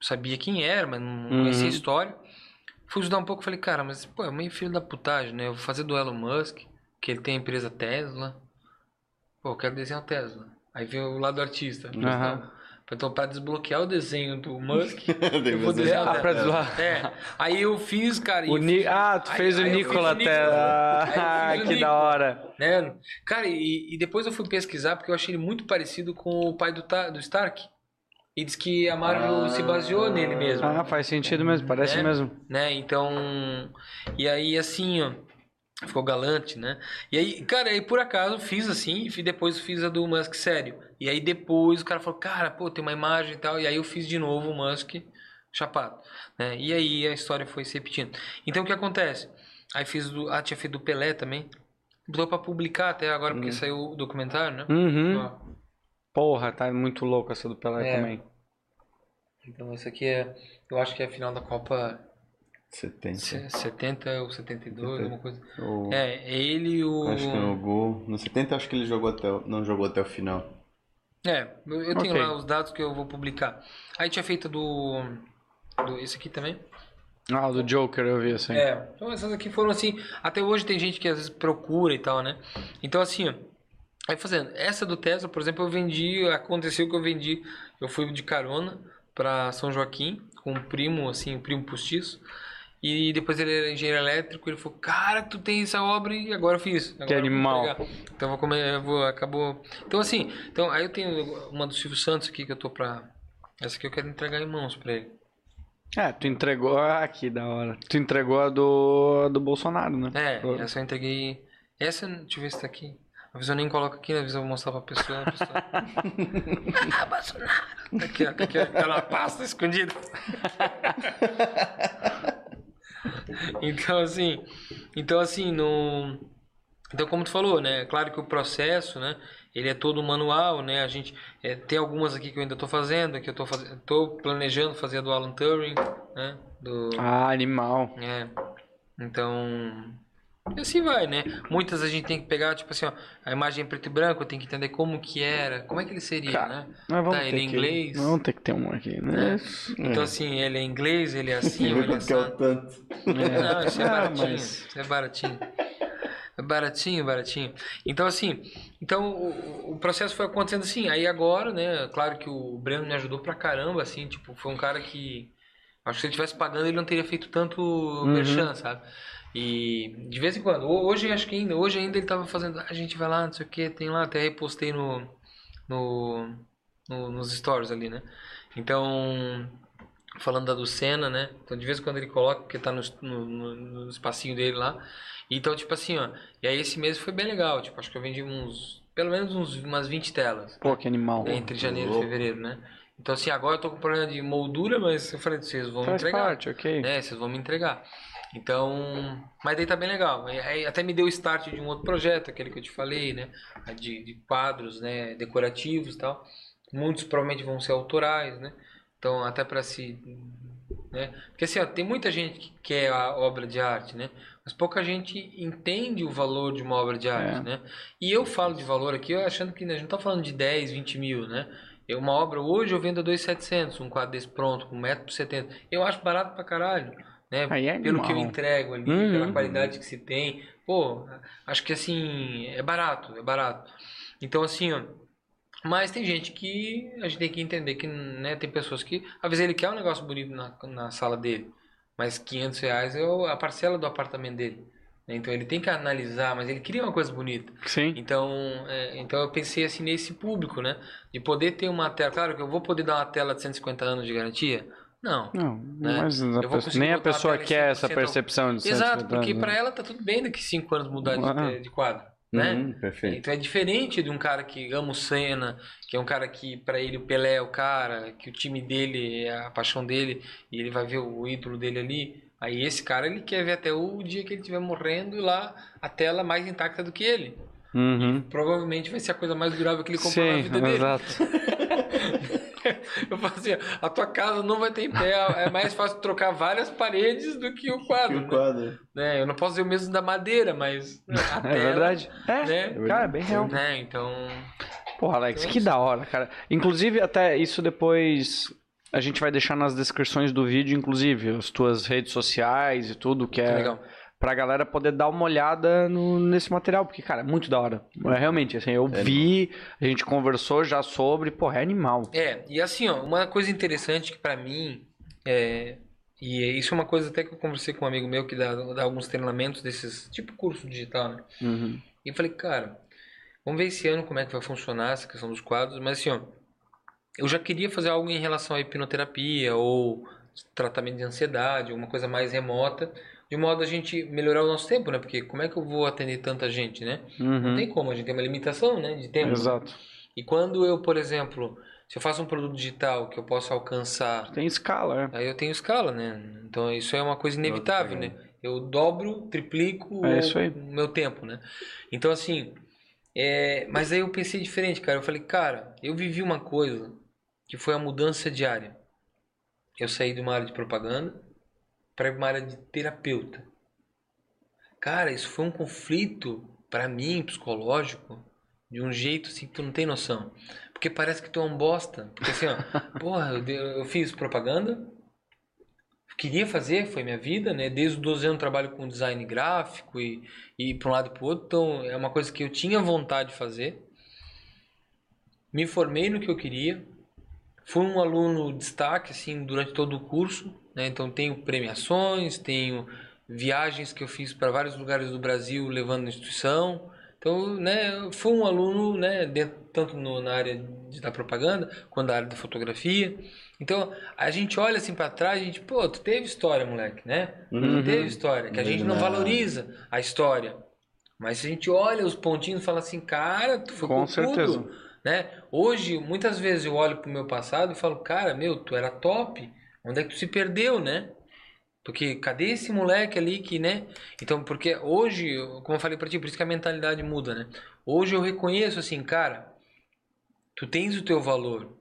Sabia quem era, mas não Uhum. conhecia a história. Fui estudar um pouco, falei, cara, mas pô, é meio filho da putagem, né? Eu vou fazer do Elon Musk, que ele tem a empresa Tesla. Pô, eu quero desenhar o Tesla. Aí veio o lado artista. Aham. Então, para desbloquear o desenho do Musk, eu vou desenhar Ah, o pra Tesla. zoar. É. Aí eu fiz, cara. O eu Ni... fiz- Ah, tu aí- fez o aí eu fiz Nicola. Tesla. Aí Ah, o que da hora. né? Cara, e, e depois eu fui pesquisar porque eu achei ele muito parecido com o pai do, do Stark. E diz que a Marvel Ah. se baseou nele mesmo. Ah, faz sentido mesmo, parece É. mesmo. né? Então, e aí assim, ó, ficou galante, né? E aí, cara, aí por acaso fiz assim, e depois fiz a do Musk sério. E aí depois o cara falou, cara, pô, tem uma imagem e tal, e aí eu fiz de novo o Musk chapado, né? E aí a história foi se repetindo. Então o que acontece? Aí fiz do, ah, tinha feito do Pelé também. Botou pra publicar até agora, porque saiu o documentário, né? Uhum. Ó, Porra, tá muito louco essa do Pelé É. também. Então esse aqui é, eu acho que é a final da Copa 70. se- 70 ou 72, alguma coisa. Ou- É, ele e o... Acho que no gol. No 70 acho que ele jogou até, o- não jogou até o final. É, eu, eu tenho Ok. lá os dados que eu vou publicar. Aí tinha feito do, do esse aqui também. Ah, o do Joker eu vi assim. É, então essas aqui foram assim. Até hoje tem gente que às vezes procura e tal, né? Então assim, ó. Aí fazendo, essa do Tesla, por exemplo, eu vendi, aconteceu que eu vendi, eu fui de carona pra São Joaquim com um primo, assim, um primo postiço. E depois ele era engenheiro elétrico, ele falou, cara, tu tem essa obra e agora eu fiz. Agora vou animal. entregar." Então eu vou comer, vou, acabou. Então assim, então aí eu tenho uma do Silvio Santos aqui que eu tô pra. Essa aqui eu quero entregar em mãos pra ele. É, tu entregou. Ah, que da hora. Tu entregou a do, do Bolsonaro, né? É, essa eu entreguei. Essa, deixa eu ver se tá aqui. Às vezes eu nem coloco aqui, às vezes eu vou mostrar pra pessoa. A pessoa... ah, Bolsonaro! Aqui, ó, aqui, ó, tá na pasta escondida. então, assim, então, assim, no. Então, como tu falou, né? Claro que o processo, né? Ele é todo manual, né? A gente é, tem algumas aqui que eu ainda tô fazendo, que eu tô fazendo, tô planejando fazer a do Alan Turing, né? Do, Ah, animal. é. Então. E assim vai, né? Muitas a gente tem que pegar, tipo assim, ó, a imagem em preto e branco, tem que entender como que era, como é que ele seria, Cara, né? Mas vamos Tá, ter ele é que, inglês. Vamos ter que ter um aqui, né? Então assim, ele é inglês, ele é assim, ou ele é Quanto que é tanto? Não, isso é Ah, baratinho. mas- Isso é baratinho. É baratinho, baratinho. Então, assim, então o, o processo foi acontecendo assim. Aí agora, né? Claro que o Breno me ajudou pra caramba, assim, tipo, foi um cara que. Acho que se ele tivesse pagando, ele não teria feito tanto Uhum. merchan, sabe? E de vez em quando, ho- hoje acho que ainda, hoje ainda ele tava fazendo, "Ah, a gente vai lá, não sei o que, tem lá, até repostei no, no, no- nos stories ali, né? Então, falando da do Senna, né? Então de vez em quando ele coloca, porque tá no, no, no- espacinho dele lá. Então, tipo assim, ó. E aí esse mês foi bem legal. Tipo, acho que eu vendi uns. Pelo menos uns, umas 20 telas. Pô, que animal. né, entre janeiro e fevereiro, né? Então assim, agora eu tô com problema de moldura, mas eu falei, vocês vão me Faz entregar. parte, ok. Né? Vocês vão me entregar. Então, mas daí tá bem legal. Até me deu o start de um outro projeto, aquele que eu te falei, né? De, de quadros, né? Decorativos e tal. Muitos provavelmente vão ser autorais, né? Então, até para se. Né? Porque assim, ó, tem muita gente que quer a obra de arte, né? Mas pouca gente entende o valor de uma obra de arte, É. né? E eu falo de valor aqui, achando que a gente não tá falando de 10, 20 mil, né? Eu, Uma obra hoje eu vendo a 2,700, um quadro desse pronto, com 1,70m. Eu acho barato pra caralho, né? É Pelo que eu entrego ali, Uhum. pela qualidade que se tem. Pô, acho que assim, é barato, é barato. Então assim, ó, mas tem gente que a gente tem que entender que, né, tem pessoas que, às vezes ele quer um negócio bonito na, na sala dele, mas 500 reais é a parcela do apartamento dele. né? Então ele tem que analisar, mas ele queria uma coisa bonita. Sim. Então, é, então eu pensei assim nesse público, né? De poder ter uma tela. Claro que eu vou poder dar uma tela de 150 anos de garantia? Não. Não, Né? mas a pessoa- nem a pessoa quer essa 100% percepção de Exato, 150 porque anos, para ela tá tudo bem daqui 5 anos mudar de, Ah. de quadro, né? Uhum, perfeito. Então é diferente de um cara que ama o Senna, que é um cara que para ele o Pelé é o cara, que o time dele é a paixão dele e ele vai ver o ídolo dele ali. Aí esse cara ele quer ver até o dia que ele estiver morrendo e lá a tela mais intacta do que ele. Uhum. Provavelmente vai ser a coisa mais durável que ele comprou na Sim, vida dele. exato. eu falo assim, a tua casa não vai ter em pé, é mais fácil trocar várias paredes do que o quadro, o né? quadro. Né, Eu não posso dizer o mesmo da madeira, mas a É tela, verdade. É, né? cara, é bem real. Né, então... Porra, Alex, Então, que da hora, cara. Inclusive, até isso depois a gente vai deixar nas descrições do vídeo, inclusive, as tuas redes sociais e tudo, que é Legal. Pra galera poder dar uma olhada no- nesse material, porque, cara, é muito da hora. É, realmente, assim, eu vi, a gente conversou já sobre, porra, é animal. É, e assim, ó, uma coisa interessante que pra mim é. E isso é uma coisa até que eu conversei com um amigo meu que dá, dá alguns treinamentos desses, tipo curso digital, né? Uhum. E eu falei, cara, vamos ver esse ano como é que vai funcionar essa questão dos quadros, mas assim, ó, eu já queria fazer algo em relação à hipnoterapia ou tratamento de ansiedade, alguma coisa mais remota, de modo a gente melhorar o nosso tempo, né? Porque como é que eu vou atender tanta gente, né? Não Uhum. tem como, a gente tem uma limitação, né, de tempo. Exato. E quando eu, por exemplo, se eu faço um produto digital que eu posso alcançar, Tem escala, é. aí eu tenho escala, né? Então isso é uma coisa inevitável, né? Eu dobro, triplico É o meu tempo, né? Então assim, é... mas aí eu pensei diferente, cara. Eu falei, cara, eu vivi uma coisa que foi a mudança diária. Eu saí de uma área de propaganda para uma área de terapeuta. Cara, isso foi um conflito para mim psicológico de um jeito assim que tu não tem noção. Porque parece que tu é um bosta. Porque assim, ó, porra, eu, eu fiz propaganda, queria fazer, foi minha vida, né? Desde os 12 anos eu trabalho com design gráfico e, e para um lado e para o outro, então é uma coisa que eu tinha vontade de fazer. Me formei no que eu queria. Fui um aluno destaque assim durante todo o curso, né? Então tenho premiações, tenho viagens que eu fiz para vários lugares do Brasil levando a instituição. Então, né, fui um aluno, né, dentro, tanto no- na área de- da propaganda quanto na área da fotografia. Então, a gente olha assim para trás, a gente, pô, tu teve história, moleque, né? Uhum. Tu teve história, que a gente não valoriza a história. Mas a gente olha os pontinhos e fala assim, cara, tu foi Com com certeza. tudo, né? Hoje, muitas vezes eu olho pro meu passado e falo, cara, meu, tu era top. Onde é que tu se perdeu, né? Porque cadê esse moleque ali que, né? Então, porque hoje, como eu falei pra ti, por isso que a mentalidade muda, né? Hoje eu reconheço assim, cara, tu tens o teu valor,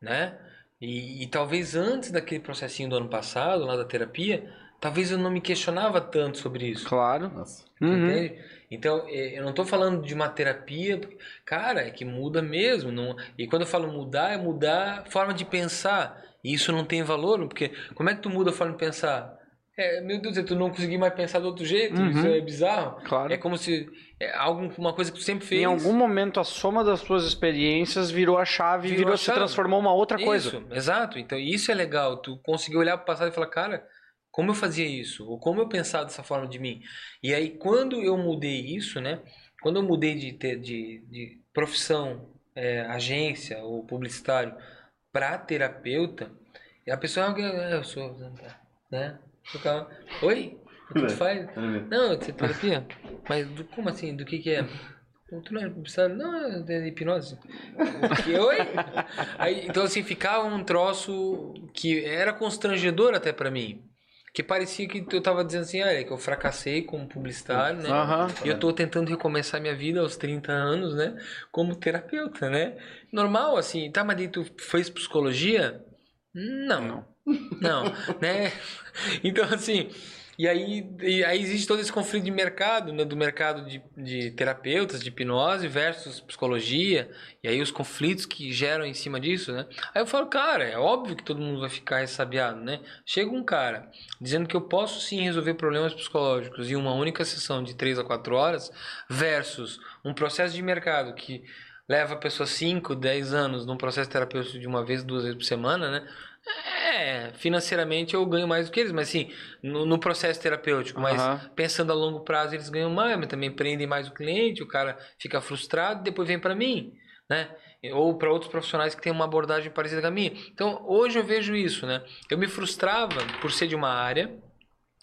né? E, e talvez antes daquele processinho do ano passado, lá da terapia, talvez eu não me questionava tanto sobre isso. Claro. Nossa. Uhum. Entende? Então, eh, eu não estou falando de uma terapia, cara, é que muda mesmo. Não... E quando eu falo mudar, é mudar a forma de pensar. E isso não tem valor, porque como é que tu muda a forma de pensar? É, meu Deus, tu não conseguir mais pensar do outro jeito, Uhum. isso é bizarro. Claro. É como se é algo, uma coisa que tu sempre fez. Em algum momento, a soma das tuas experiências virou a chave e Virou virou, a se chave. transformou uma outra coisa. Isso, exato. Então, isso é legal. Tu conseguir olhar para o passado e falar, cara, como eu fazia isso? Ou como eu pensava dessa forma de mim? E aí, quando eu mudei isso, né? Quando eu mudei de, de, de profissão, é, agência ou publicitário para terapeuta, e a pessoa, ah, eu sou, né? Ficava, Oi? O que tu faz? Não, eu tenho terapia. Mas do- como assim? Do que que é? Tu não é publicitário? Não, é hipnose. Oi? Aí, então, assim, ficava um troço que era constrangedor até pra mim. Que parecia que eu tava dizendo assim, olha, que eu fracassei como publicitário, né? Aham. E eu tô tentando recomeçar minha vida aos 30 anos, né? Como terapeuta, né? Normal, assim. Tá, mas daí tu fez psicologia? Não. Não, né? Então, assim... E aí, e aí existe todo esse conflito de mercado, né? Do mercado de, de terapeutas, de hipnose versus psicologia. E aí os conflitos que geram em cima disso, né? Aí eu falo, cara, é óbvio que todo mundo vai ficar ressabiado, né? Chega um cara dizendo que eu posso sim resolver problemas psicológicos em uma única sessão de 3 a 4 horas versus um processo de mercado que leva a pessoa 5, 10 anos num processo terapêutico de uma vez, duas vezes por semana, né? É, financeiramente eu ganho mais do que eles, mas assim, no, no processo terapêutico, mas Aham. pensando a longo prazo eles ganham mais, mas também prendem mais o cliente, o cara fica frustrado, depois vem para mim, né? Ou para outros profissionais que têm uma abordagem parecida com a minha. Então, hoje eu vejo isso, né? Eu me frustrava por ser de uma área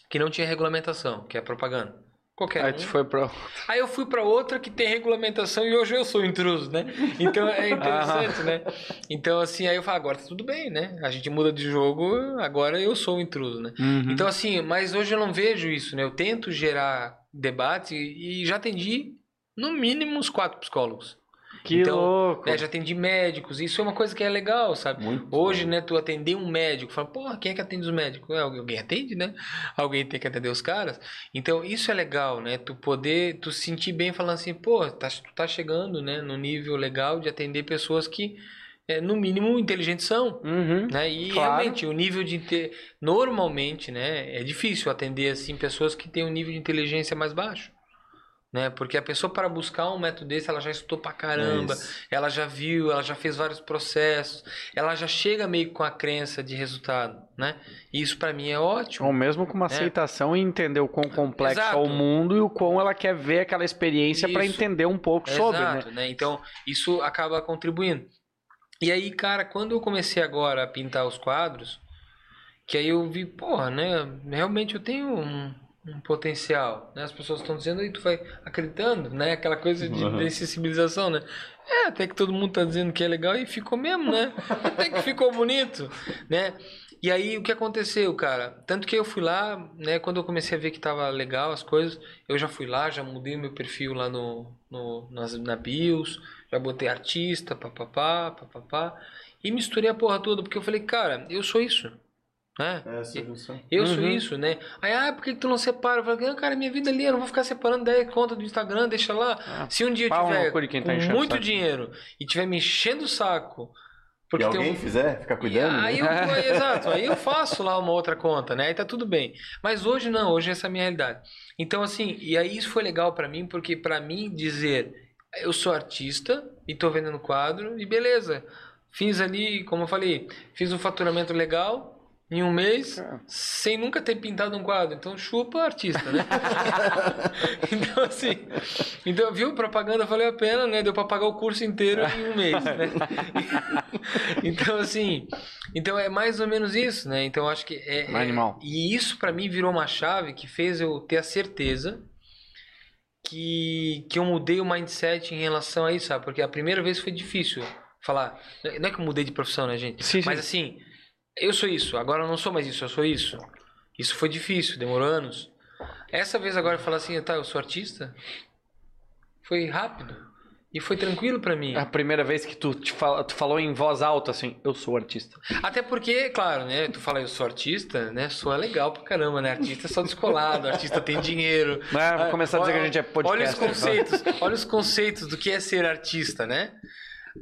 que não tinha regulamentação, que é propaganda. Qualquer Aí um. foi pra. Aí eu fui para outra que tem regulamentação e hoje eu sou intruso, né? Então é interessante, né? Então assim, aí eu falo, agora tá tudo bem, né? A gente muda de jogo, agora eu sou intruso, né? Uhum. Então assim, mas hoje eu não vejo isso, né? Eu tento gerar debate e já atendi no mínimo uns quatro psicólogos. Que então, louco. né, já atendi médicos, isso é uma coisa que é legal, sabe? Muito Hoje, bom. né, tu atender um médico, fala, porra, quem é que atende os médicos? É, alguém atende, né? Alguém tem que atender os caras. Então, isso é legal, né? Tu poder, tu se sentir bem falando assim, pô, tá, tu tá chegando, né, no nível legal de atender pessoas que, é, no mínimo, inteligentes são. Uhum. Né? E Claro. realmente o nível de inte... normalmente, né, é difícil atender assim pessoas que têm um nível de inteligência mais baixo, né? Porque a pessoa para buscar um método desse, ela já estudou pra caramba, isso. ela já viu, ela já fez vários processos, ela já chega meio com a crença de resultado, né? E isso para mim é ótimo. Ou mesmo com uma aceitação e entender o quão complexo Exato. é o mundo e o quão ela quer ver aquela experiência para entender um pouco sobre, né? Exato, né? Então, isso acaba contribuindo. E aí, cara, quando eu comecei agora a pintar os quadros, que aí eu vi, porra, né? Realmente eu tenho um, um potencial, né? As pessoas estão dizendo e tu vai acreditando, né? Aquela coisa de, Uhum. sensibilização, né? É, até que todo mundo tá dizendo que é legal e ficou mesmo, né? Até que ficou bonito, né? E aí, o que aconteceu, cara? Tanto que eu fui lá, né? Quando eu comecei a ver que tava legal as coisas, eu já fui lá, já mudei meu perfil lá no, no, nas, na BIOS, já botei artista, papapá, papapá, e misturei a porra toda, porque eu falei, cara, eu sou isso, né? É essa junção. Eu sou Uhum. isso, né? Aí, ah, por que, que tu não separa? Eu falei, não, cara, minha vida ali, eu não vou ficar separando 10 contas do Instagram, deixa lá. Ah, Se um dia eu tiver quem tá com muito saco. dinheiro e tiver me enchendo o saco, E porque tem alguém um... fizer, ficar cuidando. Aí né? eu, aí, exato, aí eu faço lá uma outra conta, né? Aí tá tudo bem. Mas hoje não, hoje essa é a minha realidade. Então assim, e aí isso foi legal pra mim, porque pra mim dizer eu sou artista e tô vendendo quadro e beleza. Fiz ali, como eu falei, fiz um faturamento legal em um mês, É. sem nunca ter pintado um quadro. Então chupa artista, né? então assim, então viu, propaganda valeu a pena, né? Deu pra pagar o curso inteiro em um mês, né? então assim, então é mais ou menos isso, né? Então acho que é, é- Animal. e isso pra mim virou uma chave que fez eu ter a certeza que, que eu mudei o mindset em relação a isso, sabe? Porque a primeira vez foi difícil falar. Não é que eu mudei de profissão, né, gente? Sim, sim. Mas assim, eu sou isso, agora eu não sou mais isso, eu sou isso. Isso foi difícil, demorou anos. Essa vez agora falar assim, tá, eu sou artista, foi rápido. E foi tranquilo pra mim. É a primeira vez que tu, te fala- tu falou em voz alta assim, eu sou artista. Até porque, claro, né? Tu fala, eu sou artista, né? Soa legal pra caramba, né? Artista é só descolado, artista tem dinheiro. É, vou começar a dizer que a gente é podcast. Olha os conceitos, olha os conceitos do que é ser artista, né?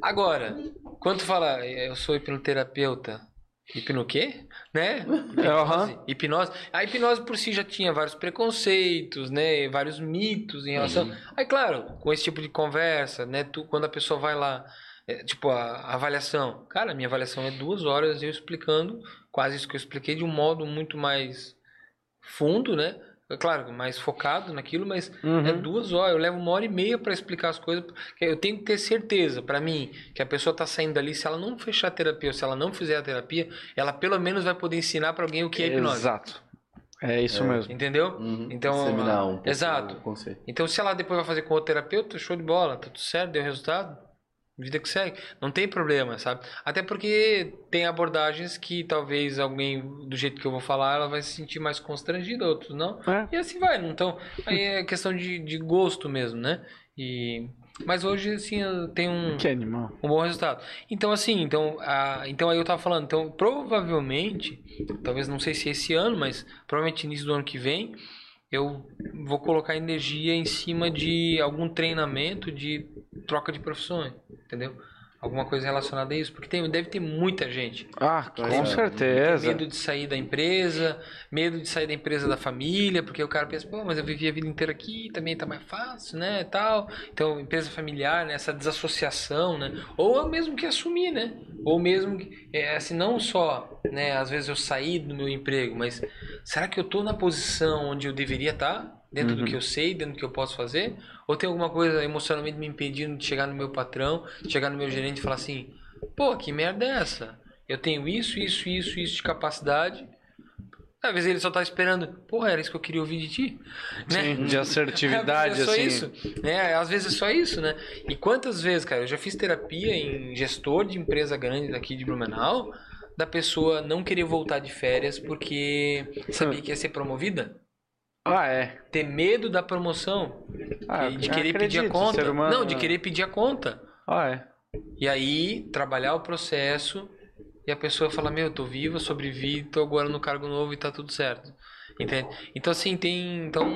Agora, quando tu fala, eu sou hipnoterapeuta, hipno quê? Né? Hipnose, hipnose. A hipnose por si já tinha vários preconceitos, né? Vários mitos em relação. Aí, claro, com esse tipo de conversa, né? Tu, quando a pessoa vai lá, é, tipo, a, a avaliação. Cara, minha avaliação é duas horas eu explicando quase isso que eu expliquei de um modo muito mais fundo, né? É Claro, mais focado naquilo, mas Uhum. é duas horas. Eu levo uma hora e meia para explicar as coisas. porque Eu tenho que ter certeza, para mim, que a pessoa tá saindo dali. Se ela não fechar a terapia ou se ela não fizer a terapia, ela pelo menos vai poder ensinar para alguém o que é hipnose. Exato. É isso É. mesmo. Entendeu? Uhum. Então, Disseminar um pouco exato. Então, se ela depois vai fazer com outro terapeuta, show de bola, tá tudo certo, deu resultado. Vida que segue. Não tem problema, sabe? Até porque tem abordagens que talvez alguém, do jeito que eu vou falar, ela vai se sentir mais constrangida, outros não. É. E assim vai. Então, aí é questão de, de gosto mesmo, né? E... Mas hoje, assim, eu tenho um, um bom resultado. Então, assim, então, a, então aí eu tava falando, então provavelmente, talvez não sei se esse ano, mas provavelmente início do ano que vem, eu vou colocar energia em cima de algum treinamento de troca de profissões, entendeu? Alguma coisa relacionada a isso, porque tem, deve ter muita gente Ah, com Tem certeza. medo de sair da empresa, medo de sair da empresa da família, porque o cara pensa, pô, mas eu vivi a vida inteira aqui, também tá mais fácil, né, tal. Então, empresa familiar, né, essa desassociação, né, ou mesmo que assumir, né, ou mesmo que, é, assim, não só, né, às vezes eu saí do meu emprego, mas será que eu tô na posição onde eu deveria estar? Dentro do Uhum. que eu sei, dentro do que eu posso fazer? Ou tem alguma coisa emocionalmente me impedindo de chegar no meu patrão, chegar no meu gerente e falar assim: pô, que merda é essa? Eu tenho isso, isso, isso, isso de capacidade. Às vezes ele só tá esperando, porra, era isso que eu queria ouvir de ti. Né? Sim, de assertividade, vezes é só assim. isso, né? Às vezes é só isso, né? E quantas vezes, cara, eu já fiz terapia em gestor de empresa grande daqui de Blumenau, da pessoa não querer voltar de férias porque sabia que ia ser promovida. Ah, é. Ter medo da promoção. Ah, de querer pedir a acredito, conta. humano- Não, de querer pedir a conta. Ah, é. E aí, trabalhar o processo e a pessoa fala, meu, eu tô viva, sobrevivi, tô agora no cargo novo e tá tudo certo. Entende? Então, assim, tem. Então,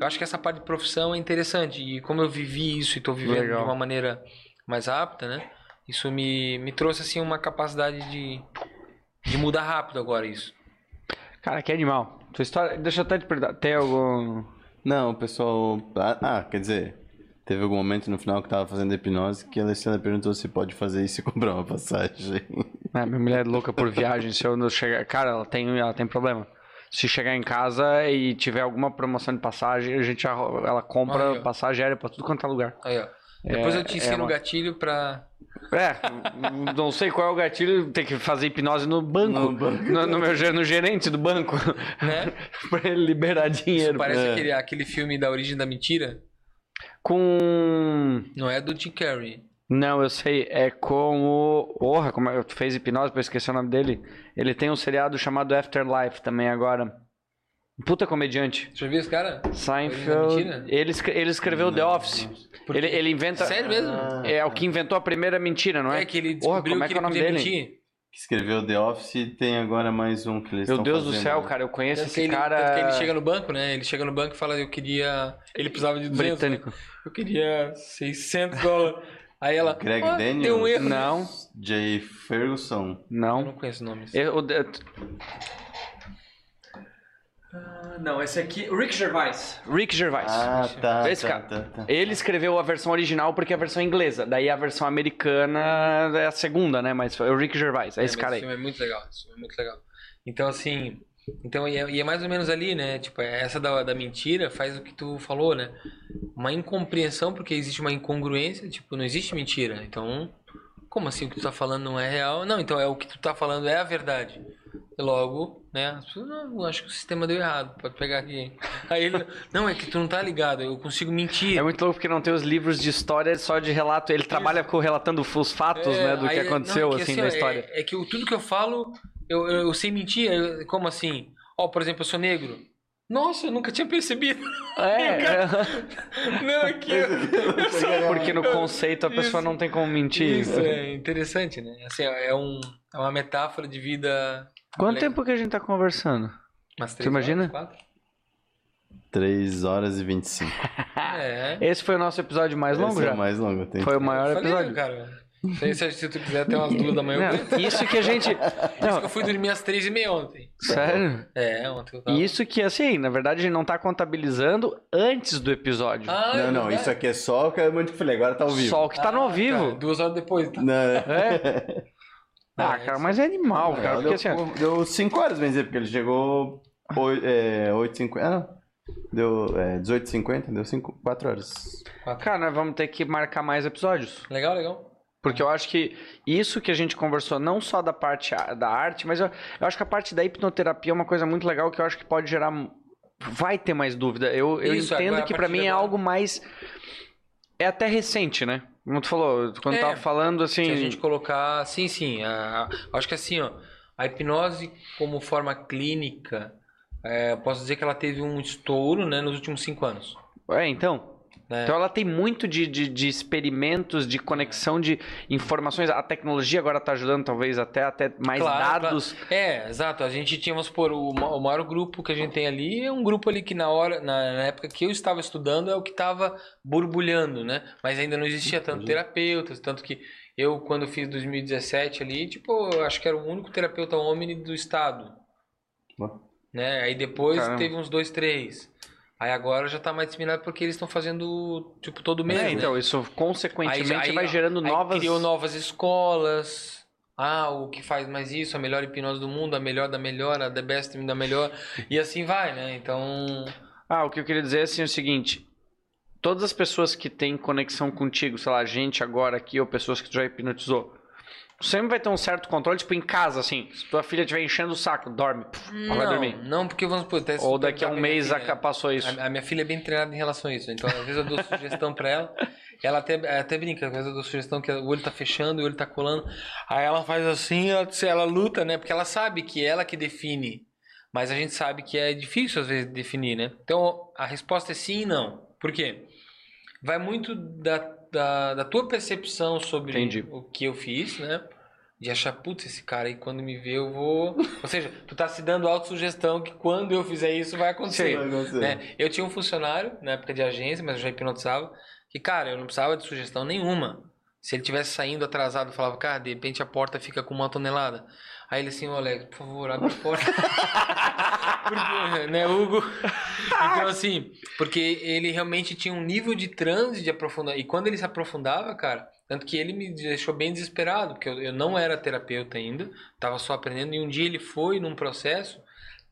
eu acho que essa parte de profissão é interessante. E como eu vivi isso e tô vivendo Legal. de uma maneira mais rápida, né? Isso me, me trouxe, assim, uma capacidade de, de mudar rápido agora isso. Cara, que animal. Tua história. Deixa eu até te perguntar. Tem algum. Não, o pessoal. Ah, ah, quer dizer, teve algum momento no final que tava fazendo hipnose que a Alessandra perguntou se pode fazer isso e comprar uma passagem. Ah, minha mulher é louca por viagem. Se eu não chegar. Cara, ela tem, ela tem problema. Se chegar em casa e tiver alguma promoção de passagem, a gente ela compra Aí, ó. passagem aérea pra tudo quanto é lugar. Aí, ó. Depois eu te é ensino o uma- gatilho pra. É, não sei qual é o gatilho, tem que fazer hipnose no banco. No banco. No, no meu, no gerente do banco. Né? pra ele liberar dinheiro. Parece É. aquele, aquele filme da origem da mentira. Com. Não é do Jim Carrey. Não, eu sei, é com o. Porra, como é, fez hipnose pra esquecer o nome dele? Ele tem um seriado chamado Afterlife também agora. Puta comediante. Já viu esse cara? Seinfeld. mentira? Ele, ele escreveu The Office. Ele, ele inventa. Sério mesmo? É o que inventou a primeira mentira, não é? É que ele Porra, descobriu como é que que é ele o nome dele? mentir. Que escreveu The Office e tem agora mais um que eles Meu estão Deus do fazendo, céu, né? cara, eu conheço Tanto esse ele, que ele cara. chega no banco, né? Ele chega no banco e fala, eu queria... Ele precisava de 200. né? Britânico. Eu queria 600 dólares. Aí ela... Greg "Ah, Daniels? Deu um erro. Não, Jay Ferguson. Eu não. não conheço nomes. Eu- o de- Não, esse aqui. Rick Gervais. Rick Gervais. Ah, tá. Esse tá, cara. tá, tá. Ele escreveu a versão original porque é a versão inglesa. Daí a versão americana é a segunda, né? Mas foi o Rick Gervais. É esse mas cara aí. Esse filme é muito legal. Esse filme é muito legal. Então, assim... Então, e é, e é mais ou menos ali, né? Tipo, essa da, da mentira faz o que tu falou, né? Uma incompreensão, porque existe uma incongruência. Tipo, não existe mentira. Então, como assim o que tu tá falando não é real? Não, então é o que tu tá falando é a verdade. E logo, né? As pessoas, não, eu acho que o sistema deu errado. Pode pegar aqui. Aí ele, não, é que tu não tá ligado. Eu consigo mentir. É muito louco porque não tem os livros de história só de relato. Ele trabalha com relatando os fatos, É, né? Do que aí, aconteceu, não, é que, assim, ó, na é- história. É, que o- tudo que eu falo, eu, eu, eu sei mentir. eu- como assim? Ó, por exemplo, eu sou negro. Nossa, eu nunca tinha percebido. É, Não, é que eu sou... porque no conceito a pessoa Isso. não tem como mentir. Isso é interessante, né? Assim, é, um, é uma metáfora de vida. Quanto tempo que a gente tá conversando? Umas três Tu imagina? horas, quatro? 3 horas e 25. É. Esse foi o nosso episódio mais longo Esse é já. o mais longo. Tem Foi o maior Eu falei, episódio. cara. Se, tu quiser até umas duas da manhã. Não, isso que a gente. Por isso Não, que eu fui dormir às três e meia ontem. sério? É, ontem eu tava. Isso que, assim, na verdade a gente não tá contabilizando antes do episódio. Ah, é Não, não, verdade. isso aqui é só o que eu muito falei, agora tá ao vivo. Só o que tá no ao Ah, vivo. tá, duas horas depois. Tá? Não, É? Ah, É, cara, mas é animal, cara. Porque assim, ó, deu, deu 5 horas, bem dizer, porque ele chegou oi- é, 8h50. Ah, não. Deu é, 18h50, deu 5, 4 horas. cara, nós vamos ter que marcar mais episódios. Legal, legal. Porque eu acho que isso que a gente conversou, não só da parte da arte, mas eu, eu acho que a parte da hipnoterapia é uma coisa muito legal que eu acho que pode gerar. Vai ter mais dúvida. Eu, eu Isso, entendo agora, que pra partir mim de é agora. algo mais. É até recente, né? Como tu falou, quando É, tava falando assim. Se a gente colocar. Sim, sim. a- a- acho que assim, ó. A hipnose como forma clínica, é, posso dizer que ela teve um estouro né, nos últimos cinco anos. É, então. Né? Então ela tem muito de, de, de experimentos, de conexão de informações. A tecnologia agora tá ajudando, talvez, até, até mais Claro, dados. É, exato. A gente tinha, vamos supor, o, o maior grupo que a gente tem ali é um grupo ali que na hora, na, na época que eu estava estudando, é o que estava borbulhando, né? Mas ainda não existia tanto terapeutas, tanto que eu, quando fiz 2017 ali, tipo, acho que era o único terapeuta homem do estado. Né? Aí depois Caramba. teve uns dois, três. Aí agora já tá mais disseminado porque eles estão fazendo, tipo, todo mês, É, né? então, isso consequentemente Aí- aí- vai gerando Aí novas. criou novas escolas. Ah, o que faz mais isso, a melhor hipnose do mundo, a melhor da melhor, a the best da melhor. E assim vai, né? Então. Ah, o que eu queria dizer é assim, o seguinte. Todas as pessoas que têm conexão contigo, sei lá, gente agora aqui ou pessoas que tu já hipnotizou, sempre vai ter um certo controle, tipo em casa, assim. Se tua filha estiver enchendo o saco, dorme. puf, ela vai não, dormir. não, porque vamos por Ou daqui a um mês filha, passou isso. A, a minha filha é bem treinada em relação a isso. Então, às vezes eu dou sugestão pra ela. Ela até, até brinca, às vezes eu dou sugestão que o olho tá fechando, o olho tá colando. Aí ela faz assim, ela, ela luta, né? Porque ela sabe que é ela que define. Mas a gente sabe que é difícil às vezes definir, né? Então a resposta é sim e não. Por quê? Vai muito da da, da tua percepção sobre Entendi. o que eu fiz, né? De achar, putz, esse cara aí quando me vê eu vou. Ou seja, tu tá se dando autossugestão que quando eu fizer isso vai acontecer. Vai acontecer. né? Eu tinha um funcionário na época de agência, mas eu já hipnotizava, que, cara, eu não precisava de sugestão nenhuma. Se ele tivesse saindo atrasado, eu falava, cara, de repente a porta fica com uma tonelada. Aí ele assim, ô Alex, por favor, abre a porta. porque, né, Hugo? Então, assim, porque ele realmente tinha um nível de transe de aprofundar. E quando ele se aprofundava, cara, tanto que ele me deixou bem desesperado, porque eu, eu não era terapeuta ainda, tava só aprendendo, e um dia ele foi num processo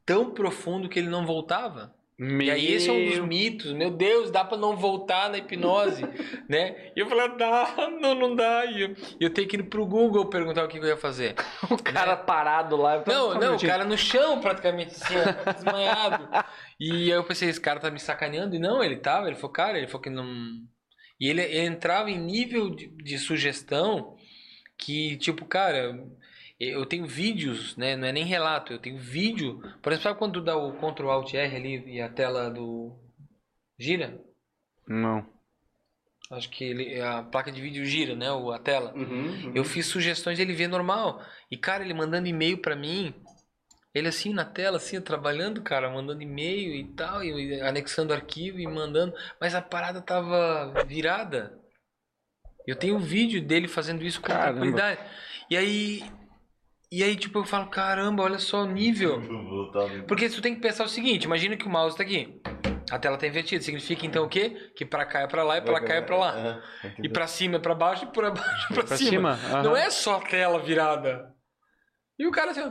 tão profundo que ele não voltava. E aí esse é um dos mitos. Meu Deus, dá pra não voltar na hipnose, né? E eu falei, dá, não, não dá. E eu, eu tenho que ir pro Google perguntar o que, eu ia fazer. O cara parado lá. Não, não, o cara no chão praticamente, assim, ó, desmanhado. E aí eu pensei, esse cara tá me sacaneando. E não, ele tava, ele falou, cara, ele falou que não... E ele, ele entrava em nível de, de sugestão que, tipo, cara... Eu tenho vídeos, né? Não é nem relato, eu tenho vídeo. Por exemplo, sabe quando dá o Ctrl Alt R ali e a tela do. gira? Não. Acho que ele, a placa de vídeo gira, né? o- A tela. Uhum, Eu fiz sugestões dele ver normal. E, cara, ele mandando e-mail pra mim. Ele assim na tela, assim, trabalhando, cara, mandando e-mail e tal, e anexando arquivo e mandando. Mas a parada tava virada. Eu tenho um vídeo dele fazendo isso com Caramba. tranquilidade. E aí. E aí, tipo, eu falo, caramba, olha só o nível. Porque tu tem que pensar o seguinte, imagina que o mouse tá aqui. A tela tá invertida. Significa então o quê? Que pra cá é pra lá e pra cá é pra lá. E pra cima é pra baixo e pra baixo é pra, Pra cima. cima, Não é só a tela virada. E o cara assim.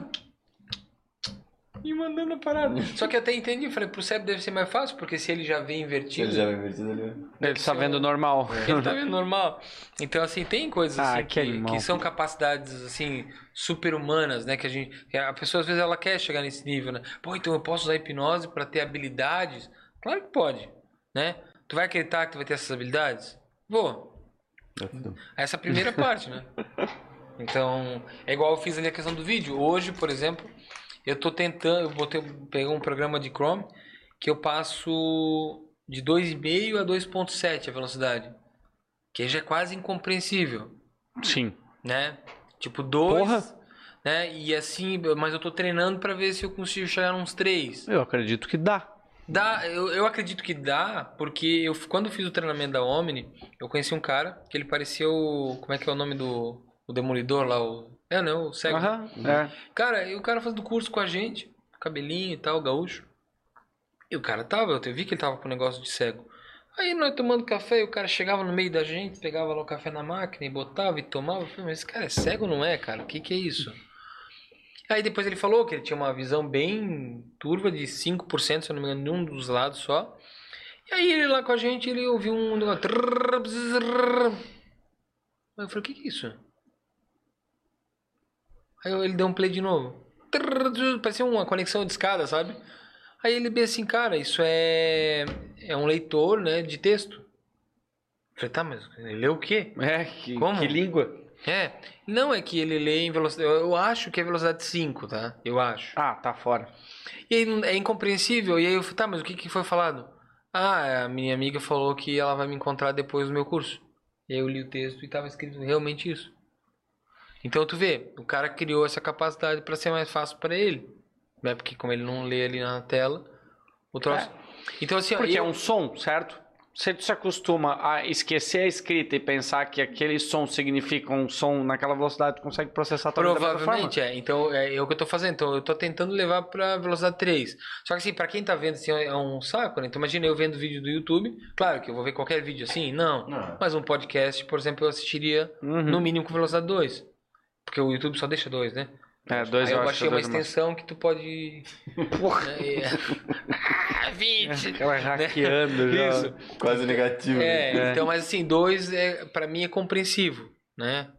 E mandando a parada. Só que eu até entendi, falei, pro cérebro deve ser mais fácil, porque se ele já vem invertido, Ele já vai invertido ali. Ele tá vendo normal. ele tá vendo normal. Então, assim, tem coisas Ah, assim, que que, que são capacidades, assim, super-humanas, né? Que a gente. que A pessoa, às vezes, ela quer chegar nesse nível, né? Pô, então eu posso usar hipnose pra ter habilidades? Claro que pode, né? Tu vai acreditar que tu vai ter essas habilidades? Vou. Essa é a primeira parte, né? Então, é igual eu fiz ali a questão do vídeo. Hoje, por exemplo, eu tô tentando, eu botei, peguei um programa de Chrome que eu passo de 2,5 a 2,7 a velocidade. Que já é quase incompreensível, Sim. né? Tipo 2, Porra. né? E assim, mas eu tô treinando pra ver se eu consigo chegar uns 3. Eu acredito que dá. Dá, eu, eu acredito que dá, porque eu, quando eu fiz o treinamento da Omni, eu conheci um cara que ele parecia o. Como é que é o nome do. O Demolidor lá? O, é, né? O cego. Aham. É. Cara, e o cara fazendo curso com a gente, cabelinho e tal, gaúcho. E o cara tava, eu vi que ele tava com um negócio de cego. Aí nós tomando café, e o cara chegava no meio da gente, pegava lá o café na máquina e botava e tomava. Eu falei, mas esse cara é cego, não é, cara? O que que é isso? Aí depois ele falou que ele tinha uma visão bem turva de 5%, se eu não me engano, de um dos lados só. E aí ele lá com a gente, ele ouviu um negócio. eu falei, o que que é isso? Aí ele deu um play de novo. Parecia uma conexão de escada, sabe? Aí ele bem assim, cara, isso é é um leitor, né, de texto. Eu falei, tá, mas ele lê o quê? É, que, Como? que língua? É, não é que ele lê em velocidade, eu eu acho que é velocidade 5, tá? Eu acho. Ah, tá fora. E aí é incompreensível. E aí eu falei, tá, mas o que, que foi falado? Ah, a minha amiga falou que ela vai me encontrar depois do meu curso. E aí eu li o texto e tava escrito realmente isso. Então tu vê, o cara criou essa capacidade para ser mais fácil para ele. Né? Porque como ele não lê ali na tela, o troço. Então assim, Porque é eu- um som, certo? Se tu se acostuma a esquecer a escrita e pensar que aquele som significa um som naquela velocidade, tu consegue processar também da mesma Provavelmente é. Então é, é o que eu tô fazendo. Então eu tô tentando levar pra velocidade 3. Só que assim, pra quem tá vendo assim, é um saco, né? Então imagina eu vendo vídeo do YouTube. Claro que eu vou ver qualquer vídeo assim, não. Não. Mas um podcast, por exemplo, eu assistiria Uhum. no mínimo com velocidade 2. Porque o YouTube só deixa 2, né? É, dois Aí eu baixei que uma dois é mais. extensão que tu pode. Porra! ah, 20! Aquela hackeando já. Isso. Quase negativo. É, né? É. então, mas assim, dois é, para mim é compreensivo, né?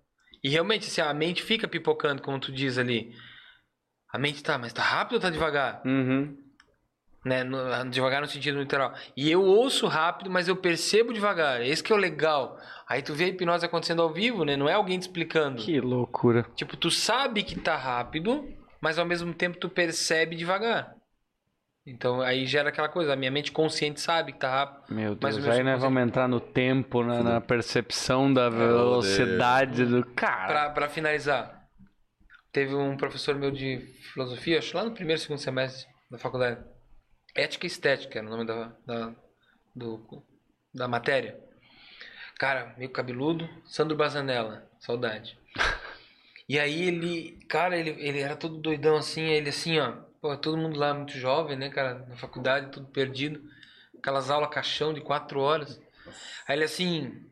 E realmente, assim, a mente fica pipocando, como tu diz ali. A mente tá, mas tá rápido ou tá devagar? Uhum. Né? No- devagar no sentido literal. E eu ouço rápido, mas eu percebo devagar. Esse que é o legal. Aí tu vê a hipnose acontecendo ao vivo, né? Não é alguém te explicando. Que loucura. Tipo, tu sabe que tá rápido, mas ao mesmo tempo tu percebe devagar. Então aí gera aquela coisa, a minha mente consciente sabe que tá Meu Mas Deus, meu aí nós subconsciente- vamos entrar no tempo, na, na percepção da velocidade do. Cara, Pra, pra finalizar, teve um professor meu de filosofia, acho lá no primeiro, segundo semestre da faculdade. Ética e Estética era o nome da, da, do, da matéria. Cara, meio cabeludo, Sandro Bazanella, saudade. E aí ele, cara, ele, ele era todo doidão assim, ele assim, ó, pô, todo mundo lá muito jovem, né, cara, na faculdade, tudo perdido. Aquelas aulas caixão de quatro horas. Aí ele assim,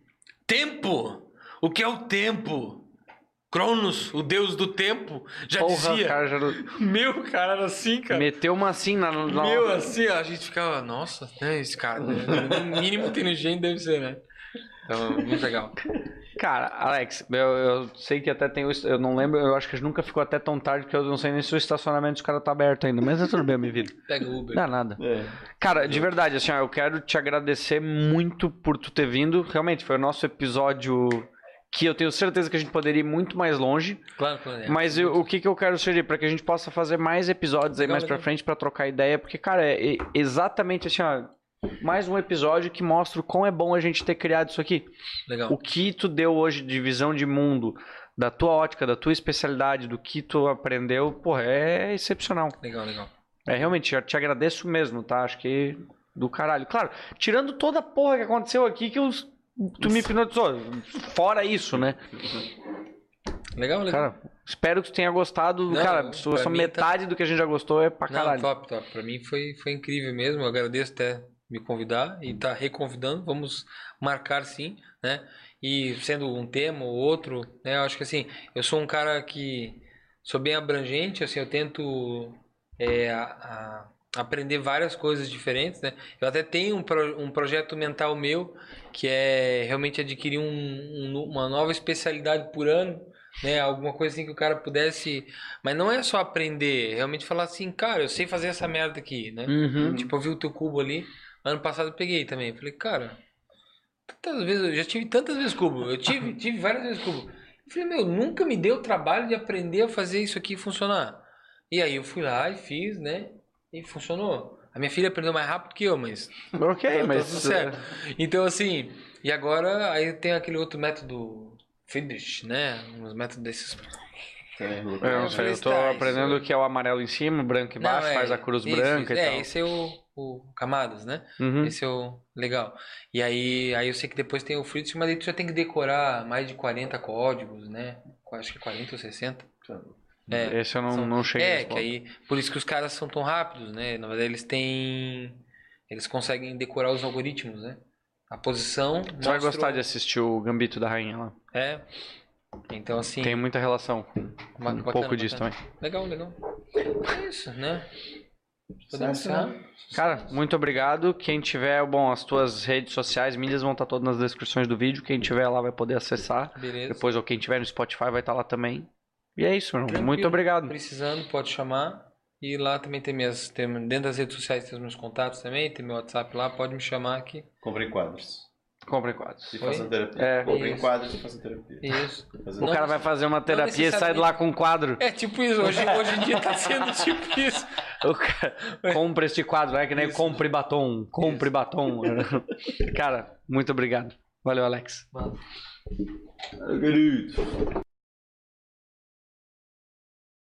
tempo! O que é o tempo? Cronos, o deus do tempo, já porra, dizia. cara, já Meu, cara, era assim, cara. meteu uma assim na. na- Meu, assim, ó, a gente ficava, nossa, né, esse cara, né? no mínimo inteligente deve ser, né? Então, muito legal. Cara, Alex, eu, eu sei que até tem o. Eu não lembro, eu acho que nunca ficou até tão tarde que eu não sei nem se o estacionamento dos caras tá aberto ainda. Mas é tudo bem, minha vida. Pega o Uber. Dá nada. É. Cara, de verdade, assim, ó, eu quero te agradecer muito por tu ter vindo. Realmente, foi o nosso episódio que eu tenho certeza que a gente poderia ir muito mais longe. Claro, claro. é. Mas eu- o que, que eu quero sugerir? Para que a gente possa fazer mais episódios aí Legal, mais pra legal. frente pra trocar ideia. Porque, cara, é é exatamente assim, ó. Mais um episódio que mostra o quão é bom a gente ter criado isso aqui. Legal. O que tu deu hoje de visão de mundo, da tua ótica, da tua especialidade, do que tu aprendeu, porra, é excepcional. Legal, legal. É realmente, eu te agradeço mesmo, tá? Acho que do caralho. Claro, tirando toda a porra que aconteceu aqui que os, tu me hipnotizou. Fora isso, né? Legal, legal. Cara, espero que tu tenha gostado. Não, cara, só tá- metade do que a gente já gostou é pra Não, caralho. top, top. Pra mim foi, foi incrível mesmo. Eu agradeço até me convidar e tá reconvidando. Vamos marcar sim, né? E sendo um tema ou outro, né? Eu acho que assim, eu sou um cara que sou bem abrangente, assim, eu tento é, a- a- aprender várias coisas diferentes, né? Eu até tenho um, pro- um projeto mental meu que é realmente adquirir um- um- uma nova especialidade por ano, né? Alguma coisa assim que o cara pudesse mas não é só aprender, é realmente falar assim, cara, eu sei fazer essa merda aqui, né? Uhum. Tipo, eu vi o teu cubo ali, ano passado eu peguei também. Falei, cara, tantas vezes, eu já tive tantas vezes cubo, eu tive, tive várias vezes cubo. Eu falei, meu, nunca me deu trabalho de aprender a fazer isso aqui funcionar. E aí eu fui lá e fiz, né? E funcionou. A minha filha aprendeu mais rápido que eu, mas Ok, tá, tá mas. tudo certo. Então, assim, e agora aí tem aquele outro método Friedrich, né? Uns métodos desses. É, É, eu, Eu sei, eu tô aprendendo isso- que é o amarelo em cima, o branco embaixo, Não, é, faz a cruz isso, branca isso. e É, tal. esse é o, o Camadas, né? Uhum. Esse é o legal. E aí, aí eu sei que depois tem o Fritz, mas aí tu já tem que decorar mais de 40 códigos, né? Acho que 40 ou 60. É, Esse eu não, são- não cheguei. é que aí, por isso que os caras são tão rápidos, né? Na verdade, eles têm. Eles conseguem decorar os algoritmos, né? A posição. Tu vai mostra gostar de assistir o Gambito da Rainha lá. É. Então, assim. Tem muita relação com um bacana, pouco disso bacana. também. Legal, legal. É isso, né? Podemos encerrar? Cara, muito obrigado. Quem tiver, bom, as tuas redes sociais, mídias vão estar todas nas descrições do vídeo. Quem tiver lá vai poder acessar. Beleza. Depois, ou quem tiver no Spotify vai estar lá também. E é isso, irmão. Tranquilo. Muito obrigado. Precisando, pode chamar. E lá também tem minhas. Tem, dentro das redes sociais tem os meus contatos também, tem meu WhatsApp lá, pode me chamar aqui. Comprem quadros. Compre quadros. E Foi? façam terapia. É. Comprem quadros e façam terapia. Isso. O Não cara vai fazer uma terapia e sai de lá com um quadro. É tipo isso, hoje, hoje em dia tá sendo tipo isso. O cara, compre este quadro, é que nem Isso. compre batom, compre Isso. batom. cara, muito obrigado. Valeu, Alex. Querido.